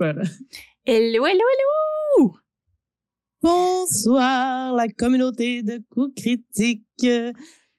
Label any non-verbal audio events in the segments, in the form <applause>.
Hello, hello, hello! Bonsoir, la communauté de coups critiques.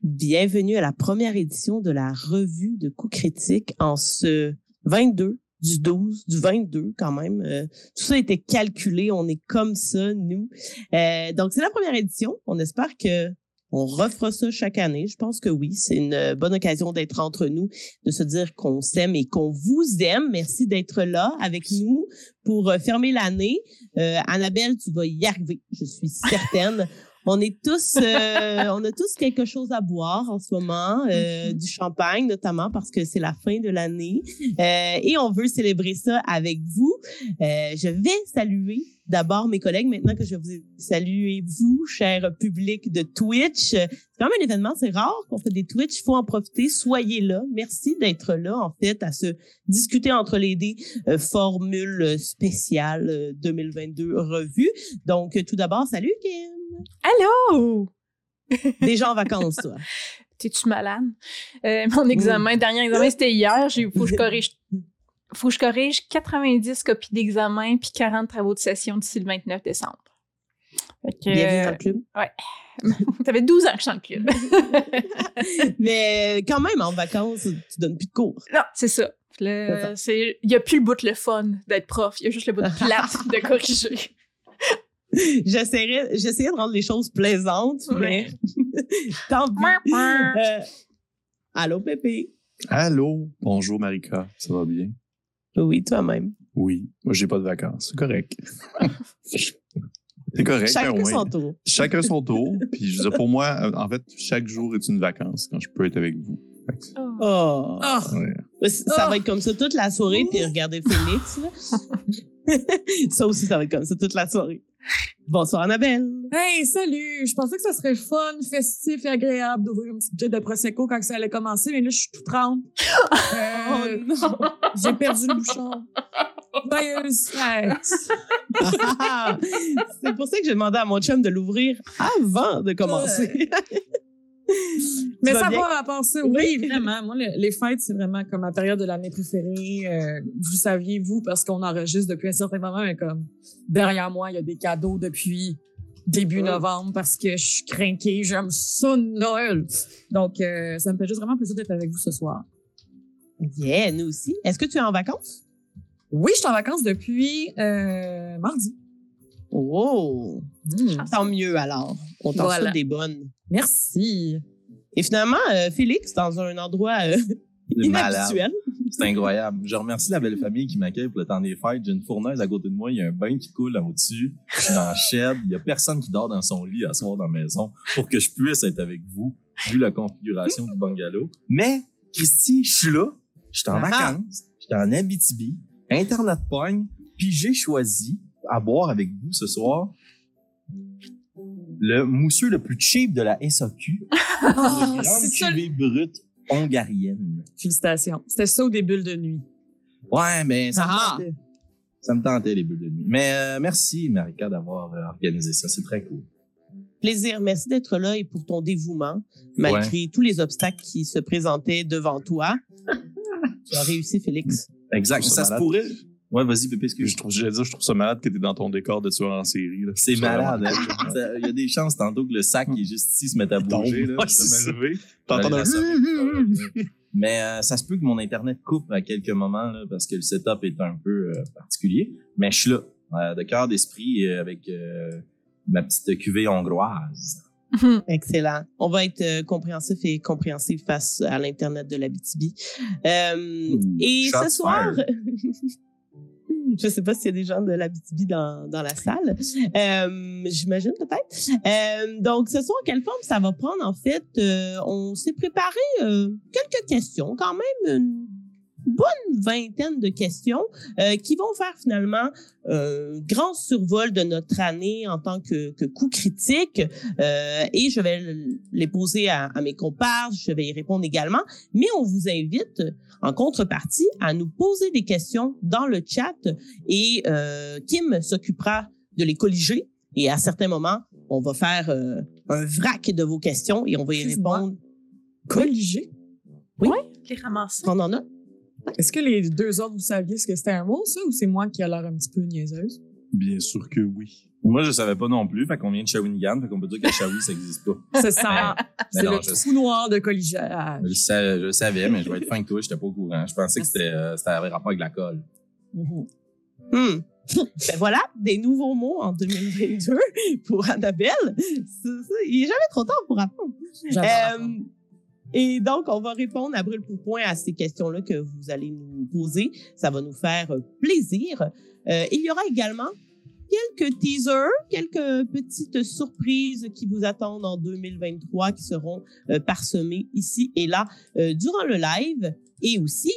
Bienvenue à la première édition de la revue de coups critiques en ce 22 du 12, du 22 quand même. Euh, tout ça a été calculé, on est comme ça, nous. Euh, donc, c'est la première édition. On espère que on refera ça chaque année. Je pense que oui, c'est une bonne occasion d'être entre nous, de se dire qu'on s'aime et qu'on vous aime. Merci d'être là avec nous pour euh, fermer l'année. Euh, Annabelle, tu vas y arriver, je suis certaine. <laughs> On est tous, euh, on a tous quelque chose à boire en ce moment, euh, du champagne notamment parce que c'est la fin de l'année euh, et on veut célébrer ça avec vous. Euh, je vais saluer d'abord mes collègues maintenant que je vous saluer vous, cher public de Twitch. C'est quand même un événement, c'est rare qu'on fait des Twitch, il faut en profiter. Soyez là. Merci d'être là en fait à se discuter entre les dés euh, formule spéciale euh, 2022 revue. Donc tout d'abord, salut Kim. Allô! <laughs> Déjà en vacances, toi. T'es-tu malade? Euh, mon examen, dernier examen, c'était hier. J'ai, faut que je corrige. Faut que je corrige 90 copies d'examen puis 40 travaux de session d'ici le 29 décembre. Fait que, Bienvenue dans le club. T'avais 12 <laughs> ans que je suis dans le club. <laughs> Mais quand même, en vacances, tu donnes plus de cours. non, c'est ça. Là, c'est, il y a plus le bout de le fun d'être prof. Il y a juste le bout de <laughs> plate de corriger. J'essaierais, j'essayais de rendre les choses plaisantes, mais tant pis. Euh, allô, Pépé. Allô, bonjour Marika, ça va bien? Oui, toi-même. Oui, moi j'ai pas de vacances, c'est correct. <laughs> c'est correct, Chacun son tour. Chacun son tour. <laughs> Puis je veux dire, pour moi, en fait, chaque jour est une vacance quand je peux être avec vous. Oh. Ah! ouais. Ça Oh. va être comme ça toute la soirée, puis regarder Félix. <laughs> ça aussi, ça va être comme ça toute la soirée. Bonsoir, Annabelle. Hey, salut! Je pensais que ça serait fun, festif et agréable d'ouvrir une petite bouteille de Prosecco quand ça allait commencer, mais là, je suis toute trempe. <laughs> Euh, Oh non! J'ai perdu le bouchon. Joyeuse fête! <laughs> C'est pour ça que j'ai demandé à mon chum de l'ouvrir avant de commencer. <laughs> Mais ça va à part ça. Oui, <laughs> vraiment. Moi, le- les fêtes, c'est vraiment comme ma période de l'année préférée. Euh, vous saviez, vous, parce qu'on enregistre depuis un certain moment, mais comme derrière moi, il y a des cadeaux depuis début novembre parce que je suis craquée, j'aime ça Noël. Donc, euh, ça me fait juste vraiment plaisir d'être avec vous ce soir. Yeah, nous aussi. Est-ce que tu es en vacances? Oui, je suis en vacances depuis euh, mardi. Oh! Hmm. Tant mieux alors. On t'en Voilà. des bonnes. Merci. Et finalement, euh, Félix, dans un endroit euh, inhabituel. C'est incroyable. Je remercie la belle famille qui m'accueille pour le temps des fêtes. J'ai une fournaise à côté de moi. Il y a un bain qui coule en au-dessus. Je suis dans shed. Il y a personne qui dort dans son lit à soir dans la maison pour que je puisse être avec vous, vu la configuration du bungalow. Mais, Christy, je suis là. Je suis en Ah. vacances. Je suis en Abitibi. Internet pogne. Puis j'ai choisi à boire avec vous ce soir le mousseux le plus cheap de la SAQ. <laughs> Une c'est cuvée brute hongarienne. Félicitations. C'était ça ou des bulles de nuit? Ouais, mais ça, Ah. me tentait. ça me tentait les bulles de nuit. Mais euh, merci, Marika, d'avoir euh, organisé ça. C'est très cool. Plaisir. Merci d'être là et pour ton dévouement, malgré tous les obstacles qui se présentaient devant toi. <laughs> tu as réussi, Félix. Exact. Ça se pourrait. Ouais, vas-y, Pépé, Je excuse. trouve, j'allais dire, je trouve ça malade que t'es dans ton décor de tueur en série. là. C'est Je trouve malade. hein. Il y a des chances tantôt que le sac qui est juste ici se mette à Tombe. bouger. Là, Ouais. T'entends J'allais un- la sauver. Mais euh, ça se peut que mon Internet coupe à quelques moments là, parce que le setup est un peu euh, particulier. Mais je suis là, euh, de cœur d'esprit, euh, avec euh, ma petite cuvée hongroise. <laughs> Excellent. On va être euh, compréhensif et compréhensif face à l'Internet de la BTB. Euh, et ce soir. <laughs> je sais pas s'il y a des gens de la BTB dans, dans la salle. Euh, J'imagine peut-être. Euh, donc, ce soir, quelle forme ça va prendre? En fait, euh, on s'est préparé euh, quelques questions, quand même une bonne vingtaine de questions euh, qui vont faire finalement un grand survol de notre année en tant que, que coup critique. Euh, et je vais les poser à, à mes compères, je vais y répondre également. Mais on vous invite en contrepartie à nous poser des questions dans le chat et euh, Kim s'occupera de les colliger. Et à certains moments, on va faire euh, un vrac de vos questions et on va y répondre. Colligé. Les ramasser. On en a? Est-ce que les deux autres, vous saviez ce que c'était un mot, ça, ou c'est moi qui a l'air un petit peu niaiseuse? Bien sûr que oui. Moi, je savais pas non plus. Fait qu'on vient de Shawinigan. Fait qu'on peut dire que Shawi, ça existe pas. C'est ça. c'est le je- trou noir de colligeage. Je savais, je le savais, mais je vais être fin que toi, j'étais pas au courant. Je pensais que c'était, euh, c'était avait rapport avec la colle. Mhm. Hmm. <laughs> ben voilà, des nouveaux mots en 2022 pour Annabelle. C'est ça, Il est jamais trop tard pour apprendre. Euh, et donc, on va répondre à brûle pour point à ces questions-là que vous allez nous poser. Ça va nous faire euh, plaisir. Euh, il y aura également quelques teasers, quelques petites surprises qui vous attendent en 2023 qui seront euh, parsemées ici et là euh, durant le live et aussi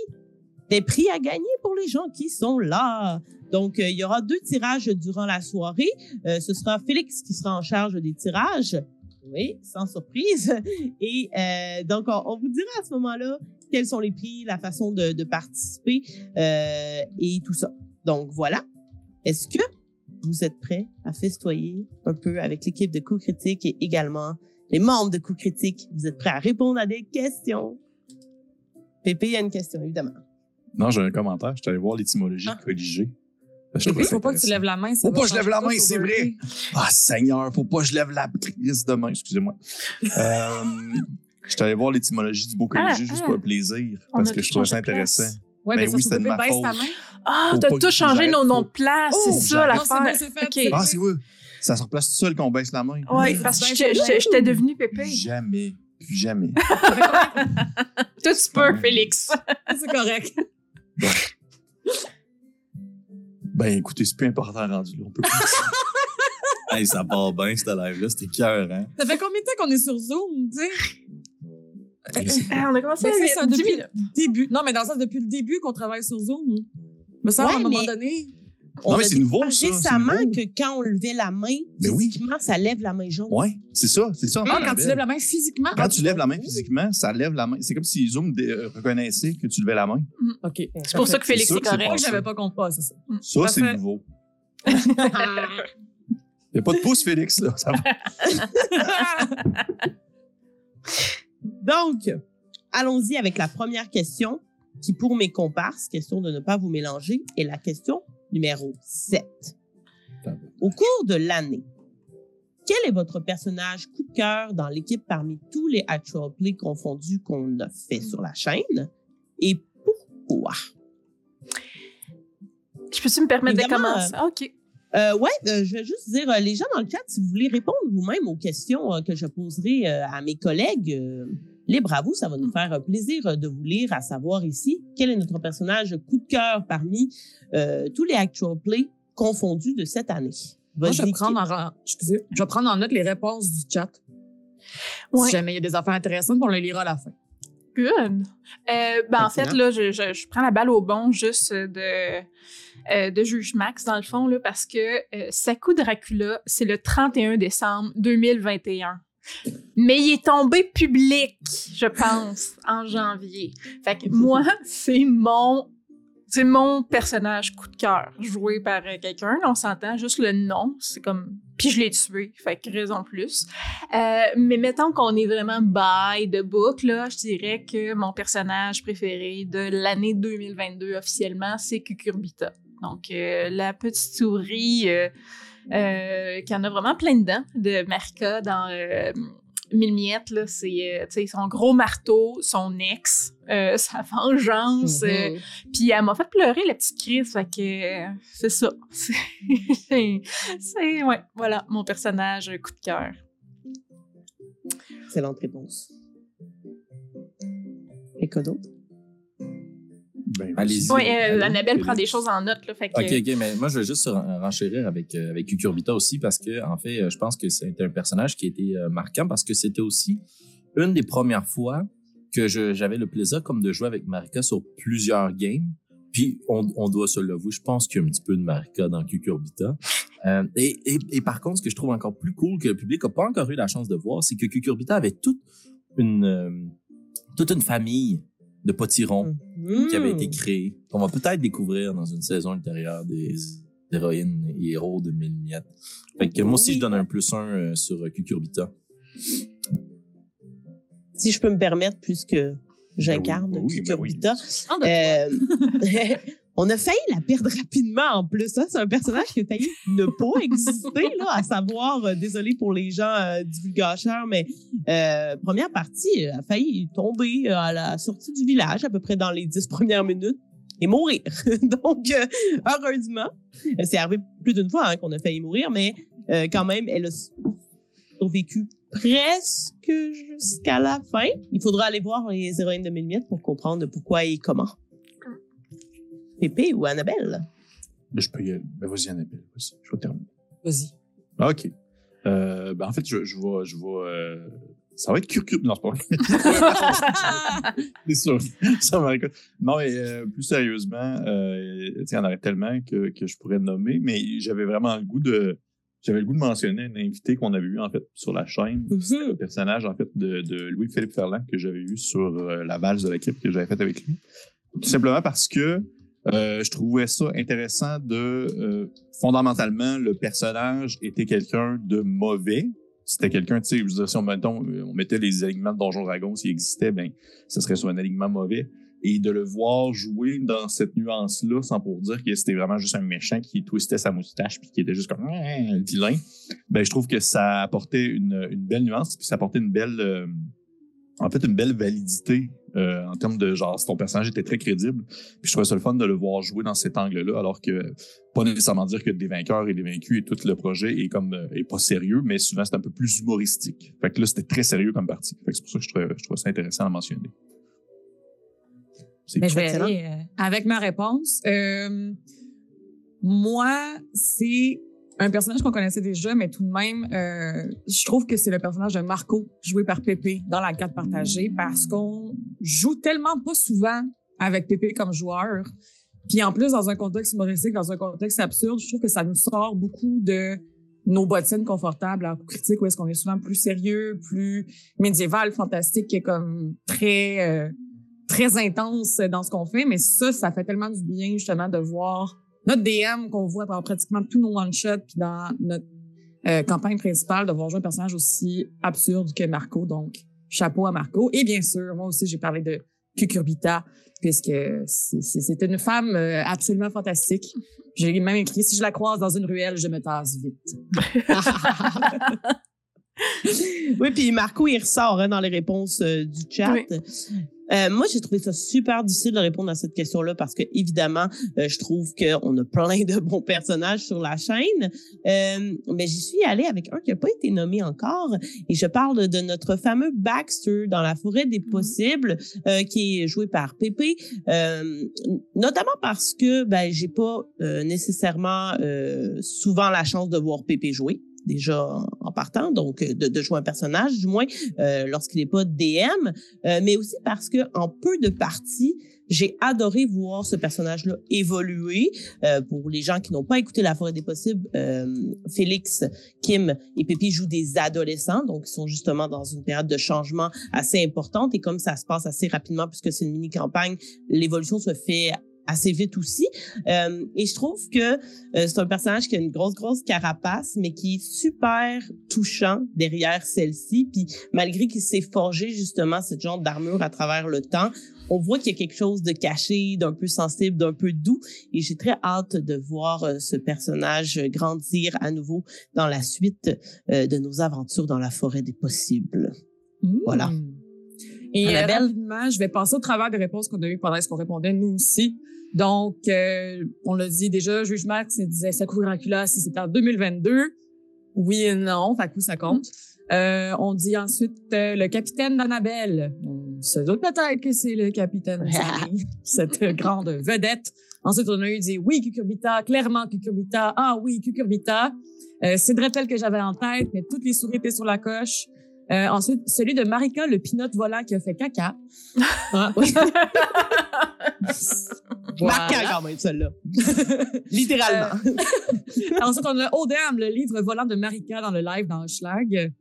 des prix à gagner pour les gens qui sont là. Donc, euh, il y aura deux tirages durant la soirée. Ce sera Félix qui sera en charge des tirages. Oui, sans surprise. <laughs> Et euh, donc, on, on vous dira à ce moment-là quels sont les prix, la façon de, de participer euh, et tout ça. Donc, voilà. Est-ce que vous êtes prêts à festoyer un peu avec l'équipe de Coup Critique et également les membres de Coup Critique? Vous êtes prêts à répondre à des questions? Pépé, il y a une question, évidemment. Non, j'ai un commentaire. Je suis allé voir l'étymologie Ah. de colliger. Je Il trouvais ça faut pas que tu lèves la main. ça Faut pas que je lève la main, tout c'est vrai. Ah, Seigneur, faut pas que je lève la prise de main, excusez-moi. euh, je suis allé voir l'étymologie du beau Ah, juste ah. pour le plaisir, On parce a que tout je trouvais ça intéressant. Ouais, Ben mais ça oui, c'était de ma baisse ta faute. main. Ah, Faut t'as tout changé nos noms de place, Oh, c'est ça j'arrête. Non, c'est l'affaire. Ah, c'est vrai. Ça se replace tout seul qu'on baisse la main. Oui, parce que ben, j'étais- je- Plus pépé. jamais. Plus jamais. Toi, tu peux, Félix. C'est correct. Ben, écoutez, c'est plus important rendu là. On peut plus. <laughs> Hey, ça part bien, cette live-là. C'était cœur, hein? Ça fait combien de temps qu'on est sur Zoom, tu sais? Ah, on a commencé Mais à c'est ça, 10 depuis le début. Non, mais dans le sens, depuis le début qu'on travaille sur Zoom. Mais ça, à Ouais, un moment mais- donné. Non, mais a c'est nouveau, ça, récemment nouveau. que quand on levait la main, Mais oui. physiquement, ça lève la main jaune. Ouais, c'est ça, c'est ça. Ah, quand tu lèves la main physiquement? Quand tu lèves la main physiquement, ça lève la main. C'est comme si Zoom euh, reconnaissait que tu levais la main. OK. C'est pour ça que Félix est que c'est correct. Moi, j'avais pas compris. Ah, c'est ça. Ça, c'est nouveau. <laughs> Il n'y a pas de pouce, Félix, là. Ça va. <laughs> Donc, allons-y avec la première question, qui pour mes comparses, question de ne pas vous mélanger, est la question numéro 7. Au cours de l'année, quel est votre personnage coup de cœur dans l'équipe parmi tous les actual plays confondus qu'on a fait sur la chaîne? Et pourquoi? Je peux-tu me permettre de commencer? OK. Euh, ouais, euh, je vais juste dire, euh, les gens dans le chat, si vous voulez répondre vous-même aux questions euh, que je poserai euh, à mes collègues, euh, libre à vous, ça va nous faire plaisir euh, de vous lire, à savoir ici quel est notre personnage coup de cœur parmi euh, tous les actual plays confondus de cette année? Moi, je vais, prendre en, excusez, je vais prendre en note les réponses du chat. Ouais. Si jamais il y a des affaires intéressantes, on les lira à la fin. Good. Euh, ben, en fait, là, je, je, je prends la balle au bon juste de, euh, de Juge Max, dans le fond, là, parce que euh, Saku Dracula, c'est le 31 décembre 2021. Mais il est tombé public, je pense, en janvier. Fait que moi, c'est mon c'est mon personnage coup de cœur, joué par euh, quelqu'un. On s'entend, juste le nom, c'est comme... Puis je l'ai tué, fait que raison plus. Euh, mais mettons qu'on est vraiment by the book, là, je dirais que mon personnage préféré de l'année 2022 officiellement, c'est Cucurbita. Donc, euh, la petite souris euh, qui en a vraiment plein dedans, de Marika dans euh, Mille Miettes, là, c'est euh, son gros marteau, son ex, euh, <laughs> sa vengeance. euh, Mhm. puis elle m'a fait pleurer, la petite crise. Fait que c'est ça. <laughs> C'est, c'est- ouais, voilà, mon personnage coup de cœur. Excellente réponse. Et quoi d'autre? Ben, Allez-y. Oui, Allez, Annabelle prend des choses en note. Là, fait que, OK, OK, mais moi, je veux juste ren- renchérir avec, euh, avec Cucurbita aussi parce que, en fait, euh, je pense que c'est un personnage qui a été euh, marquant parce que c'était aussi une des premières fois que j'avais le plaisir comme de jouer avec Marika sur plusieurs games. Puis, on, on doit se l'avouer, je pense qu'il y a un petit peu de Marika dans Cucurbita. Euh, et, et, et par contre, ce que je trouve encore plus cool que le public n'a pas encore eu la chance de voir, c'est que Cucurbita avait toute une, euh, toute une famille de potirons qui avait été créé, qu'on va peut-être découvrir dans une saison ultérieure des héroïnes et héros de Mille Miettes. Fait que moi aussi, je donne un plus un euh, sur euh, Cucurbita. Si je peux me permettre, puisque j'incarne, Ben oui, ben oui. Cucurbita. Ben, Euh, <laughs> on a failli la perdre rapidement en plus. Ça, c'est un personnage qui a failli ne pas exister, là, à savoir, euh, désolé pour les gens euh, divulgateurs, mais euh, première partie a failli tomber à la sortie du village, à peu près dans les dix premières minutes, et mourir. <laughs> Donc, heureusement, c'est arrivé plus d'une fois hein, qu'on a failli mourir, mais quand même, elle a survécu presque jusqu'à la fin. Il faudra aller voir les héroïnes de Mille Miettes pour comprendre pourquoi et comment. Pépé ou Annabelle? Je peux y aller. Ben, vas-y, Annabelle. Vas-y, je vais terminer. Vas-y. OK. Euh, ben, en fait, je, je vais. Je vais euh, ça va être curcube. Non, c'est pas vrai. <laughs> <laughs> c'est sûr. Ça va être- Non, mais euh, plus sérieusement, euh, il y en aurait tellement que, que je pourrais nommer, mais j'avais vraiment le goût de. J'avais le goût de mentionner un invité qu'on avait eu, en fait, sur la chaîne. Le personnage en fait de, de Louis-Philippe Ferland que j'avais eu sur euh, la valse de l'équipe que j'avais faite avec lui. Tout simplement parce que euh, je trouvais ça intéressant de euh, fondamentalement le personnage était quelqu'un de mauvais. C'était quelqu'un, tu sais, je veux dire, si on, euh, mettait les alignements de Donjon Dragon s'il existait, ben, ce serait sur un alignement mauvais. Et de le voir jouer dans cette nuance-là, sans pour dire que c'était vraiment juste un méchant qui twistait sa moustache puis qui était juste comme un vilain, ben, je trouve que ça apportait une, belle nuance, puis ça apportait une belle, euh, en fait, une belle validité euh, en termes de genre, si ton personnage était très crédible. Puis je trouvais ça le fun de le voir jouer dans cet angle-là, alors que pas nécessairement dire que des vainqueurs et des vaincus et tout le projet est comme euh, est pas sérieux, mais souvent c'est un peu plus humoristique. Fait que là, c'était très sérieux comme partie. Fait que c'est pour ça que je trouvais, je trouvais ça intéressant à mentionner. C'est Ben, je vais aller euh, avec ma réponse. Euh, moi, c'est un personnage qu'on connaissait déjà, mais tout de même, euh, je trouve que c'est le personnage de Marco, joué par Pépé dans la carte partagée, parce qu'on joue tellement pas souvent avec Pépé comme joueur. Puis en plus, dans un contexte humoristique, dans un contexte absurde, je trouve que ça nous sort beaucoup de nos bottines confortables en critique, où est-ce qu'on est souvent plus sérieux, plus médiéval, fantastique, qui est comme très... euh, très intense dans ce qu'on fait, mais ça, ça fait tellement du bien justement de voir notre DM qu'on voit dans pratiquement tous nos one-shots, puis dans notre euh, campagne principale, de voir jouer un personnage aussi absurde que Marco. Donc, chapeau à Marco. Et bien sûr, moi aussi, j'ai parlé de Cucurbita, puisque c'est- c'est c'est une femme euh, absolument fantastique. J'ai même écrit, si je la croise dans une ruelle, je me tasse vite. <laughs> oui, puis Marco, il ressort hein, dans les réponses euh, du chat. Oui. Euh, moi, j'ai trouvé ça super difficile de répondre à cette question-là parce que, évidemment, euh, je trouve qu'on a plein de bons personnages sur la chaîne. Euh, mais j'y suis allée avec un qui n'a pas été nommé encore. Et je parle de notre fameux Baxter dans la forêt des possibles, euh, qui est joué par Pépé. Euh, notamment parce que ben, j'ai pas euh, nécessairement euh, souvent la chance de voir Pépé jouer déjà en, partant, donc euh, de, de jouer un personnage, du moins euh, lorsqu'il n'est pas DM, euh, mais aussi parce que en peu de parties, j'ai adoré voir ce personnage-là évoluer. Euh, pour les gens qui n'ont pas écouté La Forêt des Possibles, euh, Félix, Kim et Pépi jouent des adolescents, donc ils sont justement dans une période de changement assez importante. Et comme ça se passe assez rapidement, puisque c'est une mini-campagne, l'évolution se fait assez vite aussi. Euh, et je trouve que euh, c'est un personnage qui a une grosse, grosse carapace, mais qui est super touchant derrière celle-ci. Puis malgré qu'il s'est forgé justement cette genre d'armure à travers le temps, on voit qu'il y a quelque chose de caché, d'un peu sensible, d'un peu doux. Et j'ai très hâte de voir euh, ce personnage grandir à nouveau dans la suite euh, de nos aventures dans la forêt des possibles. Voilà. Et euh, Annabelle? rapidement, je vais passer au travers des réponses qu'on a eues pendant ce qu'on répondait nous aussi. Donc, euh, on l'a dit déjà, Juge Max il disait Saku Dracula si c'était en 2022. Oui et non, fait que ça compte. Euh, on dit ensuite euh, le capitaine d'Annabelle. On se doute peut-être que c'est le capitaine <laughs> cette grande vedette. Ensuite, on a eu dit oui, Cucurbita, clairement Cucurbita. Ah oui, Cucurbita. Euh, c'est Dretel que j'avais en tête, mais toutes les souris étaient sur la coche. Euh, ensuite, celui de Marika, le pinote volant qui a fait caca. Ah, oui. <laughs> Marquant quand même, celle-là. <laughs> Littéralement. <laughs> Ensuite, on a Odem, le livre volant de Marika dans le live dans Schlag.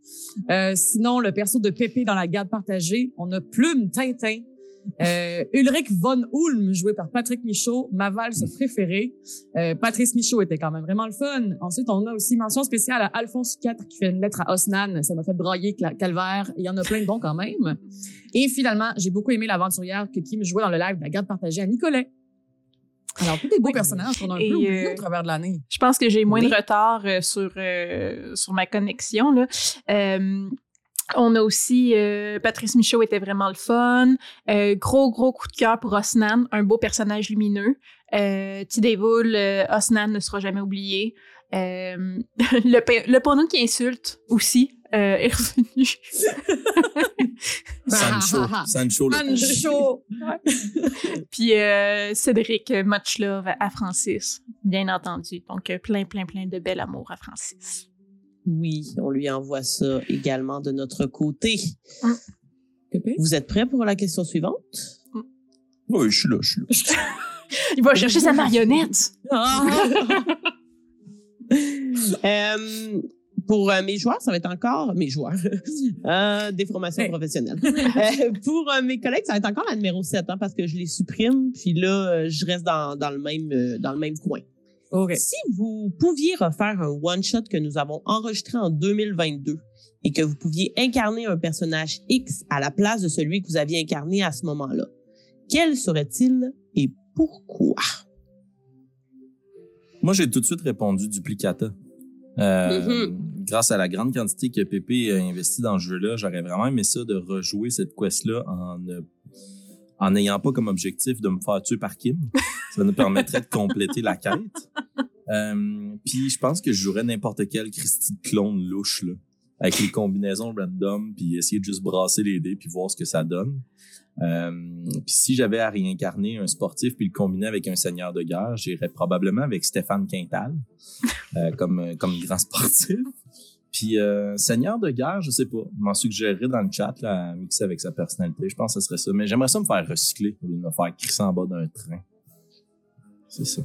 Euh, sinon, le perso de Pépé dans la garde partagée. On a Plume Tintin. Euh, Ulrich von Ulm, joué par Patrick Michaud, ma valse préférée. Euh, Patrice Michaud était quand même vraiment le fun. Ensuite, on a aussi mention spéciale à Alphonse IV qui fait une lettre à Osnan. Ça m'a fait brailler calvaire. Il y en a plein de bons quand même. Et finalement, j'ai beaucoup aimé l'aventurière que Kim jouait dans le live de la garde partagée à Nicolet. Alors, tous des beaux Oui. personnages qu'on a un Et, peu oubliés euh, au travers de l'année. Je pense que j'ai moins Oui. de retard euh, sur, euh, sur ma connexion. Là. On a aussi euh, Patrice Michaud était vraiment le fun. Euh, gros, gros coup de cœur pour Osnan, un beau personnage lumineux. Euh, Tidévoul, euh, Osnan ne sera jamais oublié. Euh, <laughs> le, le porno qui insulte aussi euh, est revenu. <laughs> Sancho, <laughs> Sancho, le Pancho! Puis euh, Cédric, much love à Francis, bien entendu. Donc plein, plein, plein de bel amour à Francis. Oui, on lui envoie ça également de notre côté. Pépé? Vous êtes prêts pour la question suivante? Oui, je suis là, je suis là. <laughs> Il va chercher sa marionnette. Ah! <laughs> <laughs> Euh, pour euh, mes joueurs, ça va être encore mes joueurs. Euh, des formations professionnelles. Euh, pour euh, mes collègues, ça va être encore la numéro 7 hein, parce que je les supprime, puis là, euh, je reste dans, dans, le même, euh, dans le même coin. Si vous pouviez refaire un one-shot que nous avons enregistré en 2022 et que vous pouviez incarner un personnage X à la place de celui que vous aviez incarné à ce moment-là, quel serait-il et pourquoi? Moi, j'ai tout de suite répondu duplicata. Euh, Grâce à la grande quantité que Pépé a investi dans ce jeu-là, j'aurais vraiment aimé ça de rejouer cette quest-là en ne- en n'ayant pas comme objectif de me faire tuer par Kim. Ça nous permettrait de compléter la quête. Euh, Puis je pense que je jouerais n'importe quel Christy de clone louche, là, avec les combinaisons random, puis essayer de juste brasser les dés, puis voir ce que ça donne. Euh, puis si j'avais à réincarner un sportif puis le combiner avec un seigneur de guerre, j'irais probablement avec Stéphane Quintal euh, comme comme grand sportif. Puis euh, seigneur de guerre, je sais pas, m'en suggérerais dans le chat là, à mixer avec sa personnalité. Je pense que ce serait ça. Mais j'aimerais ça me faire recycler au lieu de me faire crisser en bas d'un train. C'est ça.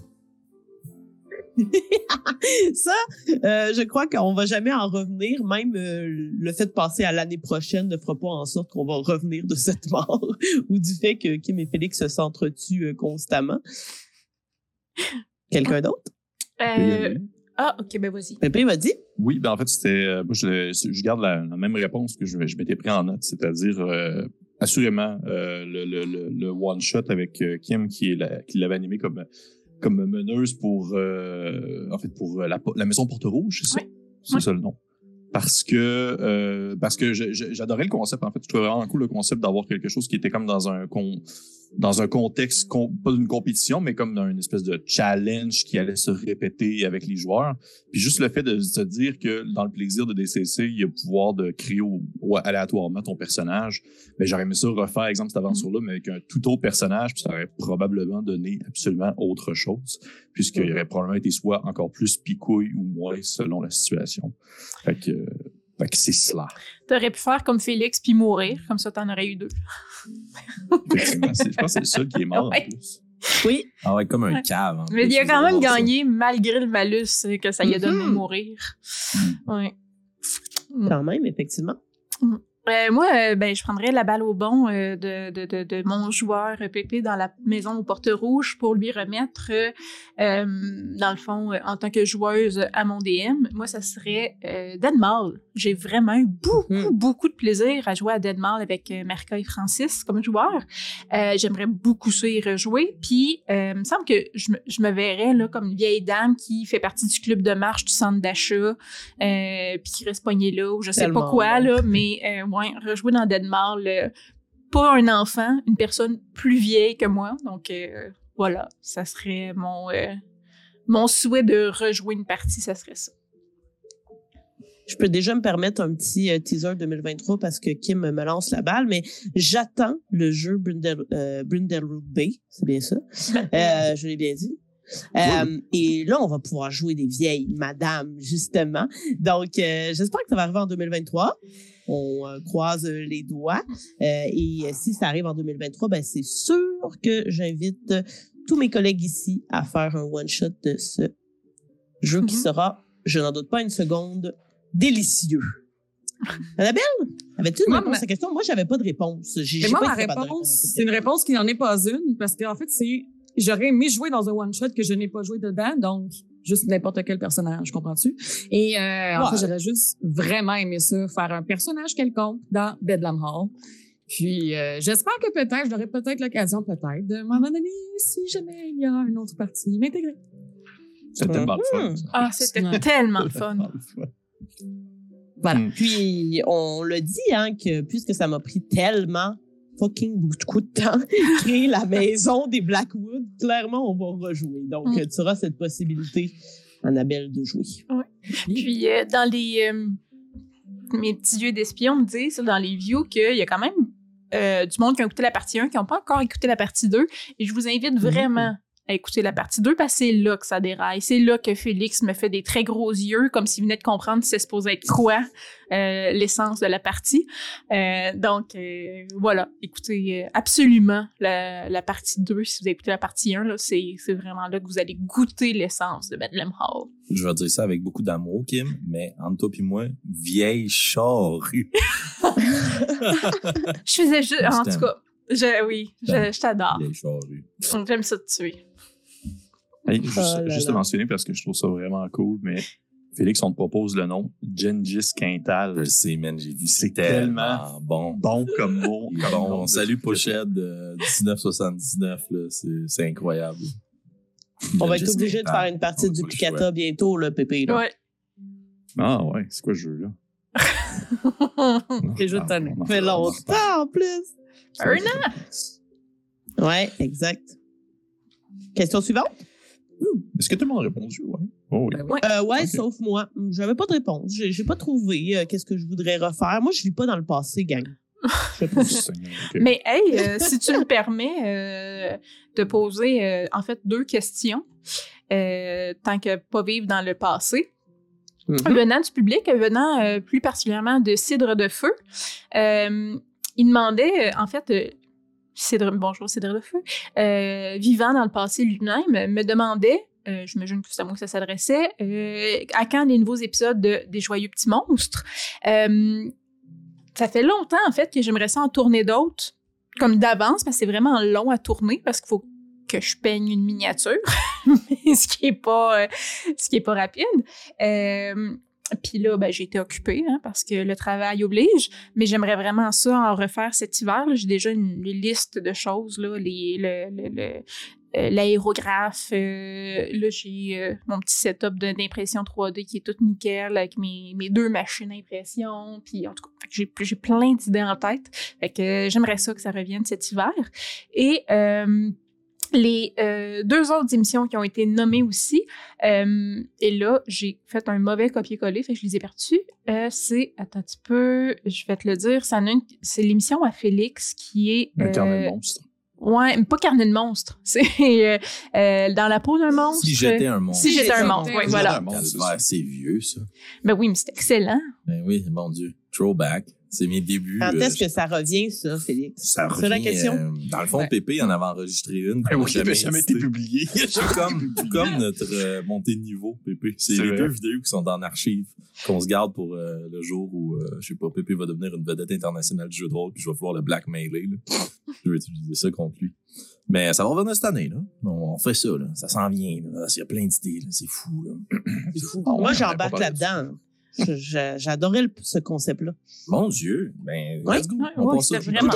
<laughs> Ça, euh, je crois qu'on va jamais en revenir. Même euh, le fait de passer à l'année prochaine ne fera pas en sorte qu'on va revenir de cette <laughs> mort ou du fait que Kim et Félix se s'entretuent euh, constamment. Quelqu'un d'autre? Euh, ah, ok, ben vas-y. Pépé m'a dit? Oui, ben en fait, c'était. euh, moi, je, je garde la, la même réponse que je, je m'étais pris en note, c'est-à-dire euh, assurément euh, le, le, le, le one shot avec euh, Kim qui est la- qui l'avait animé comme comme meneuse pour euh, en fait pour la, la maison Porte Rouge, c'est ça, Oui. c'est Oui. ça le nom. Parce que euh, parce que je- je- j'adorais le concept en fait, je trouvais vraiment cool le concept d'avoir quelque chose qui était comme dans un con, dans un contexte con- pas d'une compétition mais comme dans une espèce de challenge qui allait se répéter avec les joueurs. Puis juste le fait de se dire que dans le plaisir de DCC, il y a le pouvoir de créer au, au- aléatoirement ton personnage. Ben, j'aurais aimé ça refaire, exemple, cette aventure-là, mais avec un tout autre personnage, puis ça aurait probablement donné absolument autre chose, puisqu'il aurait probablement été soit encore plus picouille ou moins selon la situation. Fait que, fait que c'est cela. T'aurais pu faire comme Félix puis mourir, comme ça t'en aurais eu deux. <laughs> Effectivement, je pense que c'est le seul qui est mort Ouais. en plus. Oui, Ah ouais, comme un cave. mais plus, il a quand même ça. gagné malgré le malus que ça lui a donné Mhm. mourir. Ouais. Quand même, effectivement. Euh, moi, euh, ben, je prendrais la balle au bon euh, de, de, de, de mon joueur Pépé dans la maison aux portes rouges pour lui remettre, dans le fond, en tant que joueuse à mon DM. Moi, ça serait Deadmall. J'ai vraiment eu beaucoup, Mhm. beaucoup de plaisir à jouer à Deadmall avec Merca et Francis comme joueur. J'aimerais beaucoup ça y rejouer. Puis, il me semble que je me, je me verrais là, comme une vieille dame qui fait partie du club de marche du centre d'achat, puis qui reste poignée là, ou je sais Tellement pas quoi, là, mais euh, rejouer dans euh, pas un enfant, une personne plus vieille que moi. Donc, euh, voilà, ça serait mon, euh, mon souhait de rejouer une partie, ça serait ça. Je peux déjà me permettre un petit euh, teaser 2023 parce que Kim me lance la balle, mais j'attends le jeu Brindle, euh, Brindlewood Bay. C'est bien ça? <laughs> Euh, je l'ai bien dit. Euh, Et là, on va pouvoir jouer des vieilles madames, justement. Donc, euh, j'espère que ça va arriver en 2023. On euh, croise euh, les doigts. Euh, et si ça arrive en 2023, ben, c'est sûr que j'invite tous mes collègues ici à faire un one-shot de ce jeu qui Mhm. sera, je n'en doute pas une seconde, délicieux. <laughs> Annabelle? Avais-tu une Moi, réponse ma- à la question? Moi, j'avais pas de réponse. J'ai moi, pas ma cette c'est une réponse qui n'en est pas une, parce qu'en fait, c'est j'aurais aimé jouer dans un one-shot que je n'ai pas joué dedans, donc juste n'importe quel personnage, comprends-tu? Et euh, en fait, j'aurais juste vraiment aimé ça, faire un personnage quelconque dans Bedlam Hall. Puis euh, j'espère que peut-être, j'aurai peut-être l'occasion, peut-être, de m'en donner, si jamais il y a une autre partie, m'intégrer. C'est tellement le fun. ça. Ah, c'était Ouais. tellement le fun. Tellement le fun. Voilà. Mm. Puis, on le dit, hein, que puisque ça m'a pris tellement fucking beaucoup de temps <laughs> créer la maison des Blackwood, clairement, on va rejouer. Donc, Mm. tu auras cette possibilité, Annabelle, de jouer. Puis euh, dans les euh, mes petits yeux d'espion me disent dans les views qu'il y a quand même euh, du monde qui a écouté la partie 1 qui n'ont pas encore écouté la partie 2 et je vous invite vraiment à écouter la partie 2 parce que c'est là que ça déraille. C'est là que Félix me fait des très gros yeux comme s'il venait de comprendre c'est supposé être quoi euh, l'essence de la partie. Euh, donc euh, voilà, écoutez absolument la, la partie 2 si vous avez écouté la partie 1 là, c'est vraiment là que vous allez goûter l'essence de Bedlam Hall. Je vais dire ça avec beaucoup d'amour, Kim, mais entre toi et moi, vieille charrue. <laughs> Je faisais juste. En tout cas, je, oui, je, je t'adore. Vieille charrue. J'aime ça te tuer. Hey, juste, Oh là juste mentionner parce que je trouve ça vraiment cool, mais Félix, on te propose le nom Gengis Je Quintal. le sais, man, j'ai vu. C'est C'est tellement bon. Bon comme mot. <laughs> comme Bon, nom. salut Pochette de 1979, là, c'est, c'est incroyable. On va être obligé de faire une partie du Picata bientôt, là, Pépé. Là. Ouais. Ah ouais, c'est quoi ce jeu-là? <laughs> Jeux de Ah, Ça fait longtemps, en plus. Un fera- Ouais, exact. Question suivante? Est-ce que tout le monde a répondu? Ouais. Oh, oui. Ben oui. Euh, ouais, Ok. sauf moi. J'avais pas de réponse. J'ai j'ai pas trouvé euh, qu'est-ce que je voudrais refaire. Moi, je vis pas dans le passé, gang. Mais hey, euh, si tu me permets euh, de poser euh, en fait deux questions, euh, tant que pas vivre dans le passé. Mhm. Venant du public, venant euh, plus particulièrement de Cidre de Feu, euh, il demandait, euh, en fait, Cidre, bonjour Cidre de Feu, euh, vivant dans le passé lui-même, me demandait, euh, j'imagine que c'est à moi que ça s'adressait, euh, à quand les nouveaux épisodes de, des Joyeux Petits Monstres? Euh, ça fait longtemps, en fait, que j'aimerais ça en tourner d'autres, comme d'avance, parce que c'est vraiment long à tourner, parce qu'il faut que je peigne une miniature, <laughs> ce qui est pas, ce qui est pas rapide. Puis là, ben, j'ai été occupée hein, parce que le travail oblige, mais j'aimerais vraiment ça en refaire cet hiver. J'ai déjà une, liste de choses, là, les, le, le- euh, l'aérographe. euh, là, j'ai euh, mon petit setup d'impression 3D qui est tout nickel avec mes, mes deux machines d'impression. Puis en tout cas, j'ai, j'ai plein d'idées en tête. Fait que j'aimerais ça que ça revienne cet hiver. Et les euh, deux autres émissions qui ont été nommées aussi, euh, et là, j'ai fait un mauvais copier-coller, fait que je les ai perdus. Euh, c'est, attends un petit peu, je vais te le dire, c'est l'émission à Félix qui est... Le carnet de monstre. Ouais, mais pas carnet de monstre. <laughs> C'est euh, euh, dans la peau d'un monstre. Si j'étais un monstre. Si j'étais un monstre, oui, voilà. C'est vieux, ça. Ben oui, mais c'est excellent. Ben oui, mon Dieu. Throwback. C'est mes débuts. Quand euh, est-ce que ça revient, ça, Félix? Ça C'est la revient, question. euh, dans le fond, Ouais. Pépé en avait enregistré une. Ah a oui, jamais, jamais été publié. <laughs> tout comme, <laughs> tout comme notre euh, montée de niveau, Pépé. C'est les vrai. deux vidéos qui sont en archive, qu'on se garde pour euh, le jour où, euh, je sais pas, Pépé va devenir une vedette internationale du jeu de rôle, puis je vais pouvoir le blackmailer. Là. <laughs> je vais utiliser ça contre lui. Mais ça va revenir cette année, là. On, on fait ça, là. Ça s'en vient, là. Il y a plein d'idées, là. C'est fou, là. C'est fou. Ouais, Moi, j'embarque là-dedans. J'adorais ce concept-là. Mon Dieu. Ben, Ouais. let's go. Ouais, on ouais, vraiment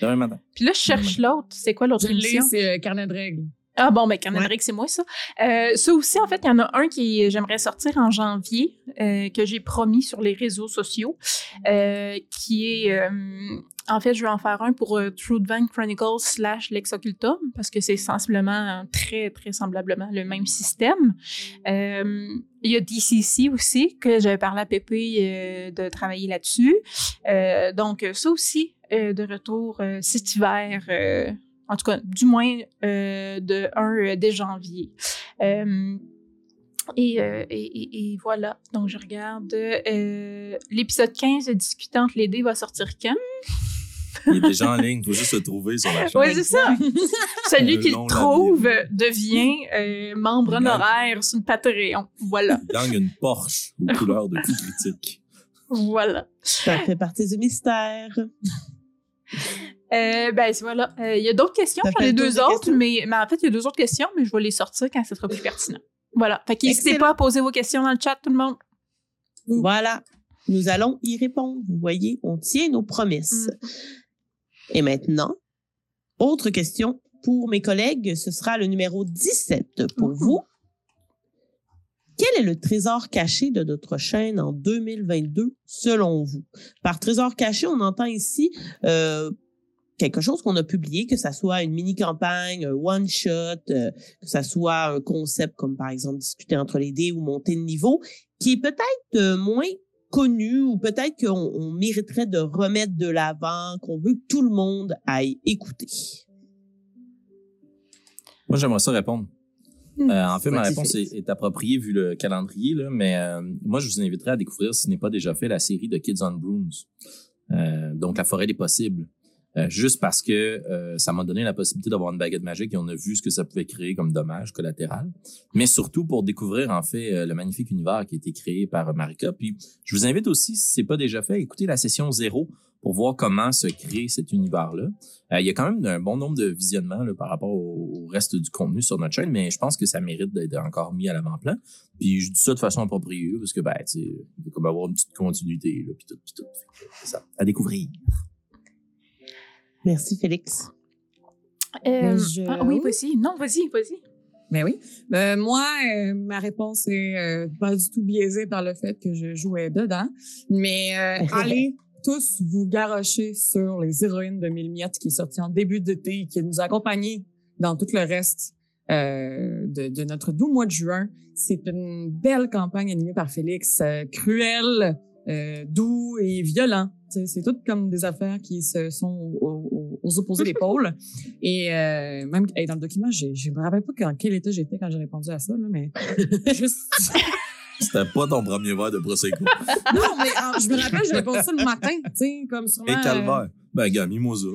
Demain matin. Puis là, je cherche l'autre. C'est quoi l'autre émission? c'est euh, carnet de règles. Ah bon, ben Carnet de Ouais. règles, c'est moi ça. Euh, ça aussi, en fait, il y en a un qui j'aimerais sortir en janvier, euh, que j'ai promis sur les réseaux sociaux, euh, qui est... en fait, je vais en faire un pour euh, Truthvine Chronicles slash Lex Occultum, parce que c'est sensiblement, euh, très, très semblablement le même système. Euh, il y a DCC aussi, que j'avais parlé à Pépé euh, de travailler là-dessus. Donc, ça aussi, de retour cet hiver... en tout cas, du moins de 1 euh, dès janvier. Et, voilà. Donc, je regarde. L'épisode 15 de Discutante les va sortir quand? Il est déjà en ligne. Faut juste le trouver sur la chaîne. Oui, c'est ça. Celui Le qui le trouve devient euh, membre Il honoraire sur le Patreon. Voilà. Il gagne une Porsche aux <laughs> couleurs de coups critiques. Voilà. Ça fait partie du mystère. Euh, ben voilà. Euh, Il y a d'autres questions. J'en ai deux autres, mais, mais en fait, il y a deux autres questions, mais je vais les sortir quand ce sera plus pertinent. Voilà. Fait qu'hésitez Excellent. pas à poser vos questions dans le chat, tout le monde. Voilà. Nous allons y répondre. Vous voyez, on tient nos promesses. Mm. Et maintenant, autre question pour mes collègues, ce sera le numéro 17 pour Ouh. vous. Quel est le trésor caché de notre chaîne en 2022 selon vous? Par trésor caché, on entend ici euh, quelque chose qu'on a publié, que ça soit une mini-campagne, un one-shot, euh, que ça soit un concept comme par exemple discuter entre les dés ou monter de niveau, qui est peut-être euh, moins connu ou peut-être qu'on on mériterait de remettre de l'avant, qu'on veut que tout le monde aille écouter. Moi, j'aimerais ça répondre. Hmm. Euh, en fait, ma réponse est, appropriée vu le calendrier, là, mais euh, moi, je vous inviterais à découvrir, si ce n'est pas déjà fait, la série de Kids on Brooms. Euh, donc, La forêt des possibles. Euh, juste parce que euh, ça m'a donné la possibilité d'avoir une baguette magique et on a vu ce que ça pouvait créer comme dommage collatéral. Mais surtout pour découvrir, en fait, euh, le magnifique univers qui a été créé par Marika. Puis, je vous invite aussi, si c'est pas déjà fait, à écouter la session zéro pour voir comment se crée cet univers-là. Il y a quand même un bon nombre de visionnements par rapport au, reste du contenu sur notre chaîne, mais je pense que ça mérite d'être encore mis à l'avant-plan. Puis je dis ça de façon appropriée, parce que ben, tu comme avoir une petite continuité, là, puis tout, puis tout. Ça, à découvrir. Merci, Félix. Euh, je- ah, oui, vas-y. Non, vas-y, vas-y. Ben oui. Euh, moi, euh, ma réponse est euh, pas du tout biaisée par le fait que je jouais dedans. Mais euh, <laughs> allez tous vous garrocher sur les héroïnes de Mille Miettes qui est sorti en début d'été et qui nous a accompagnés dans tout le reste euh, de, de notre doux mois de juin. C'est une belle campagne animée par Félix, euh, cruelle, euh, doux et violent. C'est tout comme des affaires qui se sont aux, aux- opposés des pôles. <laughs> Et euh, même hey, dans le document, j'ai- je me rappelle pas dans quel état j'étais quand j'ai répondu à ça, là, mais <laughs> juste. C'était pas ton premier verre de Prosecco. <laughs> non, mais je me rappelle, j'ai répondu ça le matin, tu sais, comme sûrement. Et calvaire. Ben, gars, mimosa.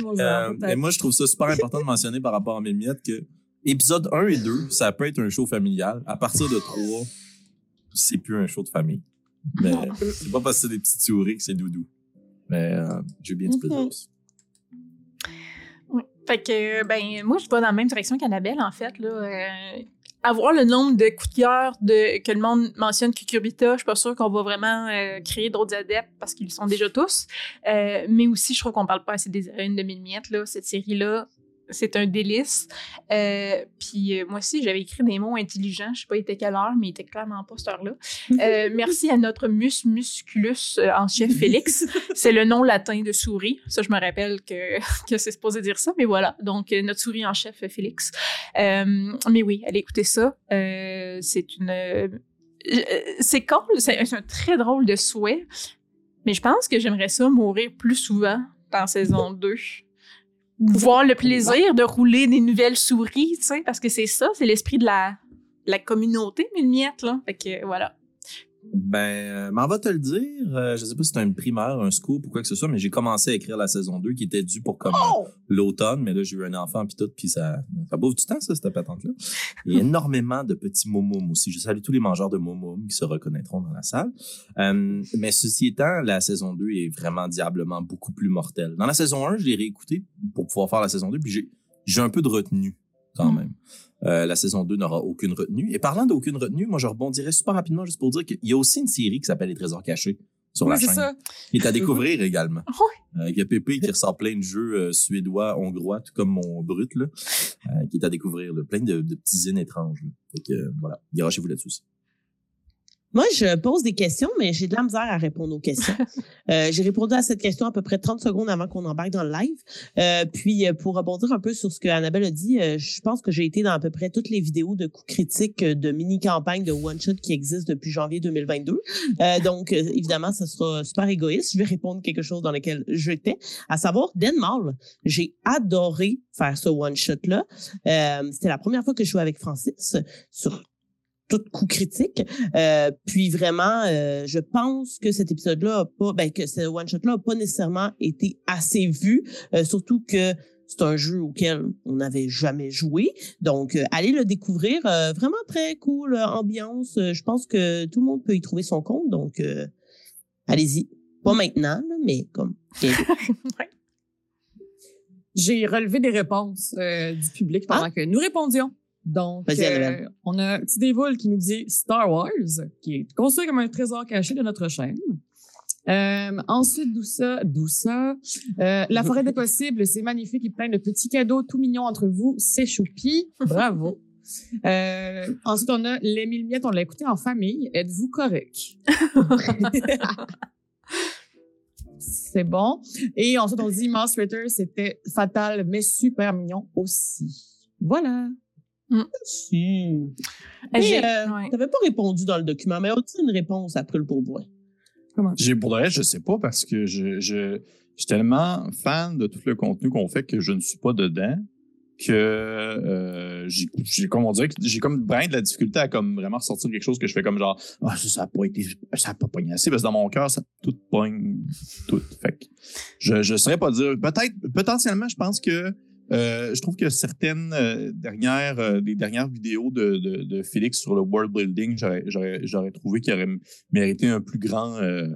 moi, Euh, et moi, je trouve ça super important de mentionner par rapport à mes miettes que épisode 1 et 2, ça peut être un show familial. À partir de 3, c'est plus un show de famille. Mais <laughs> c'est pas parce que c'est des petites souris que c'est doudou. Mais euh, j'ai bien du plaisir Mhm. aussi. Oui. Fait que, ben, moi, je vais dans la même direction qu'Annabelle, en fait. Là. Euh, avoir le nombre de coups de cœur de, que le monde mentionne Cucurbita, je suis pas sûre qu'on va vraiment euh, créer d'autres adeptes parce qu'ils sont déjà tous. Euh, mais aussi, je trouve qu'on parle pas assez des héroïnes de Mille Miettes, là. Cette série-là, c'est un délice. Euh, puis euh, moi aussi, j'avais écrit des mots intelligents. Je sais pas, il était quelle heure, mais il était clairement pas cette heure-là. Euh, <laughs> merci à notre mus musculus en chef Félix. <laughs> C'est le nom latin de souris. Ça, je me rappelle que, <laughs> que c'est supposé dire ça, mais voilà. Donc, notre souris en chef, Félix. Mais oui, allez écouter ça. C'est une... c'est con, c'est c'est un très drôle de souhait, mais je pense que j'aimerais ça mourir plus souvent dans saison 2. Voir le plaisir de rouler des nouvelles souris, tu sais, parce que c'est ça, c'est l'esprit de la, la communauté, mille miettes, là. Fait que, voilà. Ben, euh, m'en va te le dire. euh, je sais pas si c'est un primeur, un scoop ou quoi que ce soit, mais j'ai commencé à écrire la saison 2 qui était due pour comme Oh! l'automne, mais là, j'ai eu un enfant puis tout, puis ça, ça bouffe du temps, ça, cette patente-là. Il y a énormément de petits momoums aussi. Je salue tous les mangeurs de momoums qui se reconnaîtront dans la salle. Euh, mais ceci étant, la saison 2 est vraiment diablement beaucoup plus mortelle. Dans la saison 1, je l'ai réécouté pour pouvoir faire la saison 2, puis j'ai, j'ai un peu de retenue quand Mm. même. Euh, la saison 2 n'aura aucune retenue. Et parlant d'aucune retenue, moi, je rebondirais super rapidement juste pour dire qu'il y a aussi une série qui s'appelle Les Trésors cachés sur Oui, la c'est chaîne ça. qui est à <laughs> découvrir également. Euh, il y a Pépé qui ressort plein de jeux euh, suédois, hongrois, tout comme mon brut, là, euh, qui est à découvrir. là. plein de, de petits zines étranges. Là. Fait que, euh, voilà, garochez-vous là-dessus aussi. Moi, je pose des questions, mais j'ai de la misère à répondre aux questions. <laughs> Euh, j'ai répondu à cette question à peu près 30 secondes avant qu'on embarque dans le live. Euh, puis, euh, pour rebondir un peu sur ce que Annabelle a dit, euh, je pense que j'ai été dans à peu près toutes les vidéos de coups critiques euh, de mini-campagnes de one-shot qui existent depuis janvier 2022. Euh, donc, évidemment, ça sera super égoïste. Je vais répondre quelque chose dans lequel j'étais, à savoir Denmark. J'ai adoré faire ce one-shot-là. Euh, C'était la première fois que je jouais avec Francis sur tout coup critique. Euh, puis vraiment, euh, je pense que cet épisode-là a pas, ben que ce one-shot-là a pas nécessairement été assez vu, euh, surtout que c'est un jeu auquel on n'avait jamais joué. Donc, euh, allez le découvrir. Euh, vraiment très cool euh, ambiance. Euh, je pense que tout le monde peut y trouver son compte. Donc, euh, Allez-y. Pas maintenant, là, mais comme. <laughs> J'ai relevé des réponses du public pendant que nous répondions. Donc, euh, on a Petit Dévoule qui nous dit Star Wars, qui est considéré comme un trésor caché de notre chaîne. Euh, ensuite? D'où ça? Euh, la forêt des <laughs> possibles, c'est magnifique et plein de petits cadeaux tout mignons entre vous. C'est choupi. Bravo. <laughs> Euh, ensuite, on a les mille miettes, on l'a écouté en famille. Êtes-vous correct? <laughs> c'est bon. Et ensuite, on dit Mouse Ritter, c'était fatal, mais super mignon aussi. Voilà. Si. J'ai- Mais, euh, ouais. T'avais pas répondu dans le document, mais as-tu une réponse après le pourboire? J'ai pour vrai, je sais pas parce que je, je, je suis tellement fan de tout le contenu qu'on fait que je ne suis pas dedans que euh, j'ai j'ai comme on dirait que j'ai comme brin de la difficulté à comme vraiment ressortir quelque chose que je fais comme genre ah ça, ça a pas été ça a pas pogné assez parce que dans mon cœur ça tout pogne tout fait que je je saurais pas dire peut-être potentiellement je pense que euh, je trouve que certaines euh, dernières euh, des dernières vidéos de, de, de Félix sur le world building j'aurais trouvé qu'il aurait mérité un plus grand euh,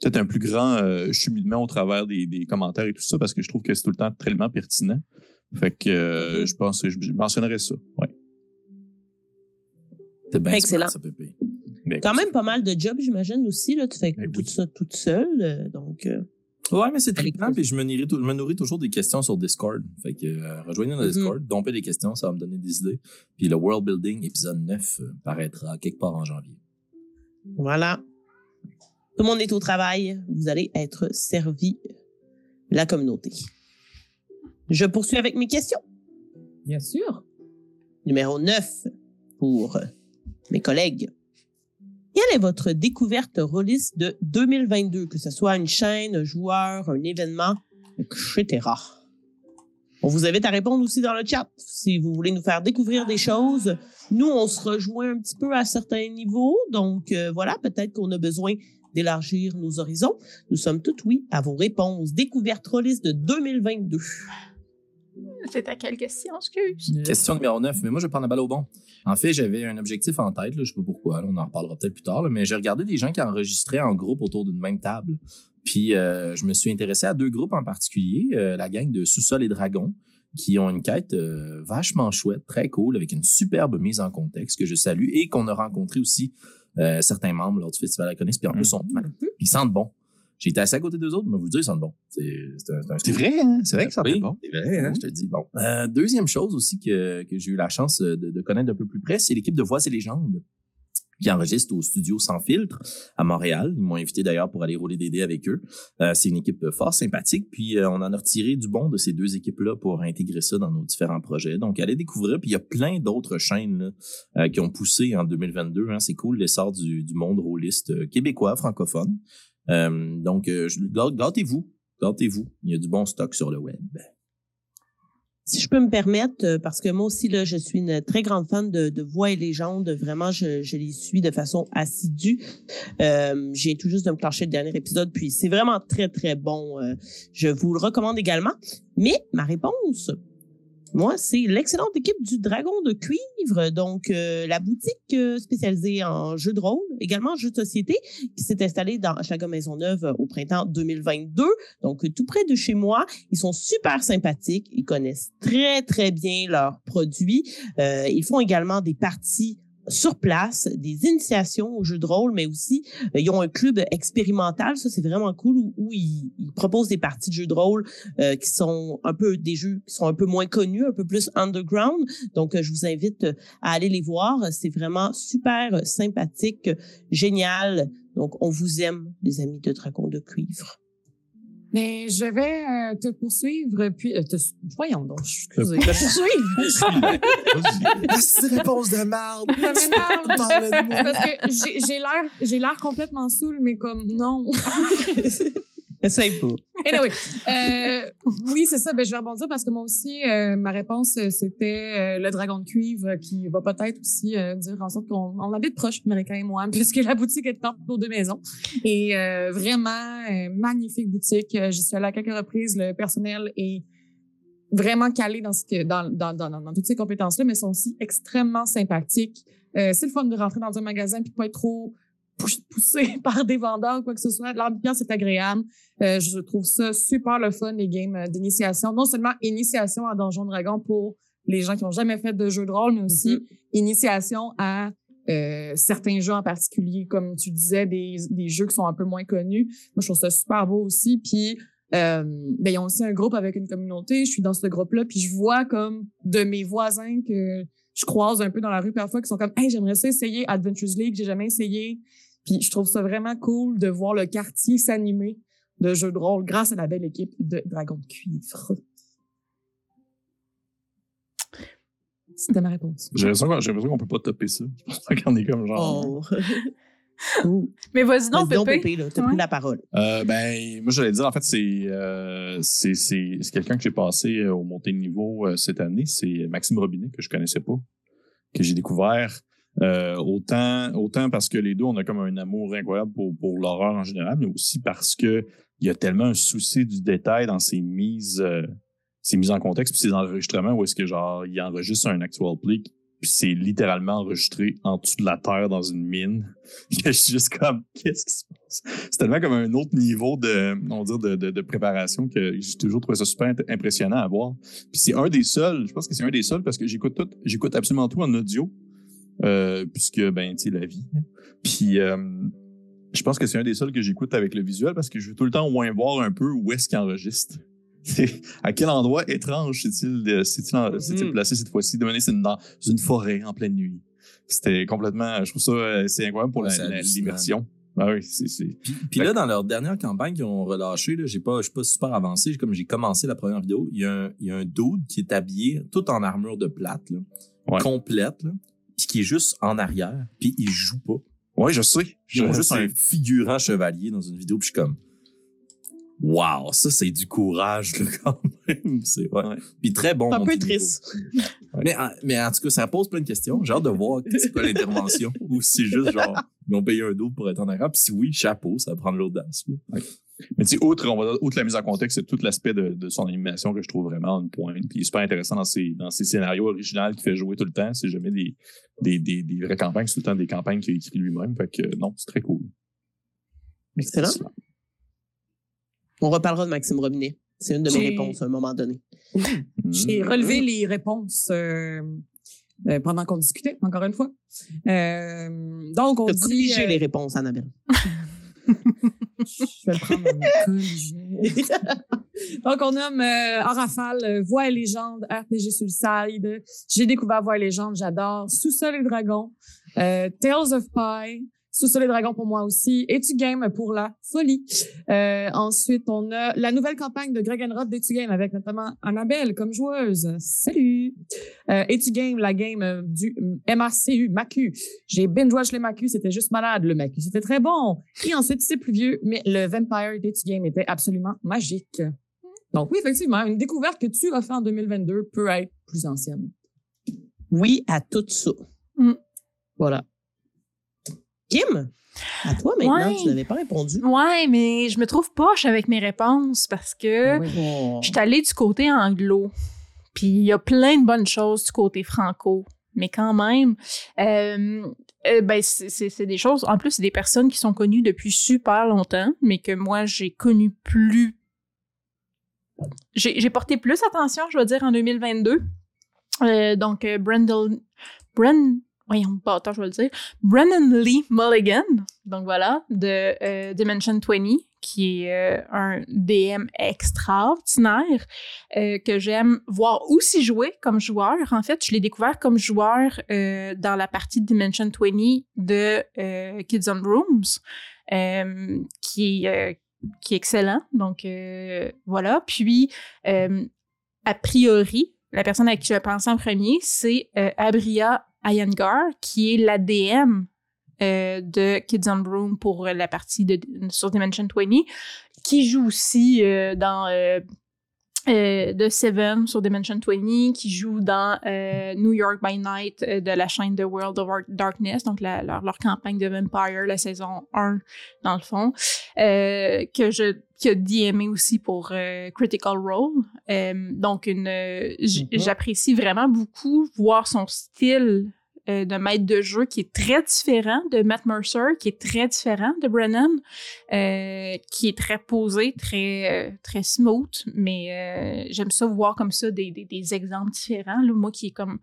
peut-être un plus grand euh, cheminement au travers des, des commentaires et tout ça parce que je trouve que c'est tout le temps tellement pertinent. Fait que euh, je pense que je, je mentionnerais ça. Ouais. Bien Excellent. smart, ça. Mais Quand même pas mal de jobs, j'imagine aussi. Là. Tu fais Ben tout oui. ça toute seule. euh, donc, euh, Ouais, mais c'est trippant, puis je me, nourris, je me nourris toujours des questions sur Discord. Fait que euh, rejoignez notre Mhm. Discord, dompez des questions, ça va me donner des idées. Puis le World Building épisode 9 euh, paraîtra quelque part en janvier. voilà. Tout le monde est au travail. Vous allez être servi la communauté. Je poursuis avec mes questions. Bien sûr. Numéro 9 pour mes collègues. Quelle est votre découverte rôliste de 2022, que ce soit une chaîne, un joueur, un événement, etc. On vous invite à répondre aussi dans le chat si vous voulez nous faire découvrir des choses. Nous, on se rejoint un petit peu à certains niveaux, donc euh, voilà, peut-être qu'on a besoin d'élargir nos horizons. Nous sommes toutes oui à vos réponses. Découverte rôliste de 2022. C'est à quelle question, excuse? Question numéro 9, mais moi je vais prendre la balle au bon. En fait, j'avais un objectif en tête, là, je sais pas pourquoi, là, on en reparlera peut-être plus tard, là, mais j'ai regardé des gens qui enregistraient en groupe autour d'une même table. Puis euh, je me suis intéressé à deux groupes en particulier, euh, la gang de Sous-sol et Dragon, qui ont une quête euh, vachement chouette, très cool, avec une superbe mise en contexte que je salue et qu'on a rencontré aussi euh, certains membres lors du Festival à Conis, puis en plus, sont, ils sentent bon. J'ai été assis à côté d'eux autres, mais vous le dire, ils sentent bon. C'est vrai, hein? C'est vrai que ça oui, bon. C'est vrai, hein, je te dis. Bon. Euh, deuxième chose aussi que, que j'ai eu la chance de, de connaître d'un peu plus près, c'est l'équipe de Voix et légendes qui enregistre au studio Sans Filtre à Montréal. Ils m'ont invité d'ailleurs pour aller rouler des dés avec eux. Euh, c'est une équipe fort sympathique, puis euh, on en a retiré du bon de ces deux équipes-là pour intégrer ça dans nos différents projets. Donc, allez découvrir. Puis il y a plein d'autres chaînes là, euh, qui ont poussé en 2022. Hein. C'est cool l'essor du, du monde rôliste euh, québécois, francophone. Euh, donc, euh, gâtez-vous. Gâtez-vous. Il y a du bon stock sur le web. Si je peux me permettre, euh, parce que moi aussi, là, je suis une très grande fan de, de Voix et légendes. Vraiment, je, je les suis de façon assidue. Euh, j'ai tout juste de me le dernier épisode, puis c'est vraiment très, très bon. Euh, je vous le recommande également. Mais ma réponse, moi, c'est l'excellente équipe du Dragon de Cuivre, donc euh, la boutique euh, spécialisée en jeux de rôle, également en jeux de société, qui s'est installée dans Chaga Maisonneuve euh, au printemps 2022, donc tout près de chez moi. Ils sont super sympathiques, ils connaissent très, très bien leurs produits. Ils font également des parties sur place, des initiations aux jeux de rôle, mais aussi euh, ils ont un club expérimental, ça c'est vraiment cool, où, ils, proposent des parties de jeux de rôle euh, qui sont un peu des jeux qui sont un peu moins connus, un peu plus underground. Donc euh, je vous invite euh, à aller les voir, c'est vraiment super sympathique, génial. Donc on vous aime, les amis de Dragon de cuivre. Mais je vais euh, te poursuivre, puis... euh, te, voyons donc, excusez. Te Te poursuivre. <laughs> C'est réponse de merde. <laughs> Parce que j'ai j'ai l'air, j'ai l'air complètement saoul, mais comme non. <laughs> Essaye pas. Anyway, euh, oui, c'est ça. Ben, je vais rebondir parce que moi aussi, euh, ma réponse, euh, c'était euh, le dragon de cuivre qui va peut-être aussi dire en sorte qu'on on habite proche, Américain et moi, <laughs> puisque la boutique est entre nos deux maisons. Et vraiment, magnifique boutique. J'y suis allée à quelques reprises. Le personnel est vraiment calé dans, dans, toutes ces compétences-là, mais sont aussi extrêmement sympathiques. C'est le fun de rentrer dans un magasin puis de pas être trop poussé <laughs> par des vendeurs ou quoi que ce soit. L'ambiance est agréable. Euh, je trouve ça super le fun, les games euh, d'initiation. Non seulement initiation à Donjon Dragon pour les gens qui ont jamais fait de jeu de rôle, mais aussi initiation à euh, certains jeux en particulier, comme tu disais, des, des jeux qui sont un peu moins connus. Moi, je trouve ça super beau aussi. Puis, euh, ben, ils ont aussi un groupe avec une communauté. Je suis dans ce groupe-là, puis je vois comme de mes voisins que je croise un peu dans la rue parfois qui sont comme Hey, j'aimerais ça essayer Adventures League, j'ai jamais essayé. Puis je trouve ça vraiment cool de voir le quartier s'animer de jeux de rôle grâce à la belle équipe de Dragon de Cuivre. C'était ma réponse. J'ai l'impression qu'on j'ai l'impression qu'on peut pas topper ça. Je pense pas qu'on est comme genre. Oh. <laughs> Mais vas-y donc, donc, Pépé. Pépé, là, t'as Ouais. pris la parole. Euh, ben, moi, j'allais dire, en fait, c'est euh, c'est c'est c'est quelqu'un que j'ai passé euh, au montée de niveau euh, cette année. C'est Maxime Robinet, que je connaissais pas, que j'ai découvert. Euh, autant autant parce que les deux, on a comme un amour incroyable pour, pour l'horreur en général, mais aussi parce que il y a tellement un souci du détail dans ses mises, euh, ses mises en contexte, puis ses enregistrements où est-ce que genre il enregistre un actual play, puis c'est littéralement enregistré en dessous de la terre dans une mine. <laughs> je suis juste comme qu'est-ce qui se passe? C'est tellement comme un autre niveau de on dire de, de, préparation que j'ai toujours trouvé ça super impressionnant à voir. Puis c'est un des seuls, je pense que c'est un des seuls parce que j'écoute tout, j'écoute absolument tout en audio. Euh, puisque ben tu sais la vie. hein. Puis euh, je pense que c'est un des seuls que j'écoute avec le visuel parce que je veux tout le temps au moins voir un peu où est-ce qu'il enregistre. <laughs> À quel endroit étrange s'est-il euh, Mhm. placé cette fois-ci? Devenez c'est une- dans une forêt en pleine nuit. C'était complètement, je trouve ça, c'est incroyable pour Ouais, l'immersion. Ah oui, c'est, Puis, puis là, dans leur dernière campagne qu'ils ont relâché, là, j'ai pas, je suis pas super avancé. Comme j'ai commencé la première vidéo, il y a un, il y a un dude qui est habillé tout en armure de plate, là, Ouais. complète, là, puis qui est juste en arrière, puis il joue pas. ouais, je sais. Je juste sais. un figurant chevalier dans une vidéo, puis je suis comme, wow, ça c'est du courage là, <laughs> quand même. C'est ouais. Ouais. Puis très bon. C'est un peu triste. Mais, en- mais en tout cas, ça pose plein de questions. J'ai hâte de voir c'est quoi l'intervention. <laughs> Ou si c'est juste genre, ils ont payé un double pour être en arrière. Puis si oui, chapeau, ça va prendre l'audace. Mais tu sais, outre, on va dire, outre la mise en contexte, c'est tout l'aspect de, de son animation que je trouve vraiment une pointe. Puis il est super intéressant dans ses, dans ses scénarios originaux qu'il fait jouer tout le temps. C'est jamais des, des, des, des vraies campagnes, c'est tout le temps des campagnes qu'il a écrit lui-même. Fait que non, c'est très cool. Excellent. On reparlera de Maxime Robinet. C'est une de mes J'ai- réponses à un moment donné. <laughs> J'ai Mhm. relevé les réponses euh, euh, pendant qu'on discutait, encore une fois. Euh, donc, on dit... corrigé euh, les réponses, Annabelle. <laughs> Je vais le prendre mon. Donc, on nomme euh, en rafale euh, Voix et légende, RPG Suicide. J'ai découvert Voix et légende, j'adore. Sous-sol et dragon. Euh, Tales of Pie. Sous-sol et dragon pour moi aussi. Etu Game pour la folie. Euh, ensuite, on a la nouvelle campagne de Greg and Rob d'Etu Game avec notamment Annabelle comme joueuse. Salut! Euh, Etu Game, la game du MACU, MACU. J'ai binge-watch le MACU, c'était juste malade. Le MACU, c'était très bon. Et ensuite, c'est plus vieux, mais le Vampire Date Game était absolument magique. Donc oui, effectivement, une découverte que tu as fait en 2022 peut être plus ancienne. Oui à tout ça. Mm. Voilà. Kim, à toi maintenant, Ouais. tu n'avais pas répondu. Ouais, mais je me trouve poche avec mes réponses parce que Oui. Oh. je suis allée du côté anglo. Puis il y a plein de bonnes choses du côté franco. Mais quand même, euh, euh, ben c'est- des choses. En plus, c'est des personnes qui sont connues depuis super longtemps, mais que moi j'ai connu plus. J'ai porté plus attention, je vais dire, en 2022. Euh, donc, Brendel, Bren, voyons pas, attends, je vais le dire. Brennan Lee Mulligan, donc voilà, de euh, Dimension 20, qui est euh, un DM extraordinaire euh, que j'aime voir aussi jouer comme joueur. En fait, je l'ai découvert comme joueur dans la partie Dimension 20 de Kids on Rooms, qui, qui est excellent. Donc, voilà. Puis, a priori, la personne à qui je pensais en premier, c'est Abria Iyengar, qui est la DM euh, de Kids on Broom pour euh, la partie de, sur Dimension 20, qui joue aussi euh, dans euh, The Seven sur Dimension 20, qui joue dans euh, New York by Night euh, de la chaîne The World of Ar- Darkness, donc la- leur, leur campagne de Vampire, la saison 1, dans le fond, euh, que je qui a DMé aussi pour euh, Critical Role. Euh, donc, une, Mhm. j'apprécie vraiment beaucoup voir son style euh, de maître de jeu qui est très différent de Matt Mercer, qui est très différent de Brennan, euh, qui est très posé, très euh, très smooth. Mais euh, j'aime ça voir comme ça des, des, des exemples différents. Là. Moi qui est comme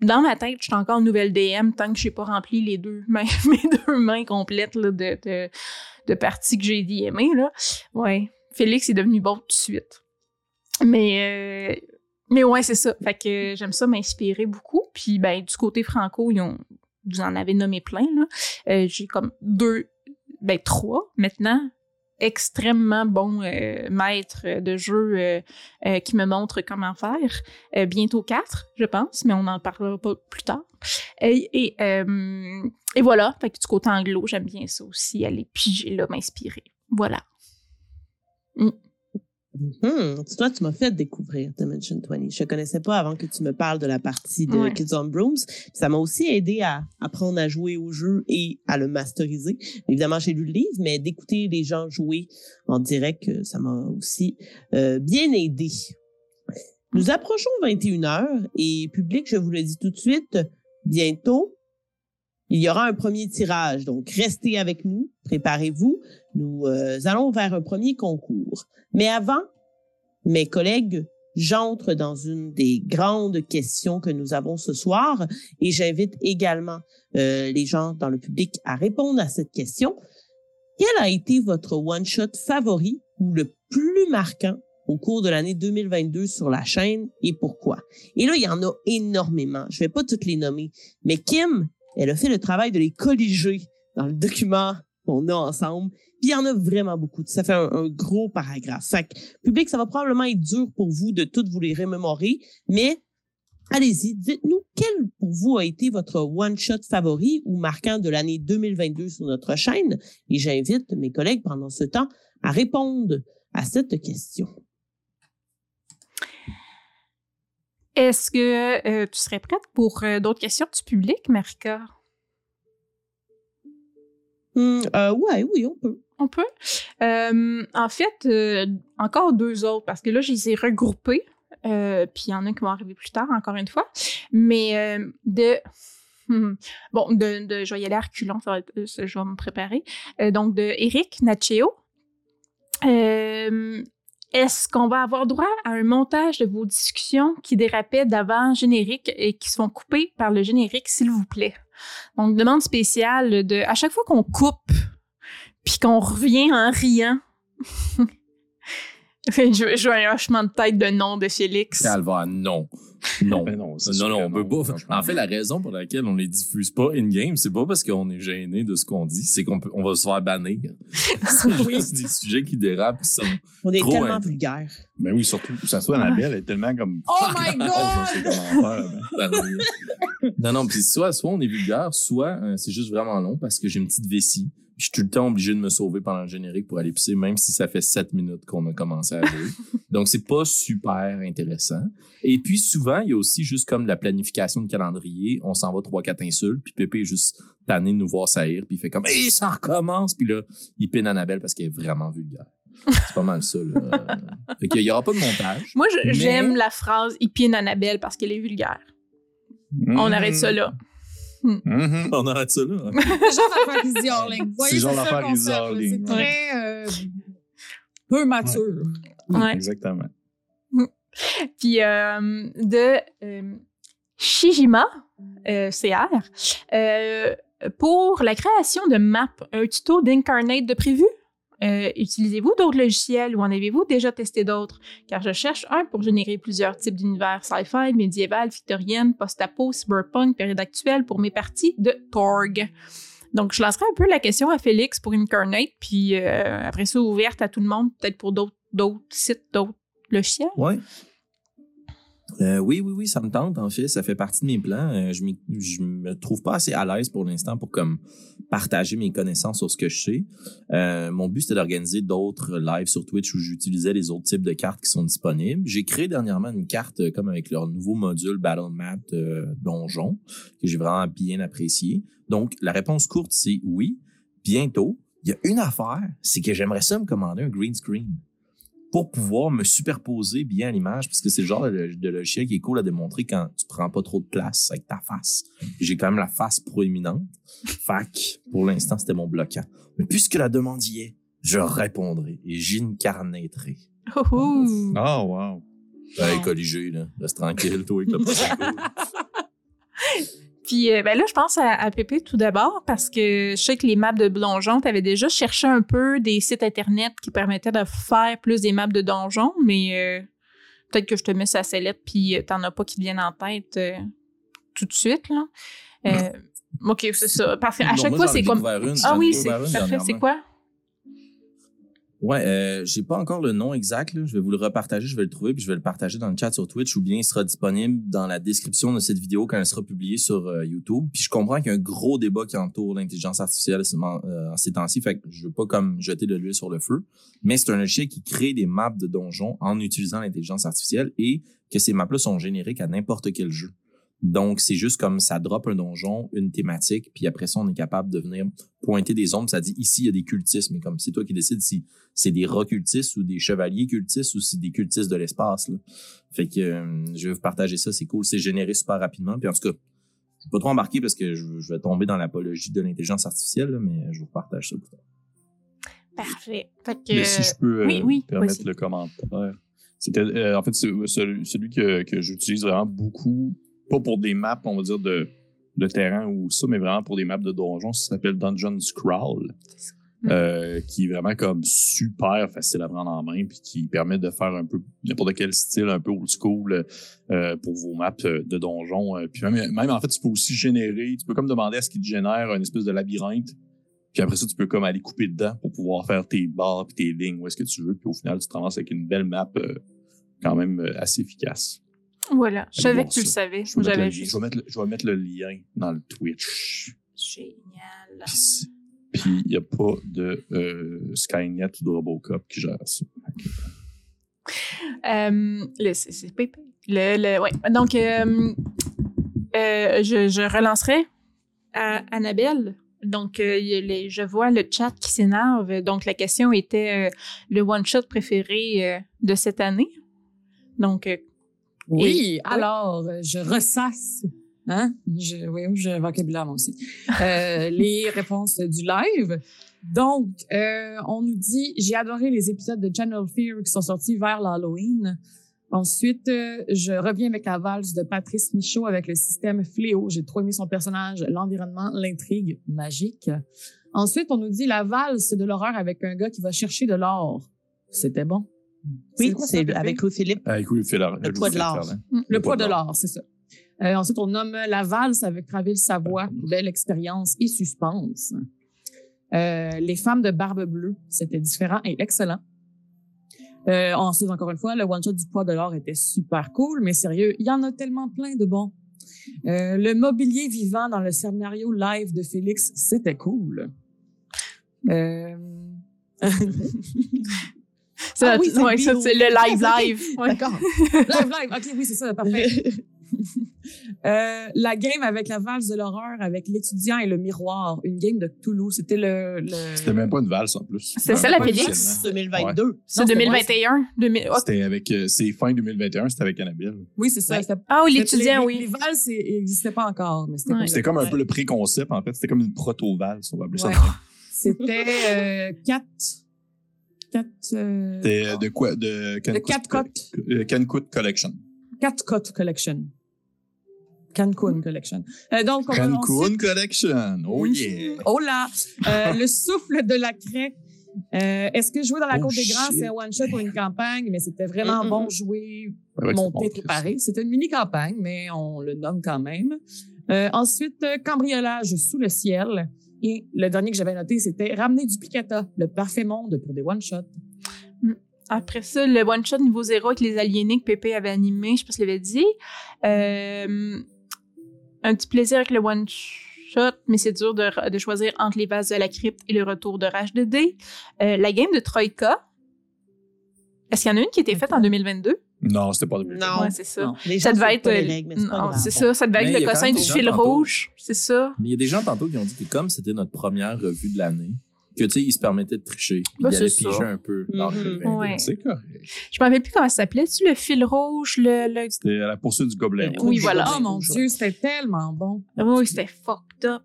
dans ma tête, je suis encore nouvelle DM tant que j'ai pas rempli les deux <laughs> mains, mes deux mains complètes de, de, parties que j'ai DMées. Là. Ouais. Félix est devenu bon tout de suite. Mais, mais ouais, c'est ça. Fait que j'aime ça m'inspirer beaucoup. Puis ben, du côté franco, ils ont, vous en avez nommé plein. Là. Euh, j'ai comme deux, ben trois maintenant extrêmement bons euh, maîtres de jeu euh, euh, qui me montrent comment faire. Euh, bientôt quatre, je pense, mais on en parlera pas plus tard. Et, et, euh, et voilà, fait que du côté anglo, j'aime bien ça aussi, aller piger là, m'inspirer. Voilà. Mhm. Toi, tu m'as fait découvrir Dimension 20. Je ne connaissais pas avant que tu me parles de la partie de Ouais. Kids on Brooms. Ça m'a aussi aidé à apprendre à jouer au jeu et à le masteriser. Évidemment, j'ai lu le livre, mais d'écouter les gens jouer en direct, euh, ça m'a aussi euh, bien aidé. Nous approchons 21 heures et public, je vous le dis tout de suite, bientôt, il y aura un premier tirage. Donc, restez avec nous, préparez-vous. Nous euh, allons vers un premier concours. Mais avant, mes collègues, j'entre dans une des grandes questions que nous avons ce soir et j'invite également euh, les gens dans le public à répondre à cette question. Quel a été votre one-shot favori ou le plus marquant au cours de l'année 2022 sur la chaîne et pourquoi? Et là, il y en a énormément. Je vais pas toutes les nommer, mais Kim, elle a fait le travail de les colliger dans le document qu'on a ensemble. Puis il y en a vraiment beaucoup. Ça fait un, gros paragraphe. Fait que, public, ça va probablement être dur pour vous de toutes vous les remémorer, mais allez-y, dites-nous quel pour vous a été votre one-shot favori ou marquant de l'année 2022 sur notre chaîne? Et j'invite mes collègues pendant ce temps à répondre à cette question. Est-ce que euh, tu serais prête pour euh, d'autres questions du public, Marika? Hmm, euh, ouais, oui, on peut. On peut? Euh, en fait, encore deux autres, parce que là, je les ai regroupés. Puis il y en a qui vont arriver plus tard, encore une fois. Mais de. hmm, <laughs> Bon, de, de, je vais y aller à reculons, ça va être- je vais me préparer. Donc, de Eric Nacheo. Est-ce qu'on va avoir droit à un montage de vos discussions qui dérapaient d'avant générique et qui sont coupées par le générique, s'il vous plaît? Donc, demande spéciale de. À chaque fois qu'on coupe, puis qu'on revient en riant. <laughs> <laughs> je, je vois un hochement de tête de nom de Félix. Calvaire, non. Non. <laughs> Ben non, Non, non, on peut pas. franchement. En fait, la raison pour laquelle on les diffuse pas in-game, c'est pas parce qu'on est gêné de ce qu'on dit, c'est qu'on peut, on va se faire bannir. <laughs> C'est Oui. juste des sujets qui dérapent. qui sont- On est Trop tellement int- vulgaire. Ben oui, surtout, ça soit Annabelle, elle est tellement comme. Oh my dans ses god! non, non, puis soit, soit on est vulgaire, soit euh, c'est juste vraiment long parce que j'ai une petite vessie. Je suis tout le temps obligé de me sauver pendant le générique pour aller pisser, même si ça fait sept minutes qu'on a commencé à jouer. <laughs> Donc, c'est pas super intéressant. Et puis, souvent, il y a aussi juste comme la planification de calendrier. On s'en va trois, quatre insultes, puis Pépé est juste tanné de nous voir saillir, puis il fait comme « Hey, ça recommence! » Puis là, il pine Annabelle parce qu'elle est vraiment vulgaire. C'est pas mal ça, là. <laughs> fait qu'il y aura pas de montage. Moi, Mais- j'aime la phrase « Il pine Annabelle parce qu'elle est vulgaire On Mhm. arrête ça là. Mhm. On arrête ça, là. <laughs> C'est le genre Arling. Vous voyez, C'est genre Izzy là. Arling, C'est ouais. très euh, peu mature. Ouais. Exactement. Puis euh, de euh, Shijima, euh, CR, euh, pour la création de maps, un tuto d'Incarnate de prévu? Euh, Utilisez-vous d'autres logiciels ou en avez-vous déjà testé d'autres? Car je cherche un pour générer plusieurs types d'univers sci-fi, médiéval, victorienne, post-apo, cyberpunk, période actuelle pour mes parties de Torg. Donc, je lancerai un peu la question à Félix pour Incarnate, puis euh, après ça, ouverte à tout le monde, peut-être pour d'autres sites, d'autres logiciels. Ouais. Euh, oui, oui, oui, ça me tente, en fait. Ça fait partie de mes plans. Euh, je, je me trouve pas assez à l'aise pour l'instant pour comme partager mes connaissances sur ce que je sais. Euh, mon but, c'était d'organiser d'autres lives sur Twitch où j'utilisais les autres types de cartes qui sont disponibles. J'ai créé dernièrement une carte comme avec leur nouveau module Battle Map Donjon, que j'ai vraiment bien apprécié. Donc, la réponse courte, c'est oui. Bientôt. Il y a une affaire, c'est que j'aimerais ça me commander un green screen. Pour pouvoir me superposer bien à l'image, parce que c'est le genre de, de logiciel qui est cool à démontrer quand tu prends pas trop de place avec ta face. J'ai quand même la face proéminente. Fac, pour l'instant, c'était mon bloquant. Mais puisque la demande y est, je répondrai et j'incarnéterai. Oh, oh. Oh, wow. Hey, colligé, là. Reste tranquille, toi, avec le. <laughs> Puis euh, ben là, je pense à, à Pépé tout d'abord parce que je sais que les maps de donjons, tu avais déjà cherché un peu des sites internet qui permettaient de faire plus des maps de donjons, mais euh, peut-être que je te mets sa sellette puis euh, t'en as pas qui viennent en tête euh, tout de suite. Là. OK, c'est ça. Parfait. À Non, chaque moi, fois, c'est comme. une, Ah oui, c'est parfait. C'est quoi? Ouais, euh, j'ai pas encore le nom exact. Là. Je vais vous le repartager, je vais le trouver, puis je vais le partager dans le chat sur Twitch ou bien il sera disponible dans la description de cette vidéo quand elle sera publiée sur euh, YouTube. Puis je comprends qu'il y a un gros débat qui entoure l'intelligence artificielle euh, en ces temps-ci, fait que je veux pas comme jeter de l'huile sur le feu. Mais c'est un logiciel qui crée des maps de donjons en utilisant l'intelligence artificielle et que ces maps-là sont génériques à n'importe quel jeu. Donc, c'est juste comme ça drop un donjon, une thématique, puis après ça, on est capable de venir pointer des ombres. Ça dit ici, il y a des cultistes, mais comme c'est toi qui décides si c'est des rats cultistes ou des chevaliers cultistes ou c'est des cultistes de l'espace. là. Fait que euh, je vais vous partager ça, c'est cool. C'est généré super rapidement. Puis en tout cas, je vais pas trop embarquer parce que je, je vais tomber dans l'apologie de l'intelligence artificielle, là, mais je vous partage ça plus tard. Parfait. Fait que. Mais si je peux euh, oui, oui, permettre le commentaire. C'était, euh, en fait, c'est celui, celui que, que j'utilise vraiment beaucoup, pas pour des maps, on va dire, de, de terrain ou ça, mais vraiment pour des maps de donjons. Ça s'appelle Dungeon Scrawl, Mm. euh, qui est vraiment comme super facile à prendre en main, puis qui permet de faire un peu n'importe quel style, un peu old school euh, pour vos maps euh, de donjons. Euh, Puis même, même, en fait, tu peux aussi générer, tu peux comme demander à ce qu'il te génère une espèce de labyrinthe. Puis après ça, tu peux comme aller couper dedans pour pouvoir faire tes barres puis tes lignes où est-ce que tu veux. Puis au final, tu te ramasses avec une belle map euh, quand même assez efficace. Voilà. Je savais que tu le savais. Je vais, le, juste. je, vais mettre le, je vais mettre le lien dans le Twitch. Génial. Puis il n'y a pas de euh, Skynet ou de Robocop qui gère ça. Euh, le, Pépé. Le, le, ouais. Donc, euh, euh, je, je relancerai à Annabelle. Donc, les- je vois le chat qui s'énerve. Donc, la question était le one-shot préféré de cette année. Donc, Oui, alors, euh, je ressasse. Hein? Je, oui, j'ai un vocabulaire, moi aussi. Euh, <laughs> les réponses du live. Donc, euh, on nous dit, j'ai adoré les épisodes de Channel Fear qui sont sortis vers l'Halloween. Ensuite, euh, je reviens avec la valse de Patrice Michaud avec le système Fléau. J'ai trop aimé son personnage, l'environnement, l'intrigue magique. Ensuite, on nous dit la valse de l'horreur avec un gars qui va chercher de l'or. C'était bon. Oui, c'est avec Louis Philippe. Le poids de l'or. Le poids de l'or, c'est ça. Euh, ensuite, on nomme la valse avec Traville Savoie, belle expérience et suspense. Euh, les femmes de barbe bleue, c'était différent et excellent. Euh, ensuite, encore une fois, le one-shot du poids de l'or était super cool, mais sérieux, il y en a tellement plein de bons. Euh, le mobilier vivant dans le scénario live de Félix, c'était cool. Euh... <laughs> ça, Ah oui, c'est ouais, c'est le live live. Ouais. D'accord. live, live. OK, oui, c'est ça, parfait. <laughs> Euh, la game avec la valse de l'horreur, avec l'étudiant et le miroir, une game de Toulouse. C'était le. le... C'était même pas une valse en plus. C'est ça, la Félix? officiellement. 2022. C'est Non, c'était 2021. 2000 oh, C'était avec, euh, c'est fin 2021, c'était avec Annabelle. Oui, c'est ça. Ouais. Ah oui, l'étudiant, les, Les oui. valses n'existaient pas encore, mais c'était Ouais. comme- C'était comme un peu le pré-concept, en fait. C'était comme une proto-valse, on va appeler Ouais. ça. C'était euh, quatre. Quatre. euh, euh, de quoi? De de Cancun euh, Cancun Collection. Quatre cotes collection. Cancun collection. Euh, donc, on va Cancun ensuite- Collection. Oh yeah. Oh là! Euh, le souffle de la craie. Euh, Est-ce que jouer dans la Oh cour des grands, c'est un one-shot ou une campagne? Mais c'était vraiment Mm, bon jouer, Ouais, monté, bon, préparé. C'était une mini-campagne, mais on le nomme quand même. Euh, ensuite, cambriolage sous le ciel. Et le dernier que j'avais noté, c'était ramener du picata, le parfait monde pour des one-shots. Après ça, le one-shot niveau zéro avec les aliénés que Pépé avait animé, je sais pas si je l'avais dit. Euh, un petit plaisir avec le one-shot, mais c'est dur de, de choisir entre les vases de la crypte et le retour de Rage de dés. Euh, la game de Troïka. Est-ce qu'il y en a une qui a été faite en 2022? Non, c'était pas 2021. Non. Ouais, c'est ça. Non, les Ça devait être. c'est ça, ça devait Mais être le cossin du fil tantôt. rouge. C'est ça. Mais il y a des gens tantôt qui ont dit que comme c'était notre première revue de l'année, que tu sais, il se permettait de tricher. Bah, il allait c'est piger ça. un peu Mhm. Ouais. C'est correct. Je me rappelle plus comment ça s'appelait. Tu le fil rouge, le. le... C'était à la poursuite du gobelin. Oui, voilà. Oh mon Dieu, c'était tellement bon. Oui, c'était fucked up.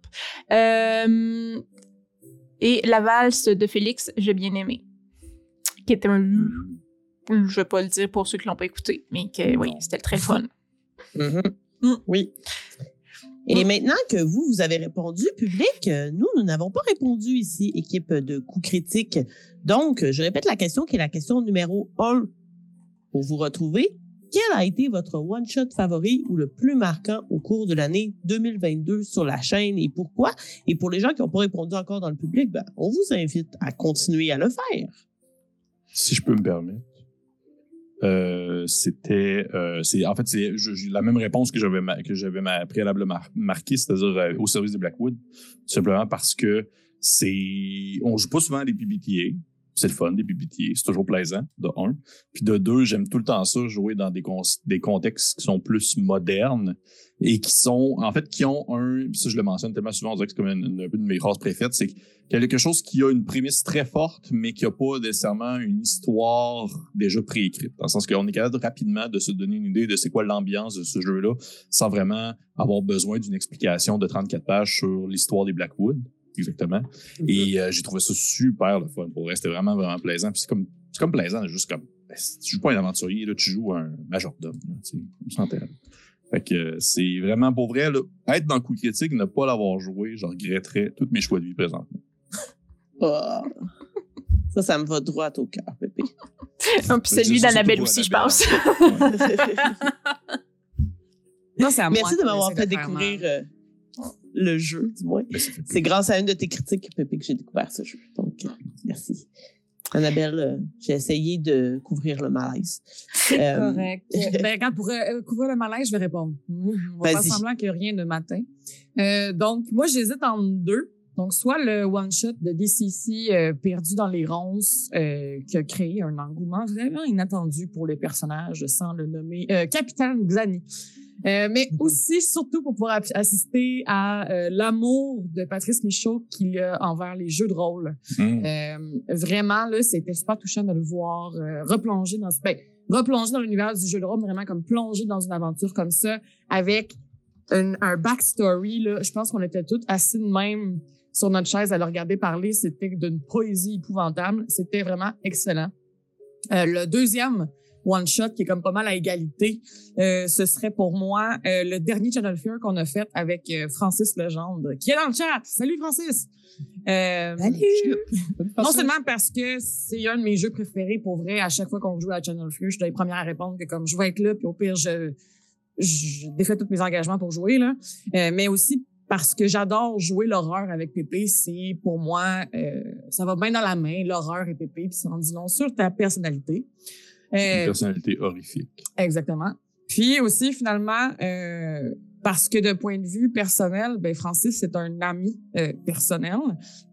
Euh, Et la valse de Félix, j'ai bien aimé. Qui était un. Je vais pas le dire pour ceux qui l'ont pas écouté, mais que oui, c'était très fun. Mhm. Mm. Oui. Et maintenant que vous, vous avez répondu, public, euh, nous, nous n'avons pas répondu ici, équipe de coups critiques. Donc, je répète la question qui est la question numéro un. Pour vous retrouver, quel a été votre one-shot favori ou le plus marquant au cours de l'année 2022 sur la chaîne et pourquoi? Et pour les gens qui n'ont pas répondu encore dans le public, ben, on vous invite à continuer à le faire. Si je peux me permettre. Euh, c'était euh, c'est en fait c'est la même réponse que j'avais que j'avais préalablement mar- marqué c'est-à-dire euh, au service de Blackwood simplement parce que c'est on joue pas souvent à des PBTA c'est le fun des PBTA c'est toujours plaisant de un puis de deux j'aime tout le temps ça jouer dans des des contextes qui sont plus modernes et qui sont en fait qui ont un ça je le mentionne tellement souvent on dirait que c'est comme une, de mes phrases préférées c'est quelque chose qui a une prémisse très forte, mais qui a pas nécessairement une histoire déjà préécrite. Dans le sens qu'on est capable rapidement de se donner une idée de c'est quoi l'ambiance de ce jeu-là, sans vraiment avoir besoin d'une explication de 34 pages sur l'histoire des Blackwood. Exactement. Et euh, j'ai trouvé ça super le fun. Pour vrai, c'était vraiment, vraiment plaisant. Puis c'est comme, c'est comme plaisant, juste comme, ben, tu joues pas un aventurier, là, tu joues un majordome, là, tu sais, on s'entend. Fait que euh, c'est vraiment pour vrai, là, être dans le coup critique, ne pas l'avoir joué, je regretterais tous mes choix de vie présentement. Ah. Ça, ça me va droit au cœur, Pépé. Ah, <laughs> Puis celui d'Annabelle aussi, je pense. <laughs> Non, c'est à moi Merci de m'avoir fait découvrir euh, le jeu, du moins. Ben, C'est grâce à une de tes critiques, Pépé, que j'ai découvert ce jeu. Donc, euh, merci. Annabelle, euh, j'ai essayé de couvrir le malaise. Euh, Correct. <laughs> ben, quand pour euh, couvrir le malaise, je vais répondre. On va faire Vas-y. semblant qu'il n'y a rien de matin. Euh, donc, moi, j'hésite entre deux. Donc, soit le one-shot de DCC euh, perdu dans les ronces euh, qui a créé un engouement vraiment inattendu pour les personnages sans le nommer euh, Capitaine Xani. Euh, mais aussi, surtout pour pouvoir assister à euh, l'amour de Patrice Michaud qu'il a envers les jeux de rôle. Hum. Euh, vraiment, là, c'était super touchant de le voir euh, replonger dans, ben, replonger dans l'univers du jeu de rôle, vraiment comme plonger dans une aventure comme ça, avec un, un backstory. Là, je pense qu'on était toutes assis de même sur notre chaise à le regarder parler. C'était d'une poésie épouvantable. C'était vraiment excellent. Euh, le deuxième one shot qui est comme pas mal à égalité, euh, ce serait pour moi euh, le dernier Channel Fear qu'on a fait avec euh, Francis Legendre, qui est dans le chat. Salut Francis. Euh, Salut! non seulement parce que c'est un de mes jeux préférés pour vrai, à chaque fois qu'on joue à Channel Fear, je suis les premières à répondre que comme je vais être là, puis au pire, je, je défais tous mes engagements pour jouer, là. Euh, mais aussi parce que j'adore jouer l'horreur avec Pépé. C'est pour moi, euh, ça va bien dans la main, l'horreur et Pépé, puis ça en dit long sur ta personnalité. Une Euh, personnalité horrifique. Exactement. Puis aussi, finalement, euh, parce que de point de vue personnel, ben Francis, c'est un ami euh, personnel.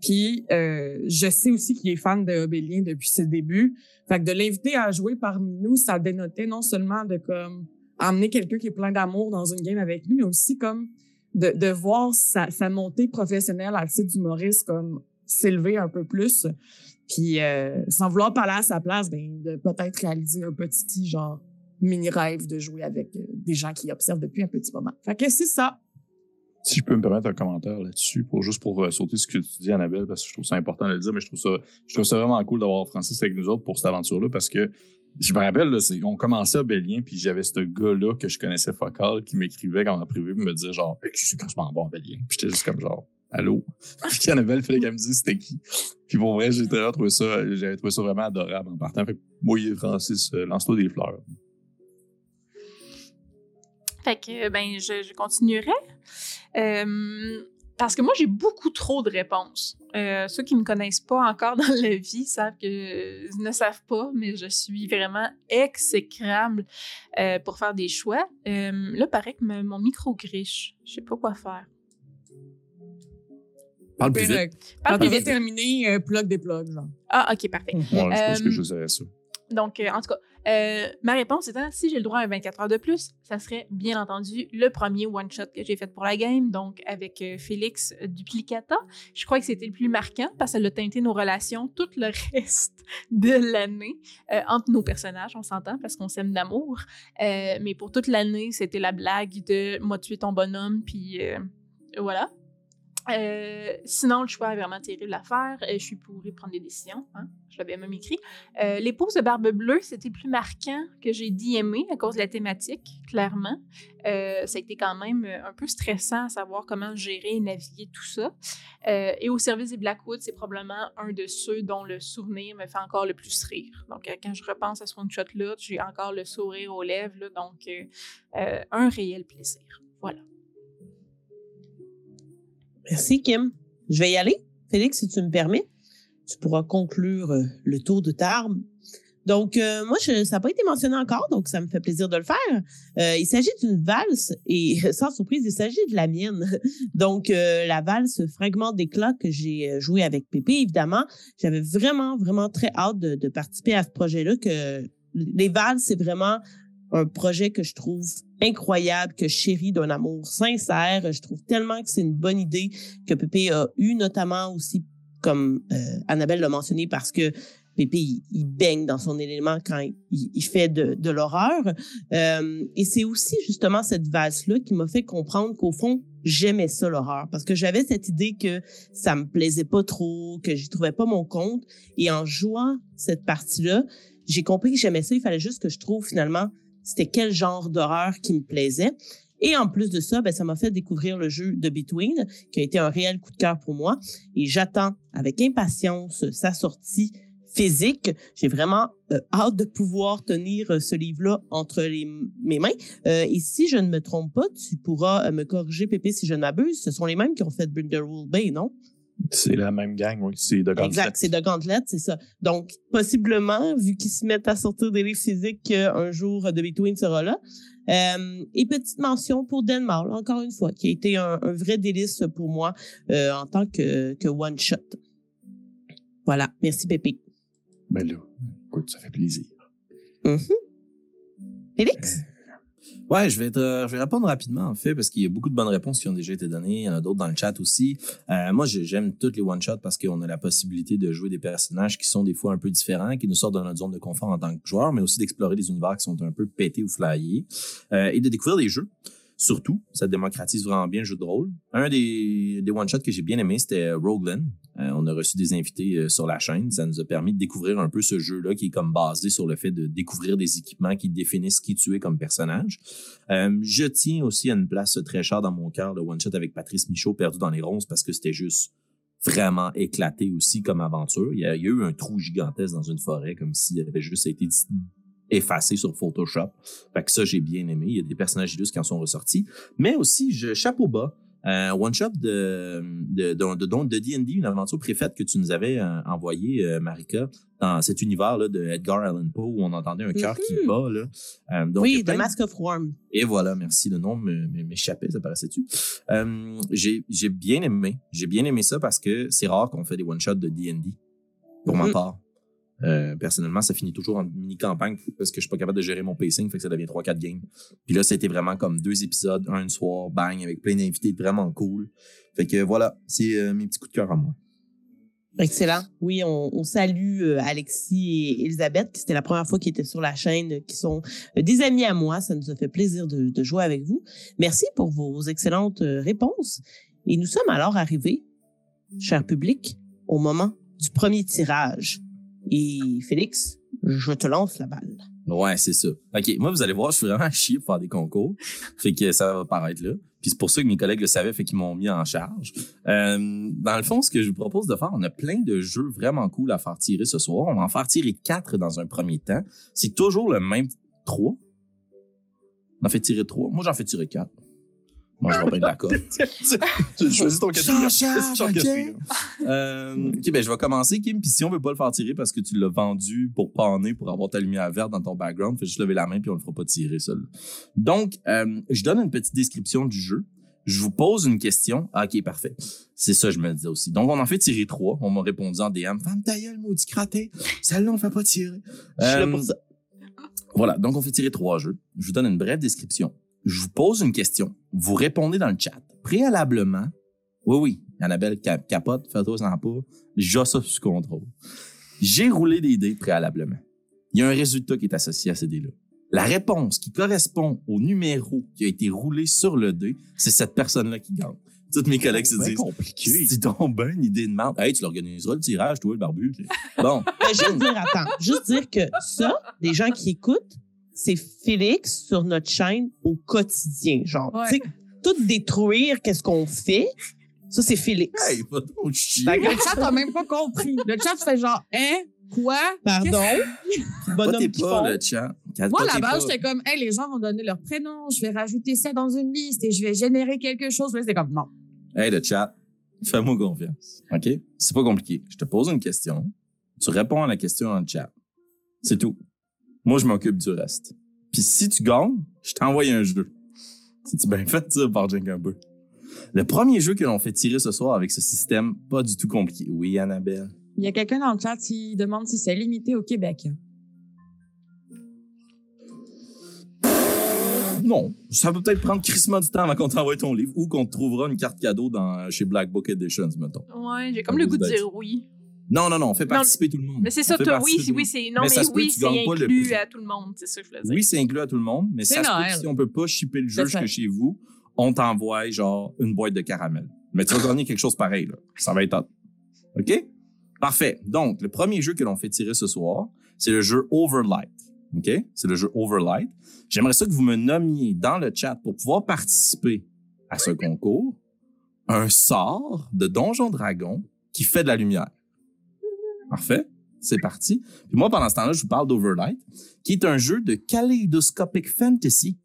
Puis euh, je sais aussi qu'il est fan de Obélien depuis ses débuts. Fait que de l'inviter à jouer parmi nous, ça dénotait non seulement de comme emmener quelqu'un qui est plein d'amour dans une game avec lui, mais aussi comme de, de voir sa, sa montée professionnelle à titre d'humoriste comme s'élever un peu plus. Puis euh, sans vouloir parler à sa place, ben, de peut-être réaliser un petit genre mini rêve de jouer avec euh, des gens qui observent depuis un petit moment. Fait que c'est ça. Si je peux me permettre un commentaire là-dessus, pour juste pour euh, sauter ce que tu dis, Annabelle, parce que je trouve ça important de le dire, mais je trouve ça, je trouve ça vraiment cool d'avoir Francis avec nous autres pour cette aventure-là, parce que je me rappelle, on commençait à Bélien, puis j'avais ce gars-là que je connaissais focal qui m'écrivait quand en privé, puis me disait genre, hey, c'est quasiment bon Bélien? Puis j'étais juste comme genre, allô? <laughs> Puis Annabelle, il fallait qu'elle me dise c'était qui? Puis pour vrai, j'ai trouvé ça, j'avais trouvé ça vraiment adorable en partant. Fait que, moi, Francis, euh, lance-toi des fleurs. Fait que, ben, je, je continuerai. Euh, parce que moi, j'ai beaucoup trop de réponses. Euh, ceux qui me connaissent pas encore <laughs> dans la vie savent que ne savent pas, mais je suis vraiment exécrable euh, pour faire des choix. Euh, là, paraît que mon micro griche. Je sais pas quoi faire. Parle plus vite. Parle plus vite. terminé, euh, plug des plugs. Genre. Ah, ok, parfait. Ouais, je pense Euh, que je savais ça. Donc, euh, en tout cas, Euh, ma réponse étant, si j'ai le droit à un 24 heures de plus, ça serait bien entendu le premier one-shot que j'ai fait pour la game, donc avec euh, Félix Duplicata. Je crois que c'était le plus marquant parce que ça a teinté nos relations tout le reste de l'année euh, entre nos personnages, on s'entend, parce qu'on s'aime d'amour. Euh, mais pour toute l'année, c'était la blague de « moi tuer ton bonhomme », puis euh, voilà. Euh, sinon, le choix est vraiment terrible à faire. Euh, je suis pour y prendre des décisions. Hein? Je l'avais même écrit. Euh, les poses de barbe bleue, c'était plus marquant que j'ai dit aimer à cause de la thématique, clairement. Euh, ça a été quand même un peu stressant à savoir comment gérer et naviguer tout ça. Et au service des Blackwood, c'est probablement un de ceux dont le souvenir me fait encore le plus rire. Donc, quand je repense à ce one-shot-là, j'ai encore le sourire aux lèvres. donc, un réel plaisir. Voilà. Merci, Kim. Je vais y aller. Félix, si tu me permets, tu pourras conclure euh, le tour de table. Donc, euh, moi, je, ça n'a pas été mentionné encore, donc ça me fait plaisir de le faire. Euh, il s'agit d'une valse et <laughs> sans surprise, il s'agit de la mienne. <laughs> Donc, euh, la valse Fragment d'éclat que j'ai euh, joué avec Pépé, évidemment. J'avais vraiment, vraiment très hâte de, de participer à ce projet-là. Que les valses, c'est vraiment un projet que je trouve incroyable, que chéris d'un amour sincère. Je trouve tellement que c'est une bonne idée que Pépé a eu, notamment aussi, comme euh, Annabelle l'a mentionné, parce que Pépé, il, il baigne dans son élément quand il, il fait de, de l'horreur. Euh, et c'est aussi justement cette valse-là qui m'a fait comprendre qu'au fond, j'aimais ça, l'horreur. Parce que j'avais cette idée que ça me plaisait pas trop, que j'y trouvais pas mon compte. Et en jouant cette partie-là, j'ai compris que j'aimais ça. Il fallait juste que je trouve finalement c'était quel genre d'horreur qui me plaisait. Et en plus de ça, ben, ça m'a fait découvrir le jeu de Between, qui a été un réel coup de cœur pour moi. Et j'attends avec impatience sa sortie physique. J'ai vraiment euh, hâte de pouvoir tenir euh, ce livre-là entre les, mes mains. Euh, et si je ne me trompe pas, tu pourras me corriger, Pépé, si je ne m'abuse. Ce sont les mêmes qui ont fait Brindlewood Bay, non? C'est la même gang, oui. C'est de Exact, c'est de Gauntlet, c'est ça. Donc, possiblement, vu qu'ils se mettent à sortir des livres physiques, euh, un jour de Between sera là. Euh, et petite mention pour Denmark, encore une fois, qui a été un, un vrai délice pour moi euh, en tant que, que one-shot. Voilà. Merci, Pépé. Ben là, écoute, ça fait plaisir. Mhm. Félix? Ouais, je vais, être, euh, je vais répondre rapidement, en fait, parce qu'il y a beaucoup de bonnes réponses qui ont déjà été données. Il y en a d'autres dans le chat aussi. Euh, moi, j'ai- j'aime toutes les one-shots parce qu'on a la possibilité de jouer des personnages qui sont des fois un peu différents, qui nous sortent de notre zone de confort en tant que joueur, mais aussi d'explorer des univers qui sont un peu pétés ou flyés euh, et de découvrir des jeux. Surtout, ça démocratise vraiment bien le jeu de rôle. Un des, des one-shots que j'ai bien aimé, c'était Rogueland. Euh, on a reçu des invités euh, sur la chaîne. Ça nous a permis de découvrir un peu ce jeu-là qui est comme basé sur le fait de découvrir des équipements qui définissent qui tu es comme personnage. Euh, je tiens aussi à une place très chère dans mon cœur, le one-shot avec Patrice Michaud, Perdu dans les ronces, parce que c'était juste vraiment éclaté aussi comme aventure. Il y, a, eu un trou gigantesque dans une forêt, comme s'il avait juste été effacé sur Photoshop. Fait que ça, j'ai bien aimé. Il y a des personnages illustres qui en sont ressortis. Mais aussi, je chapeau bas. Un one-shot de de, de, de, de, de D&D, une aventure préfaite que tu nous avais euh, envoyée, euh, Marika, dans cet univers-là de Edgar Allan Poe où on entendait un cœur qui bat. Là. Euh, donc, oui, The Mask of Worm. et voilà, merci. Le nom m'échappait, ça paraissait-tu. Euh, j'ai j'ai bien aimé. J'ai bien aimé ça parce que c'est rare qu'on fait des one-shots de D&D, pour ma Mhm. part. Euh, personnellement, ça finit toujours en mini-campagne parce que je suis pas capable de gérer mon pacing, fait que ça devient 3-4 games. Puis là, c'était vraiment comme deux épisodes, un soir, bang, avec plein d'invités vraiment cool. Fait que voilà, c'est euh, mes petits coups de cœur à moi. Excellent. Oui, on, salue euh, Alexis et Elisabeth, qui c'était la première fois qu'ils étaient sur la chaîne, qui sont des amis à moi. Ça nous a fait plaisir de, jouer avec vous. Merci pour vos excellentes réponses. Et nous sommes alors arrivés, cher public, au moment du premier tirage. Et Félix, je te lance la balle. Ouais, c'est ça. OK, moi, vous allez voir, je suis vraiment <laughs> chier pour faire des concours. Fait que ça va paraître là. Puis c'est pour ça que mes collègues le savaient, fait qu'ils m'ont mis en charge. Euh, dans le fond, ce que je vous propose de faire, on a plein de jeux vraiment cool à faire tirer ce soir. On va en faire tirer quatre dans un premier temps. C'est toujours le même trois. On en fait tirer trois. Moi, j'en fais tirer quatre. Moi, je vais pas être d'accord. <laughs> tu choisis ton quatrième. Euh, ok, ben je vais commencer, Kim. Puis si on veut pas le faire tirer parce que tu l'as vendu pour paner, pour avoir ta lumière verte dans ton background, fais juste lever la main puis on le fera pas tirer seul. Donc, euh, je donne une petite description du jeu. Je vous pose une question. Ah, ok, parfait. C'est ça, je me disais aussi. Donc, on en fait tirer trois. On m'a répondu en DM. Femme ta gueule, maudit craté. Celle-là, on fait pas tirer. Je suis là Euh, pour ça. Voilà, donc on fait tirer trois jeux. Je vous donne une brève description. Je vous pose une question. Vous répondez dans le chat. Préalablement, oui, oui, Annabelle cap- capote, fais-toi sans pas. J'ai ça sous contrôle. J'ai roulé des dés préalablement. Il y a un résultat qui est associé à ces dés-là. La réponse qui correspond au numéro qui a été roulé sur le dé, c'est cette personne-là qui gagne. Toutes mes collègues se C'est disent, compliqué. c'est donc ben une idée de merde. Hey, tu l'organiseras le tirage, toi, le barbu. <laughs> Bon. Mais juste dire, attends, juste dire que ça, les gens qui écoutent, c'est Félix sur notre chaîne au quotidien. Genre, Ouais. tu sais, tout détruire, qu'est-ce qu'on fait, ça, c'est Félix. Hey, va donc chier. Fait que- Le chat a même pas compris. Le chat fait genre, hein? Quoi? Pardon? Bonhomme qui pas le chat. Moi, pas. base, j'étais comme, hey, les gens vont donner leur prénom, je vais rajouter ça dans une liste et je vais générer quelque chose. Mais c'était comme, non. Hey, le chat, fais-moi confiance. OK? C'est pas compliqué. Je te pose une question. Tu réponds à la question dans le chat. C'est tout. Moi, je m'occupe du reste. Puis si tu gagnes, je t'envoie un jeu. C'est-tu bien fait, ça, par un peu? Le premier jeu que l'on fait tirer ce soir avec ce système, pas du tout compliqué. Oui, Annabelle? Il y a quelqu'un dans le chat qui demande si c'est limité au Québec. Non. Ça peut peut-être prendre crissement du temps avant qu'on t'envoie ton livre ou qu'on te trouvera une carte cadeau dans, chez Black Book Editions, mettons. Ouais, j'ai comme le goût de dire oui. Non, non, non, on fait participer tout le monde. Mais c'est ça, toi, oui, oui, c'est. Non, Mais oui, c'est le inclus à tout le monde, c'est ça que je voulais dire. Oui, c'est inclus à tout le monde, mais ça se peut si on peut pas shipper le jeu jusque chez vous, on t'envoie genre une boîte de caramel. Mais tu vas gagner quelque chose pareil, là. Ça va être hot. OK? Parfait. Donc, le premier jeu que l'on fait tirer ce soir, c'est le jeu Overlight. OK? C'est le jeu Overlight. J'aimerais ça que vous me nommiez dans le chat pour pouvoir participer à ce concours un sort de Donjon Dragon qui fait de la lumière. Parfait. C'est parti. Puis moi, pendant ce temps-là, je vous parle d'Overlight, qui est un jeu de kaleidoscopic fantasy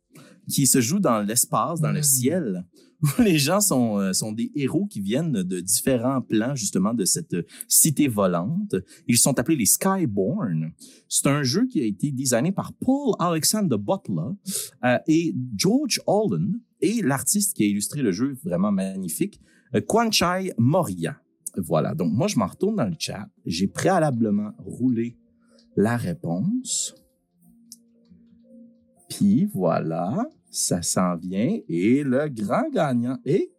qui se joue dans l'espace, dans le ciel, où <laughs> les gens sont, euh, sont des héros qui viennent de différents plans, justement, de cette cité volante. Ils sont appelés les Skyborn. C'est un jeu qui a été designé par Paul Alexander Butler euh, et George Allen, et l'artiste qui a illustré le jeu, vraiment magnifique, euh, Kwanchai Moria. Voilà. Donc, moi, je m'en retourne dans le chat. J'ai préalablement roulé la réponse. Puis voilà, ça s'en vient. Et le grand gagnant est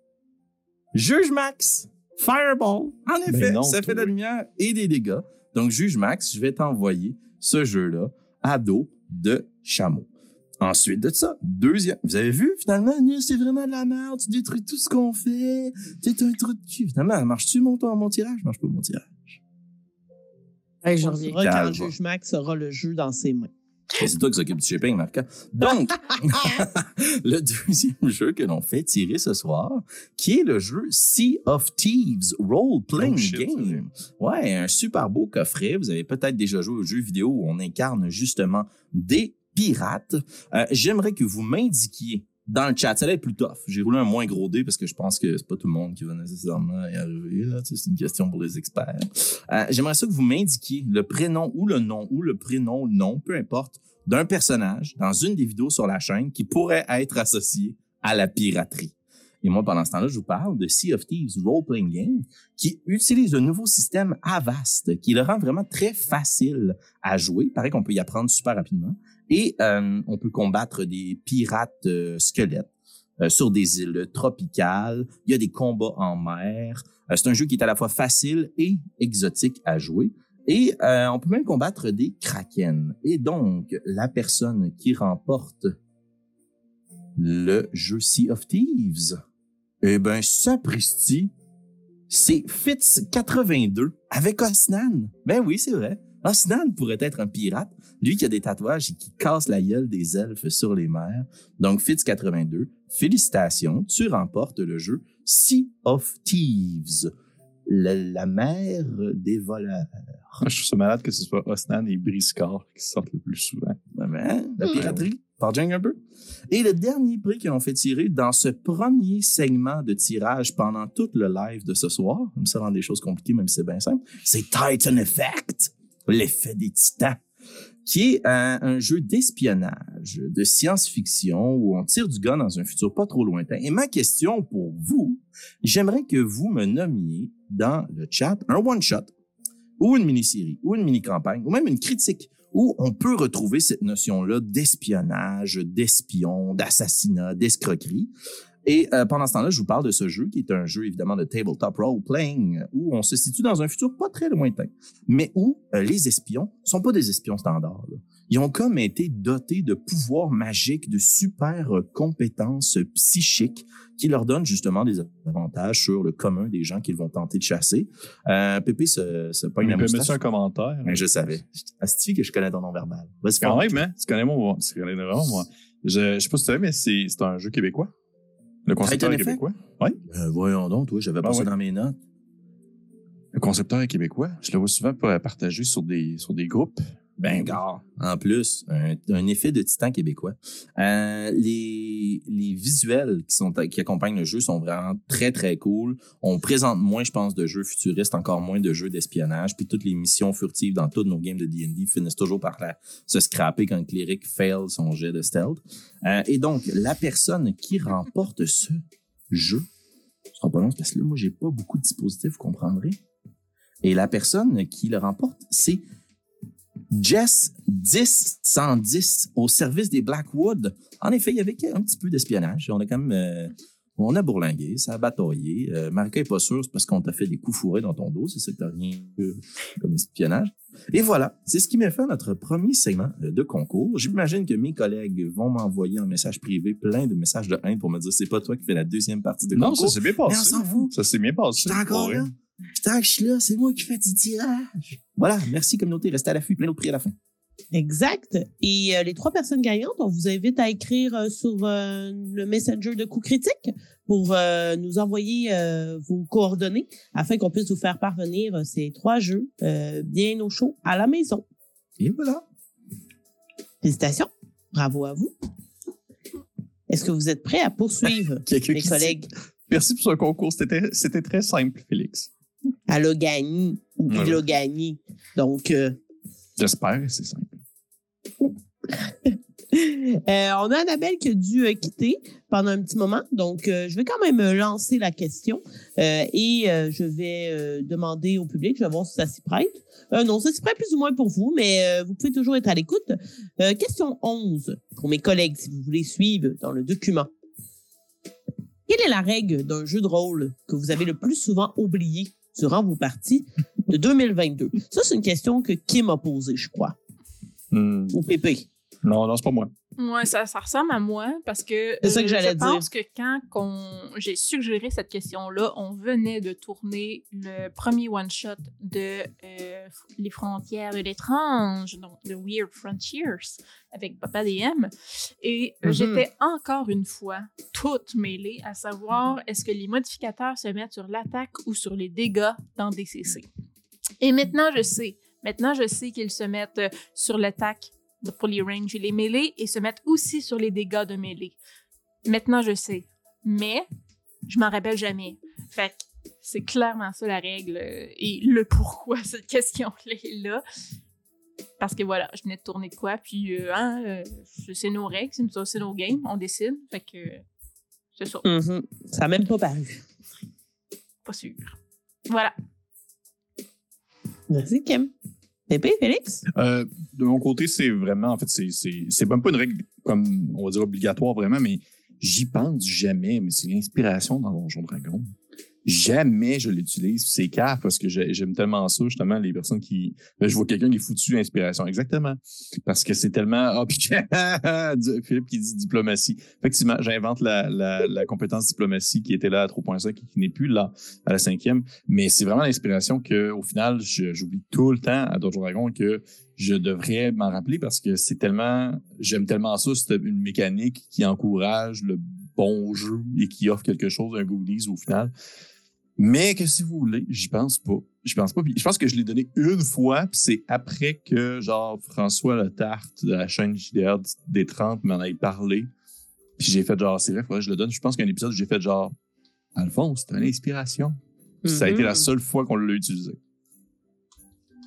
Juge Max Fireball. En effet, Ben non, ça fait de la lumière et des dégâts. Donc, Juge Max, je vais t'envoyer ce jeu-là à dos de chameau. Ensuite de ça, deuxième. Vous avez vu, finalement, c'est vraiment de la merde. Tu détruis tout ce qu'on fait. T'es un trou de cul. Finalement, marche-tu mon, mon tirage? Marche pas mon tirage. Hey, je reviens. quand Calme. Juge Max aura le jeu dans ses mains. Et c'est toi qui s'occupe du shipping, Marca. Donc, <laughs> <laughs> le deuxième jeu que l'on fait tirer ce soir, qui est le jeu Sea of Thieves Role Playing Oh shit, Game. Ouais, un super beau coffret. Vous avez peut-être déjà joué au jeu vidéo où on incarne justement des pirates. Euh, J'aimerais que vous m'indiquiez dans le chat, ça être plus tough. J'ai roulé un moins gros dé parce que je pense que c'est pas tout le monde qui va nécessairement y arriver. là. C'est une question pour les experts. Euh, J'aimerais ça que vous m'indiquiez le prénom ou le nom ou le prénom ou le nom, peu importe, d'un personnage dans une des vidéos sur la chaîne qui pourrait être associé à la piraterie. Et moi, pendant ce temps-là, je vous parle de Sea of Thieves Role Playing Game qui utilise un nouveau système Avast qui le rend vraiment très facile à jouer. Il paraît qu'on peut y apprendre super rapidement. Et euh, on peut combattre des pirates euh, squelettes euh, sur des îles tropicales. Il y a des combats en mer. Euh, c'est un jeu qui est à la fois facile et exotique à jouer. Et on peut même combattre des kraken. Et donc, la personne qui remporte le jeu Sea of Thieves, eh ben, sapristi, c'est Fitz82 avec Osnan. Ben oui, c'est vrai. Osnan pourrait être un pirate, lui qui a des tatouages et qui casse la gueule des elfes sur les mers. Donc, Fitz82, félicitations, tu remportes le jeu Sea of Thieves, la, la mer des voleurs. Je trouve ça malade que ce soit Osnan et Briscard qui sortent le plus souvent. Vraiment, la piraterie. Par Jang un peu. Et le dernier prix qu'ils ont fait tirer dans ce premier segment de tirage pendant tout le live de ce soir, même ça rend des choses compliquées, même si c'est bien simple, c'est Titan Effect, l'effet des titans, qui est un, jeu d'espionnage, de science-fiction où on tire du gun dans un futur pas trop lointain. Et ma question pour vous, j'aimerais que vous me nommiez dans le chat un one-shot ou une mini-série, ou une mini-campagne, ou même une critique, où on peut retrouver cette notion-là d'espionnage, d'espion, d'assassinat, d'escroquerie. Et euh, pendant ce temps-là, je vous parle de ce jeu qui est un jeu évidemment de tabletop role-playing où on se situe dans un futur pas très lointain, mais où euh, les espions sont pas des espions standards. là. Ils ont comme été dotés de pouvoirs magiques, de super euh, compétences psychiques qui leur donnent justement des avantages sur le commun des gens qu'ils vont tenter de chasser. Euh, Pépé se pogne Il la peut mettre moustache. ça un commentaire. Ben, je savais. Asti que je connais ton nom verbal. Vas-y, Quand même, hein? Tu connais moi, tu connais vraiment moi. Je, je sais pas si tu savais, mais c'est un jeu québécois. Le concepteur est québécois. Oui. Euh, voyons donc, toi, j'avais pas Ah ça ouais. dans mes notes. Le concepteur est québécois. Je le vois souvent pa- partagé sur des, sur des groupes. Ben, gars. En plus, un, un effet de titan québécois. Euh, les, les visuels qui, sont, qui accompagnent le jeu sont vraiment très, très cool. On présente moins, je pense, de jeux futuristes, encore moins de jeux d'espionnage. Puis toutes les missions furtives dans tous nos games de D&D finissent toujours par la- se scraper quand le cléric fail son jet de stealth. Euh, et donc, la personne qui remporte ce jeu, ce sera pas long, parce que là, moi, j'ai pas beaucoup de dispositifs, vous comprendrez. Et la personne qui le remporte, c'est Jess 1010 au service des Blackwood. En effet, il y avait un petit peu d'espionnage. On a quand même, euh, on a bourlingué, ça a bataillé. Euh, Marika est pas sûre, c'est parce qu'on t'a fait des coups fourrés dans ton dos, c'est ça que t'as rien euh, comme espionnage. Et voilà, c'est ce qui fin à notre premier segment euh, de concours. J'imagine que mes collègues vont m'envoyer en message privé plein de messages de haine pour me dire c'est pas toi qui fais la deuxième partie de Non, concours. ça s'est bien Mais on passé. s'en fout. Ça s'est bien passé. Encore là. Tant que je suis là, c'est moi qui fais du tirage. Voilà, merci communauté, restez à l'affût, plein d'autres prix à la fin. Exact. Et euh, les trois personnes gagnantes, on vous invite à écrire euh, sur euh, le Messenger de Coup Critique pour nous envoyer vos coordonnées afin qu'on puisse vous faire parvenir ces trois jeux bien au chaud à la maison. Et voilà. Félicitations. Bravo à vous. Est-ce que vous êtes prêts à poursuivre <laughs> mes dit, collègues? Merci pour ce concours. C'était très simple, Félix. Elle a gagné ou il a gagné. Donc, euh, J'espère c'est simple. <laughs> Euh, on a Annabelle qui a dû euh, quitter pendant un petit moment, donc euh, je vais quand même lancer la question et je vais demander au public, je vais voir si ça s'y prête. Non, ça s'y prête plus ou moins pour vous, mais vous pouvez toujours être à l'écoute. Question 11 pour mes collègues, si vous voulez suivre dans le document. Quelle est la règle d'un jeu de rôle que vous avez le plus souvent oublié? Durant vos parties de 2022? Ça, c'est une question que Kim a posée, je crois, Hmm. ou Pépé. Non, non, c'est pas moi. Ouais, ça, ça ressemble à moi parce que C'est ça que euh, j'allais je dire. pense que quand qu'on- j'ai suggéré cette question-là, on venait de tourner le premier one-shot de euh, Les frontières de l'étrange, donc The Weird Frontiers, avec Papa DM. Et euh, Mhm. j'étais encore une fois toute mêlée à savoir est-ce que les modificateurs se mettent sur l'attaque ou sur les dégâts dans DCC. Et maintenant, je sais. Maintenant, je sais qu'ils se mettent sur l'attaque pour les ranges et les mêlées et se mettent aussi sur les dégâts de mêlée. Maintenant, je sais. Mais, je m'en rappelle jamais. Fait que c'est clairement ça la règle euh, et le pourquoi cette <laughs> question-là est là. Parce que voilà, je venais de tourner de quoi, puis euh, hein, euh, c'est nos règles, c'est nos games, on décide. Fait que c'est ça, Mhm. Ça n'a même pas paru. pas sûr. Voilà. Merci, Kim. Pépé, Félix? Euh, de mon côté, c'est vraiment, en fait, c'est, même pas une règle comme, on va dire, obligatoire vraiment, mais j'y pense jamais, mais c'est l'inspiration dans Donjon Dragon. Jamais je l'utilise, c'est caf parce que j'ai- j'aime tellement ça, justement, les personnes qui, là, je vois quelqu'un qui est foutu inspiration. Exactement. Parce que c'est tellement, ah, puis <laughs> Philippe qui dit diplomatie. Effectivement, j'invente la, la, la compétence diplomatie qui était là à 3.5 et qui n'est plus là à la cinquième. Mais c'est vraiment l'inspiration que, au final, j'oublie tout le temps à Donjon Dragon que je devrais m'en rappeler parce que c'est tellement, j'aime tellement ça, c'est une mécanique qui encourage le bon jeu et qui offre quelque chose, un goodies au final. Mais que si vous voulez, j'y pense pas. Je pense pas. Puis Je pense que je l'ai donné une fois, puis c'est après que, genre, François Le Tarte de la chaîne JDR des 30 m'en ait parlé. Puis j'ai fait genre, c'est vrai, faudrait que je le donne. Je pense qu'il y a un épisode j'ai fait genre, Alphonse, c'est une inspiration. Puis Ça a été la Mhm. seule fois qu'on l'a utilisé.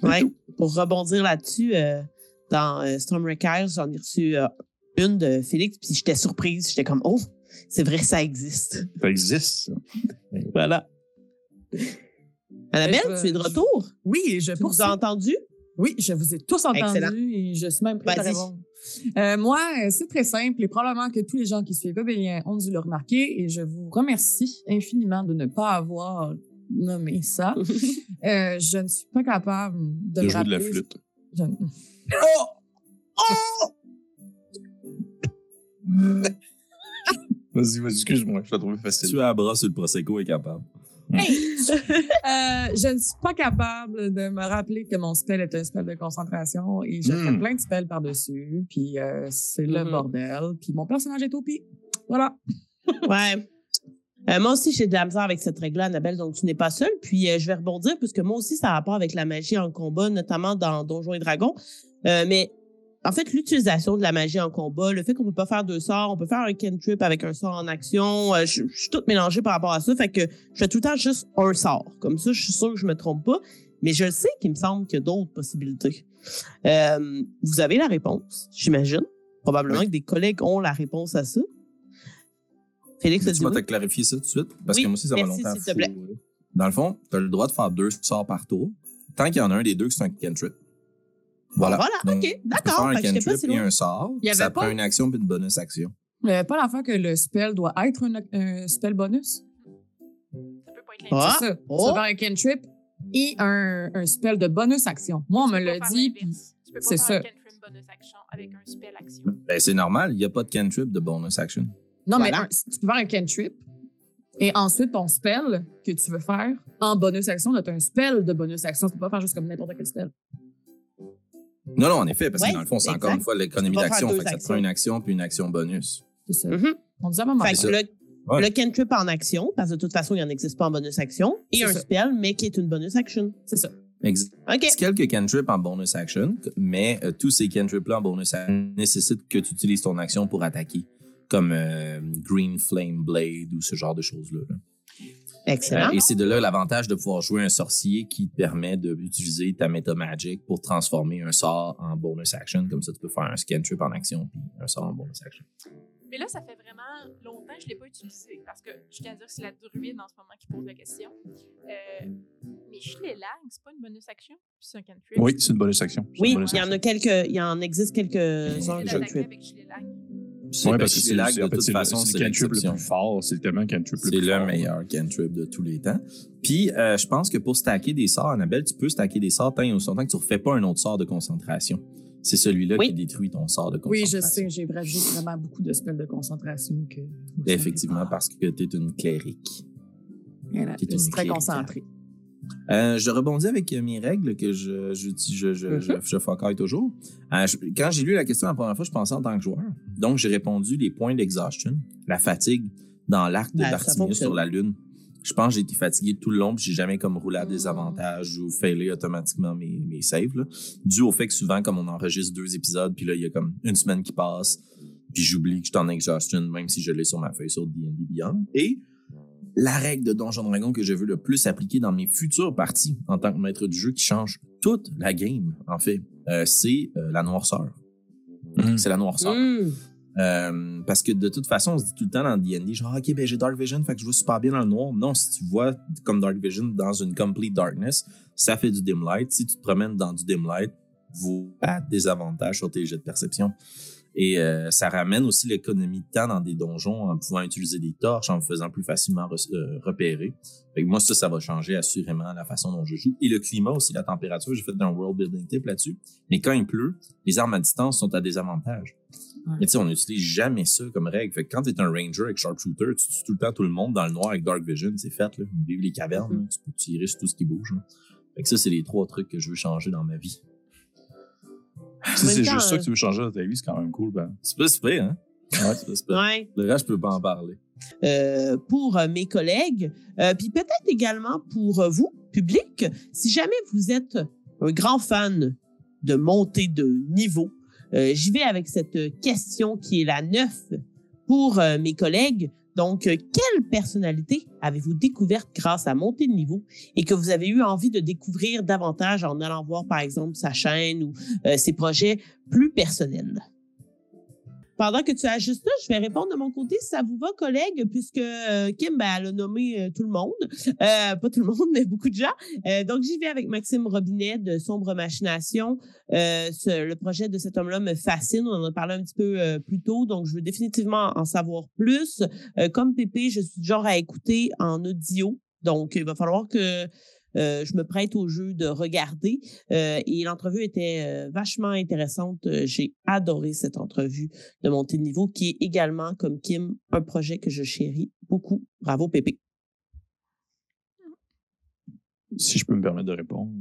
Ouais. Pour rebondir là-dessus, euh, dans euh, Stormbreaker, j'en ai reçu euh, une de Félix, puis j'étais surprise. J'étais comme, oh, c'est vrai, ça existe. Ça existe, ça. Voilà. Annabelle, Euh, tu es de retour? Oui, je Tu nous poursuis. as entendu? Oui, je vous ai tous entendus Excellent. et je suis même prête à Vas-y. répondre. Euh, moi, c'est très simple et probablement que tous les gens qui suivent Obélien ont dû le remarquer et je vous remercie infiniment de ne pas avoir nommé ça. <laughs> Euh, je ne suis pas capable de, De jouer de la flûte. Je- <laughs> Vas-y, vas-y, excuse-moi, je l'ai trouvé facile. Tu as à bras sur le Prosecco est capable. Hey! <laughs> Euh, je ne suis pas capable de me rappeler que mon spell est un spell de concentration et je fais Hmm. plein de spells par-dessus, puis euh, c'est le Mhm. bordel, puis mon personnage est au pire. Voilà. <laughs> <laughs> Ouais. Euh, moi aussi, j'ai de la misère avec cette règle-là, Annabelle, donc tu n'es pas seule. Puis je vais rebondir, puisque moi aussi, ça a rapport avec la magie en combat, notamment dans Donjons et Dragons. Mais en fait, l'utilisation de la magie en combat, le fait qu'on peut pas faire deux sorts, on peut faire un cantrip avec un sort en action, euh, je, je suis toute mélangée par rapport à ça. Fait que je fais tout le temps juste un sort. Comme ça, je suis sûre que je me trompe pas. Mais je sais qu'il me semble qu'il y a d'autres possibilités. Euh, vous avez la réponse, j'imagine. Probablement Oui. que des collègues ont la réponse à ça. Félix, Tu vas te clarifier ça tout de suite? Parce Oui, que moi aussi, ça va merci, longtemps. s'il te plaît. Dans le fond, tu as le droit de faire deux sorts par tour. Tant qu'il y en a un des deux qui c'est un cantrip. Voilà. Voilà, Donc, ok, d'accord. un pas cantrip si et un sort. Il y avait ça pas- prend une action puis une bonus action. Euh, pas la fois que le spell doit être un, spell bonus? Ça peut pas être Ah, c'est ça. oh. Faire un cantrip et un, un spell de bonus action. Moi, on me Tu l'a dit. Tu peux pas c'est faire ça. un cantrip bonus action avec un spell action. Ben, c'est normal, il n'y a pas de cantrip de bonus action. Non, Voilà. mais un- tu peux faire un cantrip et ensuite ton spell que tu veux faire en bonus action, tu un spell de bonus action. Tu peux pas faire juste comme n'importe quel spell. Non, non, en effet, parce Ouais, que dans le fond, c'est exact. encore une fois l'économie d'action. Fait que ça te prend une action puis une action bonus. C'est ça. Mhm. On disait à un moment Fait donné. que ça. le, Ouais. le cantrip en action, parce que de toute façon, il n'en existe pas en bonus action, et un ça. spell, mais qui est une bonus action. C'est ça. Exact. OK. C'est quelques cantrips en bonus action, mais euh, tous ces cantrips-là en bonus action nécessitent que tu utilises ton action pour attaquer, comme euh, Green Flame Blade ou ce genre de choses-là. là. Excellent. Euh, et c'est de là l'avantage de pouvoir jouer un sorcier qui te permet d'utiliser ta Meta Magic pour transformer un sort en bonus action. Comme ça, tu peux faire un cantrip en action puis un sort en bonus action. Mais là, ça fait vraiment longtemps que je ne l'ai pas utilisé parce que je tiens à dire que c'est la druide en ce moment qui pose la question. Euh, mais Schlelag, c'est pas une bonus action, puis c'est un cantrip. Oui, c'est une bonus action. Oui, il y en a quelques, il en existe quelques-uns de C'est Ouais, parce que c'est c'est de toute c'est le- façon, c'est c'est le cantrip le plus fort. C'est tellement cantrip le C'est plus le fort. meilleur cantrip de tous les temps. Puis, euh, je pense que pour stacker des sorts, Annabelle, tu peux stacker des sorts tant et aussi longtemps que tu refais pas un autre sort de concentration. C'est celui-là Oui. qui détruit ton sort de Oui, concentration. je sais, j'ai vraiment beaucoup de spells de concentration. Que, Effectivement, parce que tu es une clérique. Voilà, qui est je suis une très concentrée. Euh, je rebondis avec euh, mes règles que je, je, je, je, Mhm. focaille toujours. Euh, je- quand j'ai lu la question la première fois, je pensais en tant que joueur. Donc, j'ai répondu les points d'exhaustion, la fatigue dans l'arc de Ben, Bartimius fonctionne. sur la Lune. Je pense que j'ai été fatigué tout le long, puis j'ai jamais comme roulé à des avantages ou failé automatiquement mes, mes saves. Là. Dû au fait que souvent, comme on enregistre deux épisodes, puis là, il y a comme une semaine qui passe, puis j'oublie que je suis en exhaustion, même si je l'ai sur ma feuille sur D&D Beyond. Et la règle de Donjon Dragon que je veux le plus appliquer dans mes futures parties en tant que maître du jeu qui change toute la game, en fait, euh, c'est euh, la noirceur. Mm. C'est la noirceur. Mmh. Euh, parce que de toute façon, on se dit tout le temps dans D&D, genre, OK, ben j'ai Dark Vision, fait que je vois super bien dans le noir. Non, si tu vois comme Dark Vision dans une complete darkness, ça fait du dim light. Si tu te promènes dans du dim light, vous avez des avantages sur tes jets de perception. Et euh, ça ramène aussi l'économie de temps dans des donjons en pouvant utiliser des torches, en me faisant plus facilement re- euh, repérer. Fait que moi, ça, ça va changer assurément la façon dont je joue. Et le climat aussi, la température, j'ai fait un world building tip là-dessus. Mais quand il pleut, les armes à distance sont à désavantage. Ouais. Mais tu sais, on n'utilise jamais ça comme règle. Fait que quand t'es un ranger avec sharpshooter, tu tues tout le temps tout le monde dans le noir avec dark vision, c'est fait, là. Vive les cavernes, là. tu peux tirer sur tout ce qui bouge. là. Fait que ça, c'est les trois trucs que je veux changer dans ma vie. Si c'est juste ça euh, que tu veux changer dans ta vie, c'est quand même cool. Ben. C'est pas super, hein? Ouais, c'est pas super. Ouais. Le reste, je peux pas en parler. Euh, pour euh, mes collègues, euh, puis peut-être également pour euh, vous, public, si jamais vous êtes un grand fan de montée de niveau, euh, j'y vais avec cette question qui est la neuf pour euh, mes collègues. Donc, euh, quelle personnalité avez-vous découverte grâce à montée de niveau et que vous avez eu envie de découvrir davantage en allant voir, par exemple, sa chaîne ou euh, ses projets plus personnels? Pendant que tu ajustes ça, je vais répondre de mon côté si ça vous va, collègues, puisque euh, Kim, ben, elle a nommé euh, tout le monde. Euh, pas tout le monde, <laughs> mais beaucoup de gens. Euh, donc, j'y vais avec Maxime Robinet de Sombre Machination. Euh, ce- le projet de cet homme-là me fascine. On en a parlé un petit peu euh, plus tôt, donc je veux définitivement en savoir plus. Comme Pépé, je suis du genre à écouter en audio. Donc, il va falloir que euh, je me prête au jeu de regarder. Euh, et l'entrevue était euh, vachement intéressante. Euh, J'ai adoré cette entrevue de montée de niveau, qui est également, comme Kim, un projet que je chéris beaucoup. Bravo, Pépé. si je peux me permettre de répondre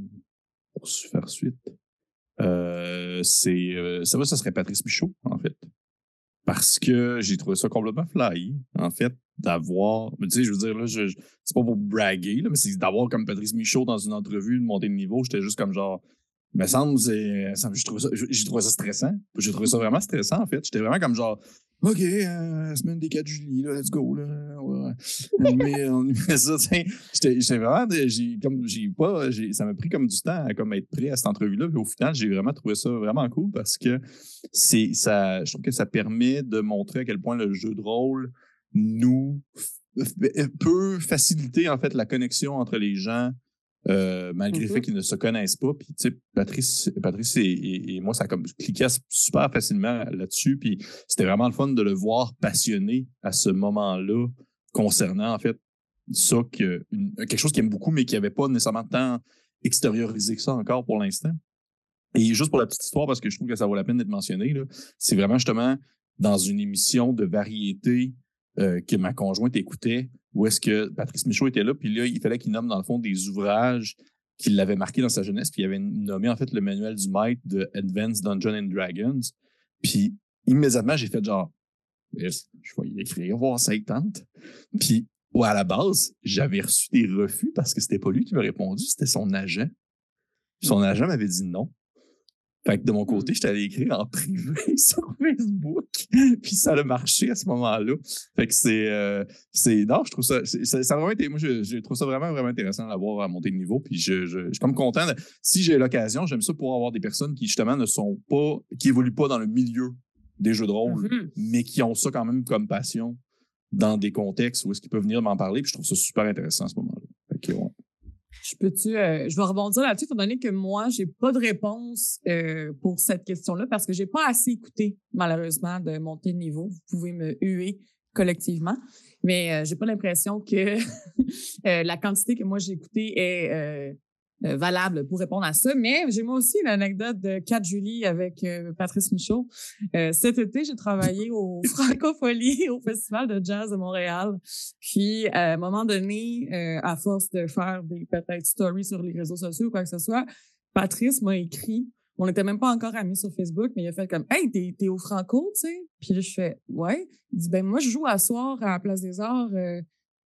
pour faire suite, c'est ça va, ça serait Patrice Michaud, en fait. Parce que j'ai trouvé ça complètement fly, en fait, d'avoir. Tu sais, je veux dire, là, je, je- c'est pas pour braguer, là, mais c'est d'avoir comme Patrice Michaud dans une entrevue de montée de niveau. J'étais juste comme genre. Me j'ai trouvé ça, j'ai trouvé ça stressant. J'ai trouvé ça vraiment stressant, en fait. J'étais vraiment comme genre, OK, euh, semaine des 4 juillet, là, let's go, là. Ouais. On met, on met ça. J'étais j'étais vraiment, de- j'ai comme, j'ai pas, ça m'a pris comme du temps à comme être prêt à cette entrevue-là. Puis au final, j'ai vraiment trouvé ça vraiment cool parce que c'est, ça, je trouve que ça permet de montrer à quel point le jeu de rôle nous peut faciliter en fait la connexion entre les gens. Euh, malgré le Mhm. fait qu'ils ne se connaissent pas. Puis, tu sais, Patrice, Patrice et, et- et moi, ça comme cliqué super facilement là-dessus. Puis, c'était vraiment le fun de le voir passionné à ce moment-là concernant, en fait, ça, que, une- quelque chose qu'il aime beaucoup, mais qui n'avait pas nécessairement tant extériorisé que ça encore pour l'instant. Et juste pour la petite histoire, parce que je trouve que ça vaut la peine d'être mentionné, là, c'est vraiment justement dans une émission de variété euh, que ma conjointe écoutait, où est-ce que Patrice Michaud était là, puis là, il fallait qu'il nomme dans le fond des ouvrages qui l'avaient marqué dans sa jeunesse, puis il avait nommé en fait le manuel du maître de Advanced Dungeons and Dragons. Puis immédiatement, j'ai fait genre, je vais y écrire, voir ça tente. Puis, ouais, à la base, j'avais reçu des refus parce que c'était pas lui qui m'a répondu, c'était son agent. Son agent m'avait dit non. Fait que de mon côté, j'étais allé écrire en <laughs> privé sur Facebook. Puis ça a marché à ce moment-là. Fait que c'est. euh, c'est non, je trouve ça. ça, ça a vraiment été. Moi, je, je trouve ça vraiment, vraiment intéressant d'avoir à monter de niveau. Puis je, je, je suis comme content. de- si j'ai l'occasion, j'aime ça pour avoir des personnes qui, justement, ne sont pas. qui évoluent pas dans le milieu des jeux de rôle, Mhm. mais qui ont ça quand même comme passion dans des contextes où est-ce qu'ils peuvent venir m'en parler. Puis je trouve ça super intéressant à ce moment-là. Je peux-tu, euh, je vais rebondir là-dessus, étant donné que moi, j'ai pas de réponse euh, pour cette question-là parce que j'ai pas assez écouté, malheureusement, de monter de niveau. Vous pouvez me huer collectivement, mais euh, j'ai pas l'impression que <laughs> euh, la quantité que moi j'ai écoutée est euh, valable pour répondre à ça. Mais j'ai moi aussi l'anecdote de 4 juillet avec euh, Patrice Michaud. Euh, cet été, j'ai travaillé au <laughs> Francophonie, au Festival de jazz de Montréal. Puis, à un moment donné, à force de faire des peut-être stories sur les réseaux sociaux ou quoi que ce soit, Patrice m'a écrit. On n'était même pas encore amis sur Facebook, mais il a fait comme Hey, t'es, t'es au Franco, tu sais? Puis là, je fais Ouais. Il dit Ben, moi, je joue à soir à la Place des Arts.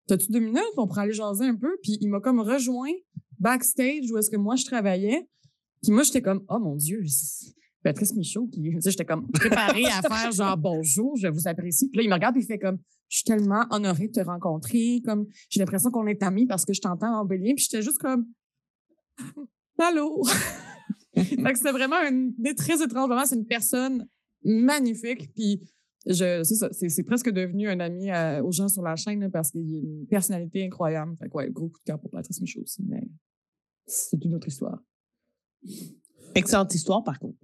T'as-tu deux minutes? On pourrait aller jaser un peu. Puis il m'a comme rejoint backstage où est-ce que moi, je travaillais. Puis moi, j'étais comme Oh mon Dieu, Patrice Michaud qui. <laughs> Tu sais, j'étais comme <laughs> préparée à <laughs> faire genre bonjour, je vous apprécie. Puis là, il me regarde et il fait comme Je suis tellement honorée de te rencontrer. Comme j'ai l'impression qu'on est amis parce que je t'entends en bélier. Puis j'étais juste comme Allô? fait que c'était vraiment idée très étrange. Vraiment, c'est une personne magnifique. Puis je, c'est ça, c'est, presque devenu un ami à- aux gens sur la chaîne là, parce qu'il y a une personnalité incroyable. Fait que ouais, gros coup de cœur pour Patrice Michaud aussi, mais c'est une autre histoire. <laughs> Excellente histoire, par contre.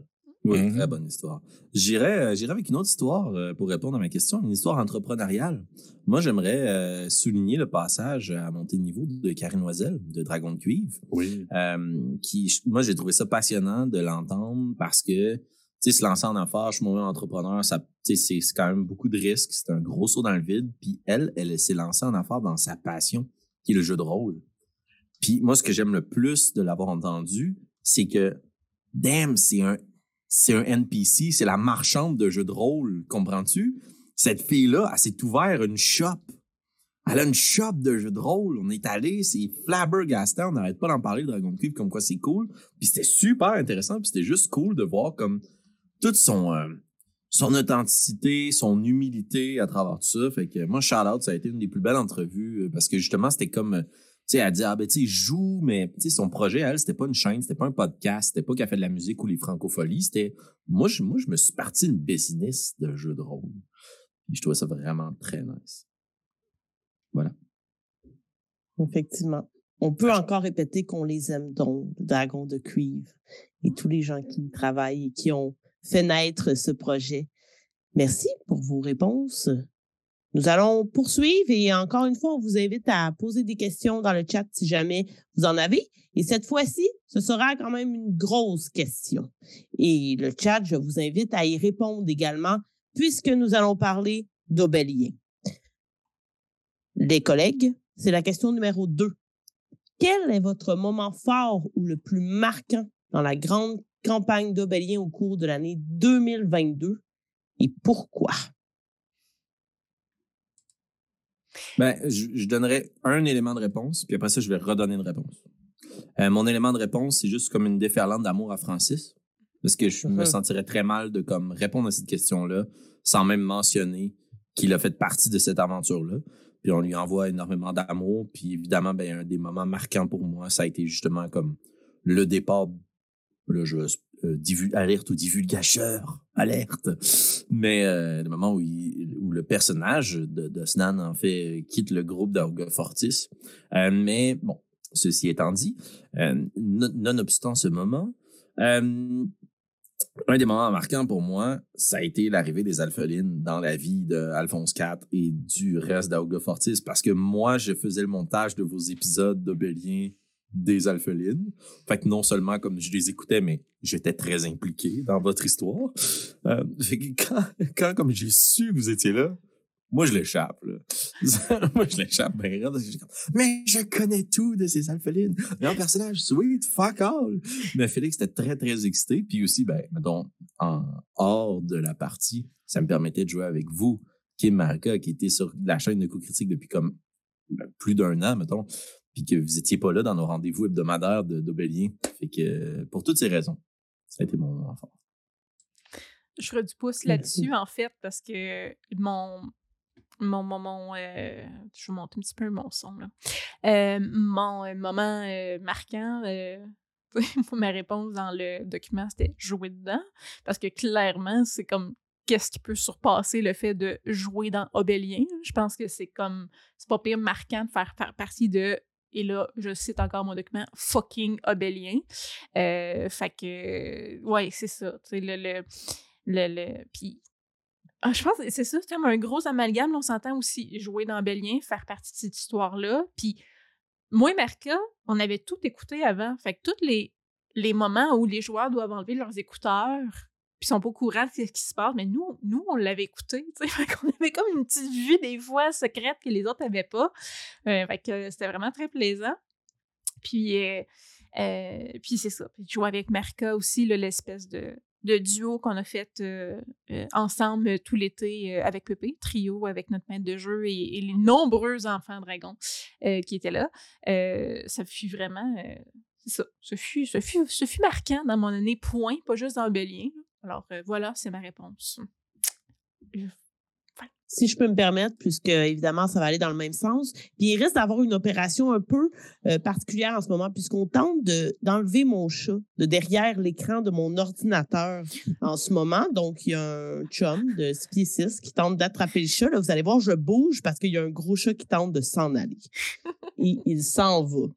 Oui, Mhm. très bonne histoire. J'irai, euh, j'irai avec une autre histoire euh, pour répondre à ma question, une histoire entrepreneuriale. Moi, j'aimerais euh, souligner le passage à monter de niveau de Karine Noiselle de Dragon de Cuivre. Oui. Euh, qui, moi, j'ai trouvé ça passionnant de l'entendre parce que, tu sais, se lancer en affaires, je suis moi-même entrepreneur, ça, c'est quand même beaucoup de risques, c'est un gros saut dans le vide. Puis elle, elle s'est lancée en affaires dans sa passion, qui est le jeu de rôle. Puis moi, ce que j'aime le plus de l'avoir entendu, c'est que, damn, c'est un, c'est un NPC, c'est la marchande de jeux de rôle, comprends-tu? Cette fille-là, elle s'est ouvert une shop. Elle a une shop de jeux de rôle. On est allé, c'est flabbergastant. On n'arrête pas d'en parler Dragon Cube, comme quoi c'est cool. Puis c'était super intéressant. Puis c'était juste cool de voir comme toute son, euh, son authenticité, son humilité à travers tout ça. Fait que moi, shout out, ça a été une des plus belles entrevues euh, parce que justement, c'était comme, euh, sais, elle dit, ah, ben, tu sais, joue, mais, tu sais, son projet, elle, c'était pas une chaîne, c'était pas un podcast, c'était pas qu'elle fait de la musique ou les francopholies, c'était, moi, je, moi, je me suis parti une business de jeux de rôle. Puis je trouvais ça vraiment très nice. Voilà. Effectivement. On peut encore répéter qu'on les aime donc, Dragon de Cuivre, et tous les gens qui travaillent et qui ont fait naître ce projet. Merci pour vos réponses. Nous allons poursuivre et encore une fois, on vous invite à poser des questions dans le chat si jamais vous en avez. Et cette fois-ci, ce sera quand même une grosse question. Et le chat, je vous invite à y répondre également puisque nous allons parler d'Obélien. Les collègues, c'est la question numéro 2. Quel est votre moment fort ou le plus marquant dans la grande campagne d'Obélien au cours de l'année 2022 et pourquoi? Ben, je, je donnerai un élément de réponse, puis après ça, je vais redonner une réponse. Euh, mon élément de réponse, c'est juste comme une déferlante d'amour à Francis, parce que je me Mhm. sentirais très mal de comme répondre à cette question-là sans même mentionner qu'il a fait partie de cette aventure-là. Puis on lui envoie énormément d'amour, puis évidemment, ben, un des moments marquants pour moi, ça a été justement comme le départ. Là, je euh, alerte au divulgateur, alerte. Mais euh, le moment où, le personnage de, de Snan, en fait, quitte le groupe d'Orga Fortis. Euh, mais bon, ceci étant dit, euh, non- nonobstant ce moment, euh, un des moments marquants pour moi, ça a été l'arrivée des Alphelines dans la vie d'Alphonse IV et du reste d'Auga Fortis, parce que moi, je faisais le montage de vos épisodes d'Obélien des Alphelines. Fait que non seulement comme je les écoutais, mais j'étais très impliqué dans votre histoire. Euh, fait que quand, quand comme j'ai su que vous étiez là, moi je l'échappe. <laughs> moi je l'échappe Mais je connais tout de ces alphelines. Un personnage sweet, fuck all. Mais Félix était très très excité. Puis aussi, ben, mettons, en hors de la partie, ça me permettait de jouer avec vous, Kim Marika, qui était sur la chaîne de coup critique depuis comme ben, plus d'un an, mettons puis que vous étiez pas là dans nos rendez-vous hebdomadaires d'Obélien. Fait que pour toutes ces raisons, ça a été mon moment fort. Je ferai du pouce là-dessus, en fait, parce que mon. Mon moment. euh, je vais monter un petit peu mon son, là. Euh, mon euh, moment euh, marquant. <laughs> ma réponse dans le document, c'était jouer dedans. Parce que clairement, c'est comme qu'est-ce qui peut surpasser le fait de jouer dans Obélien? Je pense que c'est comme. C'est pas pire marquant de faire, faire partie de. Et là, je cite encore mon document, fucking Obélien. Euh, fait que. Ouais, c'est ça. Tu sais, le. le, le, le- puis. ah, je pense que c'est ça, c'est comme un gros amalgame. on s'entend aussi jouer dans Obélien, faire partie de cette histoire-là. Puis moi et Marca, on avait tout écouté avant. Fait que tous les, les moments où les joueurs doivent enlever leurs écouteurs, puis sont pas au courant de ce qui se passe, mais nous, nous on l'avait écouté. <laughs> qu'on avait comme une petite vue des fois secrète que les autres n'avaient pas. Euh, fait que c'était vraiment très plaisant. Puis, euh, euh, puis c'est ça. Puis jouer avec Marca aussi, l'espèce de, duo qu'on a fait ensemble tout l'été avec Pépé, trio avec notre maître de jeu et, les nombreux enfants dragons qui étaient là. Ça fut vraiment. ça. Ce fut, fut, fut marquant dans mon année point, pas juste dans Obélien. Alors euh, voilà, c'est ma réponse. si je peux me permettre, puisque évidemment, ça va aller dans le même sens. Puis il risque d'avoir une opération un peu euh, particulière en ce moment, puisqu'on tente de, d'enlever mon chat de derrière l'écran de mon ordinateur en ce moment. Donc, il y a un chum de 6 pieds 6 qui tente d'attraper le chat. Là, vous allez voir, je bouge parce qu'il y a un gros chat qui tente de s'en aller. Il s'en va.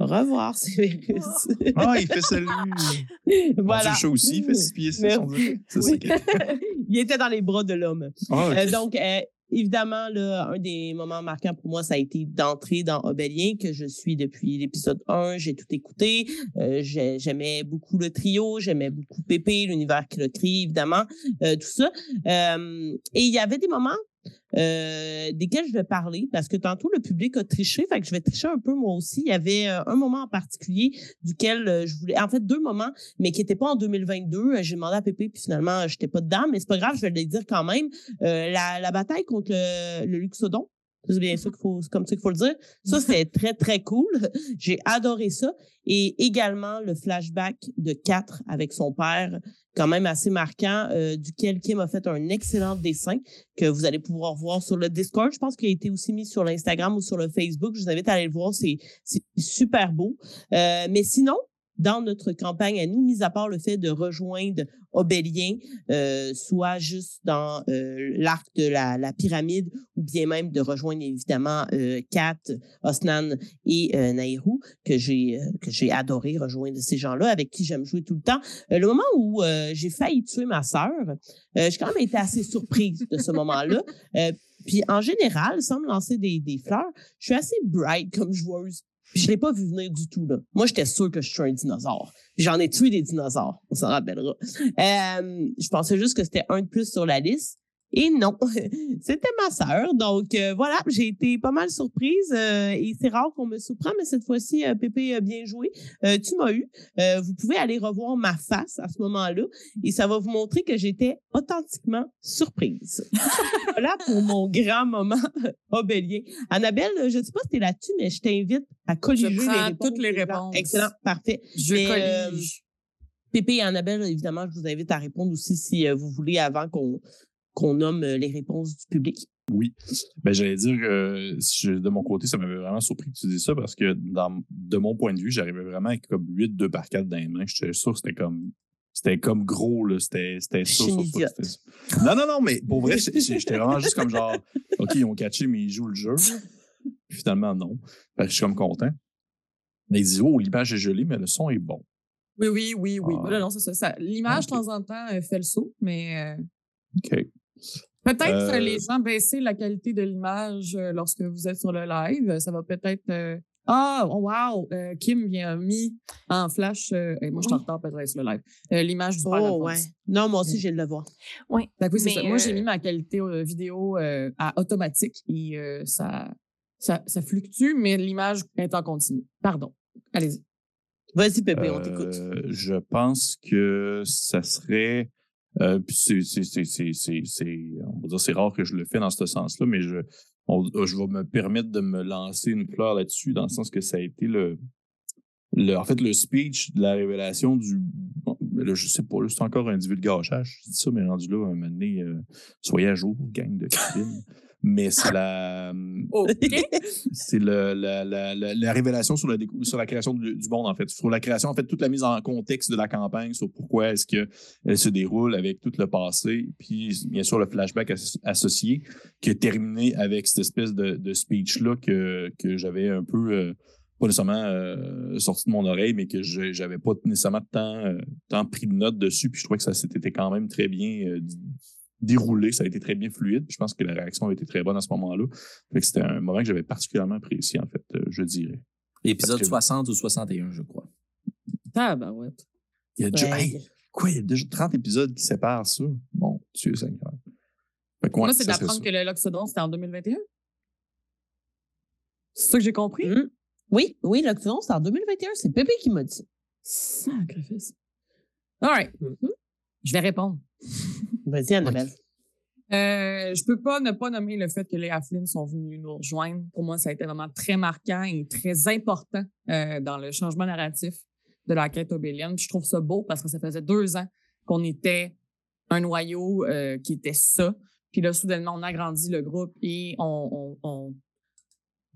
Au revoir, Cyrus. Ah, il fait salut. <laughs> voilà. Le aussi, il fait six pieds six, on Oui. qui- <laughs> il était dans les bras de l'homme. Ah. Euh, donc, euh, évidemment, là, un des moments marquants pour moi, ça a été d'entrer dans Obélien, que je suis depuis l'épisode 1. J'ai tout écouté. Euh, j'ai- j'aimais beaucoup le trio, j'aimais beaucoup Pépé, l'univers qu'il a créé, évidemment, euh, tout ça. Euh, et il y avait des moments euh, desquels je vais parler, parce que tantôt, le public a triché, fait que je vais tricher un peu moi aussi. Il y avait euh, un moment en particulier duquel euh, je voulais... En fait, deux moments, mais qui n'étaient pas en 2022. Euh, J'ai demandé à Pépé, puis finalement, je n'étais pas dedans, mais c'est pas grave, je vais le dire quand même. La, la bataille contre le, le Luxodon C'est bien ça qu'il faut, c'est comme ça qu'il faut le dire. Ça, <laughs> c'est très, très cool. <laughs> J'ai adoré ça. Et également le flashback de 4 avec son père, quand même assez marquant, euh, duquel Kim a fait un excellent dessin que vous allez pouvoir voir sur le Discord. Je pense qu'il a été aussi mis sur l'Instagram ou sur le Facebook. Je vous invite à aller le voir. C'est, c'est super beau. Euh, mais sinon, dans notre campagne à nous, mis à part le fait de rejoindre Obélien, euh, soit juste dans euh, l'arc de la, pyramide, ou bien même de rejoindre évidemment euh, Kat, Osnan et Nairou, que j'ai que j'ai adoré rejoindre ces gens-là, avec qui j'aime jouer tout le temps. Le moment où j'ai failli tuer ma sœur, j'ai quand même été assez surprise de ce moment-là. puis en général, sans me lancer des, des fleurs, je suis assez bright comme joueuse. Je l'ai pas vu venir du tout, là. Moi, j'étais sûr que je suis un dinosaure. J'en ai tué des dinosaures, on s'en rappellera. Euh, je pensais juste que c'était un de plus sur la liste. Et non, <laughs> c'était ma sœur. Donc euh, voilà, j'ai été pas mal surprise. Euh, et c'est rare qu'on me surprend, mais cette fois-ci, euh, Pépé a bien joué. Euh, tu m'as eu. Euh, vous pouvez aller revoir ma face à ce moment-là et ça va vous montrer que j'étais authentiquement surprise. <laughs> voilà pour mon grand moment <laughs> obélien. Annabelle, je ne sais pas si tu es là-dessus, mais je t'invite à colliger Je prends les réponses. toutes les réponses. Excellent, parfait. Je Mais, euh, collige. Pépé et Annabelle, évidemment, je vous invite à répondre aussi si vous voulez avant qu'on qu'on nomme euh, les réponses du public. Oui. Ben, j'allais dire que je- de mon côté, ça m'avait vraiment surpris que tu dises ça parce que dans, de mon point de vue, j'arrivais vraiment avec comme 8 2 par 4 dans les mains. J'étais sûr que c'était comme. C'était comme gros, là. C'était ça, ça, Non, non, non, mais pour vrai, j'étais vraiment juste comme genre, <laughs> OK, ils ont catché, mais ils jouent le jeu. Puis finalement, non. Fait que je suis comme content. Mais ils disent, oh, l'image est jolie, mais le son est bon. Oui, oui, oui, oui. Ah. Voilà, non, c'est ça. ça. L'image, de Ok. temps en temps, euh, fait le saut, mais euh, OK. Peut-être Euh, les gens baisser la qualité de l'image euh, lorsque vous êtes sur le live. Ça va peut-être. euh, Ah, oh, wow! euh, Kim vient mis en flash. euh, et moi, je suis en Oui. retard peut-être sur le live. euh, l'image du Oh, ouais. Non, moi aussi, j'ai de le voir. Oui. Que oui, c'est ça. Moi, j'ai mis ma qualité euh, vidéo euh, à automatique et euh, ça, ça, ça fluctue, mais l'image est en continu. Pardon. Allez-y. Vas-y, Pépé, on t'écoute. Je pense que ça serait. Euh, puis c'est, on va dire c'est rare que je le fais dans ce sens-là, mais je, on- je vais me permettre de me lancer une fleur là-dessus, dans le sens que ça a été le, le en fait, le speech de la révélation du. là, je sais pas, c'est encore un divulgachage. Je dis ça, mais rendu là, un moment donné, euh, soyez à jour, gang de cabines. <laughs> mais c'est la. OK. <laughs> C'est le, la, la, la, la révélation sur sur la création du, du monde, en fait. Sur la création, en fait, toute la mise en contexte de la campagne, sur pourquoi est-ce qu'elle se déroule avec tout le passé, puis bien sûr le flashback as- associé, qui est terminé avec cette espèce de, de speech-là que, que j'avais un peu, euh, pas nécessairement euh, sorti de mon oreille, mais que je- j'avais pas nécessairement tant, euh, tant pris de notes dessus, puis je trouvais que ça s'était quand même très bien euh, déroulé, ça a été très bien fluide. Je pense que la réaction a été très bonne à ce moment-là. Fait que c'était un moment que j'avais particulièrement apprécié, en fait, euh, je dirais. Épisode Parce que- 60 ou 61, je crois. Tabarouette. Il y a déjà, Ouais. hey, quoi, il y a déjà 30 épisodes qui séparent ça? Bon, Dieu Seigneur. Ouais, Moi, c'est d'apprendre que le Loxodon, c'était en 2021. C'est ça que j'ai compris? Mhm. Oui, oui, l'Octodon, c'est en 2021. C'est Pépé qui m'a dit. Sacrifice. All right. Je vais répondre. Vas-y, Annabelle. Euh, je peux pas ne pas nommer le fait que les Halflings sont venus nous rejoindre. Pour moi, ça a été vraiment très marquant et très important euh, dans le changement narratif de la quête obélienne. Puis je trouve ça beau parce que ça faisait deux ans qu'on était un noyau euh, qui était ça. Puis là, soudainement, on agrandit le groupe et on, on- on-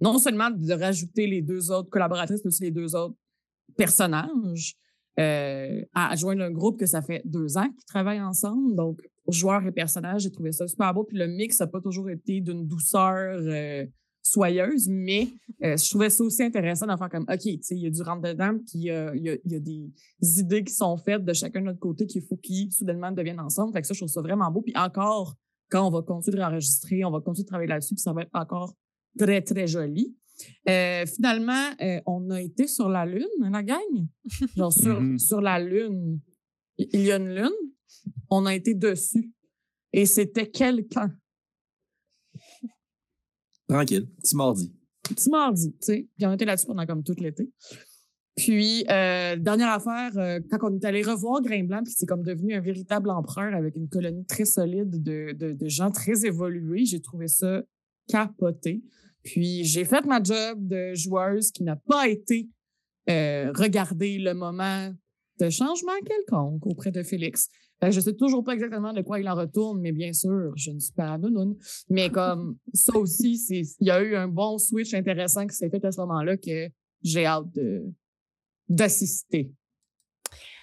non seulement de rajouter les deux autres collaboratrices, mais aussi les deux autres personnages euh, à joindre un groupe que ça fait deux ans qu'ils travaillent ensemble. Donc, joueurs et personnages, j'ai trouvé ça super beau. Puis le mix n'a pas toujours été d'une douceur euh, soyeuse, mais euh, je trouvais ça aussi intéressant d'en faire comme, OK, tu sais, il y a du rentre-dedans, puis il y, a, y a des idées qui sont faites de chacun de notre côté qu'il faut qu'ils soudainement deviennent ensemble. Fait que ça, je trouve ça vraiment beau. Puis encore, quand on va continuer de réenregistrer, on va continuer de travailler là-dessus, puis ça va être encore très, très joli. Euh, finalement, euh, on a été sur la Lune, la gang? <laughs> Genre sur, Mhm. sur la Lune, il y a une Lune. On a été dessus. Et c'était quelqu'un. Tranquille, petit mardi. petit mardi, tu sais. Puis on était là-dessus pendant comme tout l'été. Puis, euh, dernière affaire, euh, quand on est allé revoir Grimblanc, puis c'est comme devenu un véritable empereur avec une colonie très solide de, de, de gens très évolués, j'ai trouvé ça capoté. Puis j'ai fait ma job de joueuse qui n'a pas été euh, regarder le moment de changement quelconque auprès de Félix. Fait que je sais toujours pas exactement de quoi il en retourne, mais bien sûr, je ne suis pas nounoune. Mais comme <laughs> ça aussi, c'est il y a eu un bon switch intéressant qui s'est fait à ce moment-là que j'ai hâte de d'assister.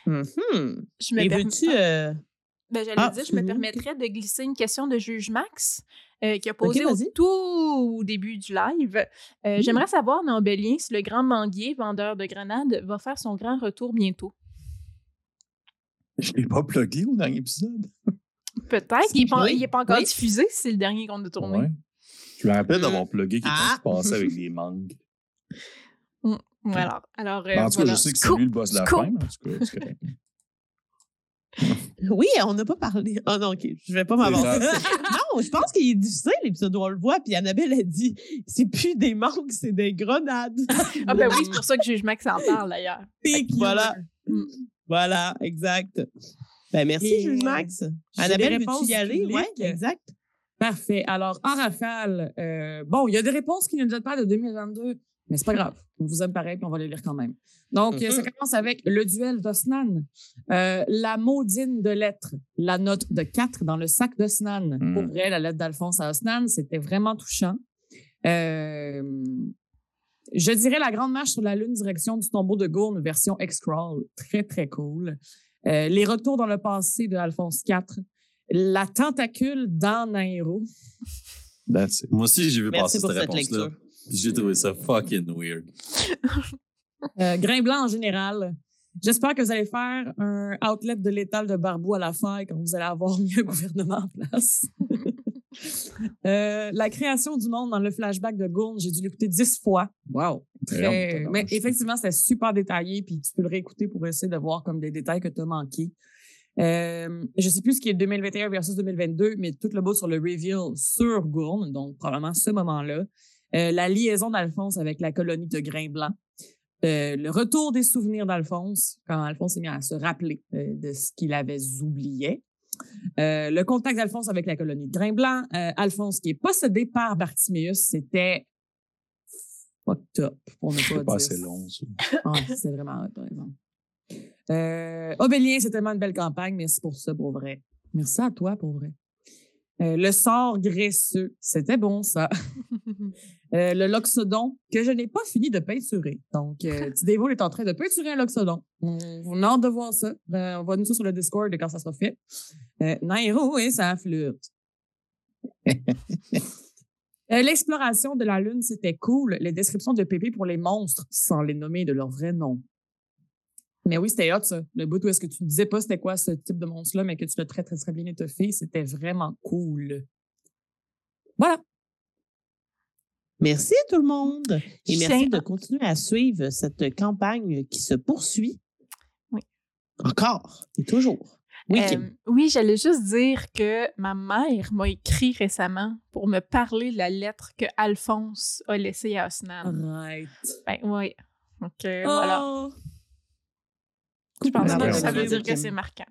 Mhm. Je me Et perm- veux-tu. euh, Ben, j'allais Ah, dire, je me excuse-moi. permettrais de glisser une question de juge Max euh, qui a posé au tout début du live. Euh, Mm. J'aimerais savoir, dans Bélien, si le grand manguier, vendeur de grenades, va faire son grand retour bientôt. Je l'ai pas plugué au dernier épisode. Peut-être. Il n'est pas, encore Oui. diffusé, si c'est le dernier qu'on a tourné. Ouais. Je me rappelle d'avoir plugué quelqu'un Ah. qui passait avec des mangues. Voilà. Alors, euh, Ben, en tout cas, voilà. je sais que c'est lui le boss de la scoop. fin, en tout cas. <laughs> Oui, on n'a pas parlé. Ah non, OK. Je vais pas m'avancer. <laughs> non, je pense qu'il est difficile, l'épisode où on le voit. Puis Annabelle a dit c'est plus des manques, c'est des grenades. <laughs> Ah, ben oui, c'est pour ça que juge Max en parle, d'ailleurs. voilà. Mm. Voilà, exact. Ben, merci, Et, Jules Max. Annabelle, veux-tu y aller? Oui, exact. Parfait. Alors, en rafale, euh, bon, il y a des réponses qui ne datent pas de 2022, mais c'est pas grave. On vous aime pareil, puis on va les lire quand même. Donc, euh, ça commence avec le duel d'Osnan. Euh, la maudine de lettres, la note de 4 dans le sac d'Osnan. Mhm. Pour vrai, la lettre d'Alphonse à Osnan, c'était vraiment touchant. Euh, je dirais la grande marche sur la lune, direction du tombeau de Gourne, version X-Crawl. Très, très cool. Euh, les retours dans le passé de Alphonse IV. La tentacule dans Nairo. That's it. Moi aussi, j'ai vu Merci passer pour cette cette réponse-là. J'ai trouvé ça fucking weird. Euh, Grain blanc en général. J'espère que vous allez faire un outlet de l'étal de Barbou à la fin quand vous allez avoir mis un gouvernement en place. <laughs> Euh, la création du monde dans le flashback de Gourne, j'ai dû l'écouter dix fois. Wow. Très... Mais effectivement, c'était super détaillé, puis tu peux le réécouter pour essayer de voir comme des détails que tu as manqués. Euh, je sais plus ce qui est 2021 versus 2022, mais tout le bout sur le reveal sur Gourne, donc probablement ce moment-là. Euh, la liaison d'Alphonse avec la colonie de grains blancs. Euh, le retour des souvenirs d'Alphonse, quand Alphonse s'est mis à se rappeler euh, de ce qu'il avait oublié. Euh, le contact d'Alphonse avec la colonie de grains blancs. Euh, Alphonse qui est possédé par Bartiméus, c'était fucked up, pour ne pas C'est dire. pas assez long, ça. Ouais, c'est vraiment hot, par exemple. Euh, Obélien, c'est tellement une belle campagne. Merci pour ça, pour vrai. Merci à toi, pour vrai. Euh, le sort graisseux, c'était bon, ça. <laughs> Euh, le loxodon, que je n'ai pas fini de peinturer. Donc, euh, <laughs> Tidévo est en train de peinturer un loxodon. On, on a hâte de voir ça. Euh, on va nous ça sur le Discord quand ça sera fait. Euh, Nairo et sa flûte. Euh, L'exploration de la Lune, c'était cool. Les descriptions de Pépé pour les monstres, sans les nommer de leur vrai nom. Mais oui, c'était hot, ça. Le bout où est-ce que tu ne disais pas c'était quoi ce type de monstre-là, mais que tu l'as très, très, très bien étoffé, c'était vraiment cool. Voilà. Merci tout le monde. Et merci de continuer à suivre cette campagne qui se poursuit. Oui. Encore et toujours. Oui. Euh, oui, j'allais juste dire que ma mère m'a écrit récemment pour me parler de la lettre que Alphonse a laissée à Osnan. Right. Ben oui. Donc euh, voilà. Je pense pas que ça veut dire que c'est marquant.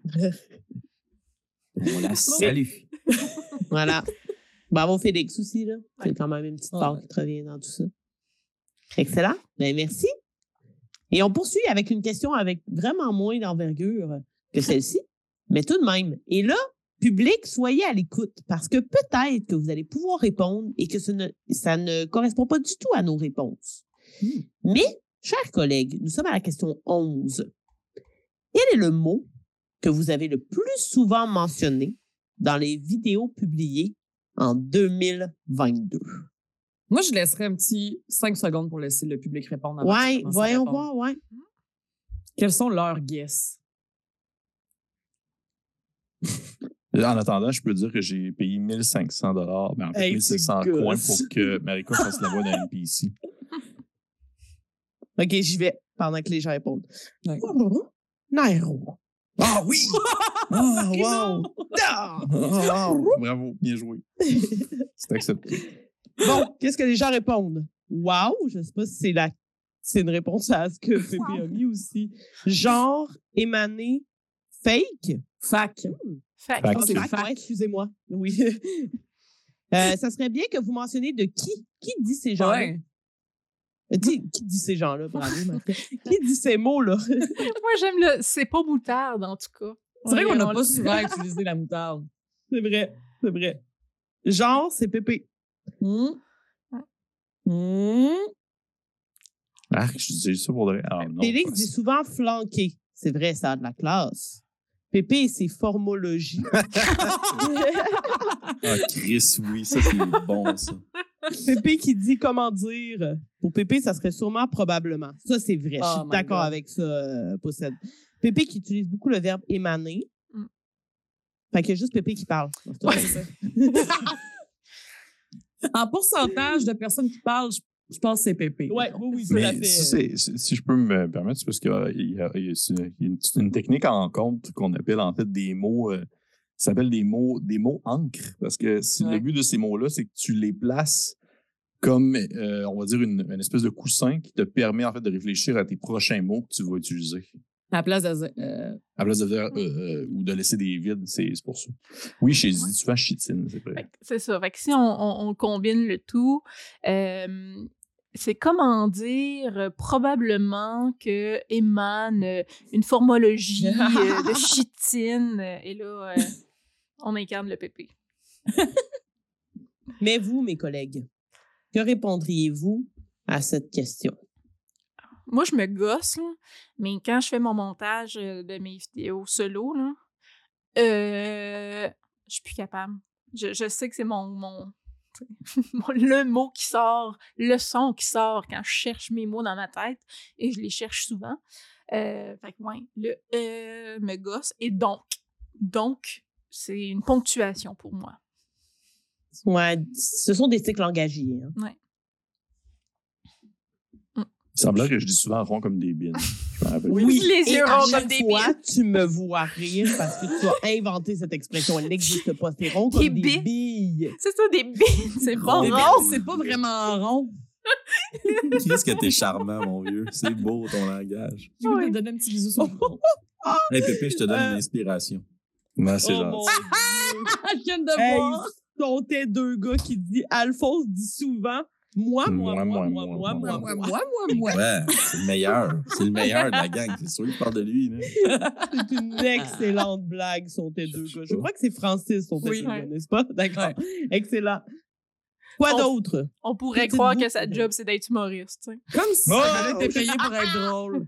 On la <laughs> salue. Voilà. Bravo Félix aussi, là. C'est Ouais. quand même une petite Ouais. part qui te revient dans tout ça. Excellent. Ben, merci. Et on poursuit avec une question avec vraiment moins d'envergure que celle-ci, <laughs> mais tout de même. Et là, public, soyez à l'écoute parce que peut-être que vous allez pouvoir répondre et que ce ne- ça ne correspond pas du tout à nos réponses. Mais, chers collègues, nous sommes à la question 11. Quel est le mot que vous avez le plus souvent mentionné dans les vidéos publiées en 2022? Moi, je laisserais un petit 5 secondes pour laisser le public répondre. à voyons voir, ouais. Quels sont leurs guesses? En attendant, je peux dire que j'ai payé 1500 dollars, ben en fait Hey, 1600 c'est coins pour que Marika fasse la voix d'un <laughs> NPC. OK, j'y vais pendant que les gens répondent. Ouais. Nairo. Ah oui! <laughs> Ah, wow! Ah! Ah, Bravo, bien joué. C'est accepté. Bon, qu'est-ce que les gens répondent? Wow, je sais pas si c'est la c'est une réponse à ce que Pépé a mis aussi. Genre, émané, fake? Fac. Ah, c'est fac, fac. ouais, excusez-moi. Oui. <laughs> Euh, ça serait bien que vous mentionniez de qui, qui dit ces gens-là? Ouais. Qui, dit ces gens-là, bravo. <laughs> Qui dit ces mots-là? <laughs> Moi, j'aime le. C'est pas moutarde, en tout cas. C'est vrai qu'on n'a pas souvent <laughs> utilisé la moutarde. C'est vrai, c'est vrai. Genre, c'est Pépé. Hmm. Hmm. Ah, je dis ça pour de vrai. Ah, non, dit souvent flanqué. C'est vrai, ça a de la classe. Pépé, c'est formologie. <laughs> Ah, Chris, oui, ça, c'est bon, ça. Pépé qui dit comment dire. Pour Pépé, ça serait sûrement probablement. Ça, c'est vrai. Je Oh suis d'accord avec ça, euh, Possède. Pépé qui utilise beaucoup le verbe émaner. Mm. Fait qu'il y a juste Pépé qui parle. Ouais, c'est <laughs> ça. en pourcentage de personnes qui parlent, je, je pense que c'est Pépé. Ouais, oui, oui, Mais fait. si, si- si je peux me permettre, c'est parce qu'il y a, il y une, technique en compte qu'on appelle en fait des mots, euh, ça s'appelle des mots, des mots encre. Parce que si Ouais. le but de ces mots-là, c'est que tu les places comme, euh, on va dire, une, une espèce de coussin qui te permet en fait de réfléchir à tes prochains mots que tu vas utiliser. À la place de. euh, À la place de dire euh, euh, ou de laisser des vides, c'est pour ça. Oui, j'ai dit souvent chitine, c'est vrai. C'est ça. Fait que si on, on- on combine le tout, euh, c'est comment dire euh, probablement que émane euh, une formologie euh, de <laughs> chitine. euh, et là, on incarne le pépé. <laughs> Mais vous, mes collègues, que répondriez-vous à cette question? Moi, je me gosse, là, mais quand je fais mon montage de mes vidéos solo, là, je suis plus capable. Je, je sais que c'est mon, mon- <laughs> le mot qui sort, le son qui sort quand je cherche mes mots dans ma tête, et je les cherche souvent. Euh, fait que, ouais, le euh me gosse, et donc. Donc, c'est une ponctuation pour moi. Ouais, ce sont des cycles engagés. hein. Il semblait que je dis souvent rond comme des bines. Oui, Les et yeux à ronds chaque comme des fois, tu me vois rire parce que tu as inventé cette expression. Elle n'existe pas. C'est rond comme Des des, billes. billes. C'est ça, des bines, c'est bon. des rond. billes, c'est pas vraiment rond. Qu'est-ce que t'es charmant, mon vieux. C'est beau, ton langage. Je vais Oui. te donner un petit bisou sur le front. Hey, Pépé, je te donne Euh. une inspiration. Non, c'est Oh, gentil. <laughs> Je viens de Hey, voir. sont tes deux gars qui dit Alphonse dit souvent moi, moi, moi, moi, moi, moi, moi, Moi, moi. moi, moi, moi. Ouais, c'est le meilleur. C'est le meilleur de la gang. C'est sûr qu'il parle de lui. C'est une excellente blague, sont tes deux gars. Je crois que c'est Francis, sont tes Oui. deux gars, n'est-ce pas? <laughs> D'accord. Excellent. Quoi On- d'autre? On pourrait croire que sa job, c'est d'être humoriste. Comme si Oh! ça allait être payé pour être drôle.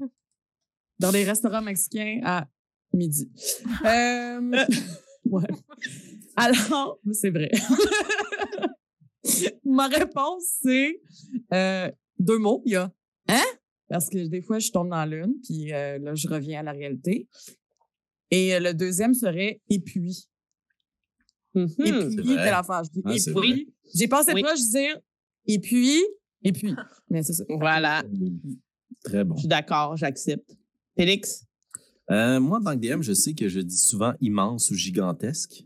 Dans des restaurants mexicains à midi. <laughs> Euh, ouais. Alors, c'est vrai. <laughs> <laughs> Ma réponse, c'est euh, deux mots. Il y a Hein? Parce que des fois, je tombe dans l'une, puis euh, là, je reviens à la réalité. Et euh, le deuxième serait et puis. Mhm. Et puis, c'est l'affaire. Je dis Ah, et c'est puis. J'ai passé Oui. proche de dire et puis, et puis. Mais c'est ça. Voilà. Très bon. Je suis d'accord, j'accepte. Félix? Euh, moi, en tant que DM, je sais que je dis souvent immense ou gigantesque.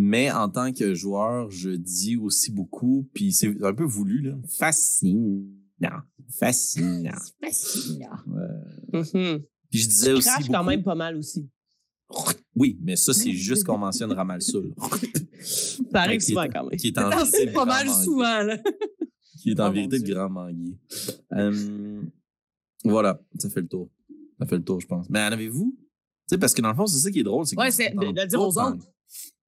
Mais en tant que joueur, je dis aussi beaucoup, puis c'est un peu voulu, là. Fascinant. Fascinant. <laughs> Fascinant. Ouais. Mhm. Puis je disais Tu aussi. Beaucoup... quand même pas mal aussi. Oui, mais ça, c'est juste qu'on mentionne Ramal <laughs> ça, arrive est- souvent quand même. Qui est en <laughs> vérité pas grand mal manguier. souvent, là. Qui est en Oh, vérité le grand manguier. Euh, voilà, ça fait le tour. Ça fait le tour, je pense. Mais en avez-vous? Tu sais, parce que dans le fond, c'est ça qui est drôle. c'est Ouais, c'est de- s'entend de le dire aux autres.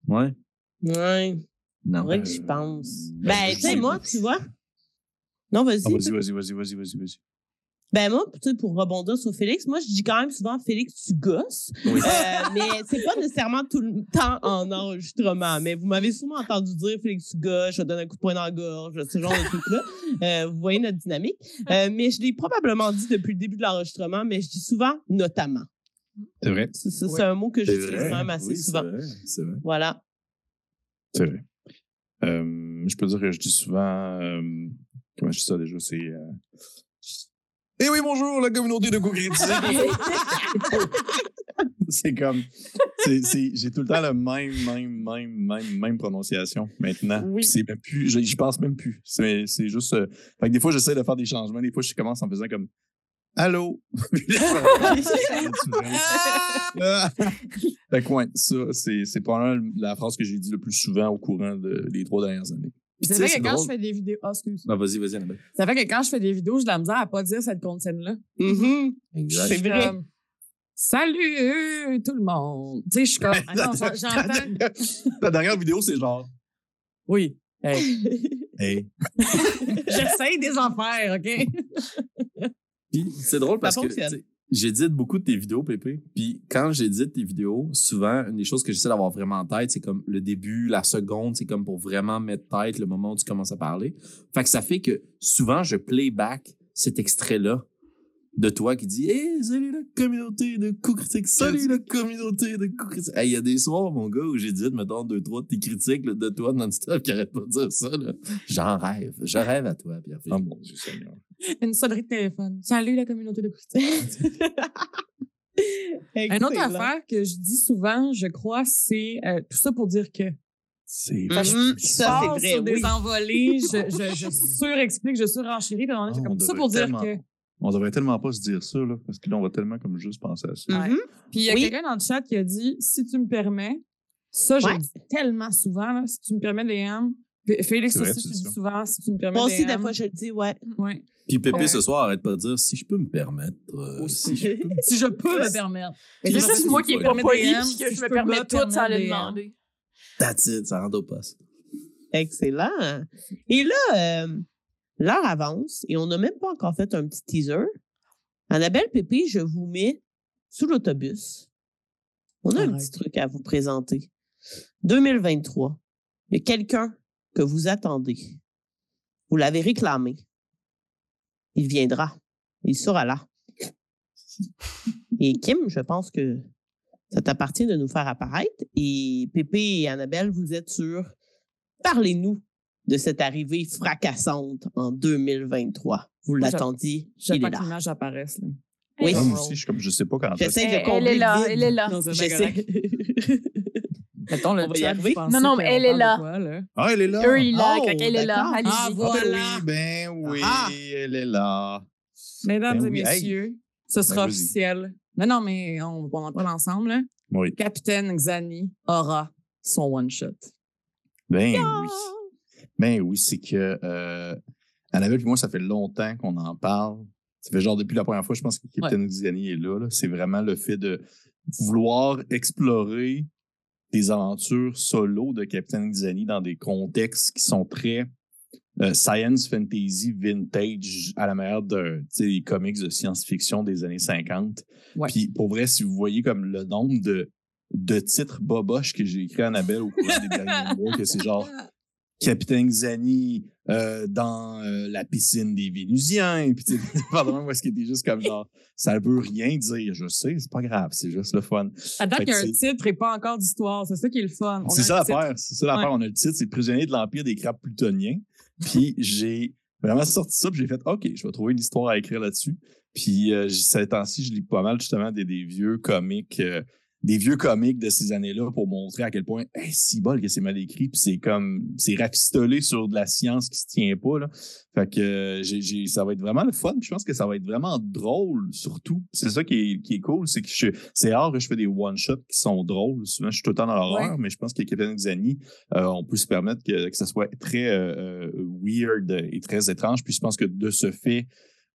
Ouais. Ouais, Non. c'est vrai que Euh, j'y pense. ben, Ben, tu sais, moi, tu vois. Non, vas-y. Ah, vas-y, vas-y, vas-y, vas-y, vas-y, vas-y. Ben moi, pour rebondir sur Félix, moi, je dis quand même souvent Félix, tu gosses. Oui. Euh, mais c'est pas nécessairement tout le temps en enregistrement. Mais vous m'avez sûrement entendu dire Félix, tu gosses, je te donne un coup de poing dans la gorge, ce genre de trucs-là. Euh, vous voyez notre dynamique. Euh, mais je l'ai probablement dit depuis le début de l'enregistrement, mais je dis souvent notamment. C'est vrai, C'est un mot que j'utilise quand même assez Oui, souvent. vrai, C'est vrai. Voilà. c'est vrai. Euh, je peux dire que je dis souvent. euh, comment je dis ça déjà? C'est. Euh... Eh oui, bonjour, la communauté de co-critique. <laughs> c'est comme. J'ai tout le temps la même, même, même, même, même prononciation maintenant. Oui. C'est même plus. J'y pense même plus. C'est c'est juste. euh, fait que des fois, j'essaie de faire des changements. Des fois, je commence en faisant comme. Allô? <laughs> fait que ouais, ça, c'est, c'est probablement la phrase que j'ai dit le plus souvent au courant de- des trois dernières années. C'est Tu sais, vrai c'est que quand drôle. je fais des vidéos. Ah, excuse. Non, vas-y, vas-y, Annabelle. Ça fait que quand je fais des vidéos, j'ai de la misère à pas dire cette consigne-là. Mhm. Exact. C'est vrai. Comme, Salut tout le monde. Tu sais, je suis comme. Ah non, <laughs> j'entends. La dernière vidéo, c'est genre, Oui. Hey, <laughs> hey, J'essaye des affaires, OK? Puis c'est drôle parce que j'édite beaucoup de tes vidéos, Pépé. Puis quand j'édite tes vidéos, souvent, une des choses que j'essaie d'avoir vraiment en tête, c'est comme le début, la seconde, c'est comme pour vraiment mettre tête le moment où tu commences à parler. Fait que ça fait que souvent, je playback cet extrait-là de toi qui dit Hey, salut la communauté de coups critiques, salut la communauté de coups critiques. Hey, Il y a des soirs, mon gars, où j'édite, mettons, deux, trois de tes critiques là, de toi non-stop qui arrête pas de dire ça. là. J'en rêve. Je rêve à toi, Pierre. oh mon Dieu Seigneur. Une sonnerie de téléphone. Salut la communauté de Christine. <laughs> Une autre affaire que je dis souvent, je crois, c'est euh, tout ça pour dire que. C'est. Je Ça, c'est vrai, sur des oui. envolées, je, je, je <laughs> surexplique, je surenchéris. Ah, tout ça pour dire tellement- que. On devrait tellement pas se dire ça, là, parce que là, on va tellement comme juste penser à ça. Mhm. Puis il y a Oui. quelqu'un dans le chat qui a dit si tu me permets, ça, je Ouais. le dis tellement souvent, là, si tu me permets. F- Félix vrai, aussi, tu tu dis souvent si tu me permets. Moi aussi, des fois, je le dis, ouais. Ouais. Puis Pépé, Ouais. ce soir, arrête pas de dire si je peux me permettre. euh, Aussi. si je peux me- Si je peux me permettre. C'est ça, juste c'est moi qui Permets poli DM, si je je me permets tout sans le demander. That's it, ça rentre au poste. Excellent. Et là, euh, l'heure avance et on n'a même pas encore fait un petit teaser. Annabelle Pépé, je vous mets sous l'autobus. On a un petit truc à vous présenter. 2023. Il y a quelqu'un que vous attendez. Vous l'avez réclamé. Il viendra. Il sera là. Et Kim, je pense que ça t'appartient de nous faire apparaître. Et Pépé et Annabelle, vous êtes sur Parlez-nous de cette arrivée fracassante en 2023. Vous l'attendiez, il est que là. l'image apparaisse. Là. Oui. Moi aussi, je, suis comme, je sais pas quand J'essaie Elle- de elle combler est là, elle est là. J'essaie. <laughs> Mettons le On va y chat, Non, non, mais elle est là. quoi, là? Ah, elle est là. Eux, il là, Oh, elle est là. Allez-y. Ah, Ah, ben Voilà. oui, ben oui, Ah. elle est là. Mesdames Ben et oui, hey. messieurs, ce sera vas-y. officiel. Non, non, mais on, on en parle ensemble. Là. Oui. Capitaine Xani aura son one-shot. Ben oui. Ben oui, c'est que euh, Annabelle et moi, ça fait longtemps qu'on en parle. Ça fait genre depuis la première fois, je pense que Captain Xani est là. là. C'est vraiment le fait de vouloir explorer des aventures solo de Captain Xani dans des contextes qui sont très euh, science fantasy vintage à la manière de des comics de science-fiction des années 50. Ouais. Puis pour vrai, si vous voyez comme le nombre de, de titres boboches que j'ai écrit à Annabelle au cours des derniers <laughs> mois, que c'est genre Capitaine Xani euh, dans euh, la piscine des Vénusiens. Puis, tu sais, pardon, moi, ce qui était juste comme genre, ça veut rien dire. Je sais, c'est pas grave, c'est juste le fun. À date, il y a un titre et pas encore d'histoire. C'est ça qui est le fun. C'est ça l'affaire. C'est ça l'affaire. Ouais. On a le titre, c'est Prisonnier de l'Empire des crabes plutoniens. Puis, j'ai vraiment sorti ça, puis j'ai fait, OK, je vais trouver une histoire à écrire là-dessus. Puis, euh, ces temps-ci, je lis pas mal justement des, des vieux comics. Des vieux comics de ces années-là pour montrer à quel point, hey, si bol que c'est mal écrit, puis c'est comme, c'est rafistolé sur de la science qui se tient pas, là. Fait que, euh, ça va être vraiment le fun, je pense que ça va être vraiment drôle, surtout. C'est ça qui est, qui est cool, c'est que c'est rare que je fais des one-shots qui sont drôles. Souvent, je suis tout le temps dans l'horreur, mais je pense que Captain Xani, euh, on peut se permettre que, que ça soit très euh, euh, weird et très étrange. Puis je pense que de ce fait,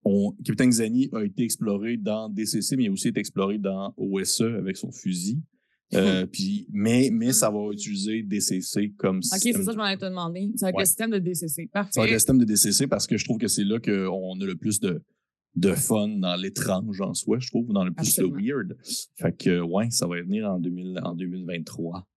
on, Captain Xani a été exploré dans DCC, mais il a aussi été exploré dans OSE avec son fusil. Euh, <laughs> puis, mais, mais ça va utiliser DCC comme OK, système. c'est ça, je m'en ai demandé. C'est avec Ouais. le système de DCC. Ça va être Parfait. le système de DCC parce que je trouve que c'est là qu'on a le plus de, de fun dans l'étrange en soi, je trouve, dans le plus Absolument. le weird. Fait que, ouais, ça va venir en, 2000, en 2023.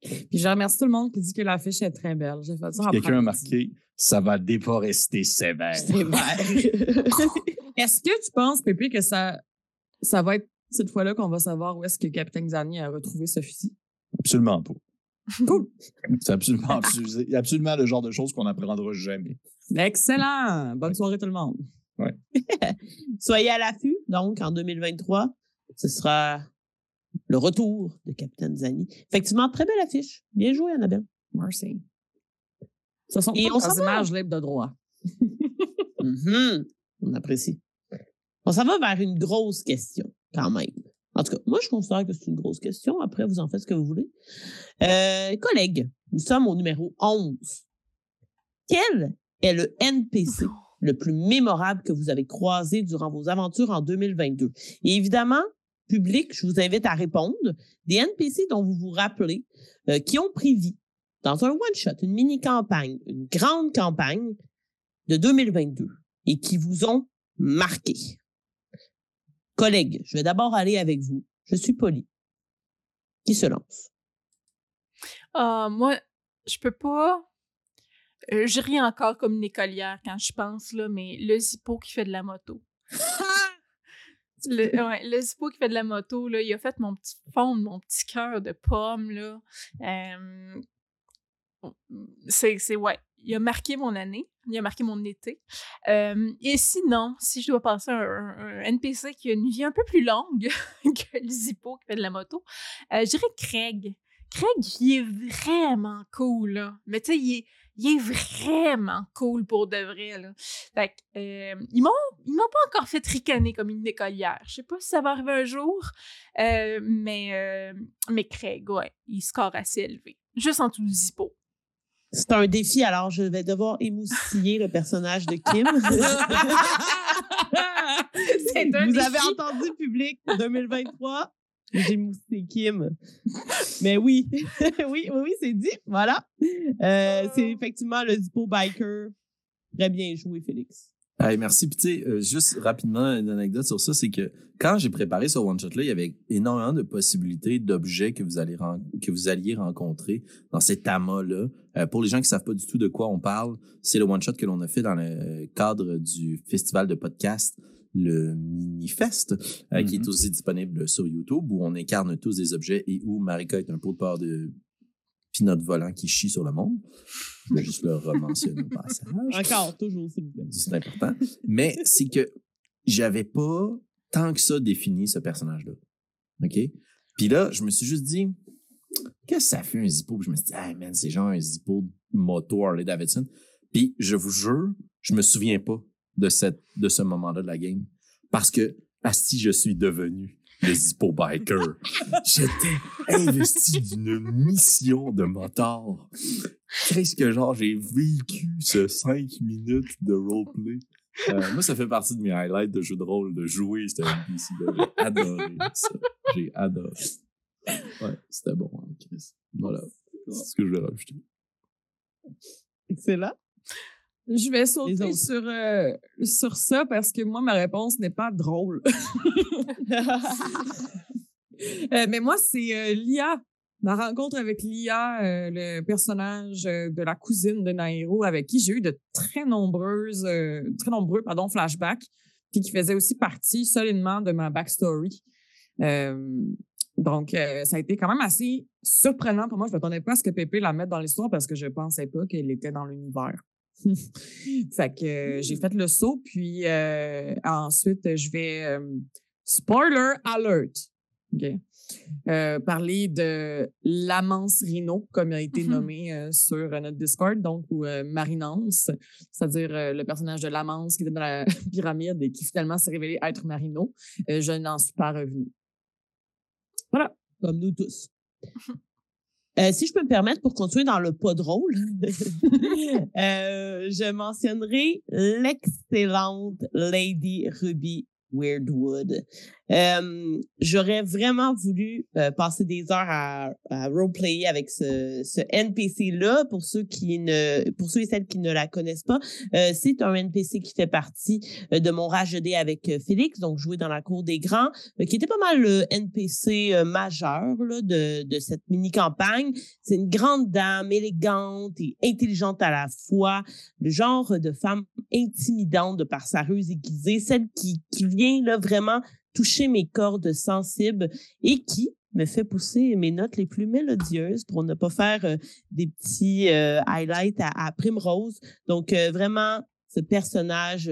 Puis je remercie tout le monde qui dit que l'affiche est très belle. J'ai fait ça en Quelqu'un a marqué ça va déforester sévère. <laughs> Est-ce que tu penses, Pépé, que ça, ça va être cette fois-là qu'on va savoir où est-ce que Capitaine Xani a retrouvé ce fusil? Absolument pas. Cool. C'est absolument, c'est absolument le genre de choses qu'on n'apprendra jamais. Excellent! Bonne soirée tout le monde. <laughs> Soyez à l'affût, donc, en 2023. Ce sera le retour de Capitaine Zani. Effectivement, très belle affiche. Bien joué, Annabelle. Merci. Ce sont Et on des s'en va. images libres de droit. <laughs> <laughs> Mhm. On apprécie. On s'en va vers une grosse question, quand même. En tout cas, moi, je considère que c'est une grosse question. Après, vous en faites ce que vous voulez. Euh, collègues, nous sommes au numéro 11. Quel est le NPC le plus mémorable que vous avez croisé durant vos aventures en 2022? Et évidemment, public, je vous invite à répondre. Des NPC dont vous vous rappelez, euh, qui ont pris vie dans un one-shot, une mini-campagne, une grande campagne de 2022 et qui vous ont marqué. Collègues, je vais d'abord aller avec vous. Je suis poli. Qui se lance? Ah, moi, je peux pas. Euh, je ris encore comme une écolière quand je pense, là, mais le zippo qui fait de la moto. <laughs> Le, Zippo qui fait de la moto, là, il a fait mon petit fond, mon petit cœur de pomme. Là. C'est, ouais, il a marqué mon année, il a marqué mon été. Et sinon, si je dois passer un, un, NPC qui a une vie un peu plus longue <laughs> que le Zippo qui fait de la moto, euh, je dirais Craig. Craig, il est vraiment cool, là. Mais tu sais, il est, il est vraiment cool pour de vrai. Là. Fait que, euh, ils m'ont ils m'ont pas encore fait ricaner comme une écolière. Je sais pas si ça va arriver un jour, euh, mais euh, mais Craig, ouais, il score assez élevé, juste en tout zippo. C'est un défi, alors je vais devoir émoustiller le personnage de Kim. <laughs> C'est un Vous défi. avez entendu, public, 2023. J'ai moussé Kim. Mais oui, <laughs> oui, oui, oui, c'est dit. Voilà. Euh, c'est effectivement le Zippo Biker. Très bien joué, Félix. Hey, merci. Puis tu sais, euh, juste rapidement, une anecdote sur ça, c'est que quand j'ai préparé ce one-shot-là, il y avait énormément de possibilités d'objets que vous allez que vous alliez rencontrer dans cet amas-là. Euh, pour les gens qui savent pas du tout de quoi on parle, c'est le one-shot que l'on a fait dans le cadre du festival de podcast, le Minifest, euh, qui est aussi disponible sur YouTube, où on incarne tous des objets et où Marika est un pot de peur de pinot volant qui chie sur le monde. Je vais juste le rementionner au passage Encore, toujours, s'il vous plaît. c'est important. Mais c'est que j'avais pas tant que ça défini ce personnage-là. OK? Puis là, je me suis juste dit, qu'est-ce que ça fait un Zippo? Puis je me suis dit, hey man, c'est genre un Zippo moto Harley Davidson. Puis je vous jure, je me souviens pas de, cette, de ce moment-là de la game. Parce que, asti, je suis devenu le Zippo Biker. <laughs> J'étais investi d'une mission de motard. Qu'est-ce que genre, j'ai vécu ce 5 minutes de roleplay? Euh, moi, ça fait partie de mes highlights de jeux de rôle, de jouer NPC-là. J'ai adoré ça. J'ai adoré. Ouais, c'était bon, hein, Chris. Voilà. C'est ce que je vais rajouter. Excellent. Je vais sauter sur, euh, sur ça parce que moi, ma réponse n'est pas drôle. <laughs> Euh, mais moi, c'est euh, Lia. Ma rencontre avec Lia, le personnage de la cousine de Nairo, avec qui j'ai eu de très nombreuses, très nombreux, pardon, flashbacks, puis qui faisait aussi partie solidement de ma backstory. Donc, euh, ça a été quand même assez surprenant pour moi. Je ne m'attendais pas à ce que Pépé la mette dans l'histoire parce que je pensais pas qu'elle était dans l'univers. <laughs> fait que euh, j'ai fait le saut, puis euh, ensuite, je vais... euh, spoiler alert! Euh, parler de l'amance rhino, comme il a été Mhm. nommé euh, sur notre Discord, donc, ou euh, Marinance, c'est-à-dire le personnage de l'amance qui était dans la <laughs> pyramide et qui finalement s'est révélé être Marino. Je n'en suis pas revenu. Voilà. Comme nous tous. <laughs> Euh, si je peux me permettre, pour continuer dans le pas drôle, <laughs> euh, je mentionnerai l'excellente Lady Ruby Weirdwood. Euh, J'aurais vraiment voulu euh, passer des heures à, à roleplayer avec ce, NPC-là. Pour ceux qui ne, pour ceux et celles qui ne la connaissent pas, euh, c'est un NPC qui fait partie de mon rage de avec Félix, donc joué dans la cour des grands, qui était pas mal le NPC majeur là, de, cette mini-campagne. C'est une grande dame, élégante et intelligente à la fois, le genre de femme intimidante de par sa ruse aiguisée, celle qui, qui vient là, vraiment toucher mes cordes sensibles et qui me fait pousser mes notes les plus mélodieuses pour ne pas faire euh, des petits euh, highlights à, à Primrose. Donc, euh, vraiment, ce personnage,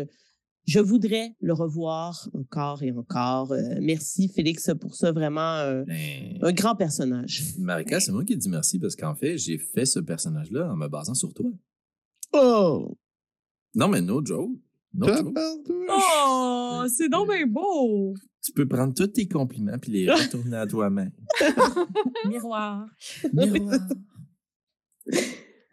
je voudrais le revoir encore et encore. Euh, merci, Félix, pour ça. Vraiment, euh, Ben, un grand personnage. Marika, c'est moi qui dis merci parce qu'en fait, j'ai fait ce personnage-là en me basant sur toi. Oh! Non, mais no joke. Vois, Tabarnouche. Oh, c'est donc bien beau! Tu peux prendre tous tes compliments puis les <laughs> retourner à toi-même. <laughs> Miroir. Miroir.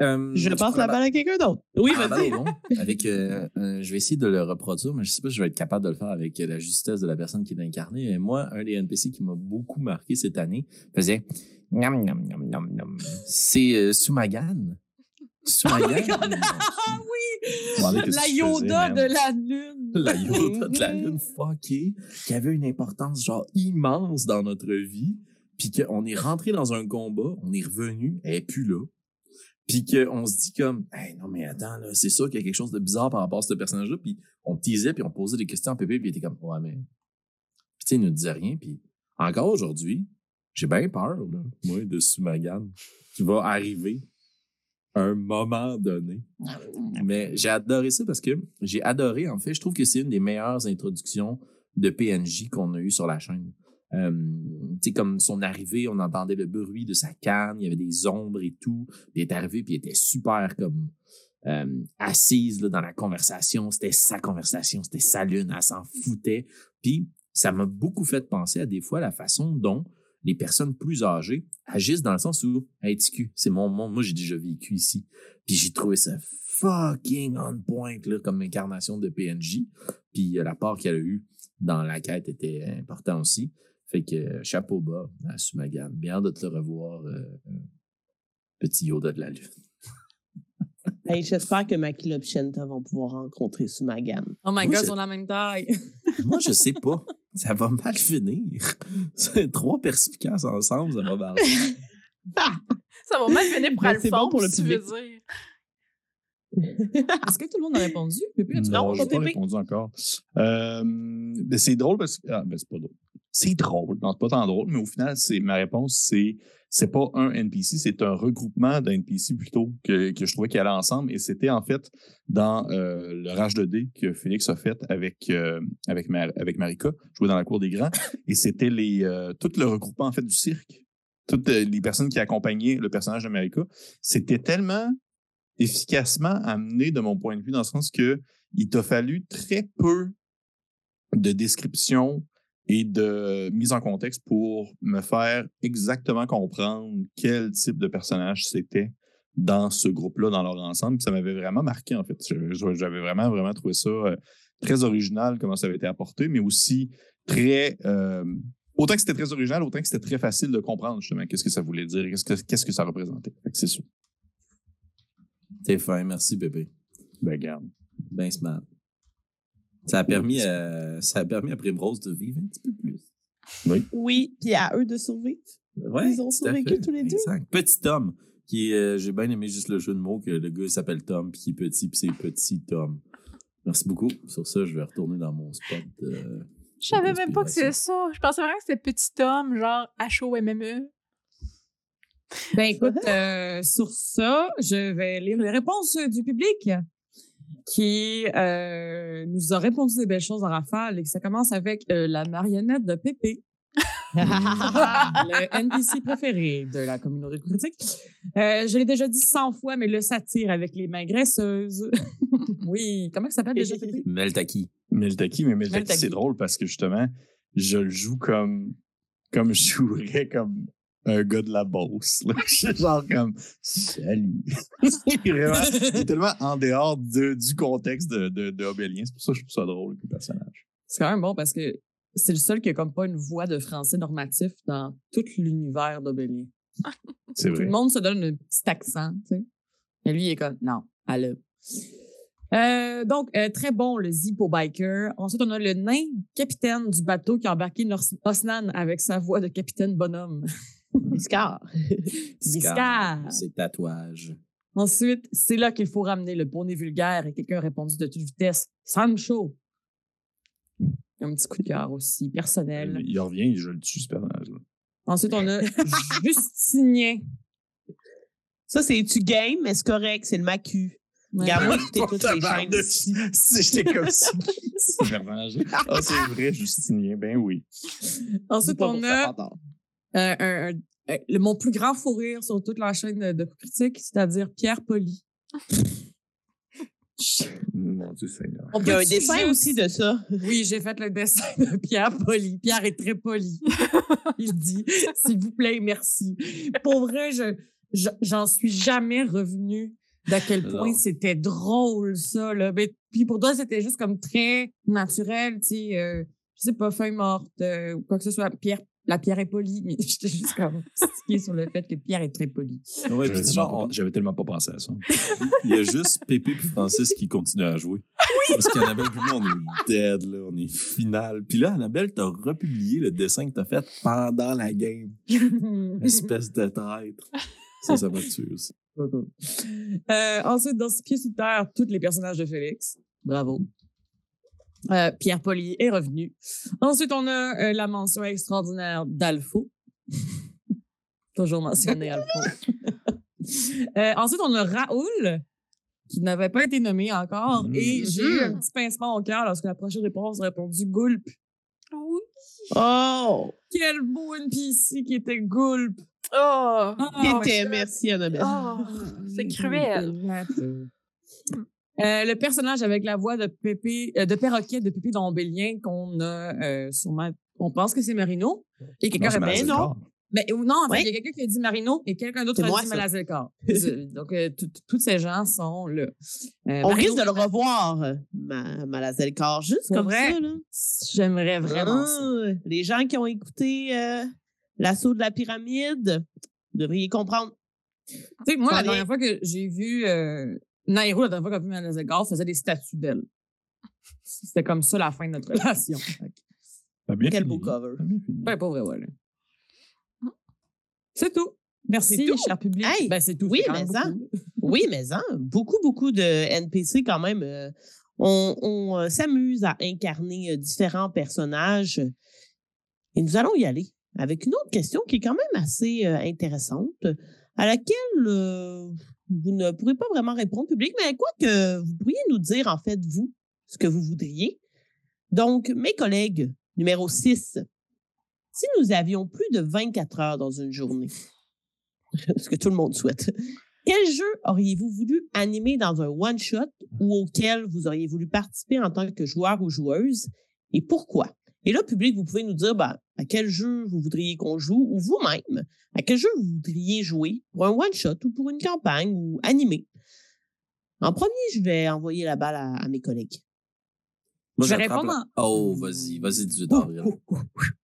Euh, Je passe la balle à quelqu'un d'autre. Oui, Ah, vas-y. ben, bon. Avec, euh, euh, je vais essayer de le reproduire, mais je sais pas si je vais être capable de le faire avec la justesse de la personne qui est incarnée. Mais moi, un des NPC qui m'a beaucoup marqué cette année faisait Miam, miam, miam, miam, miam. C'est euh, Sumagan. <laughs> Ah oui! La Yoda faisais, de la lune. la Yoda de la lune fuckée, qui avait une importance genre immense dans notre vie, puis qu'on est rentré dans un combat, on est revenu, elle est plus là, puis qu'on se dit comme, hey, non mais attends là, c'est sûr qu'il y a quelque chose de bizarre par rapport à ce personnage-là, puis on teasait, puis on posait des questions à Pépé, puis il était comme, ouais mais, puis tu sais, il nous disait rien, puis encore aujourd'hui, j'ai bien peur là, moi de Sumagan, qui va arriver un moment donné. Mais j'ai adoré ça parce que j'ai adoré, en fait, je trouve que c'est une des meilleures introductions de PNJ qu'on a eu sur la chaîne. Euh, tu sais, comme son arrivée, on entendait le bruit de sa canne, il y avait des ombres et tout. Puis il est arrivé, puis il était super comme euh, assise là, dans la conversation. C'était sa conversation, c'était sa lune, elle s'en foutait. Puis ça m'a beaucoup fait penser à des fois la façon dont les personnes plus âgées agissent dans le sens où, hey, c'est mon monde, moi j'ai déjà vécu ici. Puis j'ai trouvé ça fucking on point là, comme incarnation de PNJ. Puis euh, la part qu'elle a eue dans la quête était important aussi. Fait que euh, chapeau bas à Sumagan. Bien de te revoir, euh, petit Yoda de la Lune. Hey, J'espère que Maki et Shenta vont pouvoir rencontrer Sumagan. Oh my Moi, god, je- ils ont la même taille. <laughs> Moi, je sais pas. Ça va mal finir. <laughs> C'est Trois perspicaces ensemble, ça va mal. <laughs> Ça va mal finir pour c'est Alphonse, bon pour le tu veux dire. Est-ce que tout le monde a répondu? Pépé, as-tu Non, répondu? j'ai pas répondu encore. Euh, ben, c'est drôle parce que. Ah, ben, c'est pas drôle. C'est drôle. Non, c'est pas tant drôle, mais au final, c'est ma réponse, c'est c'est pas un NPC, c'est un regroupement d'NPC plutôt que, que je trouvais qu'ils allaient ensemble. Et c'était en fait dans euh, le Rage de dés que Félix a fait avec, euh, avec, avec Marika, joué dans la cour des grands. <laughs> Et c'était les euh, tout le regroupement en fait du cirque. Toutes euh, les personnes qui accompagnaient le personnage de Marika. C'était tellement efficacement amené de mon point de vue, dans le sens que il t'a fallu très peu de description et de mise en contexte pour me faire exactement comprendre quel type de personnage c'était dans ce groupe-là, dans leur ensemble. Puis ça m'avait vraiment marqué, en fait. J'avais vraiment, vraiment trouvé ça euh, très original, comment ça avait été apporté, mais aussi très... euh, autant que c'était très original, autant que c'était très facile de comprendre, justement, qu'est-ce que ça voulait dire, qu'est-ce que, qu'est-ce que ça représentait. C'est ça. T'es fin, merci bébé. Ben, garde. Ben smart. Ça a permis à, ça a permis à Primrose de vivre un petit peu plus. Oui, puis à eux de survivre. Ouais, Ils ont survécu tous les deux. Exact. Petit Tom, qui est, euh, j'ai bien aimé juste le jeu de mots que le gars il s'appelle Tom puis qui est petit puis c'est petit Tom. Merci beaucoup. Sur ça, je vais retourner dans mon spot. euh, Je savais même pas que c'était ça. Je pensais vraiment que c'était petit homme, genre H-O-M-M-E. Ben écoute, euh, sur ça, je vais lire les réponses euh, du public qui euh, nous a répondu des belles choses en rafale et que ça commence avec euh, la marionnette de Pépé. le <laughs> NPC préféré de la communauté critique. Euh, je l'ai déjà dit 100 fois, mais le satire avec les mains graisseuses. <laughs> oui, comment ça s'appelle déjà, Pépé? Meltaki. Meltaki, mais Meltaki, Meltaki. c'est drôle parce que justement, je le joue comme, comme je jouerais comme un gars de la bosse. là. <laughs> Je suis genre comme Salut. <laughs> c'est vraiment c'est tellement en dehors de- du contexte de, de, de Obélien. C'est pour ça que je trouve ça drôle le personnage. C'est quand même bon parce que c'est le seul qui a comme pas une voix de français normatif dans tout l'univers d'Obélien. <laughs> C'est Tout vrai. le monde se donne un petit accent, tu sais. Et lui, il est comme, non, allô. Euh, donc, euh, très bon, le Zippo Biker. Ensuite, on a le nain capitaine du bateau qui a embarqué Osnan avec sa voix de capitaine bonhomme. Scar. <laughs> Biscard. C'est tatouage. Ensuite, c'est là qu'il faut ramener le poney vulgaire et quelqu'un a répondu de toute vitesse. Sancho. Un petit coup de cœur aussi, personnel. Il revient, je le tue, ce personnage-là. Ensuite, on a <laughs> Justinien. Ça, c'est tu game, mais c'est correct, c'est le macu. Ouais. Regarde, moi, <laughs> j'étais toutes les chaînes ici. J'étais comme ça. ce personnage Ah, c'est vrai, Justinien. Ben oui. Ensuite, on a euh, un- un- le, mon plus grand fou rire sur toute la chaîne de, de critique, c'est-à-dire Pierre Poli. <laughs> Mon Dieu Seigneur. On Il y a un dessin juste- aussi de ça. Oui, j'ai fait le dessin de Pierre poli. Pierre est très poli. <laughs> Il dit, s'il vous plaît, merci. Pour vrai, je, je- j'en suis jamais revenue d'à quel point c'était drôle, ça. Là. Mais, puis pour toi, c'était juste comme très naturel, tu sais, euh, je sais pas, feuille morte, euh, ou quoi que ce soit. Pierre, la pierre est polie, mais <laughs> j'étais juste comme sur le fait que Pierre est très poli. Ouais, J'avais tellement, j'avais tellement pas pensé à ça. il y a juste Pépé et Francis qui continuent à jouer. Parce qu'Annabelle puis moi, on est dead, là. On est final. Puis là, Annabelle, t'as republié le dessin que t'as fait pendant la game. <laughs> Espèce de traître. Ça, ça m'a tué aussi. <laughs> Euh, ensuite, dans Six pieds sous terre, tous les personnages de Félix. Bravo. Euh, Pierre Poli est revenu. Ensuite, on a euh, la mention extraordinaire d'Alfo. <laughs> Toujours mentionné Alfo. <laughs> Euh, ensuite, on a Raoul, qui n'avait pas été nommé encore. Mhm. Et j'ai eu un petit pincement au cœur lorsque la prochaine réponse a répondu Gulp. Oui. Oh! Quel beau NPC qui était Gulp. Oh! Qui Ah, était, merci Annabelle. Oh, c'est cruel. Euh, le personnage avec la voix de Pépé, euh, de perroquet de Pépé d'Ombélien qu'on a euh, sûrement, on pense que c'est Marino. Et quelqu'un Malazé non? Mais ou non, en fait, Ouais. il y a quelqu'un qui a dit Marino et quelqu'un d'autre a moi, dit ça. Malazécor. Donc, euh, tous ces gens sont là. Euh, On Marino, risque de le revoir, ma, juste comme vrai? ça. Là. J'aimerais vraiment ça. Ah, Les gens qui ont écouté euh, L'assaut de la pyramide, vous devriez comprendre. Tu sais, moi, la dernière fois que j'ai vu euh, Nairo, la dernière fois qu'on a vu Malazécor, faisait des statues d'elle. C'était comme ça la fin de notre relation. <laughs> Pas bien Quel fini. beau cover. Pas bien fini. Ouais, pas vrai, voilà. C'est tout. Merci, tout? cher public. Hey, ben, c'est tout. oui, mais ça. beaucoup. Oui, mais hein, beaucoup, beaucoup de NPC quand même. euh, on on, euh, s'amuse à incarner euh, différents personnages. Et nous allons y aller avec une autre question qui est quand même assez euh, intéressante, à laquelle euh, vous ne pourrez pas vraiment répondre public, mais quoi que vous pourriez nous dire, en fait, vous, ce que vous voudriez. Donc, mes collègues, numéro 6, si nous avions plus de 24 heures dans une journée, <laughs> ce que tout le monde souhaite, quel jeu auriez-vous voulu animer dans un one-shot ou auquel vous auriez voulu participer en tant que joueur ou joueuse et pourquoi? Et là, public, vous pouvez nous dire ben, à quel jeu vous voudriez qu'on joue ou vous-même, à quel jeu vous voudriez jouer pour un one-shot ou pour une campagne ou animer? En premier, je vais envoyer la balle à, à mes collègues. Moi, Je vais répondre la- Oh, vas-y, vas-y, 18 avril.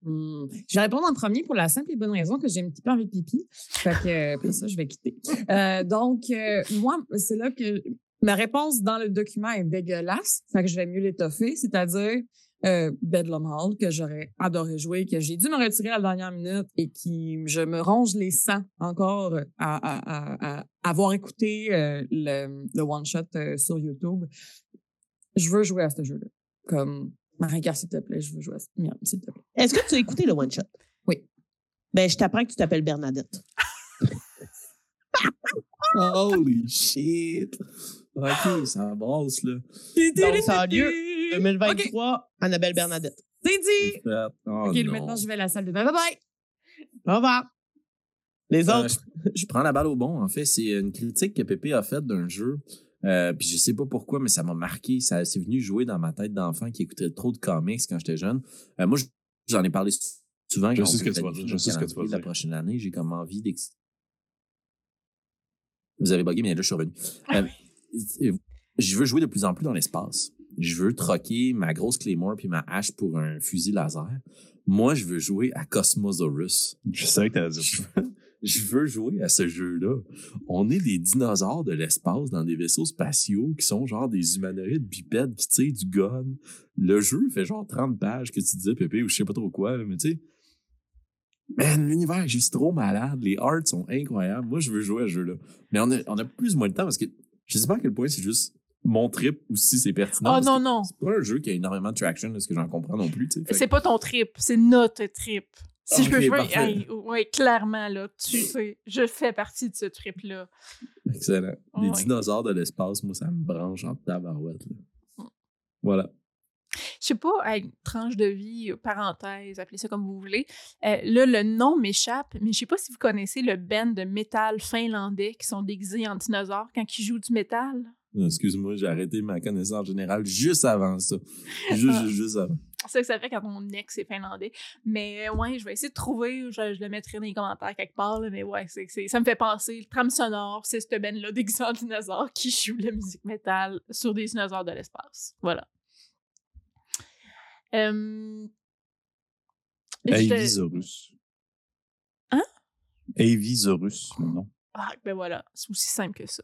Hmm. Je vais répondre en premier pour la simple et bonne raison que j'ai un petit peu envie de pipi. Fait que, euh, pour ça, je vais quitter. Euh, donc, euh, moi, c'est là que ma réponse dans le document est dégueulasse. Fait que je vais mieux l'étoffer, c'est-à-dire euh, Bedlam Hall, que j'aurais adoré jouer, que j'ai dû me retirer à la dernière minute et qui, je me ronge les sangs encore à, à, à, à avoir écouté euh, le, le one-shot euh, sur YouTube. Je veux jouer à ce jeu-là. Comme, Marie-Car, s'il te plaît, je veux jouer à ce Miam, s'il te plaît. Est-ce que tu as écouté le one-shot? Oui. Ben, je t'apprends que tu t'appelles Bernadette. <laughs> Holy shit. OK, ça brasse, là. Donc, ça a lieu 2023, Annabelle Bernadette. C'est dit! Oh, OK, non. maintenant, je vais à la salle de bain. Bye bye! Au revoir. Les Euh, autres? je, je prends la balle au bon. En fait, c'est une critique que Pépé a faite d'un jeu. Euh, puis je sais pas pourquoi, mais ça m'a marqué. Ça c'est venu jouer dans ma tête d'enfant qui écoutait trop de comics quand j'étais jeune. Euh, moi, je- j'en ai parlé souvent. Je quand sais ce que tu vas planifie dire, je sais ce que tu vas La prochaine année, j'ai comme envie d'ex... Vous avez bugué, mais là, je suis revenu. Je veux jouer de plus en plus dans l'espace. Je veux troquer ma grosse Claymore puis ma hache pour un fusil laser. Moi, je veux jouer à Cosmosaurus. Je savais que dire ça. <laughs> Je veux jouer à ce jeu-là. On est des dinosaures de l'espace dans des vaisseaux spatiaux qui sont genre des humanoïdes bipèdes qui tirent du gun. Le jeu fait genre 30 pages que tu disais, Pépé, ou je sais pas trop quoi, mais tu sais. Man, l'univers est juste trop malade. Les arts sont incroyables. Moi, je veux jouer à ce jeu-là. Mais on a, on a plus ou moins de temps parce que je sais pas à quel point c'est juste mon trip ou si c'est pertinent. Oh non, non. C'est pas un jeu qui a énormément de traction, de ce que j'en comprends non plus. Fait que- C'est pas ton trip, c'est notre trip. Si je peux jouer, ouais, clairement, là, tu sais, je fais partie de ce trip-là. Excellent. Les Ouais. dinosaures de l'espace, moi, ça me branche en tabarouette. là. Voilà. Je sais pas, hey, tranche de vie, euh, parenthèse, appelez ça comme vous voulez. Euh, là, le nom m'échappe, mais je sais pas si vous connaissez le band de métal finlandais qui sont déguisés en dinosaures quand ils jouent du métal. Excuse-moi, j'ai arrêté ma connaissance générale juste avant ça. Juste, Ah. juste, avant. C'est ça que ça fait quand mon ex est finlandais. Mais euh, ouais, je vais essayer de trouver, je, je le mettrai dans les commentaires quelque part, là, mais ouais, ça me fait penser. Le tram sonore, c'est cette band-là d'exemple dinosaures qui joue la musique métal sur des dinosaures de l'espace. Voilà. Euh, j'étais- Avisaurus. Hein? Avisaurus, le nom. Ah, ben voilà, c'est aussi simple que ça.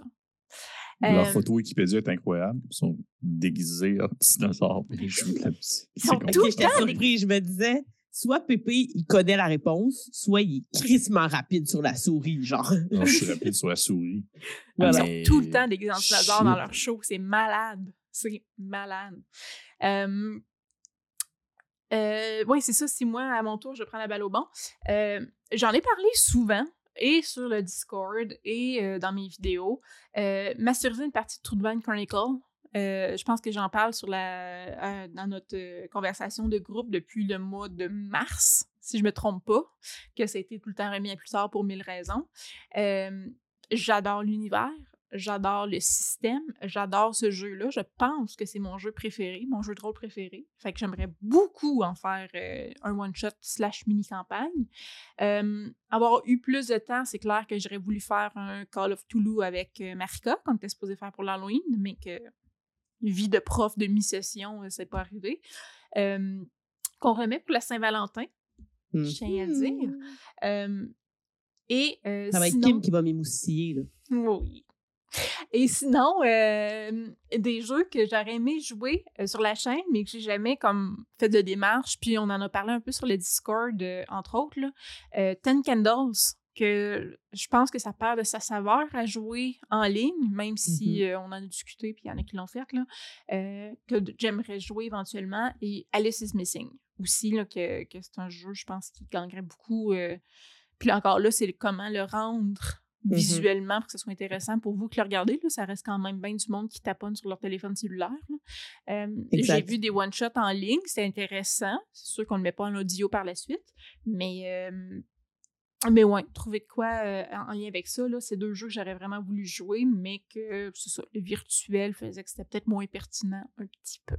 Leur Euh, photo Wikipédia est incroyable. Ils sont déguisés en dinosaures et ils jouent de la musique. Ils sont tout le j'étais temps, surpris. Je me disais, soit Pépé, il connaît la réponse, soit il est crissement rapide sur la souris, genre. Non, je suis rapide <laughs> sur la souris. Voilà. Ils Mais- ont tout le temps des grands dinosaures dans leur show. C'est malade. C'est malade. Euh, euh, oui, c'est ça. Si moi, à mon tour, je prends la balle au bon. Euh, J'en ai parlé souvent, et sur le Discord, et euh, dans mes vidéos. Euh, masteriser une partie de True Divine Chronicle. Je pense que j'en parle sur la, dans notre conversation de groupe depuis le mois de mars, si je me trompe pas, que ça a été tout le temps remis à plus tard pour mille raisons. J'adore l'univers, j'adore le système, j'adore ce jeu-là. Je pense que c'est mon jeu préféré, mon jeu de rôle préféré. Fait que j'aimerais beaucoup en faire euh, un one-shot slash mini-campagne. Euh, avoir eu plus de temps, c'est clair que j'aurais voulu faire un Call of Toulouse avec euh, Marika, qu'on était supposé faire pour l'Halloween, mais que vie de prof de mi-session, euh, c'est pas arrivé. Euh, qu'on remet pour la Saint-Valentin, je tiens à dire. Euh, et euh, Ça va être Kim qui va m'émoustiller, là. oui. Et sinon, euh, des jeux que j'aurais aimé jouer euh, sur la chaîne, mais que j'ai jamais comme fait de démarche, puis on en a parlé un peu sur le Discord, euh, entre autres, là. Ten Candles, que je pense que ça perd de sa saveur à jouer en ligne, même si euh, on en a discuté, puis il y en a qui l'ont fait, là, que j'aimerais jouer éventuellement. Et Alice is Missing aussi, là, que, que c'est un jeu, je pense, qui gagnerait beaucoup. puis encore là, c'est comment le rendre Mhm. visuellement pour que ce soit intéressant pour vous que le regardez. Là, ça reste quand même bien du monde qui taponne sur leur téléphone cellulaire. Euh, J'ai vu des one-shots en ligne, c'est intéressant. C'est sûr qu'on ne le met pas en audio par la suite, mais, euh, mais ouais, trouver de quoi euh, en en lien avec ça, là, c'est deux jeux que j'aurais vraiment voulu jouer, mais que c'est ça, le virtuel faisait que c'était peut-être moins pertinent un petit peu.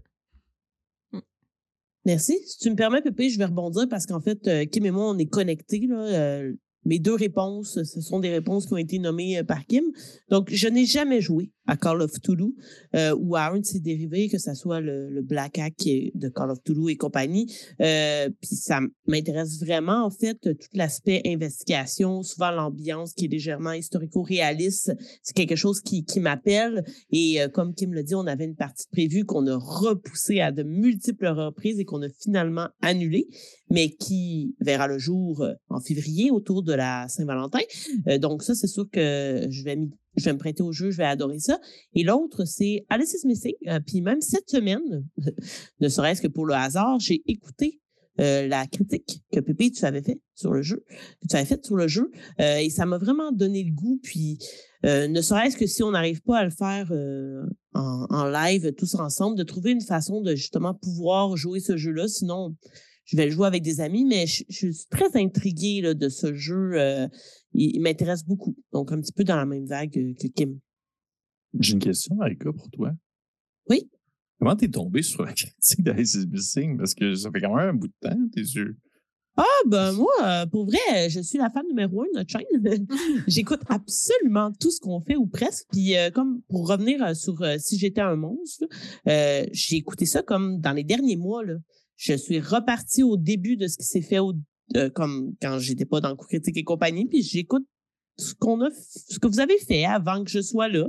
Merci. Si tu me permets, Pépé, je vais rebondir parce qu'en fait, euh, Kim et moi, on est connectés. Là, euh, mes deux réponses, ce sont des réponses qui ont été nommées euh, par Kim. Donc, je n'ai jamais joué à Call of Toulouse euh, ou à un de ses dérivés, que ce soit le, Black Hack de Call of Toulouse et compagnie. Euh, Puis ça m'intéresse vraiment, en fait, tout l'aspect investigation, souvent l'ambiance qui est légèrement historico-réaliste. C'est quelque chose qui, m'appelle. Et comme Kim l'a dit, on avait une partie prévue qu'on a repoussée à de multiples reprises et qu'on a finalement annulée, mais qui verra le jour euh, en février autour de la Saint-Valentin. Euh, donc ça, c'est sûr que je vais, me prêter au jeu, je vais adorer ça. Et l'autre, c'est Alice is Missing. Euh, puis même cette semaine, <laughs> ne serait-ce que pour le hasard, j'ai écouté euh, la critique que Pépé, tu avais fait sur le jeu, que tu avais faite sur le jeu, et ça m'a vraiment donné le goût. Puis, ne serait-ce que si on n'arrive pas à le faire en, en live tous ensemble, de trouver une façon de justement pouvoir jouer ce jeu-là. Sinon, je vais le jouer avec des amis, mais je, je suis très intriguée là, de ce jeu. euh, il il m'intéresse beaucoup. Donc, un petit peu dans la même vague que Kim. J'ai une question, Marika, pour toi. Oui? Comment t'es tombé sur la critique d'Alice is Missing? Parce que ça fait quand même un bout de temps, tes yeux. Ah, ben moi, euh, pour vrai, je suis la fan numéro un de notre chaîne. <laughs> J'écoute absolument tout ce qu'on fait ou presque. Puis euh, comme pour revenir sur euh, si j'étais un monstre, euh, j'ai écouté ça comme dans les derniers mois. Là. Je suis repartie au début de ce qui s'est fait au, euh, comme quand j'étais pas dans le coup critique et compagnie. Puis j'écoute ce qu'on a, ce que vous avez fait avant que je sois là.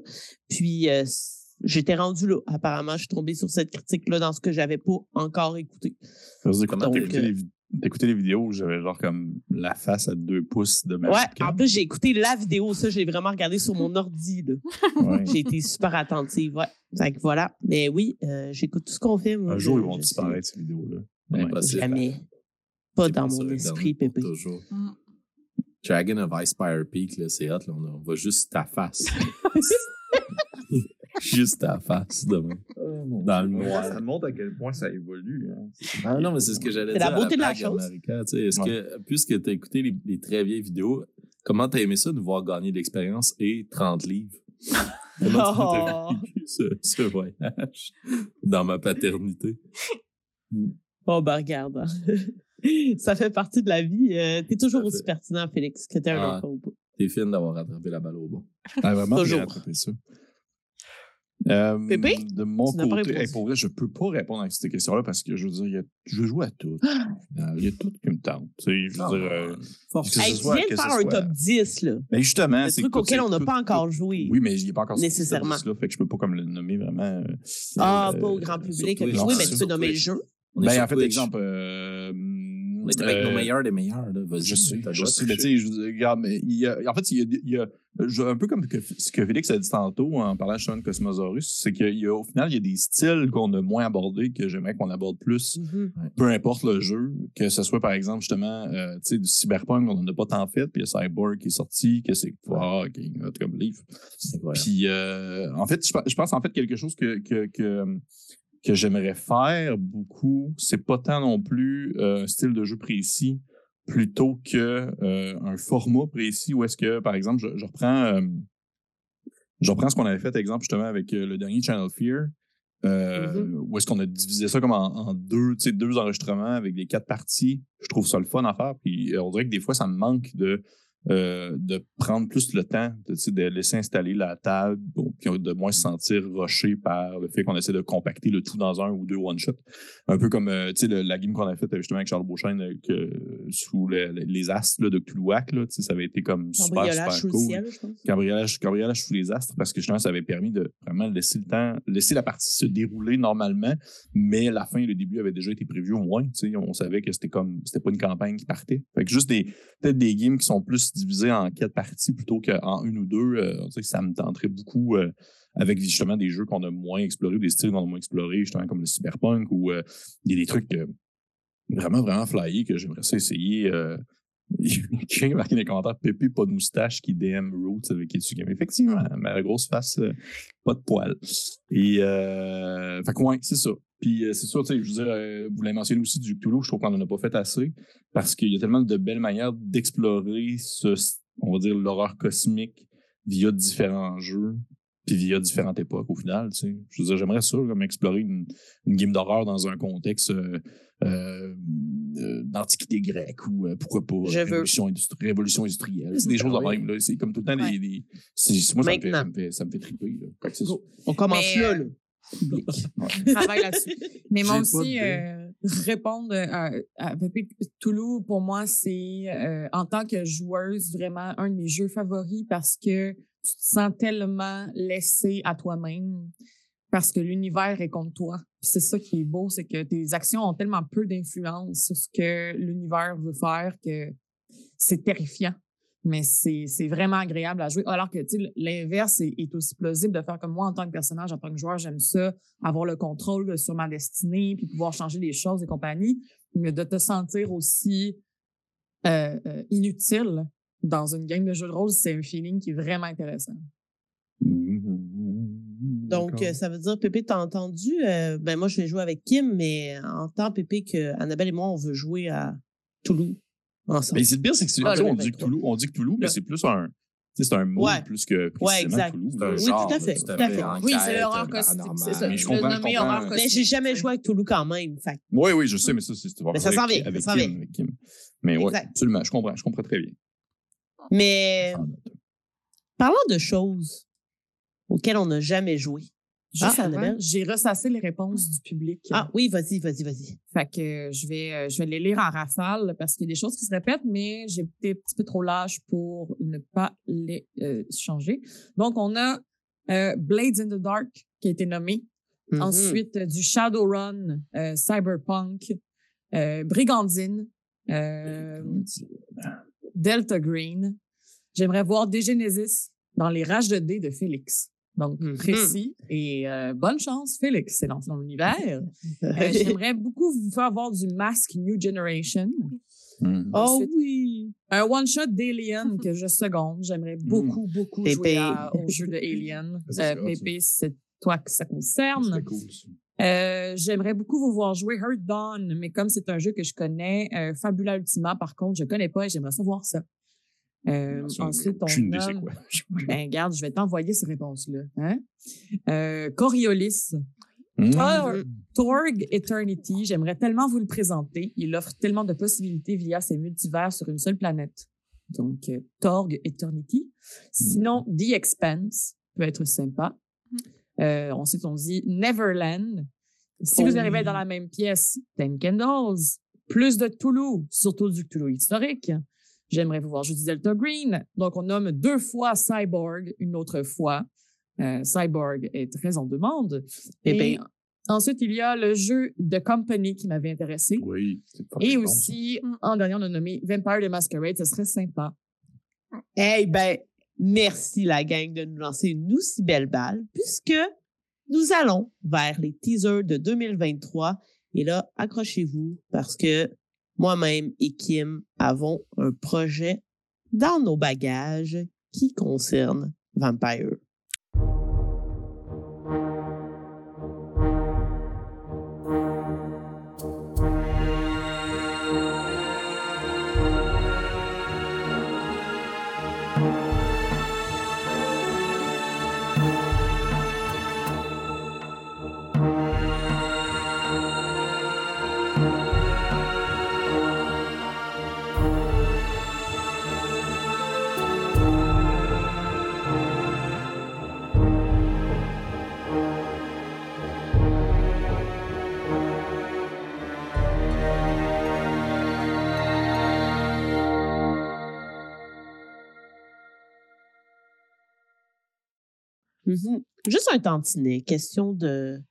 Puis euh, j'étais rendu là. Apparemment, je suis tombée sur cette critique-là dans ce que j'avais pas encore écouté. Comment euh, les, t'écoutais les vidéos, j'avais genre comme la face à deux pouces de ma Ouais, webcam. en plus, j'ai écouté la vidéo. Ça, j'ai vraiment regardé sur mon ordi. Là. Ouais. J'ai été super attentive. Ouais. Fait que voilà. Mais oui, euh, j'écoute tout ce qu'on fait. Moi, Un jour, ils vont disparaître, ces vidéos-là. Impossible. Jamais. Pas dans mon esprit, Pépé. Toujours. Mm. Dragon of Ice Peak, là, c'est hot. Là, on, a- on voit juste ta face. <laughs> juste ta face demain. Dans le noir. Ça montre à quel point ça évolue. hein. Ah non, mais c'est ce que j'allais C'est dire. la à beauté de la à chose. Tu Est-ce que, puisque tu as écouté les, les très vieilles vidéos, comment t'as aimé ça de voir gagner de l'expérience et 30 livres? <laughs> Comment tu Oh. as vécu ce, ce voyage dans ma paternité? Bon, ben, regarde. <laughs> Ça fait partie de la vie. Euh, T'es toujours aussi pertinent, Félix, que t'es un Ah. enfant ou pas. T'es fine d'avoir rattrapé la balle au bon. Ah, vraiment rattrapé ça. Euh, Pépé? De mon côté, hey, pour vrai, je peux pas répondre à cette question-là parce que je veux dire, il y a- je joue à tout. Il y a tout qui me tente. Tu sais, je veux dire, euh, Force. que Hey, soit- viens de ce faire un soit- top 10, là. mais justement, Le c'est truc tout- auquel on n'a pas encore joué. Oui, mais il n'est pas encore Nécessairement. fait que je peux pas comme le nommer vraiment. euh, Ah, euh, pas au grand public. Oui, mais tu peux nommer le jeu. Ben, en fait, Twitch. exemple. Euh, est avec euh, nos meilleurs des meilleurs. Là. Vas-y, Je sais, le je sais, mais tu sais, je regarde, mais il y a, en fait, il y a, il y a- je- un peu comme que- ce que Félix a dit tantôt en parlant de Cosmosaurus, c'est qu'il y a, au final, il y a des styles qu'on a moins abordés que j'aimerais qu'on aborde plus, Mhm. peu importe le jeu, que ce soit par exemple justement, euh, tu sais, du cyberpunk, on n'en a pas tant fait, puis il y a Cyborg qui est sorti, que c'est ah, qui est hot comme livre. Puis, euh, en fait, je, pe- je pense en fait quelque chose que, que, que, que j'aimerais faire beaucoup, c'est pas tant non plus euh, un style de jeu précis, plutôt que euh, un format précis où est-ce que, par exemple, je, je reprends, euh, je reprends ce qu'on avait fait, exemple, justement, avec le dernier Channel Fear. Euh, Où est-ce qu'on a divisé ça comme en, en deux, tu sais, deux enregistrements avec des quatre parties. Je trouve ça le fun à faire. Puis on dirait que des fois, ça me manque de, euh, de prendre plus le temps, de, laisser installer la table, bon, puis de moins se sentir rushé par le fait qu'on essaie de compacter le tout dans un ou deux one-shot. Un peu comme euh, le- la game qu'on a faite euh, justement avec Charles Beauchesne avec, euh, sous le- le- les astres là, de Cthulhuac, là, ça avait été comme super, super sous le cool. ciel, je pense. Cambriolage, cambriolage sous les astres parce que justement, ça avait permis de vraiment laisser le temps, laisser la partie se dérouler normalement, mais la fin et le début avaient déjà été prévus au moins. On savait que c'était comme c'était pas une campagne qui partait. Fait que juste des peut-être des games qui sont plus divisés en quatre parties plutôt qu'en une ou deux, euh, ça me tenterait beaucoup euh, avec justement des jeux qu'on a moins explorés, des styles qu'on a moins explorés, justement comme le cyberpunk ou euh, il y a des trucs vraiment, vraiment flyés que j'aimerais ça essayer. <laughs> Quelqu'un marqué dans les commentaires Pépé, pas de moustache qui DM Roots avec Etu Game. Effectivement, ma grosse face, pas de poils. Et, euh, fait que, ouais, c'est ça. Puis, euh, c'est sûr, tu sais, je veux dire, euh, vous l'avez mentionné aussi du Cthulhu, je trouve qu'on en a pas fait assez parce qu'il y a tellement de belles manières d'explorer ce, on va dire, l'horreur cosmique via différents jeux puis via différentes époques au final, tu sais. Je veux dire, j'aimerais ça, comme explorer une, une game d'horreur dans un contexte euh, euh, d'antiquité grecque ou euh, pourquoi pas Je veux. révolution, industri- révolution industrielle. C'est des choses Ah de oui. même. là. C'est comme tout le temps Ouais. des. des- c'est- moi, ça me, fait, ça, Maintenant. me fait, ça me fait triper. Là. On commence Mais, là, euh, là. Public. <laughs> travaille là-dessus. <laughs> Mais moi aussi, euh, répondre à, à Pépé Toulouse, pour moi, c'est euh, en tant que joueuse vraiment un de mes jeux favoris parce que tu te sens tellement laissé à toi-même parce que l'univers est contre toi. Puis C'est ça qui est beau, c'est que tes actions ont tellement peu d'influence sur ce que l'univers veut faire que c'est terrifiant. Mais c'est c'est vraiment agréable à jouer. Alors que tu sais, l'inverse est, est aussi plausible de faire comme moi en tant que personnage, en tant que joueur, j'aime ça, avoir le contrôle sur ma destinée, puis pouvoir changer les choses et compagnie. Mais de te sentir aussi euh, euh, inutile dans une game de jeu de rôle, c'est un feeling qui est vraiment intéressant. Donc, euh, ça veut dire, Pépé, t'as entendu? euh, ben, moi, je vais jouer avec Kim, mais entend, Pépé, que Annabelle et moi, on veut jouer à Toulouse ensemble. Mais c'est le pire, c'est que c'est- Ah, on dit 23. Cthulhu, on dit Cthulhu, mais Là. c'est plus un. C'est un mot Ouais. plus que précisément exact. C'est un Oui, genre, tout à fait, tout à fait. Oui, c'est l'horreur cosmique, c'est ça. Mais je Je comprends, comprends. horreur mais cosmique. j'ai jamais joué avec Toulouse quand même. Fait. que- Oui, oui, je sais, mais ça, c'est c'est Mais ça s'en avec- vient, avec ça s'en Kim, vient. avec Kim. Mais ouais, Exact. absolument, je comprends, je comprends très bien. Mais parlant de choses auxquelles on n'a jamais joué. Juste Ah, avant, j'ai ressassé les réponses du public. Ah oui, vas-y, vas-y, vas-y. Fait que euh, je vais, euh, je vais les lire en rafale parce qu'il y a des choses qui se répètent, mais j'ai été un petit peu trop lâche pour ne pas les euh, changer. Donc, on a euh, Blades in the Dark qui a été nommé. Mhm. Ensuite, du Shadowrun, euh, Cyberpunk, euh, Brigandine, euh, Delta Green. J'aimerais voir Genesis dans les rages de dés de Félix. Donc, Mhm. précis. Et euh, bonne chance, Félix, c'est dans son univers. <laughs> Euh, J'aimerais beaucoup vous faire voir du Mask New Generation. Mhm. oh Ensuite, oui. Un one-shot d'Alien que je seconde. J'aimerais beaucoup, beaucoup Pépé. jouer à- au <laughs> jeu de Alien. Euh, Pépé, c'est toi que ça concerne. Cool. Euh, J'aimerais beaucoup vous voir jouer Hurt Dawn, mais comme c'est un jeu que je connais, euh, Fabula Ultima, par contre, je connais pas et j'aimerais savoir ça. Euh, ensuite, on nomme- quoi. <laughs> Ben, regarde, je vais t'envoyer ces réponses-là. Hein? Euh, Coriolis. Hmm. Tor- Torg Eternity, j'aimerais tellement vous le présenter. Il offre tellement de possibilités via ses multivers sur une seule planète. Donc, euh, Torg Eternity. Sinon, The Expanse peut être sympa. Euh, ensuite, on dit Neverland. Si Oh vous arrivez oui. dans la même pièce, Ten Candles. Plus de Toulouse, surtout du Toulouse historique. J'aimerais vous voir jouer du Delta Green. Donc, on nomme deux fois Cyborg, une autre fois. Euh, Cyborg est très en demande. Eh Et ben. ensuite, il y a le jeu The Company qui m'avait intéressé. Oui. c'est pas Et ça. aussi, en dernier, on a nommé Vampire the Masquerade. Ce serait sympa. Eh ben, merci la gang de nous lancer une aussi belle balle, puisque nous allons vers les teasers de 2023. Et là, accrochez-vous, parce que moi-même et Kim avons un projet dans nos bagages qui concerne Vampire. Mhm. Juste un tantinet, question de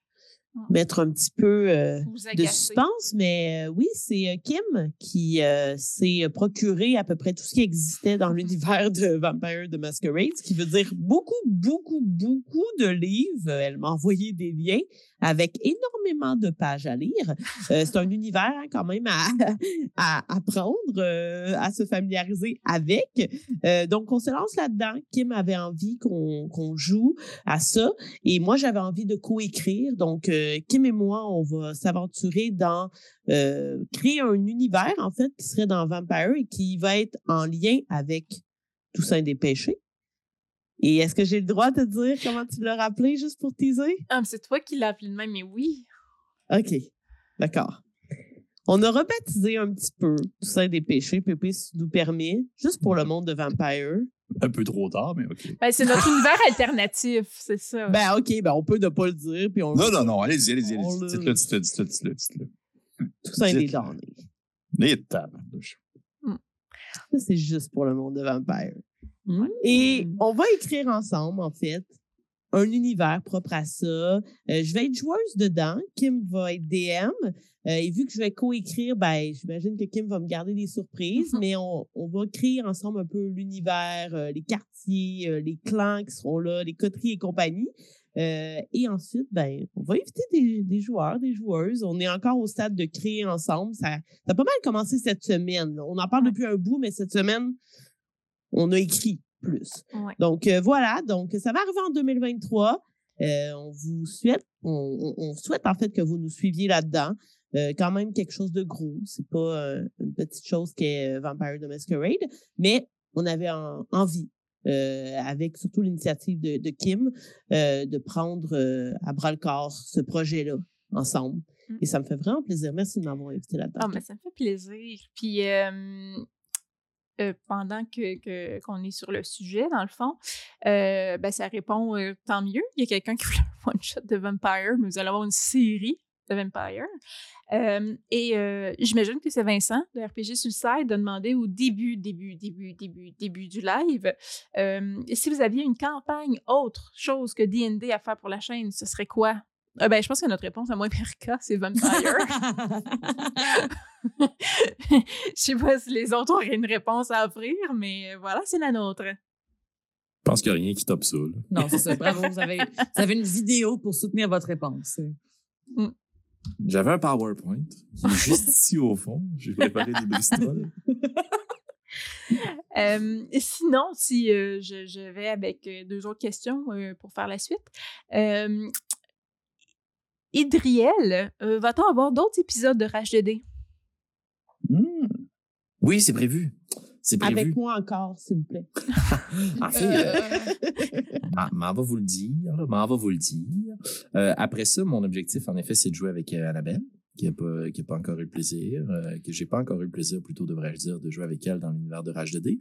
mettre un petit peu euh, de suspense, mais euh, oui, c'est euh, Kim qui euh, s'est procuré à peu près tout ce qui existait dans l'univers de Vampire the Masquerade, ce qui veut dire beaucoup, beaucoup, beaucoup de livres. Elle m'a envoyé des liens avec énormément de pages à lire. Euh, c'est un univers hein, quand même à, <laughs> à apprendre, euh, à se familiariser avec. Euh, donc, on se lance là-dedans. Kim avait envie qu'on qu'on joue à ça. Et moi, j'avais envie de coécrire. Donc, euh, Kim et moi, on va s'aventurer dans euh, créer un univers, en fait, qui serait dans Vampire et qui va être en lien avec Toussaint des Péchés. Et est-ce que j'ai le droit de te dire comment tu l'as rappelé, juste pour teaser? Ah, mais c'est toi qui l'as appelé de même, mais oui. OK. D'accord. On a rebaptisé un petit peu Toussaint des Péchés, Pépé, si tu nous permet, juste pour le monde de Vampire. Un peu trop tard, mais OK. Ben, c'est notre univers alternatif, c'est ça. Ben, OK, ben, on peut ne pas le dire, puis on Non, non, non, allez-y, allez-y, On allez-y. le- Dites-le, dites-le, dites-le, dites-le, dites-le. Toussaint des dites-le. damnés. Les. Ça, c'est juste pour le monde de Vampire. Mm. Et on va écrire ensemble, en fait, un univers propre à ça. Euh, je vais être joueuse dedans. Kim va être DM. Euh, et vu que je vais coécrire, ben, j'imagine que Kim va me garder des surprises, Mhm. mais on, on va créer ensemble un peu l'univers, euh, les quartiers, euh, les clans qui seront là, les coteries et compagnie. Euh, et ensuite, ben, on va inviter des, des joueurs, des joueuses. On est encore au stade de créer ensemble. Ça, ça a pas mal commencé cette semaine. On en parle depuis un bout, mais cette semaine, on a écrit plus. Ouais. Donc euh, voilà, donc ça va arriver en 2023. Euh, on vous souhaite, on, souhaite en fait que vous nous suiviez là-dedans. Euh, quand même quelque chose de gros, c'est pas une petite chose qu'est Vampire the Masquerade, mais on avait en- envie, avec surtout l'initiative de, de Kim, de prendre à bras le corps ce projet-là ensemble. Mm. Et ça me fait vraiment plaisir. Merci de m'avoir invité là-dedans. Ah, mais ça me fait plaisir. Puis euh, pendant que qu'on est sur le sujet, dans le fond, euh, ben, ça répond euh, tant mieux. Il y a quelqu'un qui <laughs> voulait un one-shot de Vampire, mais vous allez avoir une série de Vampire. Et j'imagine que c'est Vincent de RPG Suicide a demandé au début, début, début, début, début du live si vous aviez une campagne autre chose que D&D à faire pour la chaîne, ce serait quoi? Euh, ben, je pense que notre réponse à moi et Erika, c'est Vampire. Je sais pas si les autres auraient une réponse à offrir, mais voilà, c'est la nôtre. Je pense qu'il n'y a rien qui top ça. là. non, c'est ça. Bravo, vous avez, vous avez une vidéo pour soutenir votre réponse. J'avais un PowerPoint juste ici au fond. J'ai préparé des bristoles. <laughs> Euh, sinon, si euh, je, je vais avec euh, deux autres questions euh, pour faire la suite. Euh, Idriel, euh, va-t-on avoir d'autres épisodes de Rage de dés? Hmm. Oui, c'est prévu. C'est prévu. Avec moi encore, s'il vous plaît. <laughs> En fait, euh, <laughs> m'en- m'en va vous le dire, m'en va vous le dire. Euh, après ça, mon objectif, en effet, c'est de jouer avec euh, Annabelle, qui n'a pas, encore eu le plaisir, euh, que j'ai pas encore eu le plaisir, plutôt devrais-je dire, de jouer avec elle dans l'univers de Rage 2D.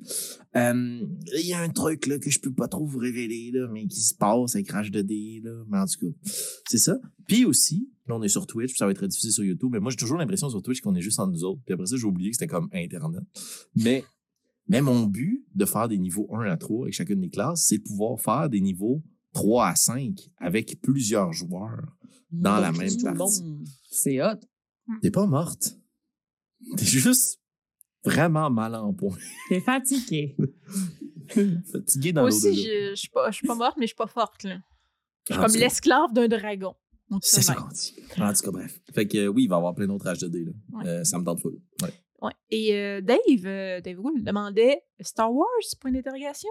Euh, Il y a un truc là, que je peux pas trop vous révéler, mais qui se passe avec Rage 2D, là, mais en tout cas, c'est ça. Puis aussi, là, on est sur Twitch, puis ça va être diffusé sur YouTube, mais moi, j'ai toujours l'impression sur Twitch qu'on est juste entre nous autres, puis après ça, j'ai oublié que c'était comme Internet. Mais mais mon but de faire des niveaux 1 à 3 avec chacune des classes, c'est de pouvoir faire des niveaux 3 à 5 avec plusieurs joueurs. Dans la même partie. C'est hot. T'es pas morte. T'es juste vraiment mal en point. T'es fatigué. <laughs> Fatigué dans Moi aussi, je je suis pas, je suis pas morte, mais je suis pas forte. Là. Je suis comme l'esclave d'un dragon. C'est ça qu'on dit. En tout cas, bref. Fait que euh, oui, il va y avoir plein d'autres H2D. Là. Ouais. Euh, ça me tente full. Ouais. Ouais. Et euh, Dave, euh, Dave Gould demandait Star Wars, point d'interrogation?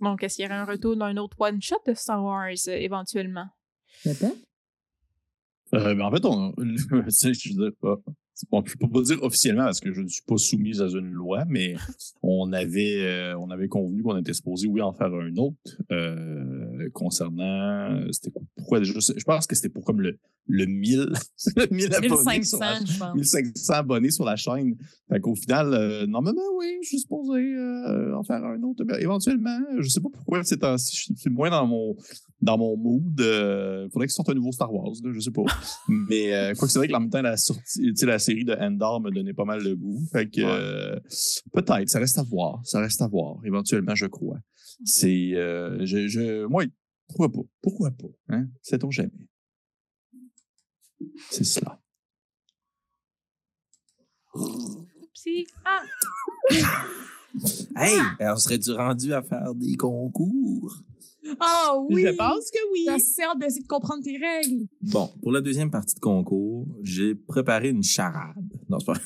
Donc, est-ce qu'il y aurait un retour d'un autre one-shot de Star Wars euh, éventuellement? Peut-être. Euh, ben, en fait, on, <laughs> tu sais, je pas- bon, je peux pas dire officiellement parce que je ne suis pas soumise à une loi, mais on avait, euh, on avait convenu qu'on était supposé, oui, en faire un autre euh, concernant, euh, c'était quoi- pourquoi déjà, je pense que c'était pour comme le, le 1000, <laughs> le 1000 abonnés sur la 1500, je pense. 1500 abonnés sur la chaîne. Fait qu'au final, euh, normalement, oui, je suis supposé en faire un autre. Mais éventuellement, je sais pas pourquoi ces temps-ci, je suis moins dans mon dans mon mood. Il faudrait qu'il sorte un nouveau Star Wars, là, je sais pas. Mais quoi que c'est vrai que en même temps, la sortie, la série de Endor me donnait pas mal de goût. Fait que euh, peut-être, ça reste à voir. Ça reste à voir. Éventuellement, je crois. C'est euh, je, je moi, pourquoi pas? Pourquoi pas? Hein? Sait-on jamais? C'est cela. Si. Ah! Hey, on serait-tu rendu à faire des concours? <laughs> Ah oui! Je pense que oui. T'as si hâte d'essayer de comprendre tes règles. Bon, pour la deuxième partie de concours, j'ai préparé une charade. Non, c'est pas.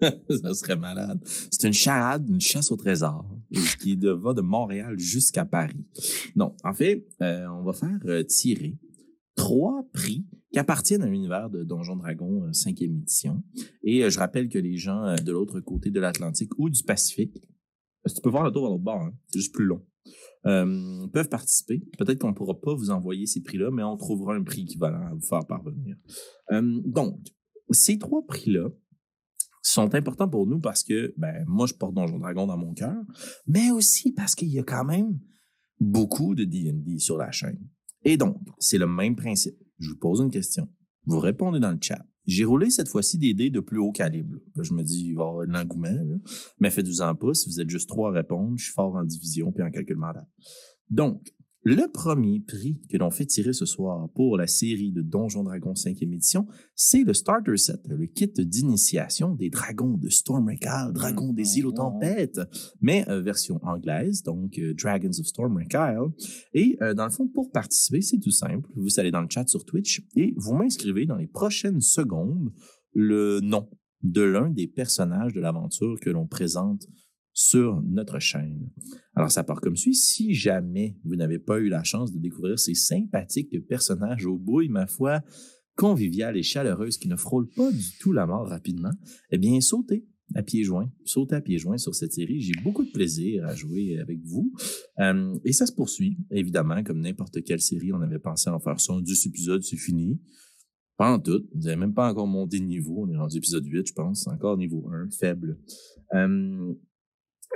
<laughs> Ça serait malade. C'est une charade, une chasse au trésor, qui va de Montréal jusqu'à Paris. Non, en fait, euh, on va faire euh, tirer trois prix qui appartiennent à l'univers de Donjon Dragon 5e édition. Et euh, je rappelle que les gens euh, de l'autre côté de l'Atlantique ou du Pacifique, parce que tu peux voir le tour à l'autre bord, hein, c'est juste plus long, euh, peuvent participer. Peut-être qu'on ne pourra pas vous envoyer ces prix-là, mais on trouvera un prix équivalent à vous faire parvenir. Euh, donc, ces trois prix-là sont importants pour nous parce que, ben, moi, je porte Donjon Dragon dans mon cœur, mais aussi parce qu'il y a quand même beaucoup de D&D sur la chaîne. Et donc, c'est le même principe. Je vous pose une question. Vous répondez dans le chat. J'ai roulé cette fois-ci des dés de plus haut calibre. Je me dis, il va avoir de l'engouement. Mais faites-vous-en pas. Si vous êtes juste trois à répondre, je suis fort en division puis en calcul mental. Donc, le premier prix que l'on fait tirer ce soir pour la série de Donjon Dragon 5e édition, c'est le Starter Set, le kit d'initiation des dragons de Stormwreck dragons des îles aux tempêtes, mais euh, version anglaise, donc euh, Dragons of Stormwreck Isle. Et euh, dans le fond, pour participer, c'est tout simple. Vous allez dans le chat sur Twitch et vous m'inscrivez dans les prochaines secondes le nom de l'un des personnages de l'aventure que l'on présente sur notre chaîne. Alors, ça part comme suit. Si jamais vous n'avez pas eu la chance de découvrir ces sympathiques personnages aux bouilles, ma foi, conviviales et chaleureuses qui ne frôlent pas du tout la mort rapidement, eh bien, sautez à pieds joints. Sautez à pieds joints sur cette série. J'ai beaucoup de plaisir à jouer avec vous. Euh, et ça se poursuit, évidemment, comme n'importe quelle série. On avait pensé en faire 110 épisodes, c'est fini. Pas en tout. Vous n'avez même pas encore monté de niveau. On est rendu épisode 8, je pense. Encore niveau 1, faible. Euh,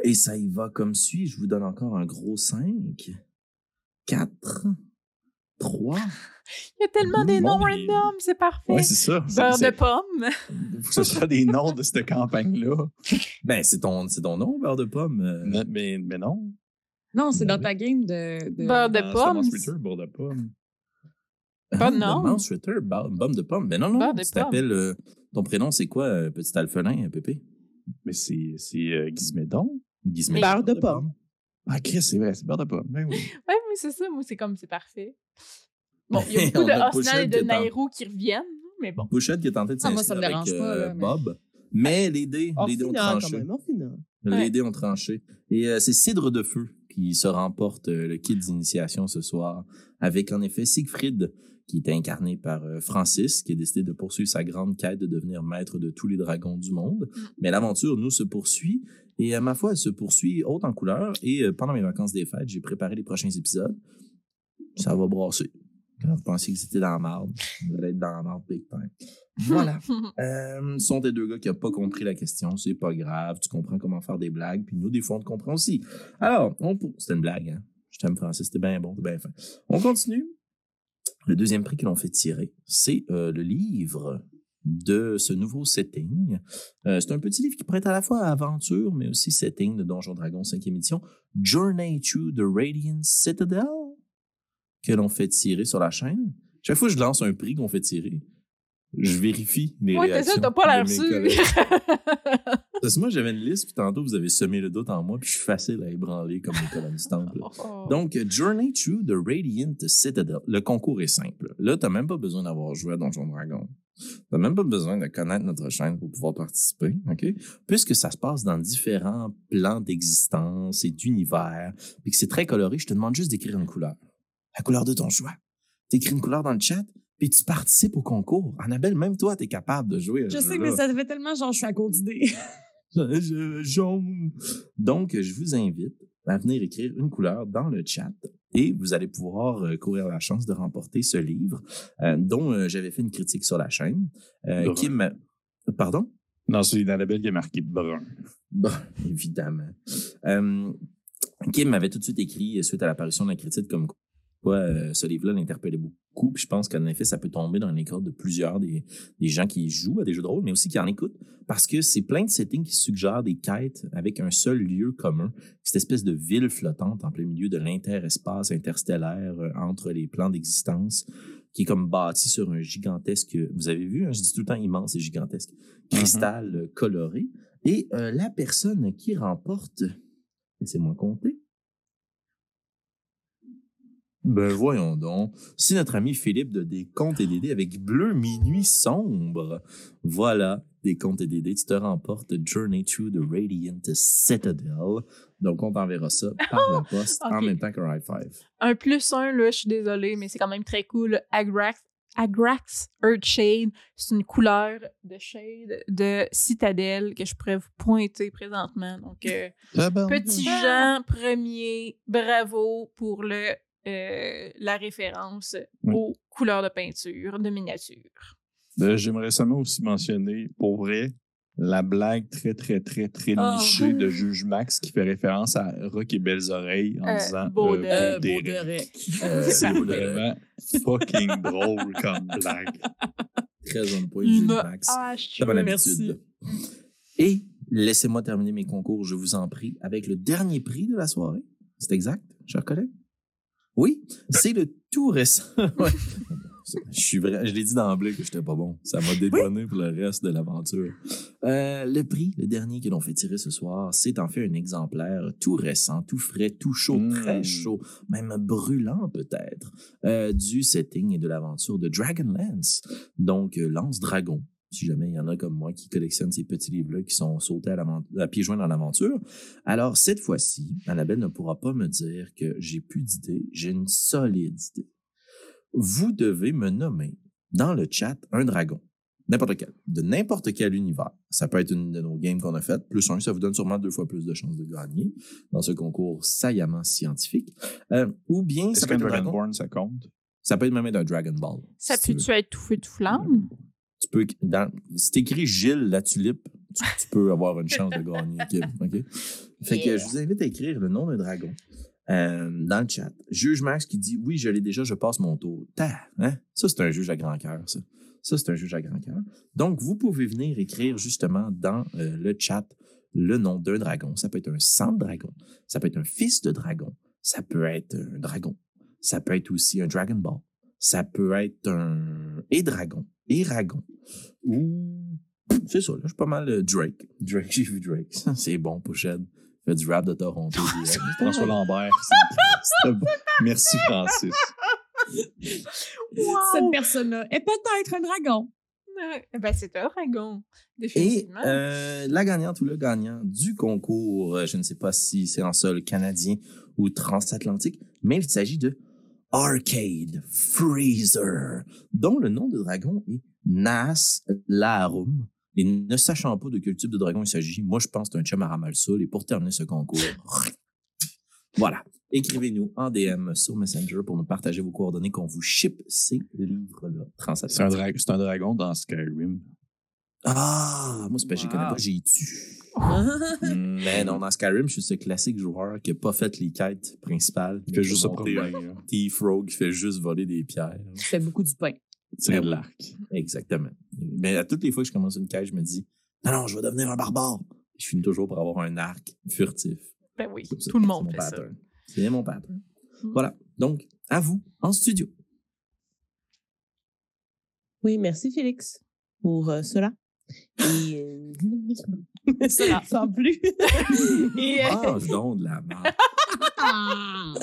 et ça y va comme suit. Je vous donne encore un gros 5, 4, 3. Il y a tellement des Bon, noms mais- random, c'est parfait. Ouais, c'est ça. Beurre de pomme. c'est- faut que ce soit des noms de cette campagne-là. <laughs> Ben, c'est ton, c'est ton nom, beurre de pomme. euh. Mais, mais, mais non. Non, c'est dans ta game de. de- Beurre de Dans pomme. Beurre de pomme. Pas de <laughs> Ah, nom. Pomme de pomme. Ben non, non, Beurre de tu pomme. t'appelles... euh, ton prénom, c'est quoi, euh, petit alphelin, Pépé? Mais c'est c'est euh, Gizmédon. Gizmo. Beurre de pomme. Ah, Chris, c'est vrai, c'est beurre de pomme. Ben oui. <laughs> Ouais, oui, c'est ça. Moi, c'est comme, c'est parfait. Bon, il y a On beaucoup de Osnal et de en- Nairo qui reviennent, mais bon. Bouchette qui est tenté de Ah, moi, ça s'inscrire me avec pas, euh, là, mais- Bob. Mais les dés, les dés ont quand tranché. même, orphinal. Les dés ont tranché. Et euh, c'est Cidre de Feu qui se remporte euh, le kit d'initiation ce soir, avec en effet Siegfried, qui est incarné par euh, Francis, qui a décidé de poursuivre sa grande quête de devenir maître de tous les dragons du monde. Mm. Mais l'aventure nous se poursuit Et euh, ma foi, elle se poursuit haute en couleur. Et euh, pendant mes vacances des fêtes, j'ai préparé les prochains épisodes. Ça va brasser. Quand vous pensez que c'était dans la marde, vous allez être dans la marde big time. Voilà. <laughs> Euh, ce sont des deux gars qui n'ont pas compris la question. C'est pas grave. Tu comprends comment faire des blagues. Puis nous, des fois, on te comprend aussi. Alors, on... c'était une blague. Hein? Je t'aime, Francis. C'était bien bon. C'était bien fin. On continue. Le deuxième prix que l'on fait tirer, c'est euh, le livre de ce nouveau setting. Euh, c'est un petit livre qui prête à la fois à aventure, mais aussi setting de Donjon Dragon 5e édition. Journey to the Radiant Citadel, que l'on fait tirer sur la chaîne. Chaque fois que je lance un prix qu'on fait tirer, je vérifie les Ouais, réactions. ça, t'as pas l'air sûr. <laughs> Parce que moi, j'avais une liste, puis tantôt, vous avez semé le doute en moi, puis je suis facile à ébranler comme du temple. <laughs> Oh. Donc, Journey to the Radiant Citadel. Le concours est simple. Là, t'as même pas besoin d'avoir joué à Donjon Dragon. T'as même pas besoin de connaître notre chaîne pour pouvoir participer, OK? Puisque ça se passe dans différents plans d'existence et d'univers, puis que c'est très coloré, je te demande juste d'écrire une couleur. La couleur de ton choix. T'écris une couleur dans le chat, puis tu participes au concours. Annabelle, même toi, t'es capable de jouer à Je sais, mais ça fait tellement genre, je suis à court d'idées. <laughs> <laughs> Jaune. Donc, je vous invite à venir écrire une couleur dans le chat et vous allez pouvoir euh, courir la chance de remporter ce livre euh, dont euh, j'avais fait une critique sur la chaîne. Qui m'a- Pardon? Non, c'est une Annabelle qui a marqué brun. Bon, évidemment. Kim m'avait tout de suite écrit, suite à l'apparition de la critique, comme quoi euh, ce livre-là l'interpellait beaucoup. Puis je pense qu'en effet, ça peut tomber dans les cordes de plusieurs des, des gens qui jouent à des jeux de rôle, mais aussi qui en écoutent. Parce que c'est plein de settings qui suggèrent des quêtes avec un seul lieu commun. Cette espèce de ville flottante en plein milieu de l'interespace interstellaire euh, entre les plans d'existence qui est comme bâti sur un gigantesque, vous avez vu, hein, je dis tout le temps immense et gigantesque, cristal euh, coloré. Et euh, la personne qui remporte, laissez-moi compter. Ben voyons donc, c'est notre ami Philippe de Des Contes et des Dés avec Bleu Minuit Sombre. Voilà, Des Contes et des Dés, tu te remportes Journey to the Radiant Citadel. Donc on t'enverra ça <laughs> par la poste en même temps qu'un high five. Un plus un, là, je suis désolée, mais c'est quand même très cool. Agrax, Agrax Earthshade, c'est une couleur de shade de citadelle que je pourrais vous pointer présentement. Donc, euh, petit Jean, premier, bravo pour le, euh, la référence Oui. aux couleurs de peinture de miniature. Euh, J'aimerais seulement aussi mentionner, pour vrai, la blague très, très, très, très Oh. nichée de <laughs> Juge Max qui fait référence à Rock et Belles Oreilles en Euh, disant beau euh, de- Euh, C'est vraiment fucking <laughs> drôle comme blague. Très on point, Ma- Max. Ah, je suis Très bonne Merci. habitude. Et laissez-moi terminer mes concours, je vous en prie, avec le dernier prix de la soirée. C'est exact, chers collègues? Oui, c'est le tout récent. <laughs> Ouais. Je suis vrai, je l'ai dit d'emblée que j'étais pas bon. Ça m'a dédonné pour le reste de l'aventure. Euh, le prix, le dernier que l'on fait tirer ce soir, c'est en fait un exemplaire tout récent, tout frais, tout chaud, Mm. très chaud, même brûlant peut-être, euh, du setting et de l'aventure de Dragonlance. Donc, euh, Lance Dragon. Si jamais il y en a comme moi qui collectionnent ces petits livres-là qui sont sautés à, à pieds joints dans l'aventure. Alors, cette fois-ci, Annabelle ne pourra pas me dire que j'ai plus d'idées. J'ai une solide idée. Vous devez me nommer dans le chat un dragon. N'importe quel. De n'importe quel univers. Ça peut être une de nos games qu'on a faites. Plus un, ça vous donne sûrement deux fois plus de chances de gagner dans ce concours saillamment scientifique. Euh, ou bien, Est-ce ça peut qu'un être un dragon. Dragonborn, ça compte? Ça peut être même un Dragon Ball. Ça si peut-tu être tout feu, tout flamme? Tu peux, dans, si t'écris Gilles la tulipe, tu, tu peux avoir une chance de gagner. Kim, <laughs> OK? Fait que je vous invite à écrire le nom d'un dragon euh, dans le chat. Juge Max qui dit Oui, je l'ai déjà, je passe mon tour. Ta, hein? Ça, c'est un juge à grand cœur, ça. Ça, c'est un juge à grand cœur. Donc, vous pouvez venir écrire justement dans euh, le chat le nom d'un dragon. Ça peut être un sang de dragon. Ça peut être un fils de dragon. Ça peut être un dragon. Ça peut être aussi un Dragon Ball. Ça peut être un et dragon, et dragon. Ou c'est ça, là, je suis pas mal euh, Drake. Drake, <laughs> j'ai vu Drake. C'est bon, Pochette. Fait du rap de Toronto. direct. François Lambert. c'est-. Merci, Francis. Cette personne-là est peut-être un dragon. Ben, c'est un dragon, Et définitivement. euh, la gagnante ou le gagnant du concours, euh, je ne sais pas si c'est en sol canadien ou transatlantique, mais il s'agit de Arcade Freezer, dont le nom de dragon est Nas Larum. Et ne sachant pas de quel type de dragon il s'agit, moi, je pense que c'est un chum à Ramalsoul. Et pour terminer ce concours, voilà. Écrivez-nous en DM sur Messenger pour nous partager vos coordonnées qu'on vous ship ces livres-là. C'est un, dra- un dragon dans Skyrim. Ah, moi, c'est parce que je connais Wow. pas, j'ai tu. <laughs> Mais non, dans Skyrim, je suis ce classique joueur qui n'a pas fait les quêtes principales. Il fait juste se promener. un hein. Thief Rogue qui fait juste voler des pierres. Tu fais beaucoup du pain. Tirer de l'arc. Exactement. Mais à toutes les fois que je commence une quête, je me dis Non, non, je vais devenir un barbare. Je finis toujours par avoir un arc furtif. Ben oui, ça. tout le monde mon fait ça. pattern. C'est mon pattern. Mm. Voilà. Donc, à vous, en studio. Oui, merci Félix pour euh, cela. Et euh, <laughs> Cela. sans plus. <laughs> Et, euh, Ah, donc de la <laughs>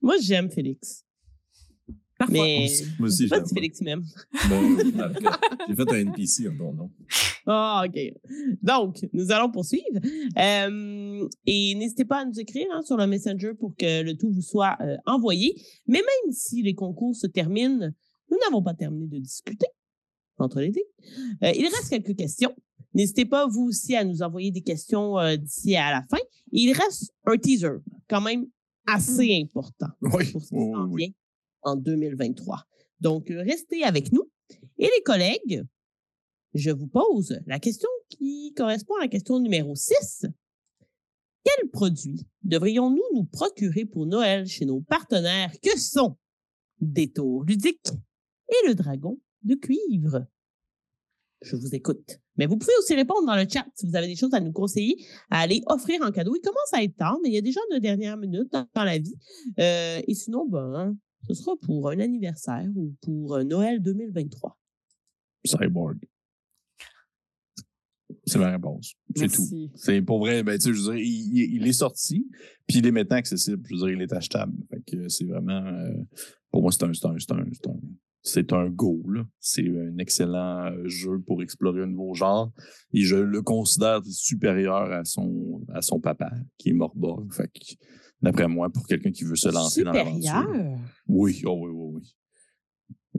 moi, j'aime Félix. Mais Moi aussi, pas j'aime Félix cas, J'ai fait un NPC en ton nom. Ah, OK. Donc, nous allons poursuivre. Euh, et n'hésitez pas à nous écrire hein, sur le Messenger pour que le tout vous soit euh, envoyé. Mais même si les concours se terminent, nous n'avons pas terminé de discuter entre les deux. Euh, il reste quelques questions. N'hésitez pas, vous aussi, à nous envoyer des questions euh, d'ici à la fin. Il reste un teaser, quand même assez important Oui, pour ce qui oui, oui. vient en 2023. Donc, euh, restez avec nous. Et les collègues, je vous pose la question qui correspond à la question numéro 6. Quels produits devrions-nous nous procurer pour Noël chez nos partenaires? Que sont Détour ludique et le dragon? De cuivre? Je vous écoute. Mais vous pouvez aussi répondre dans le chat si vous avez des choses à nous conseiller, à aller offrir en cadeau. Il commence à être tard, mais il y a des gens de dernière minute dans, dans la vie. Euh, et sinon, ben, ce sera pour un anniversaire ou pour euh, Noël 2023. Cyborg. C'est ma réponse. C'est tout. C'est pour vrai, ben, tu sais, je veux dire, il, il- il est sorti, puis il est maintenant accessible. Je veux dire, il est achetable. Fait que c'est vraiment, euh, pour moi, c'est un, c'est un, c'est un, c'est un, c'est un go, là. C'est un excellent euh, jeu pour explorer un nouveau genre. Et je le considère supérieur à son, à son papa, qui est Morborg. Fait que, d'après moi, pour quelqu'un qui veut se lancer dans l'aventure. Supérieur? Oui, oh oui, oui, oui.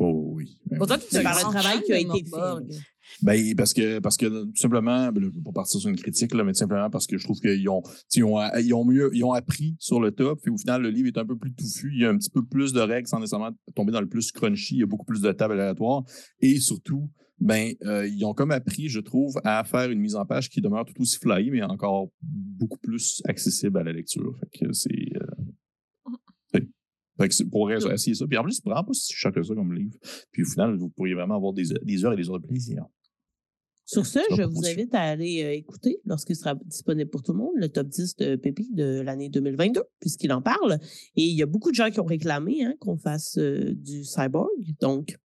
Oh oui. Ben Pourtant, oui. tu C'est es par le grand travail qui a été fait. Ben, parce que, parce que, tout simplement, ben, pour partir sur une critique, là, mais tout simplement parce que je trouve qu'ils ont, ils ont, ils ont mieux, ils ont appris sur le top, et au final, le livre est un peu plus touffu, il y a un petit peu plus de règles sans nécessairement tomber dans le plus crunchy, il y a beaucoup plus de tables aléatoires, et surtout, ben, euh, ils ont comme appris, je trouve, à faire une mise en page qui demeure tout aussi flyée, mais encore beaucoup plus accessible à la lecture. Fait que c'est, euh, <laughs> fait- que c'est pour essayer ça. Puis en plus, c'est vraiment pas si cher que ça comme livre. Puis au final, vous pourriez vraiment avoir des, des heures et des heures de plaisir. Sur ce, je vous invite à aller euh, écouter, lorsqu'il sera disponible pour tout le monde, le top 10 de Pépi de l'année 2022, puisqu'il en parle. Et il y a beaucoup de gens qui ont réclamé hein, qu'on fasse euh, du cyborg. Donc,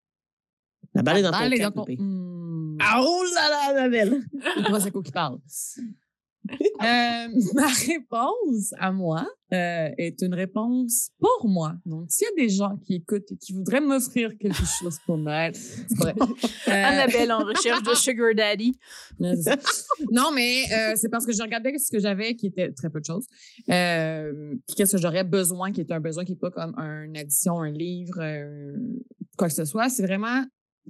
la balle est dans ton Balle est camp, dans ton- Pépé. Hmm. Ah, oh là là, la belle! Le Prosecco qui parle? <laughs> <laughs> Euh, ma réponse à moi euh, est une réponse pour moi. Donc, s'il y a des gens qui écoutent et qui voudraient m'offrir quelque chose pour Noël, vrai. Euh, <laughs> Annabelle en recherche de Sugar Daddy. <laughs> Non, mais euh, c'est parce que je regardais ce que j'avais, qui était très peu de choses. Qu'est-ce que j'aurais besoin, qui est un besoin qui n'est pas comme une addition, un livre, quoi que ce soit. C'est vraiment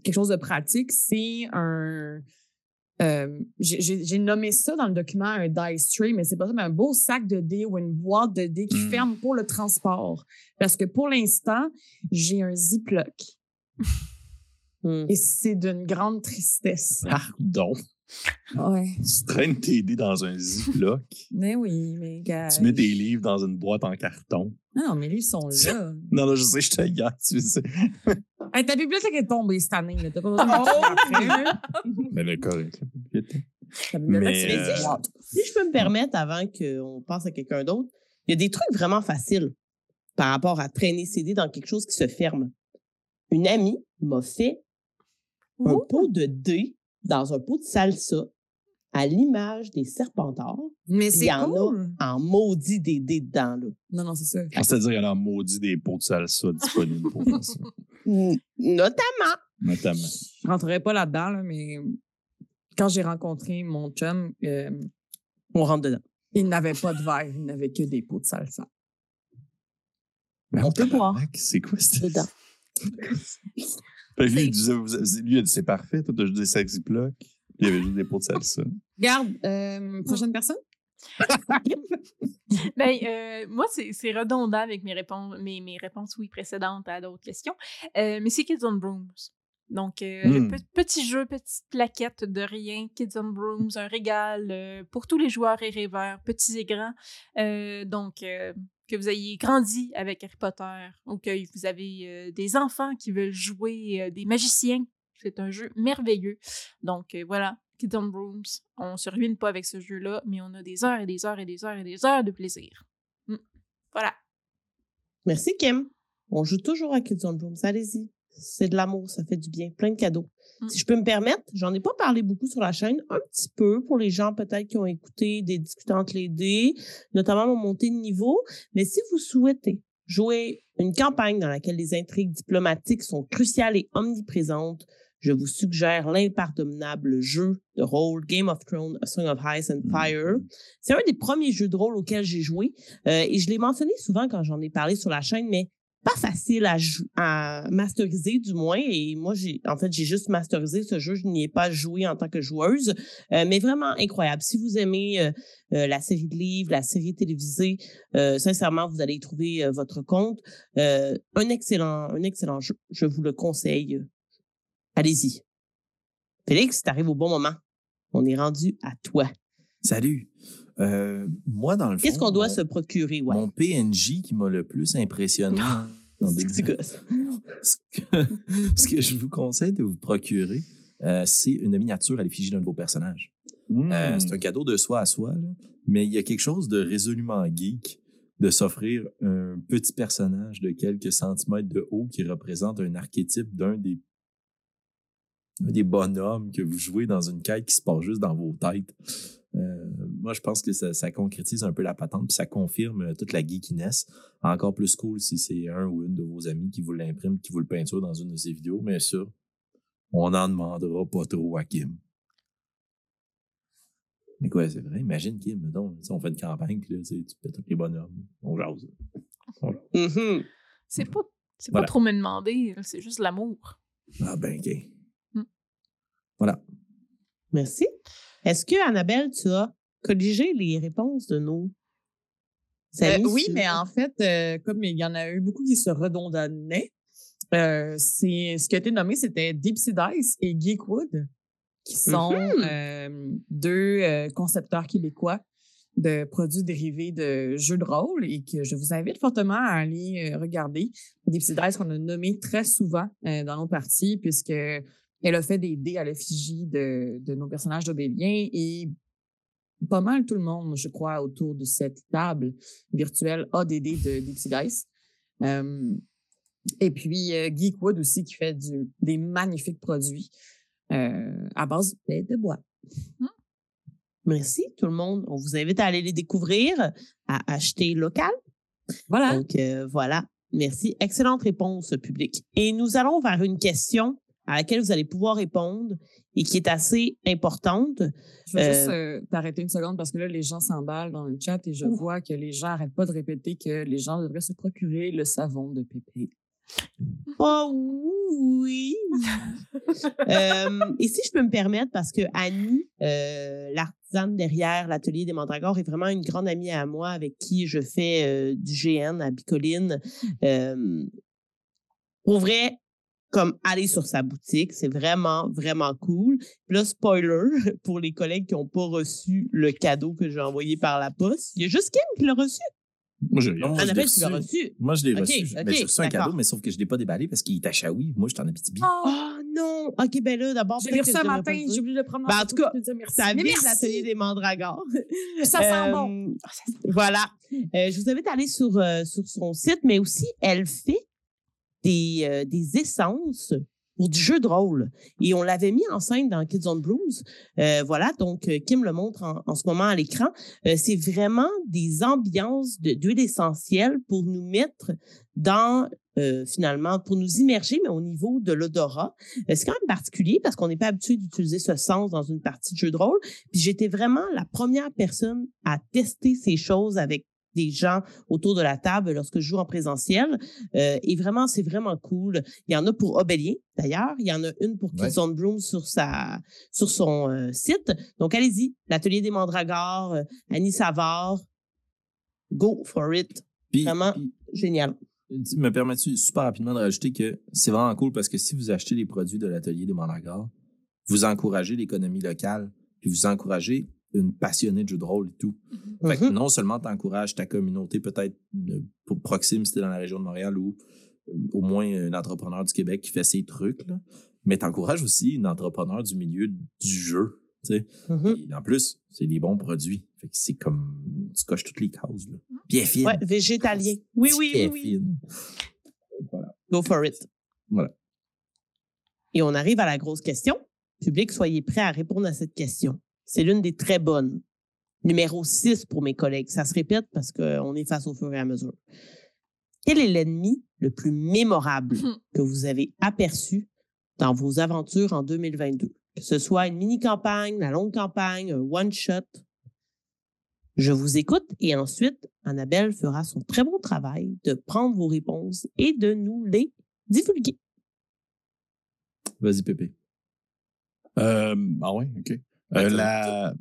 quelque chose de pratique. C'est un. Euh, j'ai- nommé ça dans le document un dice tray, mais c'est pas ça, mais un beau sac de dés ou une boîte de dés qui Mm. ferme pour le transport. Parce que pour l'instant, j'ai un ziploc <laughs> Hmm. et c'est d'une grande tristesse. Pardon. Ouais. <laughs> Tu traînes tes dés dans un ziploc. <laughs> Mais oui, mais gars. tu mets tes livres dans une boîte en carton. Non, non, mais les livres sont là. <laughs> Non, non, je sais, je te regarde, tu sais. Hey, ta bibliothèque est tombée cette année. là. T'as pas besoin de là. Mais le correct. là. Ta bibliothèque, Mais, euh. Si je peux me permettre, avant qu'on passe à quelqu'un d'autre, il y a des trucs vraiment faciles par rapport à traîner ses dés dans quelque chose qui se ferme. Une amie m'a fait un pot de dés dans un pot de salsa à l'image des serpentards Mais il c'est y en a. en maudit des dés dedans. Là. Non, non, c'est ça. C'est-à-dire qu'il y en a maudit des pots de salsa disponibles pour faire ça. Notamment. Notamment. Je rentrerai pas là-dedans, là, mais quand j'ai rencontré mon chum, euh, On rentre dedans. il n'avait pas de verre, il n'avait que des pots de salsa. Mais On peut boire. C'est quoi ça? Dedans. <laughs> Fait que lui, il disait, vous- lui, il a dit c'est parfait, toi, t'as juste des Ziploc. Puis il y avait juste des pots de salsa. Regarde, euh, prochaine personne? <laughs> Ben, euh, moi, c'est redondant avec mes réponses, mes, mes réponses, oui, précédentes à d'autres questions. Euh, mais c'est Kids on Brooms. Donc, euh, Hmm. pe- petit jeu, petite plaquette de rien, Kids on Brooms, un régal euh, pour tous les joueurs et rêveurs, petits et grands. Euh, donc, euh, que vous ayez grandi avec Harry Potter ou que vous avez euh, des enfants qui veulent jouer euh, des magiciens. C'est un jeu merveilleux. Donc, euh, voilà, Kids on Brooms. On se ruine pas avec ce jeu-là, mais on a des heures et des heures et des heures et des heures de plaisir. Mm. Voilà. Merci, Kim. On joue toujours à Kids on. Allez-y. C'est de l'amour, ça fait du bien. Plein de cadeaux. Mm. Si je peux me permettre, j'en ai pas parlé beaucoup sur la chaîne, un petit peu pour les gens peut-être qui ont écouté des discutantes les dés, notamment mon montée de niveau. Mais si vous souhaitez jouer une campagne dans laquelle les intrigues diplomatiques sont cruciales et omniprésentes, je vous suggère l'impardonnable jeu de rôle Game of Thrones, A Song of Ice and Fire. C'est un des premiers jeux de rôle auxquels j'ai joué euh, et je l'ai mentionné souvent quand j'en ai parlé sur la chaîne, mais pas facile à, à masteriser du moins. Et moi, j'ai en fait j'ai juste masterisé ce jeu, je n'y ai pas joué en tant que joueuse, euh, mais vraiment incroyable. Si vous aimez euh, euh, la série de livres, la série télévisée, euh, sincèrement, vous allez y trouver euh, votre compte. Un excellent, un excellent jeu. Je vous le conseille. Allez-y. Félix, t'arrives au bon moment. On est rendu à toi. Salut. Euh, moi, dans le fond. Qu'est-ce qu'on doit mon- se procurer, ouais? Mon PNJ qui m'a le plus impressionné dans C'est que tu 2000. gosses. ce, que, ce que je vous conseille de vous procurer, euh, c'est une miniature à l'effigie d'un de vos personnages. Hmm. Euh, c'est un cadeau de soi à soi, là, mais il y a quelque chose de résolument geek de s'offrir un petit personnage de quelques centimètres de haut qui représente un archétype d'un des, des bonhommes que vous jouez dans une quête qui se passe juste dans vos têtes. Euh, moi, je pense que ça, ça concrétise un peu la patente, puis ça confirme euh, toute la geekiness. Encore plus cool si c'est un ou une de vos amis qui vous l'imprime, qui vous le peinture dans une de ses vidéos, mais ça, on n'en demandera pas trop à Kim. Mais quoi, c'est vrai, imagine Kim, mettons, on fait une campagne, puis là, tu sais, tu pètes tous les bonhommes, on jase. Mhm. C'est pas, c'est Voilà. pas trop me demander, c'est juste l'amour. Ah ben, OK. Voilà. Merci. Est-ce que, Annabelle, tu as corrigé les réponses de nos Euh, amis oui, mais en fait, euh, comme il y en a eu beaucoup qui se redondaient, euh, c'est ce qui a été nommé, c'était Deep Sea Dice et Geekwood, qui sont Mhm. euh, deux euh, concepteurs québécois de produits dérivés de jeux de rôle et que je vous invite fortement à aller euh, regarder. Deep Sea Dice qu'on a nommé très souvent euh, dans nos parties puisque elle a fait des dés à l'effigie de, de nos personnages d'Obélien et pas mal tout le monde, je crois, autour de cette table virtuelle a des dés de Deep Sea Dice. Euh, et puis euh, Geekwood aussi qui fait du, des magnifiques produits euh, à base de, de bois. Merci, tout le monde. On vous invite à aller les découvrir, à acheter local. Voilà. Donc, euh, voilà. Merci. Excellente réponse, public. Et nous allons vers une question à laquelle vous allez pouvoir répondre et qui est assez importante. Je vais juste Euh, euh, t'arrêter une seconde parce que là, les gens s'emballent dans le chat et je vois que les gens n'arrêtent pas de répéter que les gens devraient se procurer le savon de pépé. <laughs> Oh oui. <laughs> Euh, et si je peux me permettre, parce que Annie, euh, l'artisane derrière l'atelier des Mandragores, est vraiment une grande amie à moi avec qui je fais du GN à Bicoline. Euh, pour vrai, comme aller sur sa boutique, c'est vraiment, vraiment cool. Puis là, spoiler, <laughs> pour les collègues qui n'ont pas reçu le cadeau que j'ai envoyé par la poste, il y a juste Kim qui l'a reçu. Moi, je l'ai Annabelle, tu l'as reçu. reçu. Moi, je l'ai Ok, reçu. ok, Ben, j'ai reçu un cadeau, mais sauf que je ne l'ai pas déballé parce qu'il est à Shawi. Moi, je suis en Abitibi. Oh non! OK, ben là, d'abord, J'ai peut-être reçu je un matin, j'ai oublié de le prendre Ben, en tout cas. Ça vise merci! l'atelier des mandragores. <laughs> Ça sent bon. Euh, Voilà. Euh, je vous invite à aller sur, euh, sur son site, mais aussi, elle fait des, euh, des essences pour du jeu de rôle. Et on l'avait mis en scène dans Kids on Blues. Euh, voilà, donc euh, Kim le montre en, en ce moment à l'écran. Euh, c'est vraiment des ambiances de- d'huile essentielle pour nous mettre dans, euh, finalement, pour nous immerger, mais au niveau de l'odorat. Euh, c'est quand même particulier parce qu'on n'est pas habitué d'utiliser ce sens dans une partie de jeu de rôle. Puis j'étais vraiment la première personne à tester ces choses avec des gens autour de la table lorsque je joue en présentiel. Euh, et vraiment, c'est vraiment cool. Il y en a pour Obélien, d'ailleurs. Il y en a une pour Ouais. Kids on Broom sur, sa, sur son euh, site. Donc, allez-y. L'Atelier des Mandragores, euh, Annie Savard. Go for it. Puis- Vraiment. puis, Génial. me permets-tu super rapidement de rajouter que c'est vraiment cool parce que si vous achetez les produits de l'atelier des Mandragores, vous encouragez l'économie locale, puis vous encouragez une passionnée de jeux de rôle et tout. Fait que Mhm. non seulement tu encourages ta communauté, peut-être pour proxime si t'es dans la région de Montréal ou euh, au moins un entrepreneur du Québec qui fait ses trucs, là, mais tu encourages aussi une entrepreneur du milieu du jeu. Mhm. Et en plus, c'est des bons produits. Fait que c'est comme. Tu coches toutes les cases. Là. Bien fine. Ouais, végétalien. Oui, oui, oui, Bien oui. fine. Go for it. Voilà. Et on arrive à la grosse question. Public, soyez prêts à répondre à cette question. C'est l'une des très bonnes. Numéro 6 pour mes collègues. Ça se répète parce qu'on est face au fur et à mesure. Quel est l'ennemi le plus mémorable Hmm. que vous avez aperçu dans vos aventures en 2022? Que ce soit une mini-campagne, la longue campagne, un one-shot? Je vous écoute et ensuite, Annabelle fera son très bon travail de prendre vos réponses et de nous les divulguer. Vas-y, Pépé. Euh, ah ouais, OK. Euh, la...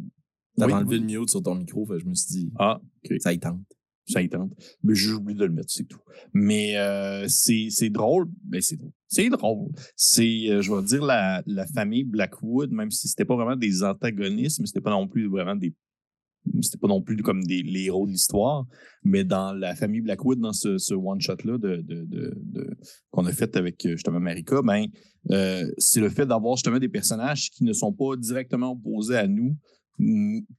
T'avais Oui, enlevé oui. le mute sur ton micro, fait je me suis dit, Ah, OK. ça y tente. ça y tente. Mais j'ai oublié de le mettre, c'est tout. Mais euh, c'est c'est drôle. Mais c'est drôle. C'est drôle. C'est, euh, je vais dire, la, la famille Blackwood, même si c'était pas vraiment des antagonistes, mais c'était pas non plus vraiment des. C'était pas non plus comme des, les héros de l'histoire, mais dans la famille Blackwood, dans ce, one-shot-là de, de, de, qu'on a fait avec euh, justement Marika, ben, euh, c'est le fait d'avoir justement des personnages qui ne sont pas directement opposés à nous,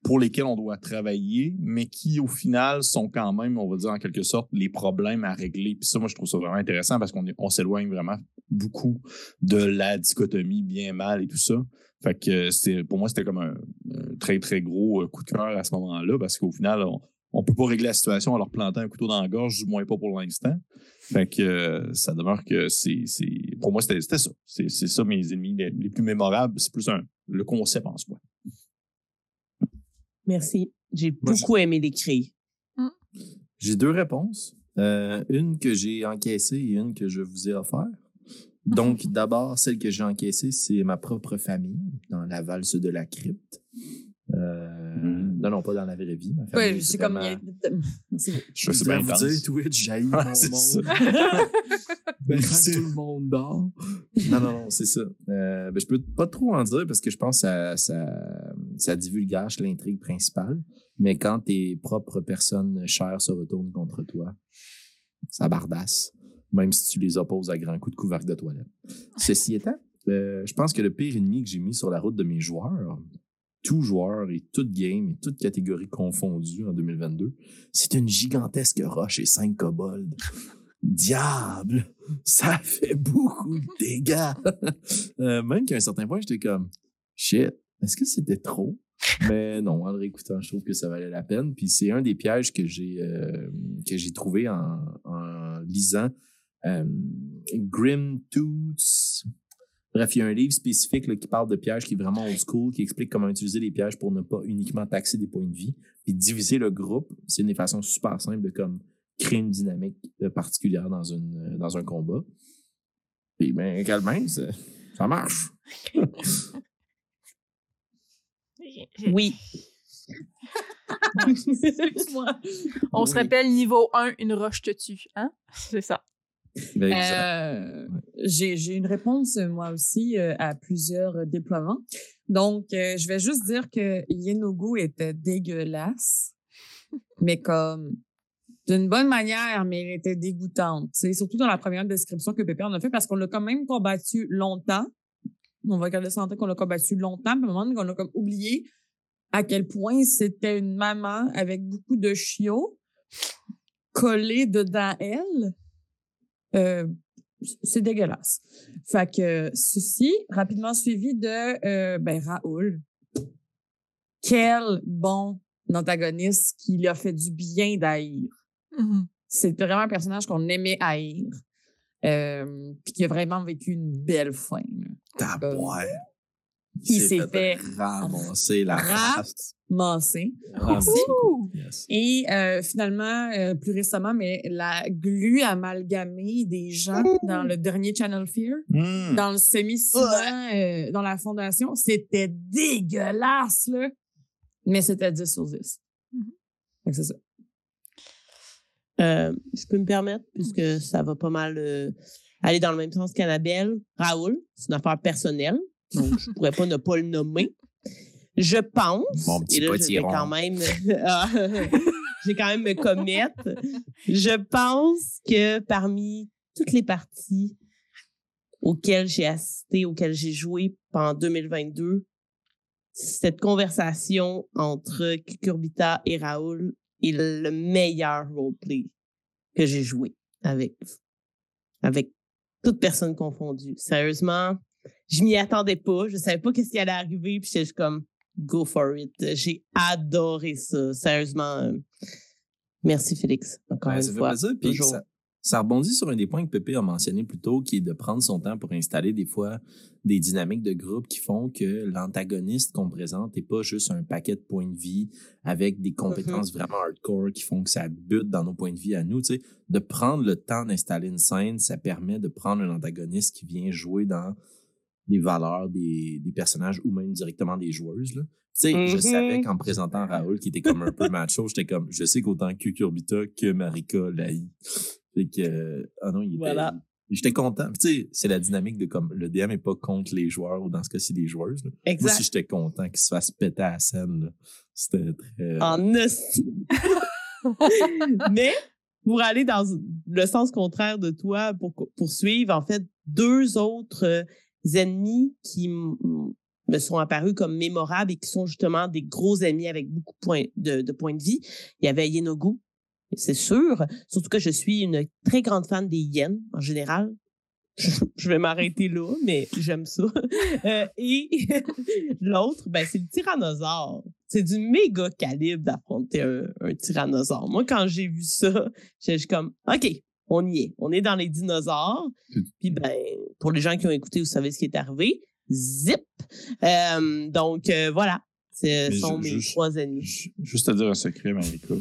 pour lesquels on doit travailler, mais qui, au final, sont quand même, on va dire en quelque sorte, les problèmes à régler. Puis ça, moi, je trouve ça vraiment intéressant parce qu'on s'éloigne vraiment beaucoup de la dichotomie bien-mal et tout ça. Fait que euh, c'est, pour moi, c'était comme un, un très, très gros euh, coup de cœur à ce moment-là parce qu'au final, on, on peut pas régler la situation en leur plantant un couteau dans la gorge, du moins pas pour l'instant. Fait que euh, ça demeure que c'est, c'est pour moi, c'était, c'était ça. C'est, c'est ça mes ennemis les, les plus mémorables. C'est plus un, le concept en soi. Merci. J'ai beaucoup aimé l'écrire. J'ai deux réponses. Euh, une que j'ai encaissée et une que je vous ai offert. Donc, <laughs> d'abord, celle que j'ai encaissée, c'est ma propre famille dans la valse de la crypte. Euh, Mm. Non, non, pas dans la vraie vie. Ma famille, Oui, c'est comme. vraiment- bon. <laughs> Je sais vais vous dire, Twitch, j'ai <laughs> Ouais, mon monde. Ben, tout le monde dort. Non, non, non, c'est ça. Euh, ben, je peux pas trop en dire parce que je pense que ça, ça, ça divulgage l'intrigue principale. Mais quand tes propres personnes chères se retournent contre toi, ça bardasse. Même si tu les opposes à grands coups de couvercle de toilette. Ceci étant, euh, je pense que le pire ennemi que j'ai mis sur la route de mes joueurs, tous joueurs et toute game et toute catégorie confondue en 2022, c'est une gigantesque roche et cinq kobolds. Diable! Ça fait beaucoup de dégâts! Euh, même qu'à un certain point, j'étais comme, shit, est-ce que c'était trop? Mais non, en le réécoutant, je trouve que ça valait la peine. Puis c'est un des pièges que j'ai euh, trouvé en lisant euh, Grim Toots. Bref, il y a un livre spécifique là, qui parle de pièges qui est vraiment old school, qui explique comment utiliser les pièges pour ne pas uniquement taxer des points de vie. Puis diviser le groupe, c'est une des façons super simples de comme créer une dynamique euh, particulière dans, une, euh, dans un combat. Puis ben, Calvin, ça, ça marche. <laughs> Oui. <laughs> Excuse-moi. On se rappelle niveau 1, une roche te tue. Hein? C'est ça. Ben. Euh, j'ai une réponse, euh, moi aussi, euh, à plusieurs euh, déploiements. Donc, je vais juste dire que Yenogu était dégueulasse, mais comme d'une bonne manière, mais elle était dégoûtante. sais, Surtout dans la première description que Pépé en a fait, parce qu'on l'a quand même combattu longtemps. On va garder ça en tête qu'on l'a combattu longtemps, puis à un moment donné, on a comme oublié à quel point c'était une maman avec beaucoup de chiots collés dedans elle. Euh, c'est dégueulasse. Fait que ceci, rapidement suivi de euh, ben, Raoul. Quel bon antagoniste qui lui a fait du bien d'haïr. Mhm. C'est vraiment un personnage qu'on aimait haïr. Euh, puis qui a vraiment vécu une belle fin. là. Taboire. Il s'est fait ramasser la Ra- Ouh! Yes. Et euh, finalement, euh, plus récemment, mais la glu amalgamée des gens dans le dernier Channel Fear, Hmm. dans le semi-ciment, euh, dans la fondation, c'était dégueulasse, là. Mais c'était 10 sur 10. Mhm. Fait que c'est ça. Euh, je peux me permettre, puisque ça va pas mal euh, aller dans le même sens qu'Annabelle. Raoul, c'est une affaire personnelle, donc je pourrais pas ne pas le nommer. Je pense, Mon petit et là, je vais quand même, <laughs> Ah, <laughs> je vais quand même me commettre. Je pense que parmi toutes les parties auxquelles j'ai assisté, auxquelles j'ai joué pendant 2022, cette conversation entre Cucurbita et Raoul est le meilleur roleplay que j'ai joué avec avec toute personne confondue. Sérieusement, je m'y attendais pas. Je savais pas qu'est-ce qui allait arriver. Puis j'étais comme go for it. J'ai adoré ça. Sérieusement. euh, Merci Félix. Encore Ouais, une ça fait fois. plaisir. Puis Toujours. ça, ça rebondit sur un des points que Pépé a mentionné plus tôt, qui est de prendre son temps pour installer des fois des dynamiques de groupe qui font que l'antagoniste qu'on présente n'est pas juste un paquet de points de vie avec des compétences vraiment hardcore qui font que ça bute dans nos points de vie à nous. Tu sais, de prendre le temps d'installer une scène, ça permet de prendre un antagoniste qui vient jouer dans les valeurs des, des personnages ou même directement des joueuses. Là. Tu sais, je Mhm. savais qu'en présentant Raoul, qui était comme un peu macho, j'étais comme, je sais qu'autant Cucurbita que Marika l'haït. Fait que, euh, ah non, il était, Voilà. J'étais content. Tu sais, c'est la dynamique de comme, le DM est pas contre les joueurs ou dans ce cas-ci les joueuses. là. Moi Exact. aussi, j'étais content qu'il se fasse péter à la scène. C'était très... en hostie. <laughs> Mais pour aller dans le sens contraire de toi, pour poursuivre, en fait, deux autres euh, ennemis qui me sont apparus comme mémorables et qui sont justement des gros ennemis avec beaucoup de points de, vie. Il y avait Yenogu, c'est sûr. Surtout que je suis une très grande fan des hyènes en général. Je vais m'arrêter là, mais j'aime ça. Euh, et <laughs> l'autre, ben, c'est le tyrannosaure. C'est du méga calibre d'affronter un, un tyrannosaure. Moi, quand j'ai vu ça, juste comme, OK, on y est. On est dans les dinosaures. Puis, ben, pour les gens qui ont écouté, vous savez ce qui est arrivé. Zip! Euh, donc, euh, voilà. Ce sont mes trois ennemis. Ju- Juste te dire un secret, Marika.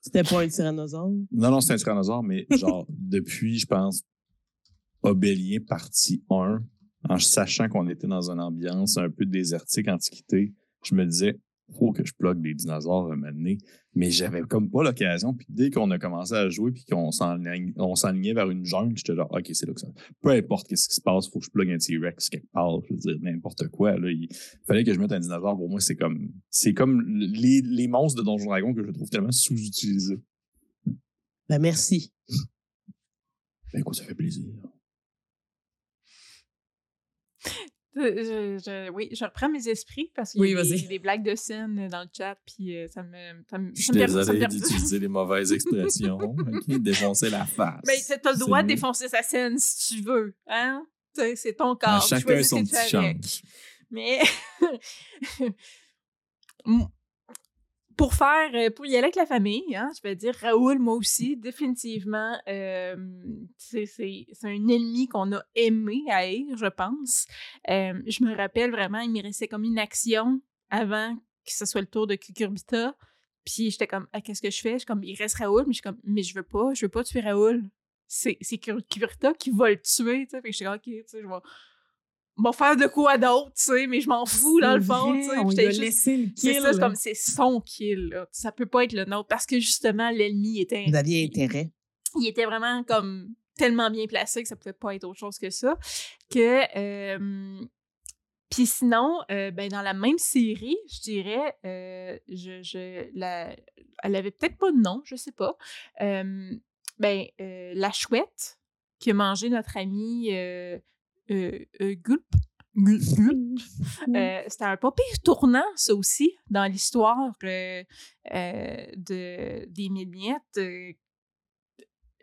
C'était pas un tyrannosaure? Non, non, c'est un tyrannosaure, mais <laughs> genre, depuis, je pense, Obélien partie 1, en sachant qu'on était dans une ambiance un peu désertique, antiquité, je me disais, faut que je plug des dinosaures à donné. Mais j'avais comme pas l'occasion. Puis dès qu'on a commencé à jouer, puis qu'on s'enlignait vers une jungle, j'étais genre, OK, c'est là que ça. Peu importe qu'est-ce qui se passe, faut que je plug un T-Rex quelque part. Je veux dire, n'importe quoi. Là, il fallait que je mette un dinosaure. Pour moi, c'est comme, c'est comme les, les monstres de Donjon Dragon que je trouve tellement sous-utilisés. Ben, merci. Ben, écoute, ça fait plaisir. Je- je- oui, je reprends mes esprits parce qu'il Oui, y a des, blagues de scène dans le chat, puis euh, ça me. Ça me Je suis d'utiliser les mauvaises expressions. <laughs> OK? Défoncer la face. Mais t'as t'as le droit de défoncer sa scène si tu veux, hein? Tu C'est ton corps. À chacun son tu petit change. Mais <laughs> pour faire, euh, pour y aller avec la famille, hein, je vais dire Raoul, moi aussi, définitivement, euh, c'est un ennemi qu'on a aimé haïr, je pense. Euh, je me rappelle vraiment, il me restait comme une action avant que ce soit le tour de Cucurbita. Puis j'étais comme, ah, qu'est-ce que je fais? Je comme, il reste Raoul, mais je suis comme, mais je veux pas, je veux pas tuer Raoul. C'est c'est Cucurbita qui va le tuer, tu sais. Fait que j'étais comme, ok, tu sais, je vais m'en faire de quoi d'autre, tu sais, mais je m'en fous dans le fond, tu sais. J'étais juste- le c'est ça, comme c'est son kill. Là. Ça peut pas être le nôtre parce que justement l'ennemi était Vous aviez intérêt. il était vraiment comme tellement bien placé que ça pouvait pas être autre chose que ça. Que euh, puis sinon, euh, ben dans la même série, je dirais, euh, je, je la, elle avait peut-être pas de nom, je sais pas. Ben euh, la chouette qui a mangé notre ami euh, euh, Gulp. Euh, C'était un pas pire tournant, ça aussi, dans l'histoire euh, euh, de, des mille miettes.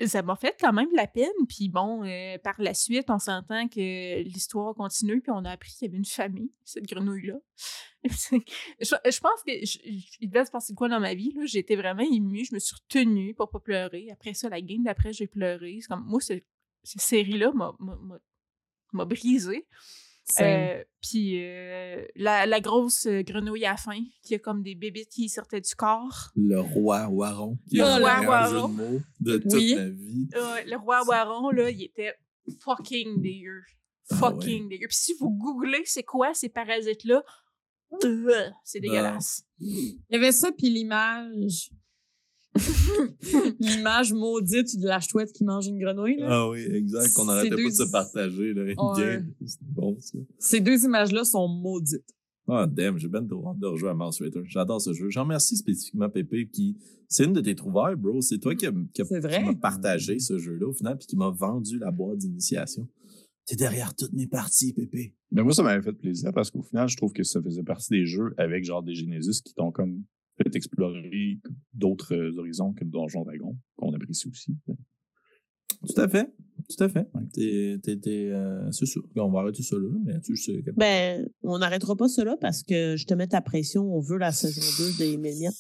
ça m'a fait quand même de la peine. Puis bon, par la suite, on s'entend que l'histoire continue, puis on a appris qu'il y avait une famille, cette grenouille-là. <laughs> je, je pense que je- je- il devait se passer de quoi dans ma vie. là. J'étais vraiment émue, je me suis retenue pour pas pleurer. Après ça, la game d'après, j'ai pleuré. C'est comme moi, ce- cette série-là m'a- m'a. Same. Euh, Puis euh, la, la grosse euh, grenouille à fin, qui a comme des bébites qui sortaient du corps. Le roi Waron, qui Le est roi jeu Waron. de toute Oui. vie. Euh, le roi Waron, là, il était fucking dégueu. Ah Fucking dégueu. Puis si vous googlez c'est quoi ces parasites-là, <sniffs> c'est dégueulasse. Il y avait ça, puis l'image. <laughs> l'image maudite de la chouette qui mange une grenouille. là. Ah oui, exact. Qu'on Ces arrêtait deux- pas de se partager. Là, Ouais. C'est bon, ça. Ces deux images-là sont maudites. Ah, damn, j'ai bien trop hâte de rejouer à Mouse Raider. J'adore ce jeu. J'en remercie spécifiquement Pépé qui. C'est une de tes trouvailles, bro. C'est toi qui, a- qui m'a partagé ce jeu-là au final puis qui m'a vendu la boîte d'initiation. T'es derrière toutes mes parties, Pépé. Mais moi, ça m'avait fait plaisir parce qu'au final, je trouve que ça faisait partie des jeux avec genre des Genesis qui t'ont comme fait explorer d'autres euh, horizons que Donjon Dragon, qu'on apprécie aussi. Tout à fait. Tout à fait. Euh, c'est sûr. On va arrêter ça là, mais tu sais. que- Ben, on n'arrêtera pas cela parce que je te mets ta pression. On veut la saison 2 des Mémiens.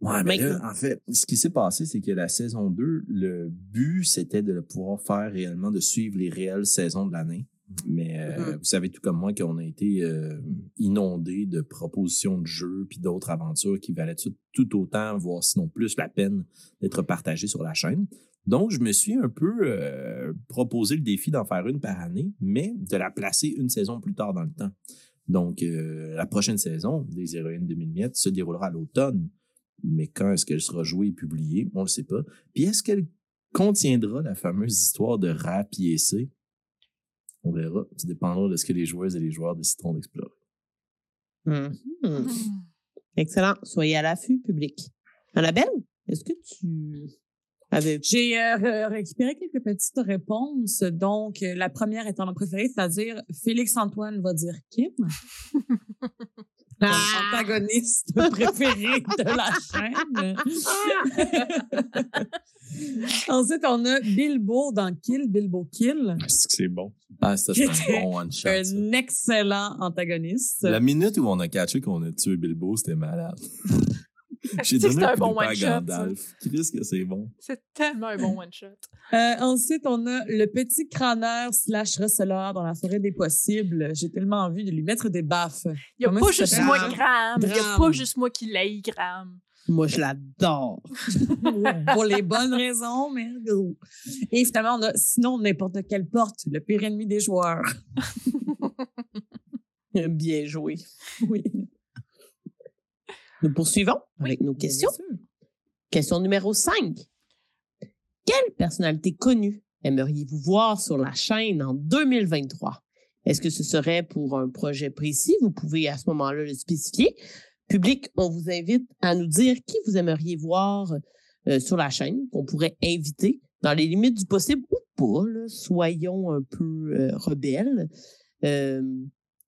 Ouais, mais là, Maintenant. en fait, ce qui s'est passé, c'est que la saison 2, le but, c'était de le pouvoir faire réellement, de suivre les réelles saisons de l'année. Mais euh, Mhm. vous savez tout comme moi qu'on a été euh, inondé de propositions de jeux puis d'autres aventures qui valaient tout, tout autant, voire sinon plus la peine d'être partagées sur la chaîne. Donc, je me suis un peu euh, proposé le défi d'en faire une par année, mais de la placer une saison plus tard dans le temps. Donc, la prochaine saison des Héroïnes de miettes se déroulera à l'automne. Mais quand est-ce qu'elle sera jouée et publiée? On ne le sait pas. Puis est-ce qu'elle contiendra la fameuse histoire de rapiécé? On verra. Ça dépendra de ce que les joueuses et les joueurs décideront d'explorer. Mhm. Hmm. Excellent. Soyez à l'affût, public. Annabelle, est-ce que tu avais. J'ai euh, récupéré quelques petites réponses. Donc, euh, la première étant ma préférée, c'est-à-dire Félix-Antoine va dire Kim. <laughs> Mon antagoniste <laughs> préféré de la chaîne. Ensuite, on a Bilbo dans Kill, Bilbo Kill. Est-ce que c'est bon? Ah, ça, c'est un bon one-shot. ça. Un excellent antagoniste. La minute où on a catché qu'on a tué Bilbo, c'était malade. <laughs> J'ai Tu sais que donné c'est un un bon ça. Gandalf. Qu'est-ce que c'est bon? C'est tellement un bon one-shot. Euh, ensuite, on a le petit crâneur slash receleur dans la forêt des possibles. J'ai tellement envie de lui mettre des baffes. Il n'y a pas juste moi, Graham. Il n'y a pas juste moi qui Graham. Moi, je l'adore. <laughs> Pour les bonnes raisons, mais gros. Et finalement, on a sinon n'importe quelle porte, le pire ennemi des joueurs. <laughs> Bien joué. Oui. Nous poursuivons avec nos questions. Question numéro 5. Quelle personnalité connue aimeriez-vous voir sur la chaîne en 2023? Est-ce que ce serait pour un projet précis? Vous pouvez à ce moment-là le spécifier. Public, on vous invite à nous dire qui vous aimeriez voir euh, sur la chaîne, qu'on pourrait inviter dans les limites du possible ou pas. là. soyons un peu euh, rebelles. Euh,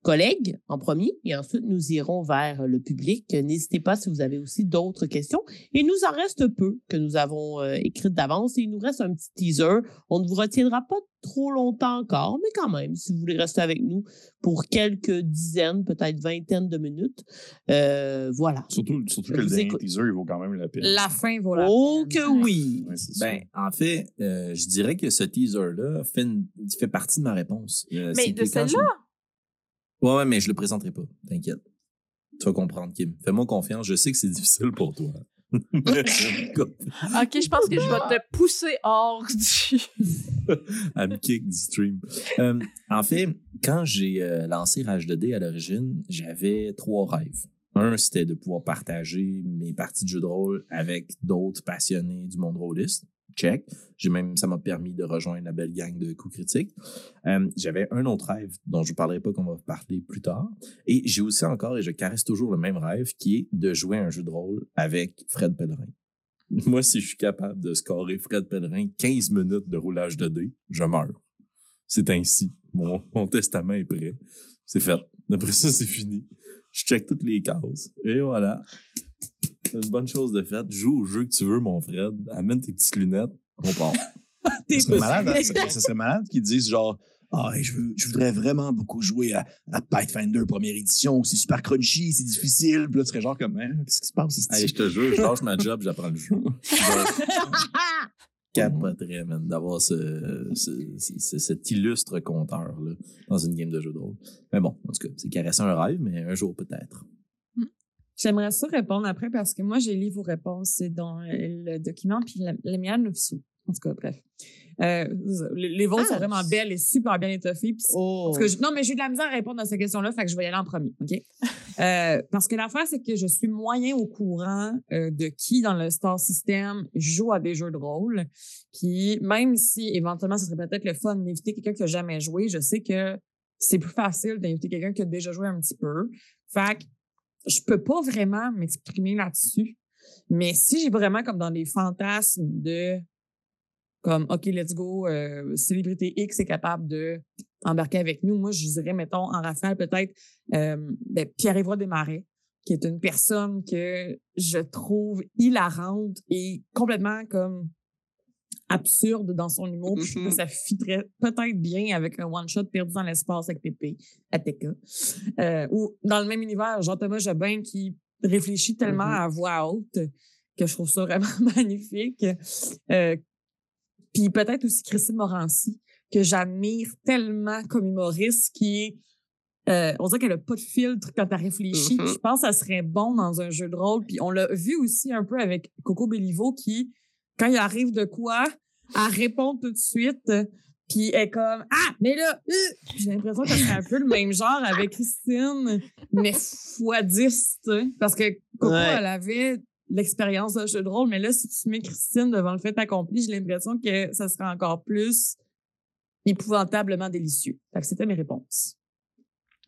collègues en premier et ensuite nous irons vers le public. N'hésitez pas si vous avez aussi d'autres questions. Il nous en reste peu que nous avons euh, écrites d'avance et il nous reste un petit teaser. On ne vous retiendra pas trop longtemps encore, mais quand même, si vous voulez rester avec nous pour quelques dizaines, peut-être vingtaines de minutes, euh, voilà. Surtout, surtout que le dernier écoute. teaser, il vaut quand même la peine. La fin vaut la Oh peine. que oui! Ouais. Ben, en fait, euh, je dirais que ce teaser-là fait, une- fait partie de ma réponse. Euh, Mais de celle-là? Ouais, ouais, mais je le présenterai pas. T'inquiète. Tu vas comprendre, Kim. Fais-moi confiance. Je sais que c'est difficile pour toi. <laughs> Ok, je pense que je vais te pousser hors du. <laughs> me kick du stream. Euh, en fait, quand j'ai euh, lancé Rage 2D à l'origine, j'avais trois rêves. Un, c'était de pouvoir partager mes parties de jeux de rôle avec d'autres passionnés du monde rôliste. Check. J'ai même, ça m'a permis de rejoindre la belle gang de coups critiques. Euh, j'avais un autre rêve dont je ne parlerai pas, qu'on va parler plus tard. Et j'ai aussi encore, et je caresse toujours le même rêve, qui est de jouer un jeu de rôle avec Fred Pellerin. <laughs> Moi, si je suis capable de scorer Fred Pellerin 15 minutes de roulage de dés, je meurs. C'est ainsi. Mon, mon testament est prêt. C'est fait. Après ça, c'est fini. Je check toutes les cases. Et voilà. C'est une bonne chose de faite. Joue au jeu que tu veux, mon Fred. Amène tes petites lunettes. On part. <laughs> Ça serait malade, hein? ça, serait malade qu'ils disent genre Ah, je, veux- je voudrais vraiment beaucoup jouer à, à Pathfinder première édition, c'est super crunchy, c'est difficile. Puis là, tu serais genre comme Hein, qu'est-ce qui se passe? c'est- Allez, je te jure, je lâche ma job, j'apprends le jeu. <laughs> capoterais, man, d'avoir ce, ce- ce- cet illustre compteur-là dans une game de jeu de rôle. Mais bon, en tout cas, c'est caresser un rêve, mais un jour peut-être. J'aimerais ça répondre après parce que moi, j'ai lu vos réponses c'est dans euh, le document, puis la, la mienne, en tout cas, bref. Euh, les, les vôtres Ah. sont vraiment belles et super bien étoffées. Oh. Parce que je- non, mais j'ai eu de la misère à répondre à cette question-là, fait que je vais y aller en premier, OK? <laughs> Euh, parce que l'affaire, c'est que je suis moyen au courant euh, de qui dans le Star System joue à des jeux de rôle. Puis même si éventuellement, ce serait peut-être le fun d'inviter quelqu'un qui n'a jamais joué, je sais que c'est plus facile d'inviter quelqu'un qui a déjà joué un petit peu. Fait que je peux pas vraiment m'exprimer là-dessus. Mais si j'ai vraiment comme dans des fantasmes de comme OK, let's go, euh, célébrité X est capable de avec nous. Moi, je dirais, mettons, en rafale, peut-être euh, ben, Pierre-Évoix Desmarais, qui est une personne que je trouve hilarante et complètement comme absurde dans son humour. Je trouve que Mhm. ça fitterait peut-être bien avec un one-shot perdu dans l'espace avec Pépé, ATK. Euh, ou dans le même univers, Jean-Thomas Jobin qui réfléchit tellement Mhm. à voix haute que je trouve ça vraiment <laughs> magnifique. Euh, puis peut-être aussi Christine Morancy, que j'admire tellement comme humoriste, qui est euh, on dirait qu'elle n'a pas de filtre quand elle réfléchit. Je pense que ça serait bon dans un jeu de rôle. Puis on l'a vu aussi un peu avec Coco Bellivo qui, quand il arrive de quoi, elle répond tout de suite. Puis elle est comme Ah, mais là, euh! j'ai l'impression que c'est un peu le même genre avec Christine, mais fois 10, tu sais. Parce que Coco, Ouais. elle avait l'expérience de jeu de rôle, mais là, si tu mets Christine devant le fait accompli, j'ai l'impression que ça serait encore plus épouvantablement délicieux. C'était mes réponses.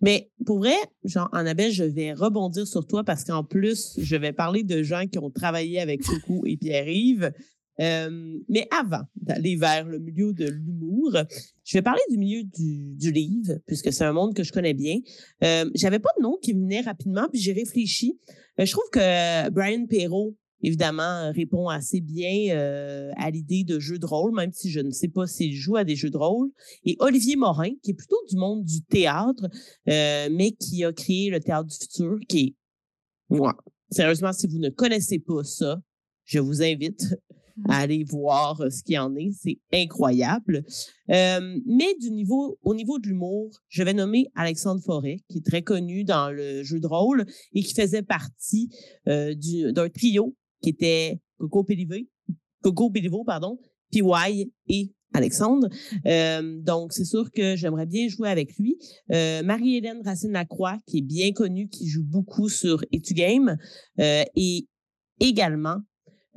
Mais pour vrai, genre, Annabelle, je vais rebondir sur toi parce qu'en plus, je vais parler de gens qui ont travaillé avec Coucou et Pierre-Yves. Euh, mais avant d'aller vers le milieu de l'humour, je vais parler du milieu du, livre, puisque c'est un monde que je connais bien. Euh, J'avais pas de nom qui venait rapidement, puis j'ai réfléchi. Euh, je trouve que Brian Perrault, évidemment, répond assez bien euh, à l'idée de jeu de rôle, même si je ne sais pas s'il joue à des jeux de rôle. Et Olivier Morin, qui est plutôt du monde du théâtre, mais qui a créé le Théâtre du Futur, qui est... Sérieusement, si vous ne connaissez pas ça, je vous invite à aller voir euh, ce qu'il en est. C'est incroyable. Euh, mais du niveau, au niveau de l'humour, je vais nommer Alexandre Forêt, qui est très connu dans le jeu de rôle et qui faisait partie euh, du- d'un trio qui était Coco Pélivé, Coco Péliveau, pardon, PY et Alexandre. Euh, donc, c'est sûr que j'aimerais bien jouer avec lui. Euh, Marie-Hélène Racine-Lacroix, qui est bien connue, qui joue beaucoup sur Etugame, euh, et également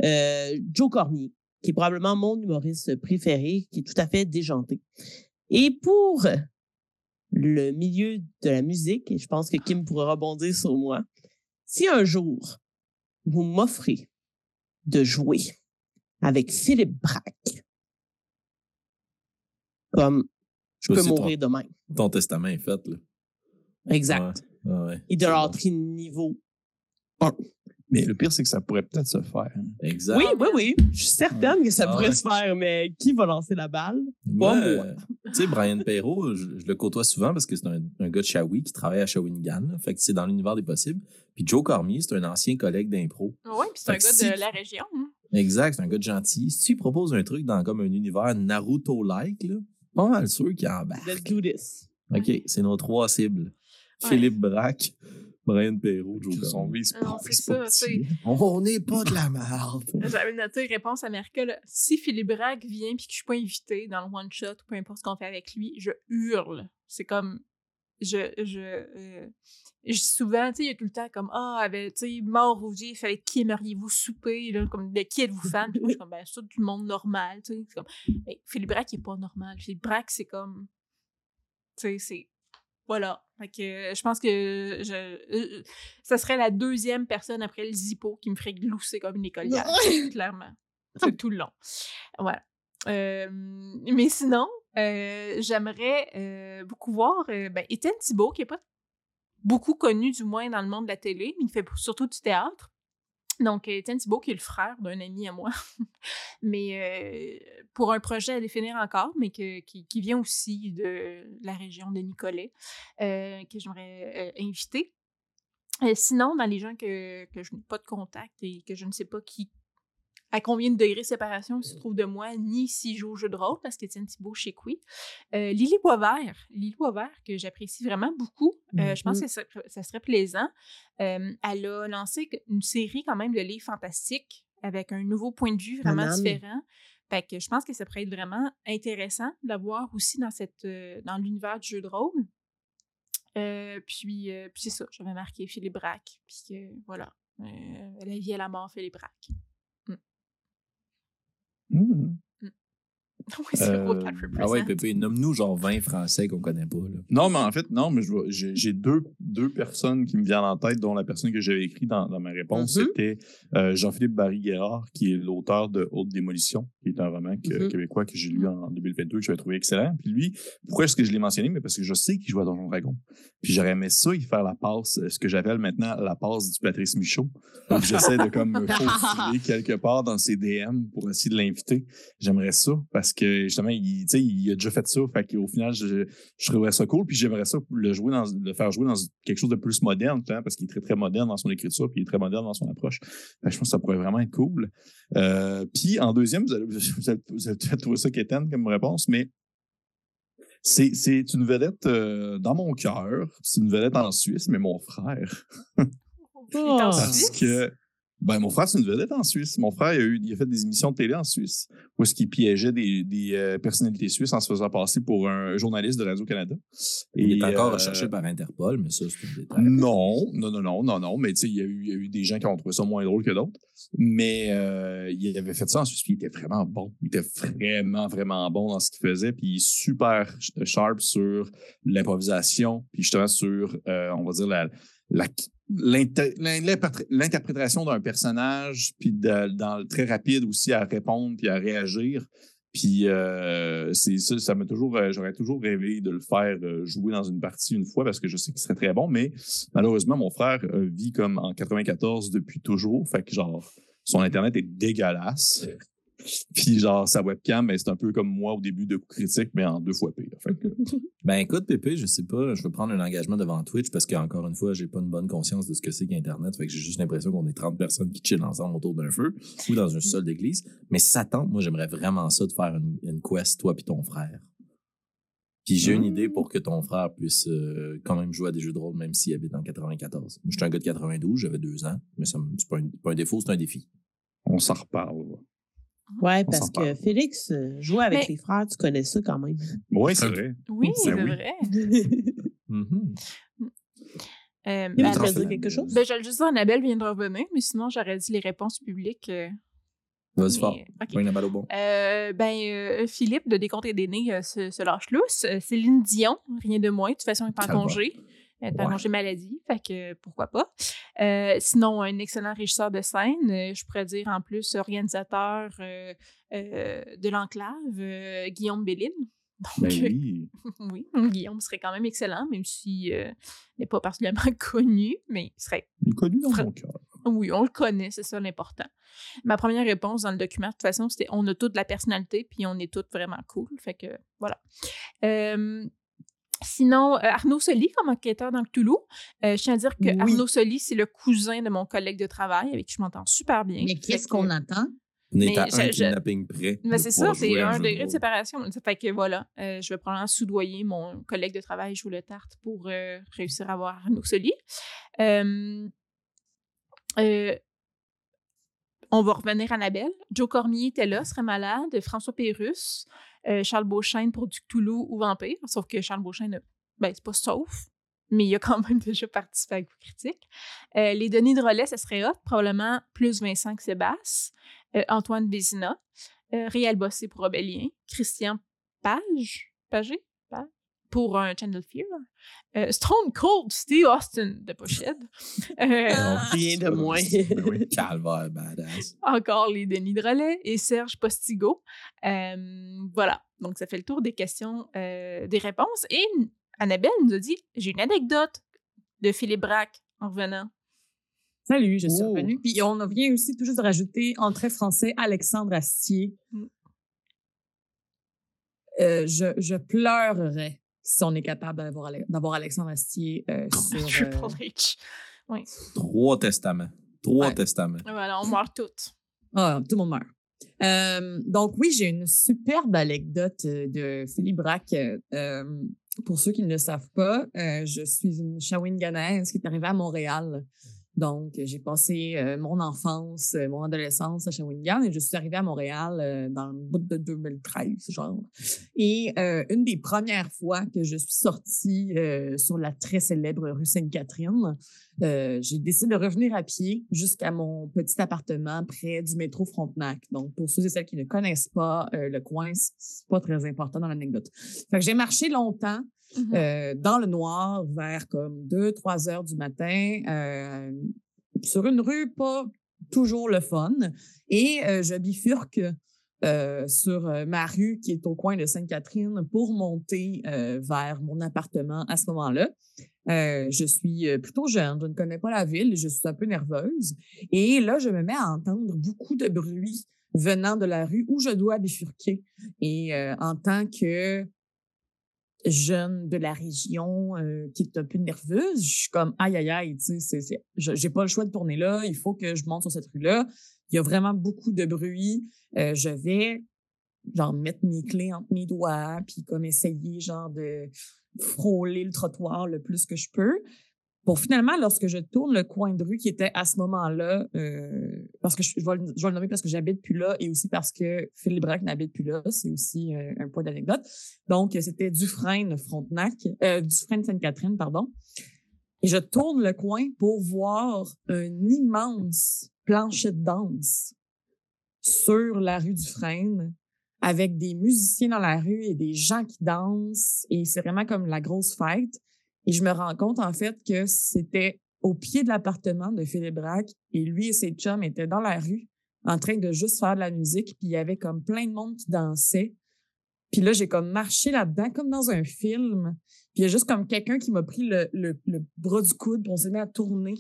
euh, Joe Cormier, qui est probablement mon humoriste préféré, qui est tout à fait déjanté. Et pour le milieu de la musique, et je pense que Kim pourra rebondir sur moi, si un jour vous m'offrez de jouer avec Philippe Braque, comme je peux mourir demain. Ton testament est fait, là. Exact. Ouais, ouais, ouais. Idolâtrie niveau Mais le pire, c'est que ça pourrait peut-être se faire. Exact. Oui, oui, oui. Je suis certaine que ça Ah pourrait ouais. se faire, mais qui va lancer la balle? Moi, Pas moi. euh, tu sais, Brian Perrault, je, je le côtoie souvent parce que c'est un, un gars de Shawi qui travaille à Shawinigan. là. Fait que c'est dans l'univers des possibles. Puis Joe Cormier, c'est un ancien collègue d'impro. Oui, puis c'est un gars si- de la région. hein. Exact, c'est un gars de gentil. Si tu lui proposes un truc dans comme un univers Naruto-like, pas mal sûr qu'il embarque. Let's do this. OK, c'est nos trois cibles. Ouais. Philippe Braque, Brian Perrault, Joe Cormier. vise Non, c'est ça, sais. On n'est pas de la merde. <laughs> J'avais noté réponse à. Là. Si Philippe Bragg vient puis que je suis pas invitée dans le one shot ou peu importe ce qu'on fait avec lui, je hurle. C'est comme je je euh, je dis souvent, tu sais, il y a tout le temps comme ah, avec tu sais, mort ou vif, avec qui aimeriez-vous souper là, comme de qui êtes-vous fan? Puis moi je suis comme ben c'est tout le monde normal, tu sais, c'est comme mais Philippe Bragg il est pas normal. Philippe Bragg c'est comme tu sais, c'est voilà. Fait que euh, je pense que je euh, ça serait la deuxième personne après le Zippo qui me ferait glousser comme une écolière, <laughs> clairement. C'est tout le long. Voilà. Euh, mais sinon, euh, j'aimerais euh, beaucoup voir euh, ben, Étienne Thibault, qui n'est pas beaucoup connu, du moins dans le monde de la télé, mais il fait surtout du théâtre. Donc, Étienne Thibault, qui est le frère d'un ami à moi, <laughs> mais euh, pour un projet à définir encore, mais que, qui, qui vient aussi de la région de Nicolet, euh, que j'aimerais euh, inviter. Euh, sinon, dans les gens que, que je n'ai pas de contact et que je ne sais pas qui à combien de degrés de séparation il se trouve de moi, ni si je joue au jeu de rôle, parce qu'Étienne Thibault chez Qui. Euh, Lily Boisvert, Lily Boisvert, que j'apprécie vraiment beaucoup. Euh, Je pense Mhm. que ça, ça serait plaisant. Euh, elle a lancé une série quand même de livres fantastiques avec un nouveau point de vue vraiment différent. Fait que je pense que ça pourrait être vraiment intéressant de la voir aussi dans, cette, euh, dans l'univers du jeu de rôle. Euh, puis, euh, puis c'est ça, j'avais marqué Philippe Braque. Puis que, voilà, euh, la vie et la mort, Philippe Braque. Hmm. <laughs> oui, c'est Euh, Ah ouais. Pépé, nomme-nous genre 20 Français qu'on connaît pas. Là. Non, mais en fait, non, mais j'ai deux, deux personnes qui me viennent en tête, dont la personne que j'avais écrit dans, dans ma réponse, Mhm. c'était euh, Jean-Philippe Barry-Guerrard, qui est l'auteur de Haute Démolition, qui est un roman que- Mhm. québécois que j'ai lu en 2022 que j'avais trouvé excellent. Puis lui, pourquoi est-ce que je l'ai mentionné? Mais parce que je sais qu'il joue à Donjon Dragon. Puis j'aurais aimé ça, y faire la passe, euh, ce que j'appelle maintenant la passe du Patrice Michaud. Donc j'essaie de comme me <laughs> faufiler quelque part dans ses DM pour essayer de l'inviter. J'aimerais ça parce que justement, il, tu sais, il a déjà fait ça. Fait qu'au final, je, je trouverais ça cool. Puis j'aimerais ça le jouer dans, le faire jouer dans quelque chose de plus moderne, hein, parce qu'il est très, très moderne dans son écriture, puis il est très moderne dans son approche. Fait que je pense que ça pourrait vraiment être cool. Euh, puis en deuxième, vous allez, vous allez, peut-être trouver ça quétaine comme réponse, mais c'est, c'est une vedette euh, dans mon cœur. C'est une vedette en Suisse, mais mon frère. Ah. Parce que ben, mon frère, c'est une vedette en Suisse. Mon frère, il a, eu, il a fait des émissions de télé en Suisse où est-ce qu'il piégeait des, des euh, personnalités suisses en se faisant passer pour un journaliste de Radio-Canada. Il est encore euh, recherché par Interpol, mais ça, c'est un détail. Non, non, non, non, non, non. Mais tu sais, il y, a eu- il y a eu des gens qui ont trouvé ça moins drôle que d'autres. Mais euh, il avait fait ça en Suisse, puis il était vraiment bon. Il était vraiment, vraiment bon dans ce qu'il faisait. Puis il est super sharp sur l'improvisation, puis justement sur, euh, on va dire, la, l'interprétation d'un personnage, puis de- dans, très rapide aussi à répondre, puis à réagir. Puis euh, c'est ça, ça m'a toujours, euh, j'aurais toujours rêvé de le faire euh, jouer dans une partie une fois parce que je sais qu'il serait très bon, mais malheureusement mon frère vit comme en 94 depuis toujours, fait que genre son internet est dégueulasse. <laughs> Puis genre sa webcam, c'est un peu comme moi au début de coup critique, mais en deux fois pire. Fait que, <laughs> Ben écoute, Pépé, je sais pas, je veux prendre un engagement devant Twitch parce qu'encore une fois, j'ai pas une bonne conscience de ce que c'est qu'Internet. Fait que j'ai juste l'impression qu'on est 30 personnes qui chillent ensemble autour d'un feu ou dans une salle d'église. Mais ça tente, moi, j'aimerais vraiment ça de faire une, une quest, toi puis ton frère. Puis j'ai une idée pour que ton frère puisse euh, quand même jouer à des jeux de rôle, même s'il habite en 94. Moi, je suis un gars de 92, j'avais deux ans, mais ça c'est pas, un- pas un défaut, c'est un défi. on s'en reparle. Ouais, On parce que Félix, euh, jouer avec Mais- les frères, tu connais ça quand même. Oui, c'est vrai. Oui, Ben c'est oui. vrai. <laughs> Mhm. Euh, Il ben, voudrait Annabelle- dire quelque chose? ben, j'allais juste dire, Annabelle vient de revenir, mais sinon, j'aurais dit les réponses publiques. euh, Vas-y fort, ok. pogne la balle au bon. Euh, ben, euh, Philippe de Décompte et Déné euh, se, se lâche lousse. Céline Dion, rien de moins. De toute façon, elle est en va. Est en Ouais. congé maladie, fait que pourquoi pas. Euh, sinon, un excellent régisseur de scène. euh, je pourrais dire en plus organisateur euh, euh, de l'Enclave, euh, Guillaume Bellil. <laughs> Ben Donc, euh, oui. <laughs> oui, Guillaume serait quand même excellent, même s'il euh, n'est pas particulièrement <laughs> connu, mais il serait Il est connu dans mon cœur. oui, on le connaît, c'est ça l'important. Ma première réponse dans le document, de toute façon, c'était on a toute la personnalité, puis on est toutes vraiment cool. Fait que voilà. Euh, sinon, euh, Arnaud Soli, comme enquêteur dans Cthulhu, euh, je tiens à dire que Oui. Arnaud Soli, c'est le cousin de mon collègue de travail avec qui je m'entends super bien. Mais qu'est-ce que- qu'on attend? On est Mais à un je- kidnapping près. Mais c'est ça, c'est un de degré de séparation. Fait que voilà, euh, je vais probablement soudoyer mon collègue de travail, joue le tarte, pour euh, réussir à avoir Arnaud Soli. Euh, euh, on va revenir à Annabelle. Joe Cormier était là, serait malade. François Pérusse, euh, Charles Beauchesne pour du Cthulhu ou Vampire. Sauf que Charles Beauchesne, ben, c'est pas sauf, mais il a quand même <laughs> déjà participé à Coup Critique. Euh, les Denis de relais, ça serait hot, probablement plus Vincent que Sébastien. Euh, Antoine Vézina, Réal Bossé pour Obélien, Christian Page, Pagé, pour un Channel Fear, euh, Stone Cold Steve Austin de Pochette, Euh, Rien de moins. Ben oui, <laughs> calvaire, badass. encore les Denis de relais et Serge Postigo. Euh, voilà, donc ça fait le tour des questions, euh, des réponses. Et Annabelle nous a dit j'ai une anecdote de Philippe Braque en revenant. Salut, je suis Oh. revenue. Puis on vient aussi tout juste de rajouter en très français Alexandre Astier. Mm. Euh, je, je pleurerais si on est capable d'avoir Ale- d'avoir Alexandre Astier euh, <laughs> sur. euh, Triple H. Trois testaments. Trois Ouais. testaments. Voilà, on meurt toutes. Ah, tout le monde meurt. Euh, donc oui, j'ai une superbe anecdote euh, de Philippe Braque. Euh, pour ceux qui ne le savent pas, euh, je suis une Shawinigannaise qui est arrivée à Montréal. Donc, j'ai passé euh, mon enfance, euh, mon adolescence à Shawinigan et je suis arrivée à Montréal euh, dans le bout de 2013, genre. Et une des premières fois que je suis sortie sur la très célèbre rue Sainte-Catherine, euh, j'ai décidé de revenir à pied jusqu'à mon petit appartement près du métro Frontenac. Donc, pour ceux et celles qui ne connaissent pas euh, le coin, c'est pas très important dans l'anecdote. Fait que j'ai marché longtemps Mhm. euh, dans le noir vers comme 2-3 heures du matin sur une rue pas toujours le fun. Et je bifurque euh, sur euh, ma rue qui est au coin de Sainte-Catherine pour monter euh, vers mon appartement à ce moment-là. Je suis plutôt jeune, je ne connais pas la ville, je suis un peu nerveuse. Et là, je me mets à entendre beaucoup de bruit venant de la rue où je dois bifurquer. Et en tant que jeune de la région qui est un peu nerveuse, je suis comme aïe aïe aïe, tu sais, j'ai pas le choix de tourner là, il faut que je monte sur cette rue-là. Il y a vraiment beaucoup de bruit. Euh, je vais genre mettre mes clés entre mes doigts, puis comme essayer genre de frôler le trottoir le plus que je peux. Pour finalement, lorsque je tourne le coin de rue qui était à ce moment-là, euh, parce que je, je vais, le- nommer parce que j'habite plus là et aussi parce que Philippe Braque n'habite plus là, c'est aussi euh, un point d'anecdote. Donc, c'était Dufresne Frontenac, euh, Dufresne Sainte-Catherine, pardon. Et je tourne le coin pour voir un immense plancher de danse sur la rue Dufresne avec des musiciens dans la rue et des gens qui dansent. Et c'est vraiment comme la grosse fête. Et je me rends compte, en fait, que c'était au pied de l'appartement de Philippe Braque et lui et ses chums étaient dans la rue en train de juste faire de la musique. Puis il y avait comme plein de monde qui dansait. Puis là, j'ai comme marché là-dedans, comme dans un film. Puis il y a juste comme quelqu'un qui m'a pris le, le, le bras du coude, puis on s'est mis à tourner.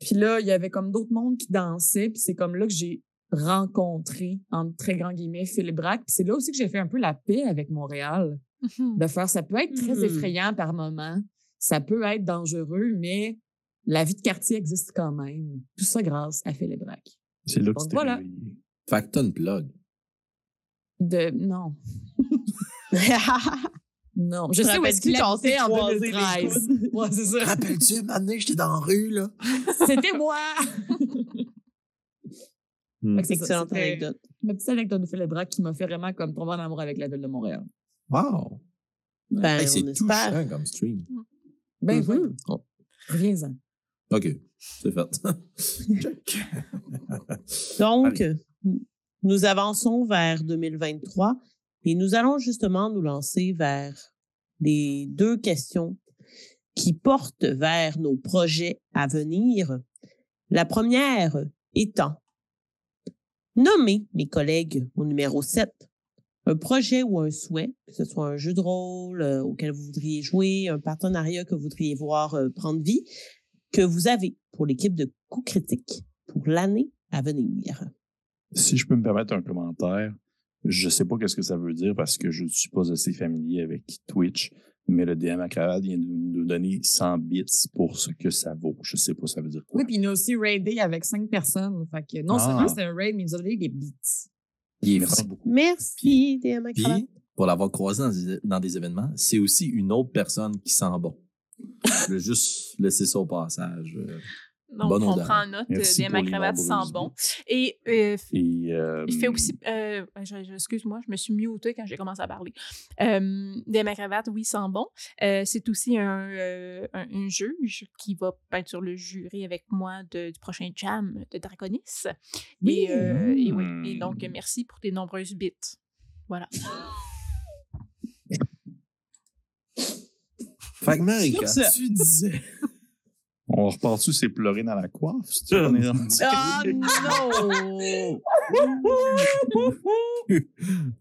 Puis là, il y avait comme d'autres mondes qui dansaient, puis c'est comme là que j'ai rencontré, en très grands guillemets, Philippe Braque. Puis c'est là aussi que j'ai fait un peu la paix avec Montréal. Mhm. De faire, ça peut être très Mhm. effrayant par moment, ça peut être dangereux, mais la vie de quartier existe quand même. Tout ça grâce à Philippe Braque. C'est là que c'était voilà. Fait que t'as une plug. De, non. <laughs> Non, je sais où est-ce rappelles-tu qu'il c'est en croisé les 2013. Ouais, c'est ça. Rappelles-tu, maintenant, j'étais dans la rue, là? C'était moi! Hmm. Excellente anecdote. Ma petite anecdote de Philippe Braque qui m'a fait vraiment comme tomber en amour avec la ville de Montréal. Wow! Ben, Hey, c'est touchant comme stream. Ben, Mhm. oui. Reviens-en. OK, c'est fait. <laughs> Donc, nous avançons vers 2023 et nous allons justement nous lancer vers les deux questions qui portent vers nos projets à venir. La première étant, nommez mes collègues au numéro 7 un projet ou un souhait, que ce soit un jeu de rôle euh, auquel vous voudriez jouer, un partenariat que vous voudriez voir euh, prendre vie, que vous avez pour l'équipe de coup critique pour l'année à venir. Si je peux me permettre un commentaire, je sais pas qu'est-ce que ça veut dire parce que je ne suis pas assez familier avec Twitch, mais le DM à cravate vient de nous donner 100 bits pour ce que ça vaut. Je sais pas ça veut dire quoi. Oui, puis il nous a aussi raidé avec cinq personnes. Fait que non Ah. seulement c'était un raid, mais il nous a donné des. Il est Merci fin. beaucoup. Merci, DM Cravate. Puis, pour l'avoir croisé dans des, dans des événements, c'est aussi une autre personne qui sent bon. Je vais juste laisser ça au passage. Euh. Donc, on odeur. prend note Merci des nombreuses sent bon. bits. Et euh, Et, euh, il fait aussi. euh, Excuse-moi, je me suis mutée quand j'ai commencé à parler. Euh, des cravate, oui, sent bon. Euh, c'est aussi un, euh, un, un juge qui va être sur le jury avec moi de- du prochain jam de Draconis. Et, euh, et oui. Hmm. Et donc, merci pour tes nombreuses bits. Voilà. Fait que tu disais. On repart-tu, c'est pleurer dans la coiffe? si Ah non! <laughs>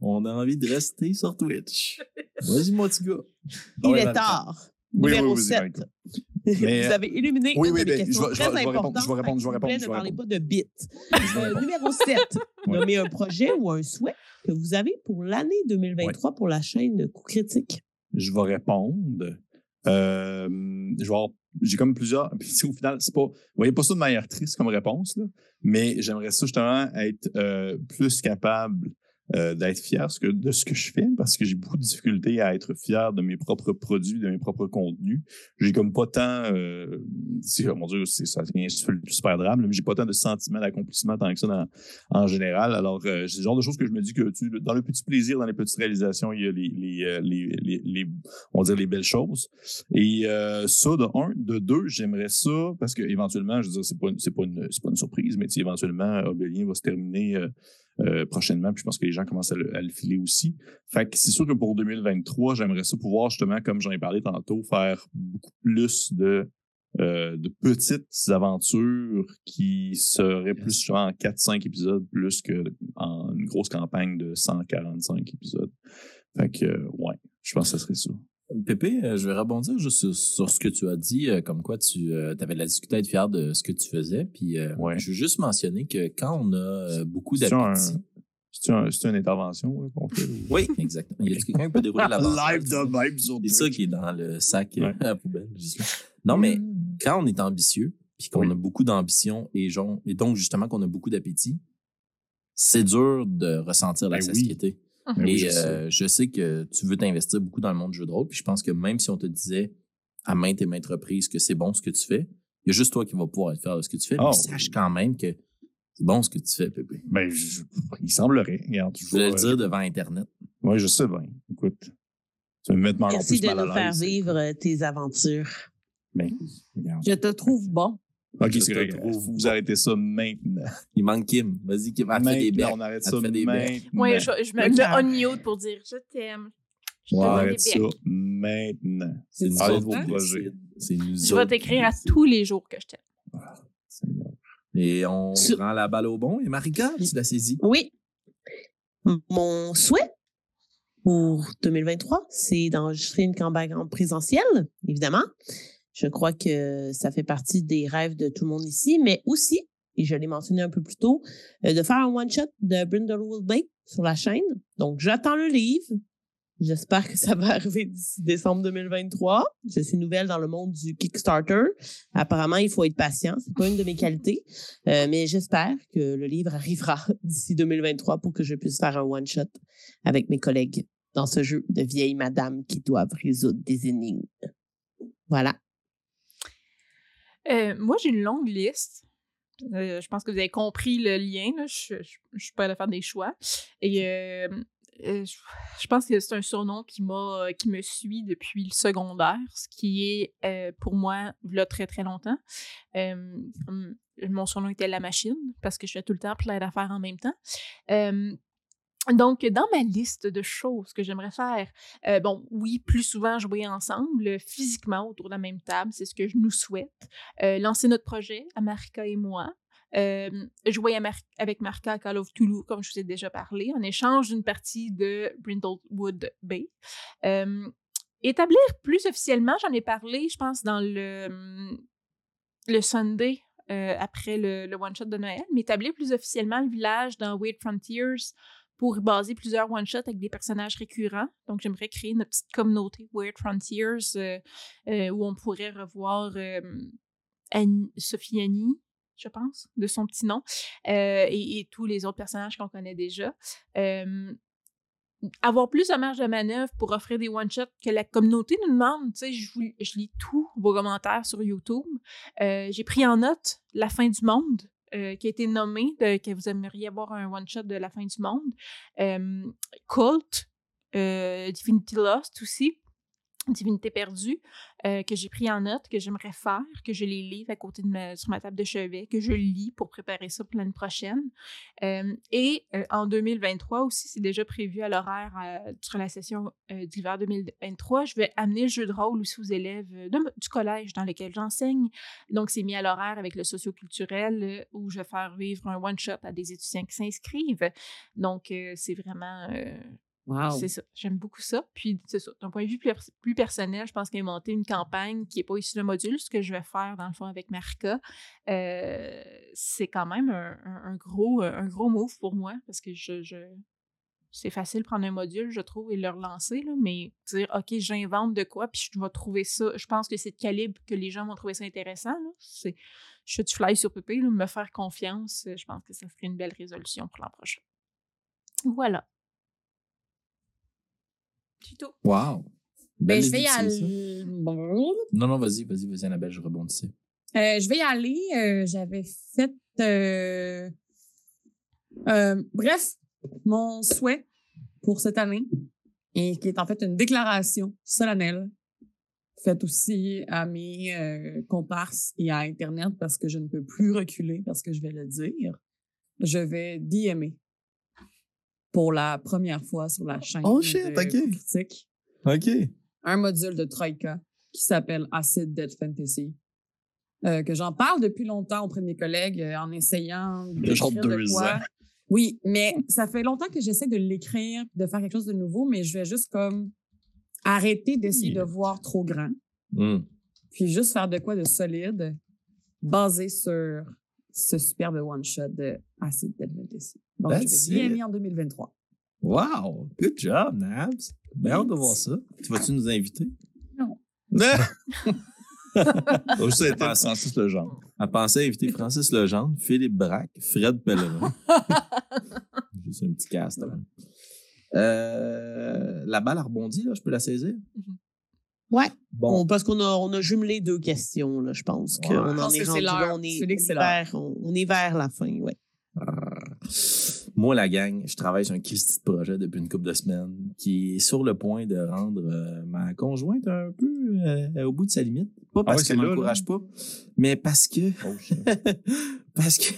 On a envie de rester sur Twitch. Vas-y, mon petit gars. Il Ouais, est tard. Oui, Numéro oui, oui, 7. Marie-Claude. Mais, Vous avez illuminé oui, une oui, de mes questions je vais- je très vais- je vais répondre, importantes. je vais répondre, je vais répondre. Ne parlez pas de bits. Euh, numéro 7. Nommez un projet ou un souhait que vous avez pour l'année 2023 pour la chaîne Coup Critique. je vais répondre. Euh, je vais avoir j'ai comme plusieurs. <laughs> Puis au final, c'est pas. Vous voyez pas ça de manière triste comme réponse, là, mais j'aimerais ça justement être euh, plus capable euh, d'être fier de ce que je fais parce que j'ai beaucoup de difficultés à être fier de mes propres produits, de mes propres contenus. J'ai comme pas tant, euh, mon Dieu, c'est ça devient super drame, mais j'ai pas tant de sentiments d'accomplissement tant que ça dans- en général. Alors, euh, c'est le genre de choses que je me dis que tu, dans le petit plaisir, dans les petites réalisations, il y a les, les, euh, les, les, les- on va dire les belles choses. Et euh, ça, de un, de deux, j'aimerais ça parce que éventuellement, je veux dire, c'est pas, c'est pas une, c'est pas une surprise, mais éventuellement, Obélien va se terminer. Euh, prochainement, puis je pense que les gens commencent à le, à le filer aussi. Fait que c'est sûr que pour 2023, j'aimerais ça pouvoir justement, comme j'en ai parlé tantôt, faire beaucoup plus de, euh, de petites aventures qui seraient plus genre en 4-5 épisodes plus qu'en une grosse campagne de 145 épisodes. Fait que, euh, ouais, je pense que ce serait ça. Pépé, euh, je vais rebondir juste sur, sur ce que tu as dit, euh, comme quoi tu avais de la difficulté à être fier de ce que tu faisais. Puis euh, Ouais. je veux juste mentionner que quand on a euh, beaucoup d'appétit. C'est un, c'est une intervention qu'on fait. ou- Oui, <laughs> exactement. Y a quelqu'un qui peut dérouler la <laughs> Live de même sur C'est ça qui est dans le sac euh, Ouais. <laughs> à la poubelle. Non, mais Mm. quand on est ambitieux, puis qu'on Oui. a beaucoup d'ambition et, et donc justement qu'on a beaucoup d'appétit, c'est dur de ressentir la Ben satiété. Oui, et je sais. euh, je sais que tu veux t'investir beaucoup dans le monde du jeu de rôle, puis je pense que même si on te disait à maintes et maintes reprises que c'est bon ce que tu fais, il y a juste toi qui vas pouvoir être fier de ce que tu fais, Ah, mais sache quand même que c'est bon ce que tu fais, Pépé. Ben, je- il semblerait. Regarde, Je voulais le vais- dire devant Internet. Oui, je sais bien. Écoute, tu vas me mettre encore Merci plus de mal à nous faire vivre euh, tes aventures. Ben, regarde. Je te trouve bon. OK, c'est vrai. trouve Vous arrêtez ça maintenant. Il manque Kim. Vas-y, Kim. Elle te fait des becs. on arrête Elle ça te fait des becs. maintenant. Oui, je, je me Le mets on mute pour dire je t'aime. On arrête ça maintenant. C'est nous vos projets. C'est nous Je vais t'écrire à tous les jours que je t'aime. Et on Sur- prend la balle au bon. Et Marika, tu la saisis. Oui. Mon souhait pour 2023, c'est d'enregistrer une campagne en présentiel, évidemment. Je crois que ça fait partie des rêves de tout le monde ici, mais aussi, et je l'ai mentionné un peu plus tôt, euh, de faire un one-shot de Brindlewood Bay sur la chaîne. Donc, j'attends le livre. J'espère que ça va <laughs> arriver d'ici décembre 2023. Je suis nouvelle dans le monde du Kickstarter. Apparemment, il faut être patient. C'est pas une de mes qualités. Euh, mais j'espère que le livre arrivera <laughs> d'ici 2023 pour que je puisse faire un one-shot avec mes collègues dans ce jeu de vieilles madames qui doivent résoudre des énigmes. Voilà. Euh, moi, j'ai une longue liste. Euh, je pense que vous avez compris le lien. là. Je, je, je suis pas à faire des choix. Et euh, je, je pense que c'est un surnom qui m'a qui me suit depuis le secondaire, ce qui est pour moi là très très longtemps. Mon surnom était la machine parce que je fais tout le temps plein d'affaires en même temps. Donc, dans ma liste de choses que j'aimerais faire, euh, bon, oui, plus souvent jouer ensemble, physiquement autour de la même table, c'est ce que je nous souhaite. Euh, lancer notre projet, Amarika et moi. Euh, jouer avec Marika à Call of Toulouse, comme je vous ai déjà parlé, en échange d'une partie de Brindlewood Bay. Établir plus officiellement, j'en ai parlé, je pense, dans le, hum, le Sunday après le, le one-shot de Noël, mais établir plus officiellement le village dans Weird Frontiers pour baser plusieurs one-shots avec des personnages récurrents. Donc, j'aimerais créer une petite communauté Weird Frontiers euh, euh, où on pourrait revoir euh, Annie- Sophie Annie, je pense, de son petit nom, et, tous les autres personnages qu'on connaît déjà. Avoir plus de marge de manœuvre pour offrir des one-shots que la communauté nous demande. Tu sais, je, lis tous vos commentaires sur YouTube. J'ai pris en note la fin du monde. Euh, qui a été nommé, que vous aimeriez avoir un one-shot de la fin du monde. Euh, Cult, euh, Divinity Lost aussi, Divinité perdue, euh, que j'ai pris en note, que j'aimerais faire, que je les livre à côté de ma, sur ma table de chevet, que je lis pour préparer ça pour l'année prochaine. Euh, et euh, en 2023 aussi, c'est déjà prévu à l'horaire sur la session d'hiver 2023, je vais amener le jeu de rôle aussi aux élèves du collège dans lequel j'enseigne. Donc, c'est mis à l'horaire avec le socioculturel où je vais faire vivre un one-shot à des étudiants qui s'inscrivent. Donc, c'est vraiment... euh, c'est ça. J'aime beaucoup ça. Puis, c'est ça. D'un point de vue plus, personnel, je pense qu'inventer une campagne qui n'est pas issue d'un module, ce que je vais faire, dans le fond, avec Marika, euh, c'est quand même un, gros, un gros move pour moi parce que je, je, c'est facile de prendre un module, je trouve, et le relancer, là, mais dire, OK, j'invente de quoi, puis je vais trouver ça. Je pense que c'est de calibre que les gens vont trouver ça intéressant. C'est, je suis fly sur pépé, me faire confiance, euh, je pense que ça serait une belle résolution pour l'an prochain. Voilà. Tout. Wow. Ben, je vais y aller. Non, non, vas-y, vas-y, vas-y, Annabelle, je rebondissais. Euh, je vais y aller. euh, J'avais fait. euh, bref, mon souhait pour cette année, et qui est en fait une déclaration solennelle, faite aussi à mes comparses et à Internet parce que je ne peux plus reculer parce que je vais le dire. Je vais DMer pour la première fois sur la chaîne Oh shit, de ok. Critique OK. un module de Troika qui s'appelle Acid Dead Fantasy. euh, que j'en parle depuis longtemps auprès de mes collègues euh, en essayant Il y a genre d'écrire de deux quoi. ans. Oui, mais ça fait longtemps que j'essaie de l'écrire, de faire quelque chose de nouveau, mais je vais juste comme arrêter d'essayer Yeah. de voir trop grand, Hmm. puis juste faire de quoi de solide, basé sur ce superbe one-shot de Acid Dead Fantasy. Donc, That's je vais it. bien mis en 2023. Wow. Good job, Nabs. Bien hâte de voir ça. Tu vas-tu nous inviter? Donc, ça a été Francis Legendre. À penser à inviter Francis Legendre, Philippe Braque, Fred Pellerin. <laughs> Juste un petit cast. là. Euh, la balle a rebondi, là, je peux la saisir? Ouais. Bon, On- parce qu'on a, on a jumelé deux questions, là, je pense. Ouais. qu'on Je en pense est que c'est rendu là, l'heure. On est, vers, on, on est vers la fin, ouais. Moi, la gang, je travaille sur un Christy de projet depuis une couple de semaines qui est sur le point de rendre euh, ma conjointe un peu euh, au bout de sa limite. Pas parce ouais, c'est qu'elle là, m'encourage pas, mais parce que Oh, <laughs> parce que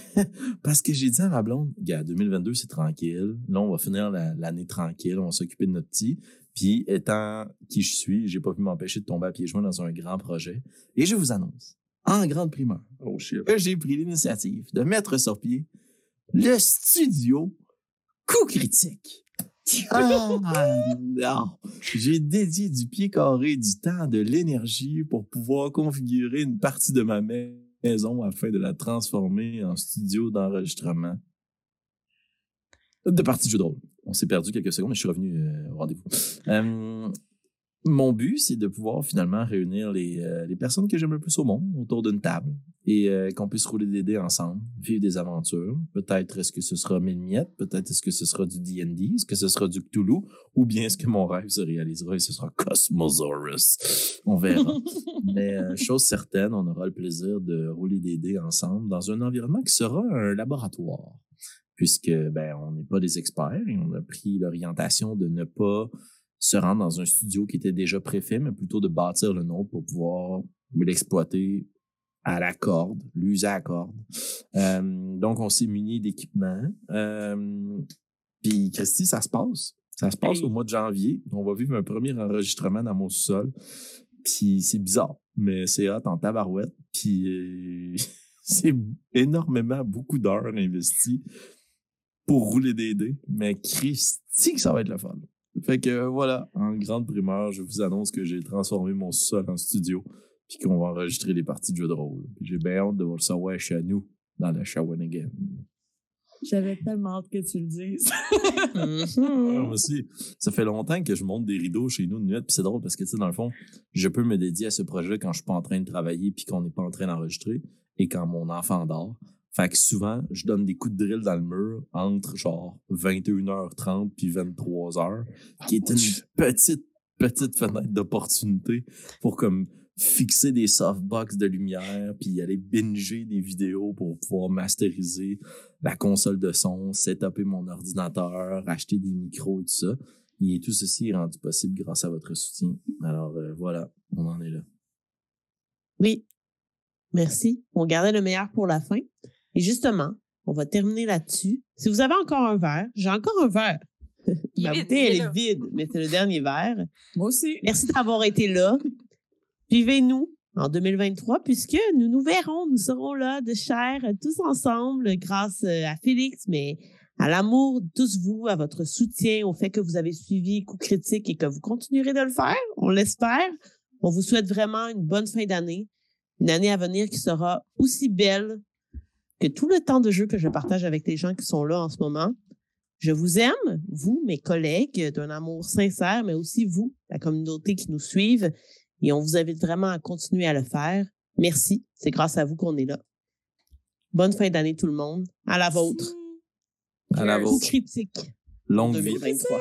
parce que j'ai dit à ma blonde, gars, 2022 c'est tranquille. Là, on va finir la- l'année tranquille, on va s'occuper de notre petit. Puis étant qui je suis, j'ai pas pu m'empêcher de tomber à pieds joints dans un grand projet. Et je vous annonce, en grande primeur, Oh que j'ai pris l'initiative de mettre sur pied le studio Coup Critique. <laughs> Ah, non. J'ai dédié du pied carré, du temps, de l'énergie pour pouvoir configurer une partie de ma maison afin de la transformer en studio d'enregistrement de partie de jeu de rôle. On s'est perdu quelques secondes, mais je suis revenu euh, au rendez-vous. <laughs> Euh, mon but, c'est de pouvoir finalement réunir les, euh, les personnes que j'aime le plus au monde autour d'une table et qu'on puisse rouler des dés ensemble, vivre des aventures. Peut-être est-ce que ce sera mille miettes, peut-être est-ce que ce sera du D&D, est-ce que ce sera du Cthulhu, ou bien est-ce que mon rêve se réalisera et ce sera Cosmosaurus? On verra. <laughs> Mais chose certaine, on aura le plaisir de rouler des dés ensemble dans un environnement qui sera un laboratoire puisque ben on n'est pas des experts et on a pris l'orientation de ne pas se rendre dans un studio qui était déjà préfet, mais plutôt de bâtir le nôtre pour pouvoir l'exploiter à la corde, l'user à la corde. Euh, donc, on s'est muni d'équipements. Euh, Puis, Christy, ça se passe. Ça se passe Hey. au mois de janvier. On va vivre un premier enregistrement dans mon sous-sol. Puis, c'est bizarre, mais c'est hot en tabarouette. Puis, euh, <laughs> c'est énormément, beaucoup d'heures investies pour rouler des dés. Mais Christy, que ça va être le fun. Fait que voilà, en grande primeur, je vous annonce que j'ai transformé mon sol en studio puis qu'on va enregistrer les parties de jeu de rôle. J'ai bien hâte de vous le savoir chez nous, dans la Shawinigan. J'avais tellement hâte que tu le dises. Ah, moi aussi, ça fait longtemps que je monte des rideaux chez nous de nuit, puis c'est drôle parce que, tu sais, dans le fond, je peux me dédier à ce projet quand je suis pas en train de travailler puis qu'on n'est pas en train d'enregistrer et quand mon enfant dort. Fait que souvent, je donne des coups de drill dans le mur entre genre 21h30 puis 23h, qui est une petite, petite fenêtre d'opportunité pour comme fixer des softbox de lumière puis aller binger des vidéos pour pouvoir masteriser la console de son, setuper mon ordinateur, acheter des micros et tout ça. Et tout ceci est rendu possible grâce à votre soutien. Alors euh, voilà, on en est là. Oui. Merci. On gardait le meilleur pour la fin. Et justement, on va terminer là-dessus. Si vous avez encore un verre, j'ai encore un verre. <laughs> Il Ma vide, bouteille, elle est vide, mais c'est le dernier verre. Moi aussi. Merci d'avoir été là. Suivez-nous en 2023 puisque nous nous verrons, nous serons là de chair tous ensemble grâce euh, à Félix, mais à l'amour de tous vous, à votre soutien, au fait que vous avez suivi Coup Critique et que vous continuerez de le faire. On l'espère. On vous souhaite vraiment une bonne fin d'année, une année à venir qui sera aussi belle que tout le temps de jeu que je partage avec les gens qui sont là en ce moment. Je vous aime, vous, mes collègues, d'un amour sincère, mais aussi vous, la communauté qui nous suive. Et on vous invite vraiment à continuer à le faire. Merci. C'est grâce à vous qu'on est là. Bonne fin d'année, tout le monde. À la vôtre. À la. Coup vôtre. critique. Longue vie. 2023.